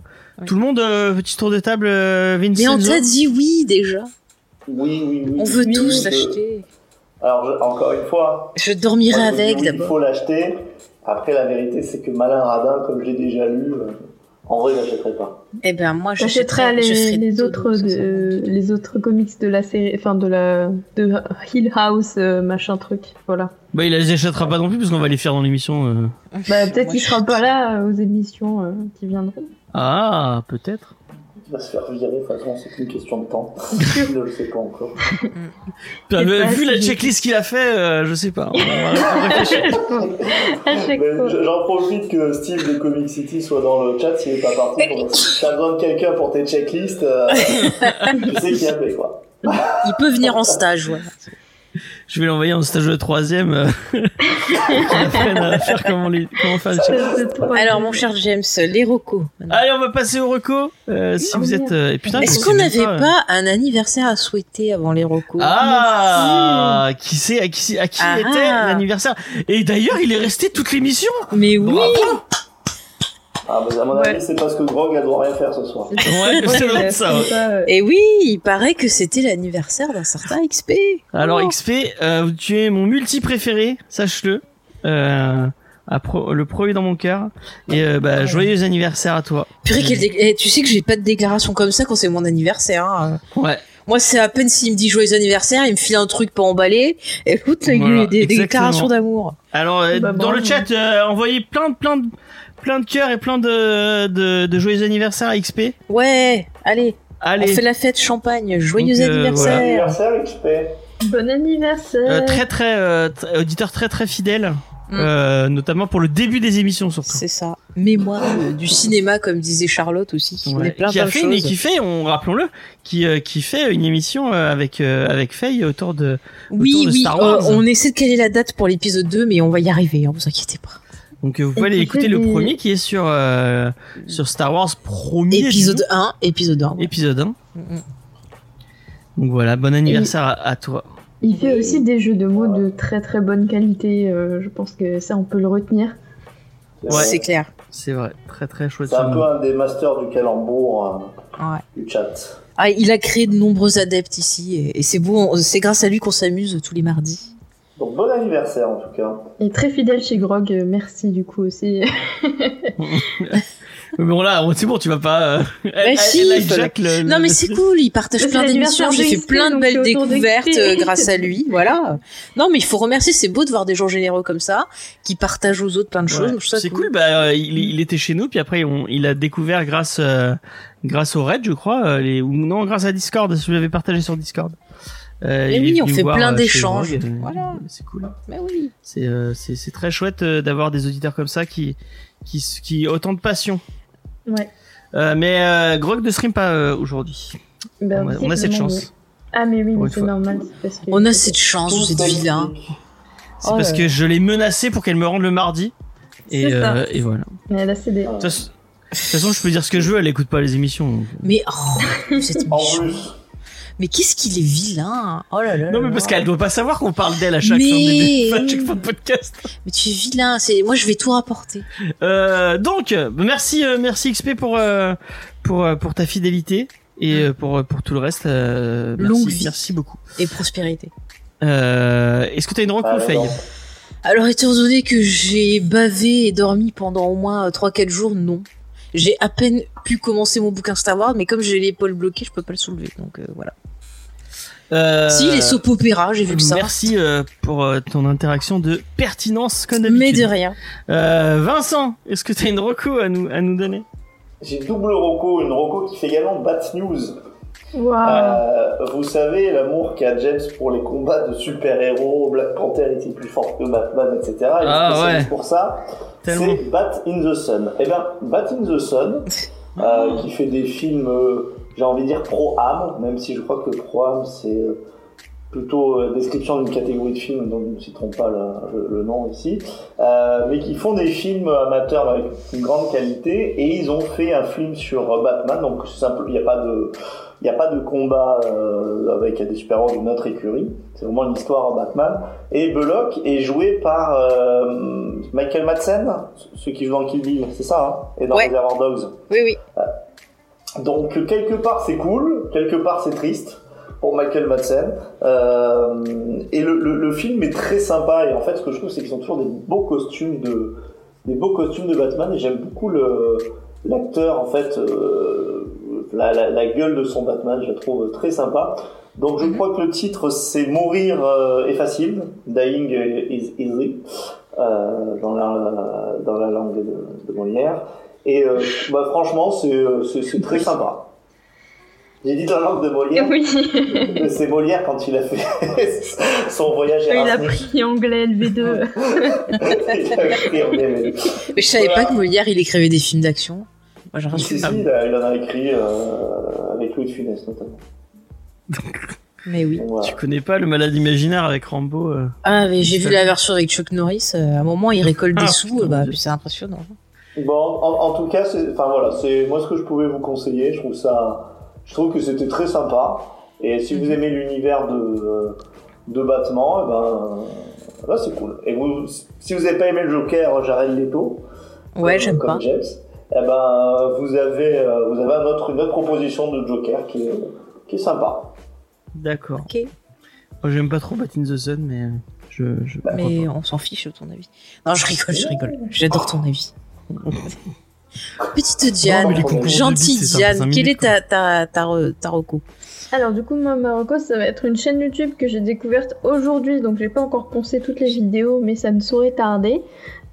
Speaker 2: Tout le monde, euh, petit tour de table, euh,
Speaker 3: Mais on
Speaker 2: Vincenzo.
Speaker 3: t'a dit oui déjà.
Speaker 5: Oui, oui, oui.
Speaker 3: On veut
Speaker 5: Oui,
Speaker 3: tous
Speaker 5: je-
Speaker 3: l'acheter.
Speaker 5: Alors, je- encore une fois,
Speaker 3: Je dormirai
Speaker 5: moi,
Speaker 3: avec
Speaker 5: oui, il
Speaker 3: d'abord.
Speaker 5: faut l'acheter. Après, la vérité, c'est que Malin Radin, comme j'ai déjà lu, euh, en vrai, je l'achèterai pas.
Speaker 3: Eh ben moi,
Speaker 4: J'achèterai
Speaker 3: j'achèterai je
Speaker 4: les, les autres les autres comics de la série, enfin de la de Hill House euh, machin truc, voilà.
Speaker 2: Bah il les achètera pas non plus parce qu'on va les faire dans l'émission. euh.
Speaker 4: Bah peut-être qu'il sera pas là euh, aux émissions euh, qui viendront.
Speaker 2: Ah peut-être.
Speaker 5: Il va se faire virer, de toute façon, c'est qu'une question de temps. je ne le sais pas encore.
Speaker 2: Bah, vu la checklist qu'il a fait, euh, je sais pas.
Speaker 5: J'en profite que Steve de Comic City soit dans le chat s'il est pas parti. Pour... T'as besoin de quelqu'un pour tes checklists, euh, tu sais qui appeler, quoi.
Speaker 3: Il peut venir en stage, voilà.
Speaker 2: Je vais l'envoyer en stage de troisième. Euh, à faire comment, les, comment faire les
Speaker 3: Alors, mon cher James, les recos.
Speaker 2: Allez, on va passer au reco. Euh, si
Speaker 4: Oh,
Speaker 2: vous êtes. euh, putain,
Speaker 3: Est-ce qu'on n'avait
Speaker 2: euh,
Speaker 3: pas un anniversaire à souhaiter avant les recos
Speaker 2: Ah, qui sait à qui, à qui
Speaker 3: Ah
Speaker 2: était
Speaker 3: ah.
Speaker 2: l'anniversaire? Et d'ailleurs, il est resté toute l'émission.
Speaker 3: Mais oui
Speaker 2: Bravo.
Speaker 5: Ah, mais à mon
Speaker 4: Ouais.
Speaker 5: avis, c'est parce que Grog, elle doit rien faire ce soir.
Speaker 2: Ouais, c'est ça.
Speaker 3: Et oui, il paraît que c'était l'anniversaire d'un certain XP.
Speaker 2: Alors
Speaker 3: Oh.
Speaker 2: XP, euh, tu es mon multi préféré, sache-le. Euh, pro- le premier dans mon cœur. Et euh, bah, joyeux anniversaire à toi.
Speaker 3: Purée, eh, tu sais que j'ai pas de déclaration comme ça quand c'est mon anniversaire. hein.
Speaker 2: Ouais.
Speaker 3: Moi, c'est à peine s'il me dit joyeux anniversaire, il me file un truc pas emballé. Écoute, il y a
Speaker 2: Voilà,
Speaker 3: eu des, des déclarations d'amour.
Speaker 2: Alors euh,
Speaker 4: Bah,
Speaker 2: dans
Speaker 4: bon,
Speaker 2: le chat, euh, envoyez plein de plein de plein de cœurs et plein de, de de joyeux anniversaire à XP.
Speaker 3: Ouais, allez,
Speaker 2: Allez.
Speaker 3: on fait la fête champagne. Joyeux
Speaker 2: Donc, euh,
Speaker 3: anniversaire.
Speaker 5: Anniversaire XP.
Speaker 4: Bon anniversaire.
Speaker 2: Euh, très très euh, auditeur très très fidèle,
Speaker 3: Mm.
Speaker 2: euh, notamment pour le début des émissions surtout.
Speaker 3: C'est ça. Mémoire euh, du cinéma, comme disait Charlotte aussi, qui
Speaker 2: Ouais.
Speaker 3: connaît plein
Speaker 2: qui a
Speaker 3: plein de
Speaker 2: fait une,
Speaker 3: choses.
Speaker 2: qui fait, on rappelons-le, qui euh, qui fait une émission euh, avec euh, avec Faye autour de
Speaker 3: Oui,
Speaker 2: autour de
Speaker 3: oui,
Speaker 2: Star
Speaker 3: euh,
Speaker 2: Wars.
Speaker 3: on essaie de caler la date pour l'épisode 2, mais on va y arriver, hein, vous inquiétez pas.
Speaker 2: Donc euh, vous
Speaker 4: Et
Speaker 2: pouvez aller écouter le
Speaker 4: des-
Speaker 2: premier qui est sur euh, sur Star Wars premier
Speaker 3: Épisode 1, épisode 1.
Speaker 2: épisode 1.
Speaker 3: Mm, mm.
Speaker 2: Donc voilà, bon anniversaire à, à toi.
Speaker 4: Il fait aussi des jeux de mots de très très bonne qualité. euh, je pense que ça on peut le retenir.
Speaker 2: Ouais.
Speaker 3: C'est clair.
Speaker 2: C'est vrai, très très chouette.
Speaker 5: C'est un peu un des masters du calembour
Speaker 3: Ouais.
Speaker 5: euh, du chat.
Speaker 3: Ah, il a créé de nombreux adeptes ici, et, et c'est beau, c'est grâce à lui qu'on s'amuse tous les mardis.
Speaker 5: Donc bon anniversaire en tout cas.
Speaker 4: Et très fidèle chez Grog. euh, merci du coup aussi.
Speaker 2: Mais bon là, c'est bon, tu vas pas. Euh, elle,
Speaker 3: si,
Speaker 2: elle
Speaker 3: faut
Speaker 2: hijack le-
Speaker 3: Non
Speaker 2: le-
Speaker 3: mais c'est cool, il partage plein d'émissions, j'ai fait plein de belles
Speaker 4: de
Speaker 3: découvertes euh, grâce à lui, voilà. Non mais il faut remercier, c'est beau de voir des gens généreux comme ça, qui partagent aux autres plein de choses.
Speaker 2: Ouais. C'est cool. Bah, euh, il, il était chez nous, puis après on, il a découvert grâce euh, grâce au raid, je crois, euh, les, ou non grâce à Discord, si je l'avais partagé sur Discord. Euh,
Speaker 3: Mais oui, on fait
Speaker 2: voir,
Speaker 3: plein
Speaker 2: euh,
Speaker 3: d'échanges. Voilà.
Speaker 2: C'est cool.
Speaker 3: Mais oui.
Speaker 2: C'est euh, c'est c'est très chouette euh, d'avoir des auditeurs comme ça qui qui qui ont autant de passion.
Speaker 4: ouais.
Speaker 2: Euh, mais euh, Grog ne stream pas euh, aujourd'hui.
Speaker 4: Ben,
Speaker 2: on, a, on a cette chance.
Speaker 4: oui. Ah mais oui, c'est normal. c'est Parce que...
Speaker 3: On a cette chance, vous êtes vilains.
Speaker 2: C'est
Speaker 3: Oh
Speaker 2: parce que je l'ai menacé pour qu'elle me rende le mardi. Et,
Speaker 4: C'est ça.
Speaker 2: et voilà.
Speaker 4: Mais elle a cédé.
Speaker 2: De toute façon- je peux dire ce que je veux, elle écoute pas les émissions.
Speaker 3: Mais oh, vous Mais qu'est-ce qu'il est vilain Oh là là.
Speaker 2: Non,
Speaker 3: là
Speaker 2: mais parce qu'elle doit pas savoir qu'on parle d'elle à chaque,
Speaker 3: Mais-
Speaker 2: fin de, à chaque fin de podcast.
Speaker 3: Mais tu es vilain. C'est moi, je vais tout rapporter.
Speaker 2: Euh, donc, merci, euh, merci XP pour euh, pour pour ta fidélité et pour pour tout le reste. euh, merci,
Speaker 3: Longue vie.
Speaker 2: merci beaucoup.
Speaker 3: Et prospérité.
Speaker 2: Euh, Est-ce que t'as une reco,
Speaker 5: Alors,
Speaker 3: étant donné que j'ai bavé et dormi pendant au moins 3-4 jours, non. J'ai à peine pu commencer mon bouquin Star Wars, mais comme j'ai l'épaule bloquée, je peux pas le soulever. Donc euh, voilà.
Speaker 2: Euh,
Speaker 3: Si, les soap opéra, j'ai vu que ça.
Speaker 2: Merci euh, pour euh, ton interaction de pertinence comme
Speaker 3: Mais de rien.
Speaker 2: Euh, Vincent, est-ce que t'as une reco à nous à nous donner?
Speaker 5: J'ai double Rocco, une Rocco qui fait également Bat News.
Speaker 4: Waouh.
Speaker 5: Euh, vous savez l'amour qu'a James pour les combats de super-héros, Black Panther était plus fort que Batman, etc. Il est
Speaker 2: Ah, ouais.
Speaker 5: pour ça?
Speaker 2: Tellement.
Speaker 5: C'est Bat in the Sun. Eh bien, Bat in the Sun, qui fait des films, euh, j'ai envie de dire pro-âme, même si je crois que pro-âme, c'est euh, plutôt euh, description d'une catégorie de films, donc ne citerons pas le, le- nom ici, euh, mais qui font des films amateurs avec une grande qualité, et ils ont fait un film sur euh, Batman, donc il n'y a pas de... Il n'y a pas de combat euh, avec des super-héros d'une autre écurie. C'est vraiment une histoire en Batman. Et Belloc est joué par euh, Michael Madsen, ceux qui jouent dans Kill Bill, c'est ça, hein Et dans
Speaker 3: Ouais.
Speaker 5: Reservoir Dogs.
Speaker 3: Oui, oui.
Speaker 5: Donc quelque part c'est cool, quelque part c'est triste pour Michael Madsen. Euh, et le, le, le film est très sympa et en fait ce que je trouve c'est qu'ils ont toujours des beaux costumes de des beaux costumes de Batman et j'aime beaucoup le l'acteur en fait euh, la, la, la gueule de son Batman je la trouve très sympa. Donc je crois que le titre c'est Mourir euh, est facile, Dying is easy euh, dans la dans la langue de, de Molière. Et euh, bah, franchement, c'est euh, très sympa. J'ai dit dans la langue de Molière,
Speaker 4: Oui.
Speaker 5: c'est Molière quand il a fait son voyage
Speaker 4: Il a pris anglais LV2.
Speaker 5: Il a en anglais.
Speaker 3: Mais je savais
Speaker 5: Voilà.
Speaker 3: pas que Molière, il écrivait des films d'action. Moi, rien
Speaker 5: Si, si, il, a- il en a écrit euh, avec Louis de Funès notamment.
Speaker 3: Mais oui.
Speaker 5: Voilà.
Speaker 2: Tu connais pas le malade imaginaire avec Rambo euh
Speaker 3: Ah, mais j'ai vu la version avec Chuck Norris. euh, à un moment, il récolte
Speaker 2: Ah,
Speaker 3: des sous.
Speaker 2: putain,
Speaker 3: euh, Bah, c'est impressionnant.
Speaker 5: Bon, en, en tout cas, c'est, enfin voilà, c'est moi ce que je pouvais vous conseiller. Je trouve ça, je trouve que c'était très sympa. Et si vous aimez l'univers de euh, de Batman, eh ben là c'est cool. Et vous, si vous n'avez pas aimé le Joker, Jared Leto,
Speaker 3: Ouais,
Speaker 5: comme-
Speaker 3: j'aime pas.
Speaker 5: James, eh ben vous avez euh, vous avez un autre, une autre proposition de Joker qui est qui est sympa.
Speaker 2: D'accord.
Speaker 3: Ok.
Speaker 2: Moi, j'aime pas trop Bat in the Sun, mais euh, je. je
Speaker 5: Bah,
Speaker 3: Mais on s'en fiche de ton avis. Non, je rigole, je rigole. J'adore ton avis. Petite Diane, gentille Diane,
Speaker 2: 55
Speaker 3: quelle est ta, ta, ta, re- ta reco
Speaker 4: Alors du coup, moi, Marocco, ça va être une chaîne YouTube que j'ai découverte aujourd'hui, donc j'ai pas encore pensé toutes les vidéos, mais ça ne saurait tarder.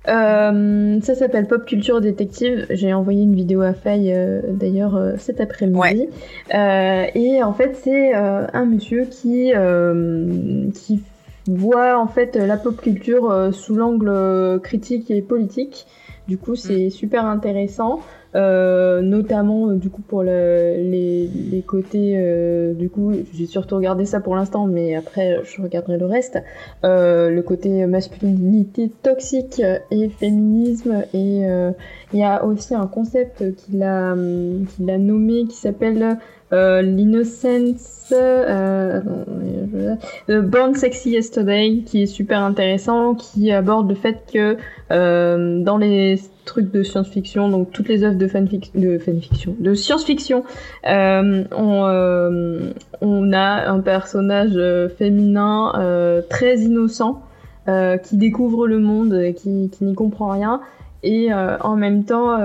Speaker 4: Euh, ça s'appelle Pop Culture Détective. J'ai envoyé une vidéo à Faye euh, d'ailleurs euh, cet après-midi.
Speaker 3: Ouais.
Speaker 4: Euh, et en fait, c'est euh, un monsieur qui euh, qui voit en fait la pop culture euh, sous l'angle critique et politique. Du coup, c'est super intéressant. Euh, notamment euh, du coup pour le- les, les côtés euh, du coup j'ai surtout regardé ça pour l'instant mais après je regarderai le reste. Euh, le côté masculinité toxique et féminisme et euh, il y a aussi un concept qu'il a hum, qu'il a nommé qui s'appelle l'innocence euh, Born Sexy Yesterday qui est super intéressant qui aborde le fait que dans les trucs de science-fiction, donc toutes les œuvres de fanfic de fanfiction, de science-fiction, euh, on, euh, on a un personnage euh, féminin très innocent qui découvre le monde, et qui, n'y comprend rien, et en même temps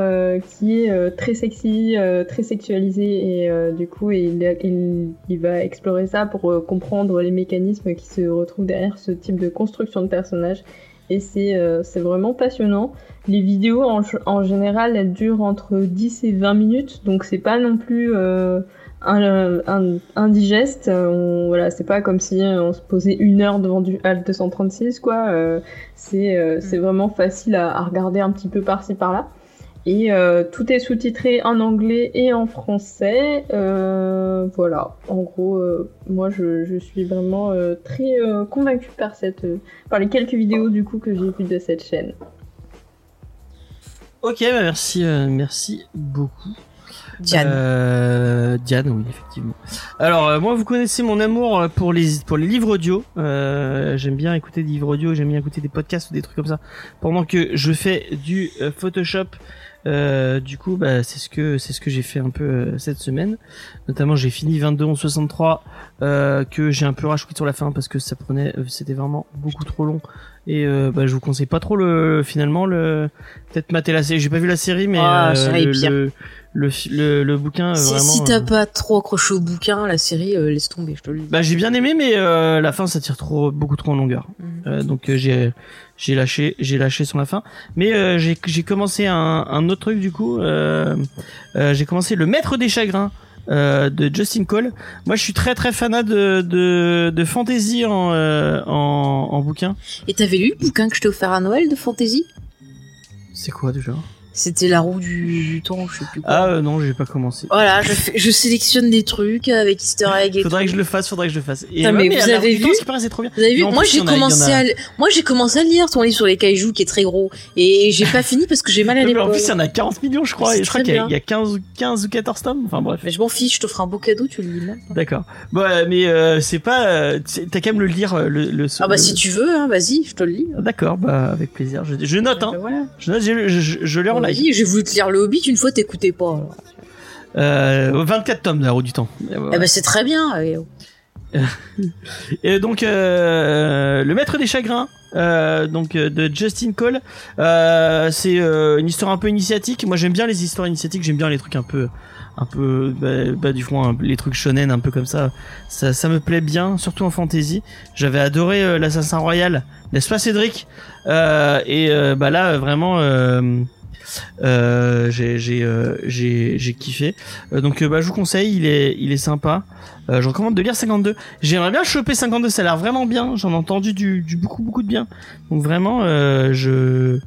Speaker 4: qui est très sexy, très sexualisé, et du coup il, il, va explorer ça pour comprendre les mécanismes qui se retrouvent derrière ce type de construction de personnage. Et c'est euh, c'est vraiment passionnant. Les vidéos en, en général elles durent entre 10 et 20 minutes, donc c'est pas non plus euh, un, un, indigeste. On, voilà, c'est pas comme si on se posait une heure devant du HAL 236 quoi. Euh, c'est euh, c'est vraiment facile à, à regarder un petit peu par-ci par-là. Et euh, tout est sous-titré en anglais et en français. Euh, voilà, en gros, euh, moi je, je suis vraiment euh, très euh, convaincue par cette, euh, par les quelques vidéos du coup que j'ai vues de cette chaîne.
Speaker 2: Ok, bah merci, euh, merci beaucoup.
Speaker 3: Diane.
Speaker 2: Euh, Diane, oui, effectivement. Alors, euh, moi, vous connaissez mon amour pour les pour les livres audio. Euh, j'aime bien écouter des livres audio, j'aime bien écouter des podcasts ou des trucs comme ça. Pendant que je fais du euh, Photoshop, euh, du coup, bah, c'est ce que c'est ce que j'ai fait un peu euh, cette semaine. Notamment, j'ai fini 22 11 63 euh, que j'ai un peu rajouté sur la fin parce que ça prenait, euh, c'était vraiment beaucoup trop long. Et euh, bah, je vous conseille pas trop le finalement le peut-être mater la série. J'ai pas vu la série, mais
Speaker 3: Ah,
Speaker 2: euh, le, le le le, le bouquin euh,
Speaker 3: Si,
Speaker 2: vraiment.
Speaker 3: si t'as
Speaker 2: euh,
Speaker 3: pas trop accroché au bouquin, la série, euh, laisse tomber, je te le dis.
Speaker 2: bah j'ai bien aimé, mais la fin ça tire trop beaucoup trop en longueur.
Speaker 3: Mhm.
Speaker 2: Donc j'ai j'ai lâché j'ai lâché sur la fin. Mais j'ai j'ai commencé un, un autre truc du coup. J'ai commencé le Maître des chagrins. euh, de Justin Cole. Moi, je suis très très fanat de de, de fantasy en, euh, en en bouquin.
Speaker 3: Et t'avais lu le bouquin que je t'ai offert à Noël de fantasy?
Speaker 2: C'est quoi déjà?
Speaker 3: C'était la roue du, du temps, je sais plus quoi.
Speaker 2: Ah euh, non, j'ai pas commencé.
Speaker 3: Voilà, je, fais- je sélectionne des trucs avec Easter egg et
Speaker 2: Faudrait
Speaker 3: tout.
Speaker 2: que je le fasse, faudrait que je le fasse. Et
Speaker 3: Putain, mais vous
Speaker 2: à la
Speaker 3: avez
Speaker 2: temps,
Speaker 3: vu
Speaker 2: c'est trop bien.
Speaker 3: Vous avez vu
Speaker 2: Mais
Speaker 3: Moi j'ai commencé
Speaker 2: a-
Speaker 3: à moi j'ai commencé à lire ton livre sur les kaijus qui est très gros et j'ai pas fini parce que j'ai mal à
Speaker 2: Non, mais
Speaker 3: l'épaule.
Speaker 2: en plus, il y en a 40 millions, je crois, et je crois qu'il y, y a 15, ou- 15 ou 14 tomes. Enfin bref.
Speaker 3: Mais je m'en fiche, je te ferai un beau cadeau, tu le lis là.
Speaker 2: D'accord. Euh, mais euh, c'est pas. T'as qu'à me le lire euh, le. le
Speaker 3: Ah bah
Speaker 2: le-
Speaker 3: si tu veux, hein, vas-y, je te le lis.
Speaker 2: D'accord, bah avec plaisir. Je, je note, hein.
Speaker 3: Bah, voilà.
Speaker 2: Je note, je, je, je,
Speaker 3: vas-y, j'ai voulu te lire le Hobbit une fois, t'écoutais pas. alors.
Speaker 2: Euh, 24 tomes de la roue du temps.
Speaker 3: Eh bah c'est très bien. et-
Speaker 2: Et donc euh, le maître des chagrins, euh, donc de Justin Cole, euh, c'est euh, une histoire un peu initiatique. Moi j'aime bien les histoires initiatiques, j'aime bien les trucs un peu, un peu, bah, bah, du fond, un- les trucs shonen un peu comme ça. Ça, ça me plaît bien, surtout en fantasy. J'avais adoré euh, l'assassin royal, n'est-ce pas Cédric? Euh, Et euh, bah là vraiment. Euh, euh, j'ai kiffé Euh, donc bah je vous conseille il est sympa je recommande de lire 52 J'aimerais bien choper 52, ça a l'air vraiment bien. J'en ai entendu du, beaucoup de bien. Donc vraiment, je,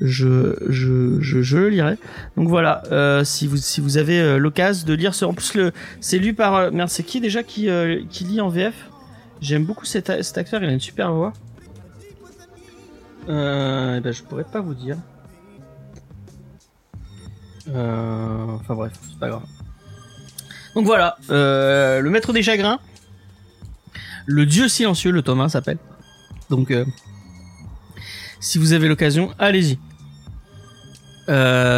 Speaker 2: le lirai. Donc voilà, si vous avez l'occasion de lire ce, en plus c'est lu par, merde, c'est qui déjà qui lit en VF J'aime beaucoup cet, acteur, il a une super voix. Eh ben, je pourrais pas vous dire. Euh, enfin bref, c'est pas grave. Donc voilà, euh, le maître des chagrins, le dieu silencieux, le tome 1 s'appelle. Donc, euh, si vous avez l'occasion, allez-y.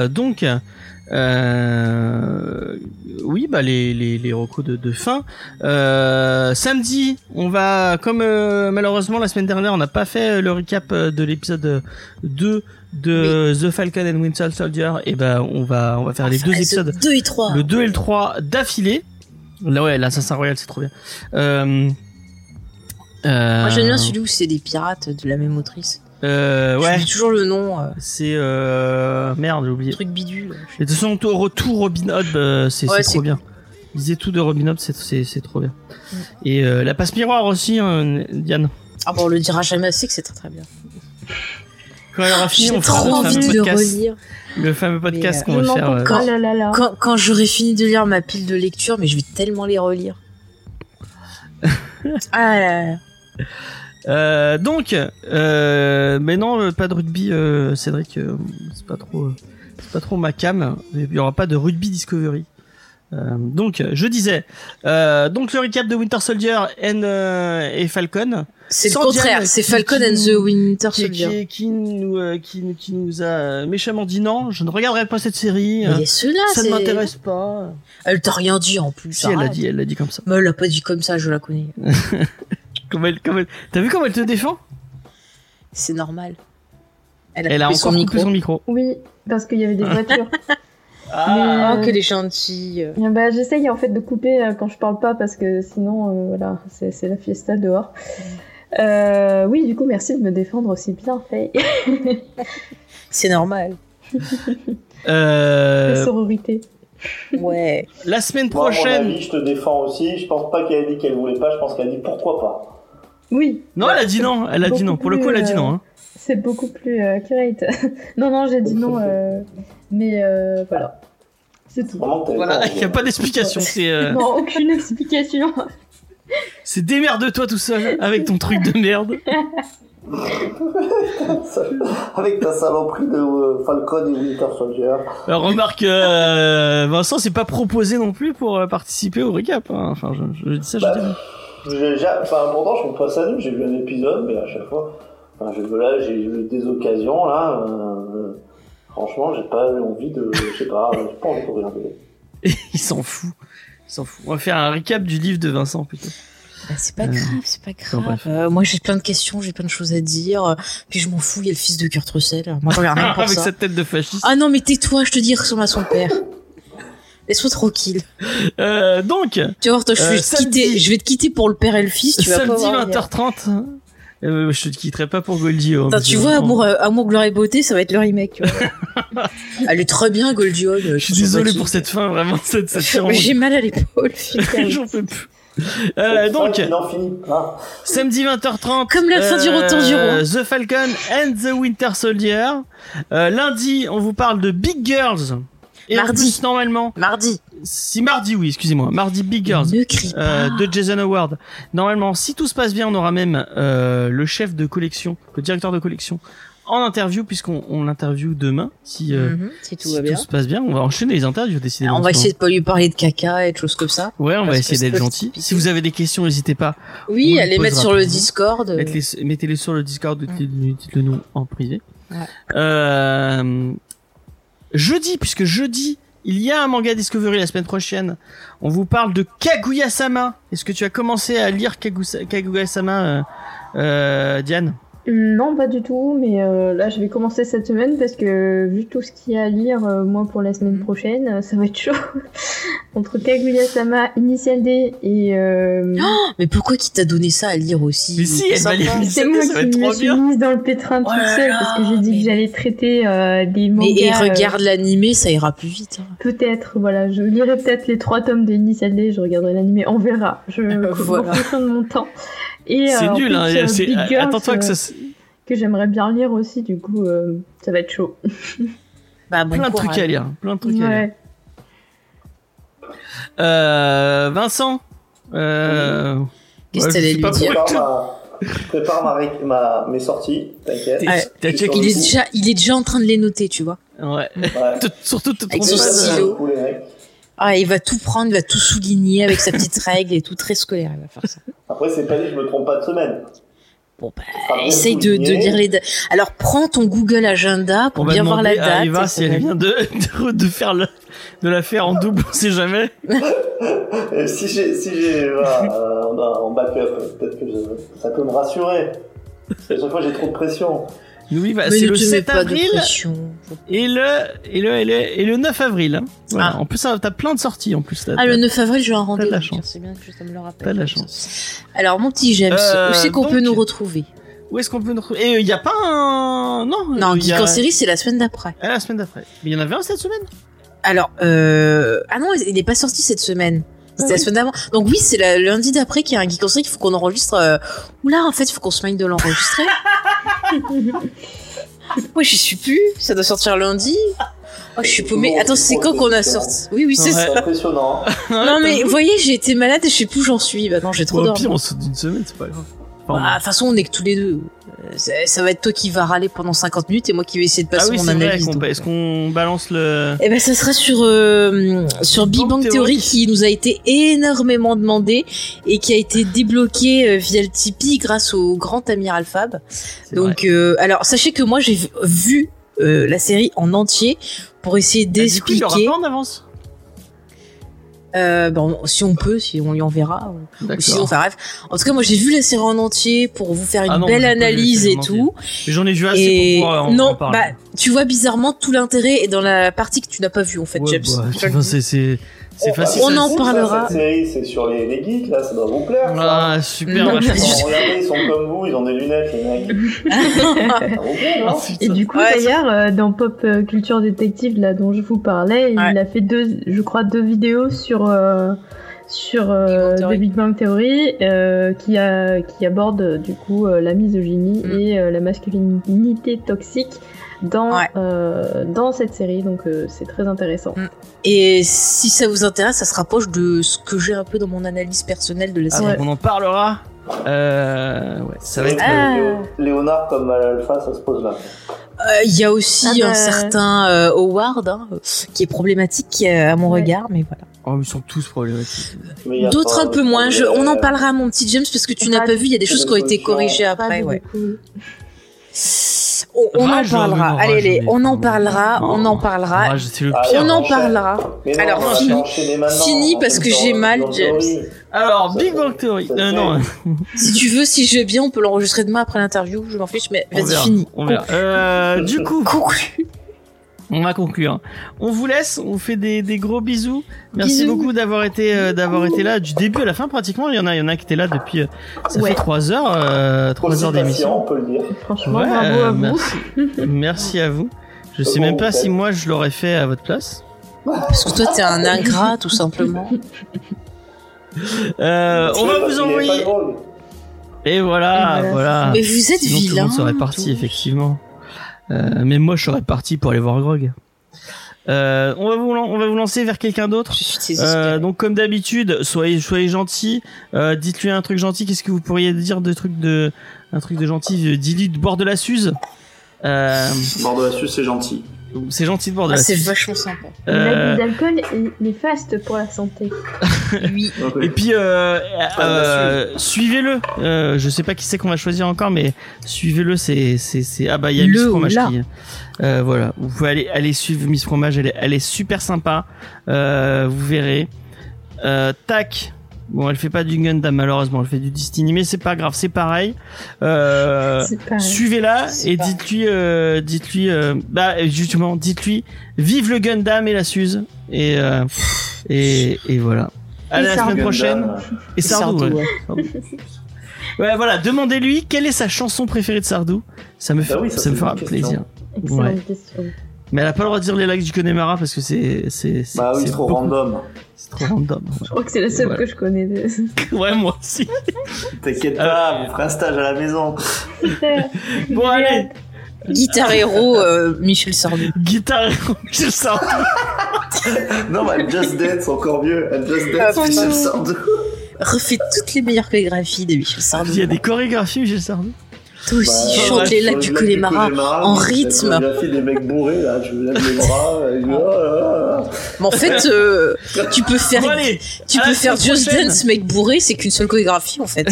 Speaker 2: Donc, euh, oui, bah les les, les recos de, de fin. Euh, samedi, on va, comme euh, malheureusement la semaine dernière, on n'a pas fait le recap de l'épisode 2 de The Falcon and Winter Soldier. Et ben, on va on va faire les deux épisodes
Speaker 3: 2 et 3.
Speaker 2: le 2 et le 3 d'affilée. Là ouais, l'Assassin Royal c'est trop bien. Euh,
Speaker 3: Moi j'aime bien celui où c'est des pirates de la même autrice.
Speaker 2: Euh, ouais,
Speaker 3: J'oublie toujours le nom. euh,
Speaker 2: c'est euh, merde, j'ai oublié.
Speaker 3: truc bidule.
Speaker 2: Et de toute façon, retour Robin Hood, euh, c'est
Speaker 3: Ouais,
Speaker 2: trop bien. Lisez tout de Robin Hood, c'est trop bien.
Speaker 3: Mm.
Speaker 2: Et euh, la passe miroir aussi, hein, Diane.
Speaker 3: Ah bon, on le dira jamais assez que c'est très très bien.
Speaker 2: Quand elle aura fini, on fera
Speaker 3: trop
Speaker 2: le
Speaker 3: envie
Speaker 2: fameux
Speaker 3: de le
Speaker 2: podcast,
Speaker 3: relire.
Speaker 2: le fameux podcast qu'on va faire.
Speaker 4: m'entends
Speaker 3: quand-
Speaker 4: pas, là là là.
Speaker 3: Quand, quand j'aurai fini de lire ma pile de lecture, mais je vais tellement les relire. ah là là.
Speaker 2: Euh, donc, euh, mais non, euh, pas de rugby, euh, Cédric, euh, c'est pas trop, c'est pas trop ma cam. Il y aura pas de rugby Discovery. Euh, donc, je disais, euh, donc le recap de Winter Soldier and, et Falcon,
Speaker 3: C'est le contraire, c'est Falcon
Speaker 2: qui
Speaker 3: and the Winter Soldier.
Speaker 2: qui, qui nous, qui, qui nous a méchamment dit non, je ne regarderai pas cette série.
Speaker 3: Mais il y a ceux-là,
Speaker 2: ça ne m'intéresse pas.
Speaker 3: Elle t'a rien dit en plus.
Speaker 2: Si elle l'a dit, elle l'a dit comme ça.
Speaker 3: Mais elle l'a pas dit comme ça, je la connais.
Speaker 2: Comme elle, comme elle- T'as vu comment elle te défend?
Speaker 3: C'est normal. Elle a
Speaker 2: Elle a encore
Speaker 3: son micro.
Speaker 2: son micro.
Speaker 4: Oui, parce qu'il y avait des voitures.
Speaker 3: Ah,
Speaker 4: Mais-
Speaker 3: que les gentils.
Speaker 4: Euh, bah, J'essaye en fait de couper euh, quand je parle pas parce que sinon, euh, voilà, c'est la fiesta dehors. Euh, oui, du coup, merci de me défendre aussi bien, Faye.
Speaker 3: C'est normal.
Speaker 4: La
Speaker 2: Euh,
Speaker 4: sororité.
Speaker 3: Ouais.
Speaker 2: la semaine
Speaker 5: Moi, à mon
Speaker 2: prochaine.
Speaker 5: avis, je te défends aussi. Je pense pas qu'elle a dit qu'elle voulait pas. Je pense qu'elle a dit pourquoi pas.
Speaker 4: Oui,
Speaker 2: Non, elle a dit non. Elle a dit non. Pour le coup, elle a dit non. hein.
Speaker 4: c'est beaucoup plus euh, accurate. non, non, j'ai dit non, euh, mais euh, voilà. C'est tout.
Speaker 2: Voilà, il n'y a pas d'explication. C'est euh,
Speaker 4: Non, aucune explication.
Speaker 2: c'est démerde-toi tout seul avec ton truc de merde.
Speaker 5: Avec ta saloperie de euh, Falcon et Winter Soldier.
Speaker 2: Alors, remarque, euh, Vincent, c'est pas proposé non plus pour euh, participer au recap. hein. Enfin, je, je dis ça, je
Speaker 5: Bah,
Speaker 2: dis
Speaker 5: Enfin, pourtant, je trouve pas ça nul. J'ai vu un épisode, mais à chaque fois, enfin, je, là, j'ai eu des occasions, là. euh, franchement, j'ai pas eu envie de. Je sais pas, j'ai pas envie de regarder.
Speaker 2: Il s'en fout. Il s'en fout. On va faire un recap du livre de Vincent plutôt.
Speaker 3: Bah, c'est pas
Speaker 2: Euh,
Speaker 3: grave, c'est pas grave. Euh, moi, j'ai plein de questions, j'ai plein de choses à dire. Puis je m'en fous, il y a le fils de Kurt Russell. Moi, je regarde rien pour
Speaker 2: Avec
Speaker 3: ça.
Speaker 2: cette tête de fasciste.
Speaker 3: Ah non, mais tais-toi, je te dis, il ressemble à son père. Laisse-moi tranquille.
Speaker 2: Euh, donc,
Speaker 3: Tu vas voir, toi, je,
Speaker 2: Euh,
Speaker 3: vais te
Speaker 2: samedi.
Speaker 3: quitter, je vais te quitter pour le père et le fils. Tu vas pas
Speaker 2: samedi
Speaker 3: voir.
Speaker 2: 20h30. Euh, je te quitterai pas pour Goldie. hein,
Speaker 3: Attends, tu vois, Amour, euh, Amour, Gloire et Beauté, ça va être le remake, tu vois. Elle est très bien, Goldie Hawn. euh,
Speaker 2: Je suis désolé pour cette fin, vraiment, cette, cette
Speaker 3: J'ai mal à l'épaule.
Speaker 2: J'en peux plus. Euh, donc,
Speaker 5: pas.
Speaker 2: samedi 20h30.
Speaker 3: Comme la fin du Retour du Roi.
Speaker 2: The Falcon and the Winter Soldier. Euh, lundi, on vous parle de Big Girls. Et en
Speaker 3: Mardi.
Speaker 2: plus, normalement,
Speaker 3: Mardi.
Speaker 2: si mardi, oui, excusez-moi, mardi Big Girls. Euh, de Jason Howard. Normalement, si tout se passe bien, on aura même euh, le chef de collection, le directeur de collection, en interview, puisqu'on on l'interview demain. Si, euh,
Speaker 3: Mhm, si tout
Speaker 2: si
Speaker 3: va bien.
Speaker 2: se passe bien, on va enchaîner les interviews, décidément.
Speaker 3: On va essayer de pas lui parler de caca et de choses comme ça.
Speaker 2: Ouais, on va essayer d'être gentil. Si vous avez des questions, n'hésitez pas.
Speaker 3: Oui, à les mettre sur le. Discord.
Speaker 2: Mettez-les sur le Discord, dites-le dites-le nous en privé.
Speaker 3: Ouais.
Speaker 2: Euh, jeudi, puisque jeudi, il y a un manga Discovery la semaine prochaine. On vous parle de Kaguya-sama. Est-ce que tu as commencé à lire Kaguya-sama, euh, euh, Diane?
Speaker 4: Non, pas du tout, mais euh, là je vais commencer cette semaine parce que vu tout ce qu'il y a à lire, euh, moi pour la semaine prochaine, euh, ça va être chaud. Entre Kaguya-sama, Initial D et. euh,
Speaker 3: Mais pourquoi qui t'a donné ça à lire aussi?
Speaker 2: Mais si, elle va lire
Speaker 4: c'est
Speaker 2: Initial D,
Speaker 4: moi
Speaker 2: ça va
Speaker 4: qui me suis mise dans le pétrin
Speaker 3: Oh
Speaker 4: toute
Speaker 3: là
Speaker 4: seule parce que j'ai dit
Speaker 3: mais-
Speaker 4: que j'allais traiter euh, des mangas.
Speaker 3: Mais et
Speaker 4: euh,
Speaker 3: regarde l'animé, ça ira plus vite. hein.
Speaker 4: Peut-être, voilà, je lirai peut-être les trois tomes de Initial D, je regarderai l'animé, on verra. Je
Speaker 3: Voilà.
Speaker 4: en fonction de mon temps. Et,
Speaker 2: C'est
Speaker 4: euh, en
Speaker 2: nul, hein. c'est-
Speaker 4: Big Girls,
Speaker 2: Attends-toi que
Speaker 4: euh,
Speaker 2: ça.
Speaker 4: que j'aimerais bien lire aussi, du coup, euh, ça va être chaud.
Speaker 3: Bah, bon
Speaker 2: Plein de trucs à lire. Plein de trucs à lire.
Speaker 4: Ouais.
Speaker 2: Euh, Vincent. Euh,
Speaker 3: Qu'est-ce
Speaker 2: ouais,
Speaker 3: que
Speaker 2: je
Speaker 3: t'allais lui dire
Speaker 2: pourquoi.
Speaker 5: Prépare ma, ma, mes sorties, t'inquiète.
Speaker 3: Ouais.
Speaker 2: Checké
Speaker 3: Il est déjà, il est déjà en train de les noter, tu vois.
Speaker 2: Ouais.
Speaker 5: Ouais.
Speaker 2: Te- Surtout te
Speaker 3: Avec
Speaker 2: trompe
Speaker 3: son stylo. Ah, il va tout prendre, il va tout souligner avec sa petite règle et tout très scolaire. Il va faire ça.
Speaker 5: Après, c'est pas dit, je me trompe pas de semaine.
Speaker 3: Bon, bah, essaye de, de dire les dates. Alors, prends ton Google Agenda pour bien voir la
Speaker 2: demander à
Speaker 3: date.
Speaker 2: Eva si elle
Speaker 3: va-
Speaker 2: vient de, de, de faire le, de la faire en double, on sait jamais.
Speaker 5: Si j'ai, si j'ai, voilà, euh, en, backup, peut-être que je- ça peut me rassurer. Qu'à chaque fois, j'ai trop de pression.
Speaker 2: Oui, bah,
Speaker 3: Mais
Speaker 2: c'est le
Speaker 3: te mets
Speaker 2: 7
Speaker 3: pas de
Speaker 2: avril et le, et le, et le, et le 9 avril. hein. Voilà.
Speaker 3: Ah.
Speaker 2: En plus, ça- t'as plein de sorties, en plus.
Speaker 3: Ah, le
Speaker 2: t'as-
Speaker 3: 9 avril, j'ai un
Speaker 2: de
Speaker 3: rendez-vous.
Speaker 2: la chance.
Speaker 3: C'est bien que ça me le rappelle.
Speaker 2: T'as de la chance.
Speaker 3: Alors, mon petit James,
Speaker 2: Euh,
Speaker 3: où c'est qu'on
Speaker 2: donc-
Speaker 3: peut nous retrouver?
Speaker 2: Où est-ce qu'on peut nous retrouver? Et il y a pas un, non.
Speaker 3: Non, Geek
Speaker 2: a...
Speaker 3: en série, c'est la semaine d'après.
Speaker 2: Ah, la semaine d'après. Mais il y en avait un cette semaine?
Speaker 3: Alors, euh... ah non, il n'est pas sorti cette semaine. C'était
Speaker 2: Ah
Speaker 3: la
Speaker 2: oui.
Speaker 3: semaine d'avant. Donc oui, c'est le lundi d'après qu'il y a un geek en série qu'il faut qu'on enregistre. euh, Oula, en fait, il faut qu'on se mène de l'enregistrer. Moi, j'y suis plus. Ça doit sortir lundi. Oh, je suis paumée. Attends, c'est quand qu'on a sorti Oui, oui, c'est
Speaker 2: Ouais.
Speaker 3: ça.
Speaker 5: C'est impressionnant.
Speaker 3: Non, mais vous voyez, j'ai été malade et je sais plus où j'en suis. Bah non, j'ai trop
Speaker 2: Bon, au
Speaker 3: dormi.
Speaker 2: pire, on saute d'une semaine, c'est pas grave.
Speaker 3: Bah, De toute façon, on est que tous les deux. Euh, ça, ça va être toi qui va râler pendant 50 minutes et moi qui vais essayer de
Speaker 2: ah
Speaker 3: passer
Speaker 2: oui,
Speaker 3: mon analyse.
Speaker 2: est-ce qu'on balance le,
Speaker 3: Eh ben, ça sera sur euh, sur Big Bang Theory qui nous a été énormément demandé et qui a été débloqué euh, via le Tipeee grâce au grand Amiral Fab. Donc, euh, alors sachez que moi j'ai vu euh, la série en entier pour essayer
Speaker 2: Ah,
Speaker 3: d'expliquer.
Speaker 2: pas en avance?
Speaker 3: Euh, bon, si on peut, si on lui enverra. ou- ou sinon,
Speaker 2: D'accord.
Speaker 3: enfin bref. En tout cas, moi j'ai vu la série en entier pour vous faire une
Speaker 2: Ah non,
Speaker 3: belle analyse et tout.
Speaker 2: J'en ai vu assez
Speaker 3: Et
Speaker 2: pour pouvoir en,
Speaker 3: non,
Speaker 2: en parler.
Speaker 3: bah tu vois bizarrement tout l'intérêt est dans la partie que tu n'as pas vue en fait,
Speaker 2: Ouais,
Speaker 3: James.
Speaker 2: bah, c'est, c'est,
Speaker 5: Oh,
Speaker 2: facile.
Speaker 3: on en
Speaker 5: C'est
Speaker 3: parlera.
Speaker 5: Ça, cette série, c'est sur les, les geeks, là, ça doit vous plaire. ça.
Speaker 2: Ah, super,
Speaker 3: Non,
Speaker 5: Bon, regardez, ils sont comme vous, ils ont des lunettes, les mecs. Plaît, non
Speaker 2: Ah,
Speaker 4: Et du coup,
Speaker 3: Ouais,
Speaker 4: d'ailleurs, euh, dans Pop euh, Culture Détective, là dont je vous parlais,
Speaker 3: Ouais.
Speaker 4: il a fait deux, je crois, deux vidéos sur euh, sur euh,
Speaker 3: Big Bang Theory.
Speaker 4: The Big Bang Theory, euh, qui a qui aborde du coup euh, la misogynie
Speaker 3: Mm.
Speaker 4: et euh, la masculinité toxique dans
Speaker 3: Ouais.
Speaker 4: euh, dans cette série. Donc euh, c'est très intéressant.
Speaker 3: Mm. Et si ça vous intéresse, ça se rapproche de ce que j'ai un peu dans mon analyse personnelle de la
Speaker 2: Ah,
Speaker 3: série.
Speaker 2: on en parlera Euh, ouais, ça va
Speaker 5: C'est
Speaker 2: être.
Speaker 5: vrai que
Speaker 3: Ah.
Speaker 5: Léo- Léonard comme Alpha, ça se pose là.
Speaker 3: Euh, Il y a aussi
Speaker 4: Ah bah.
Speaker 3: un certain euh, Howard hein, qui est problématique euh, à mon
Speaker 4: Ouais.
Speaker 3: regard, mais voilà.
Speaker 2: Oh, ils sont tous problématiques.
Speaker 3: D'autres un peu moins. Je, on en parlera, mon petit James, parce que tu n'as pas vu. Il y a des choses qui ont été corrigées après. Ouais. On, on en parlera.
Speaker 2: non,
Speaker 3: allez,
Speaker 2: Rage,
Speaker 3: allez, on en parlera. On en parlera.
Speaker 2: C'est le pire.
Speaker 3: On en parlera. Alors, fini. Fini, parce que j'ai mal, James.
Speaker 2: Alors,
Speaker 5: Ça
Speaker 2: Big Bang Theory.
Speaker 5: ça
Speaker 2: Euh, non,
Speaker 3: Si tu veux, si je vais bien, on peut l'enregistrer demain après l'interview. Je m'en fiche, mais
Speaker 2: on
Speaker 3: vas-y,
Speaker 2: verra.
Speaker 3: fini.
Speaker 2: On verra. Euh, du coup,
Speaker 3: Conclu.
Speaker 2: On va conclure. On vous laisse. On vous fait des, des gros bisous. Merci
Speaker 3: Bisous.
Speaker 2: beaucoup d'avoir été euh, d'avoir été là du début à la fin pratiquement. Il y en a il y en a qui étaient là depuis. euh, ça
Speaker 3: Ouais.
Speaker 2: fait trois heures euh, trois heures d'émission.
Speaker 5: patient, on peut le dire.
Speaker 4: Franchement,
Speaker 2: Ouais,
Speaker 4: bravo
Speaker 2: euh,
Speaker 4: à vous.
Speaker 2: merci. merci à vous. Je sais
Speaker 5: Bon,
Speaker 2: même pas si moi je l'aurais fait à votre place.
Speaker 3: Parce que toi, t'es un ingrat, tout simplement.
Speaker 2: Euh, on va vous envoyer. Et voilà,
Speaker 4: voilà.
Speaker 3: Mais vous êtes
Speaker 2: Sinon, tout le
Speaker 3: vilain.
Speaker 2: monde serait parti, effectivement. Euh, mais moi, je serais parti pour aller voir Grog. Euh, on va vous lan- on va vous lancer vers quelqu'un d'autre. Euh, donc comme d'habitude, soyez soyez gentil. Euh, dites-lui un truc gentil. Qu'est-ce que vous pourriez dire de truc de un truc de gentil? Dis-lui de bord de la Suze. Euh,
Speaker 5: Bord de la Suisse, c'est gentil.
Speaker 2: C'est gentil de bord de
Speaker 3: Ah,
Speaker 2: la
Speaker 3: c'est vachement sympa.
Speaker 2: Euh,
Speaker 4: L'abus d'alcool est néfaste pour la santé.
Speaker 3: Oui.
Speaker 2: Et puis euh, euh, suivez-le. Euh, je sais pas qui c'est qu'on va choisir encore, mais suivez-le. C'est c'est c'est ah bah il y a
Speaker 3: Le
Speaker 2: Miss Fromage qui. Euh, voilà, vous pouvez aller aller suivre Miss Fromage. Elle est elle est super sympa. Euh, vous verrez. Euh, tac. Bon, elle fait pas du Gundam malheureusement, elle fait du Destiny, mais c'est pas grave, c'est pareil. Euh,
Speaker 4: pareil.
Speaker 2: Suivez-la et dites-lui, euh, dites-lui, euh, bah justement, dites-lui, vive le Gundam et la Suze et euh, et, et voilà. À la
Speaker 4: Sardou.
Speaker 2: semaine prochaine.
Speaker 5: Gundam.
Speaker 2: Et Sardou,
Speaker 3: Sardou,
Speaker 2: ouais.
Speaker 3: ouais.
Speaker 2: Ouais, voilà, demandez-lui quelle est sa chanson préférée de Sardou. Ça me, fait,
Speaker 5: Bah oui, ça,
Speaker 2: ça
Speaker 5: c'est
Speaker 2: me
Speaker 5: une
Speaker 2: fera plaisir.
Speaker 4: Excellente
Speaker 2: Ouais. Mais elle a pas le droit de dire les lacs du Connemara parce que c'est c'est c'est
Speaker 5: Bah oui, c'est trop
Speaker 2: beaucoup-
Speaker 5: random.
Speaker 2: C'est trop random.
Speaker 4: Je crois que c'est la seule
Speaker 2: Ouais.
Speaker 4: que je connais. de-
Speaker 2: ouais, moi aussi.
Speaker 5: T'inquiète
Speaker 2: Euh,
Speaker 5: pas, on fera un stage à la maison.
Speaker 2: Bon allez,
Speaker 3: Guitar Hero, euh, Michel Sardou.
Speaker 2: guitare, je Sardou.
Speaker 5: Non, mais Just Dance, encore mieux. And Just
Speaker 3: Ah,
Speaker 5: Dance,
Speaker 3: putain.
Speaker 5: Michel Sardou.
Speaker 3: Refais toutes les meilleures chorégraphies de Michel Sardou.
Speaker 2: Il y a des chorégraphies, Michel Sardou.
Speaker 3: Toi aussi,
Speaker 5: Bah,
Speaker 3: chante les lacs du Connemara en rythme.
Speaker 5: chorégraphie des mecs bourrés, là, je lève les bras. et je- oh là là.
Speaker 3: Mais en fait, euh, tu peux faire,
Speaker 2: Bon allez,
Speaker 3: tu peux faire Just
Speaker 2: prochaine.
Speaker 3: Dance mec bourré, c'est qu'une seule chorégraphie en fait.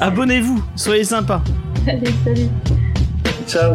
Speaker 2: Abonnez-vous, soyez sympas.
Speaker 4: Allez, salut.
Speaker 5: Ciao.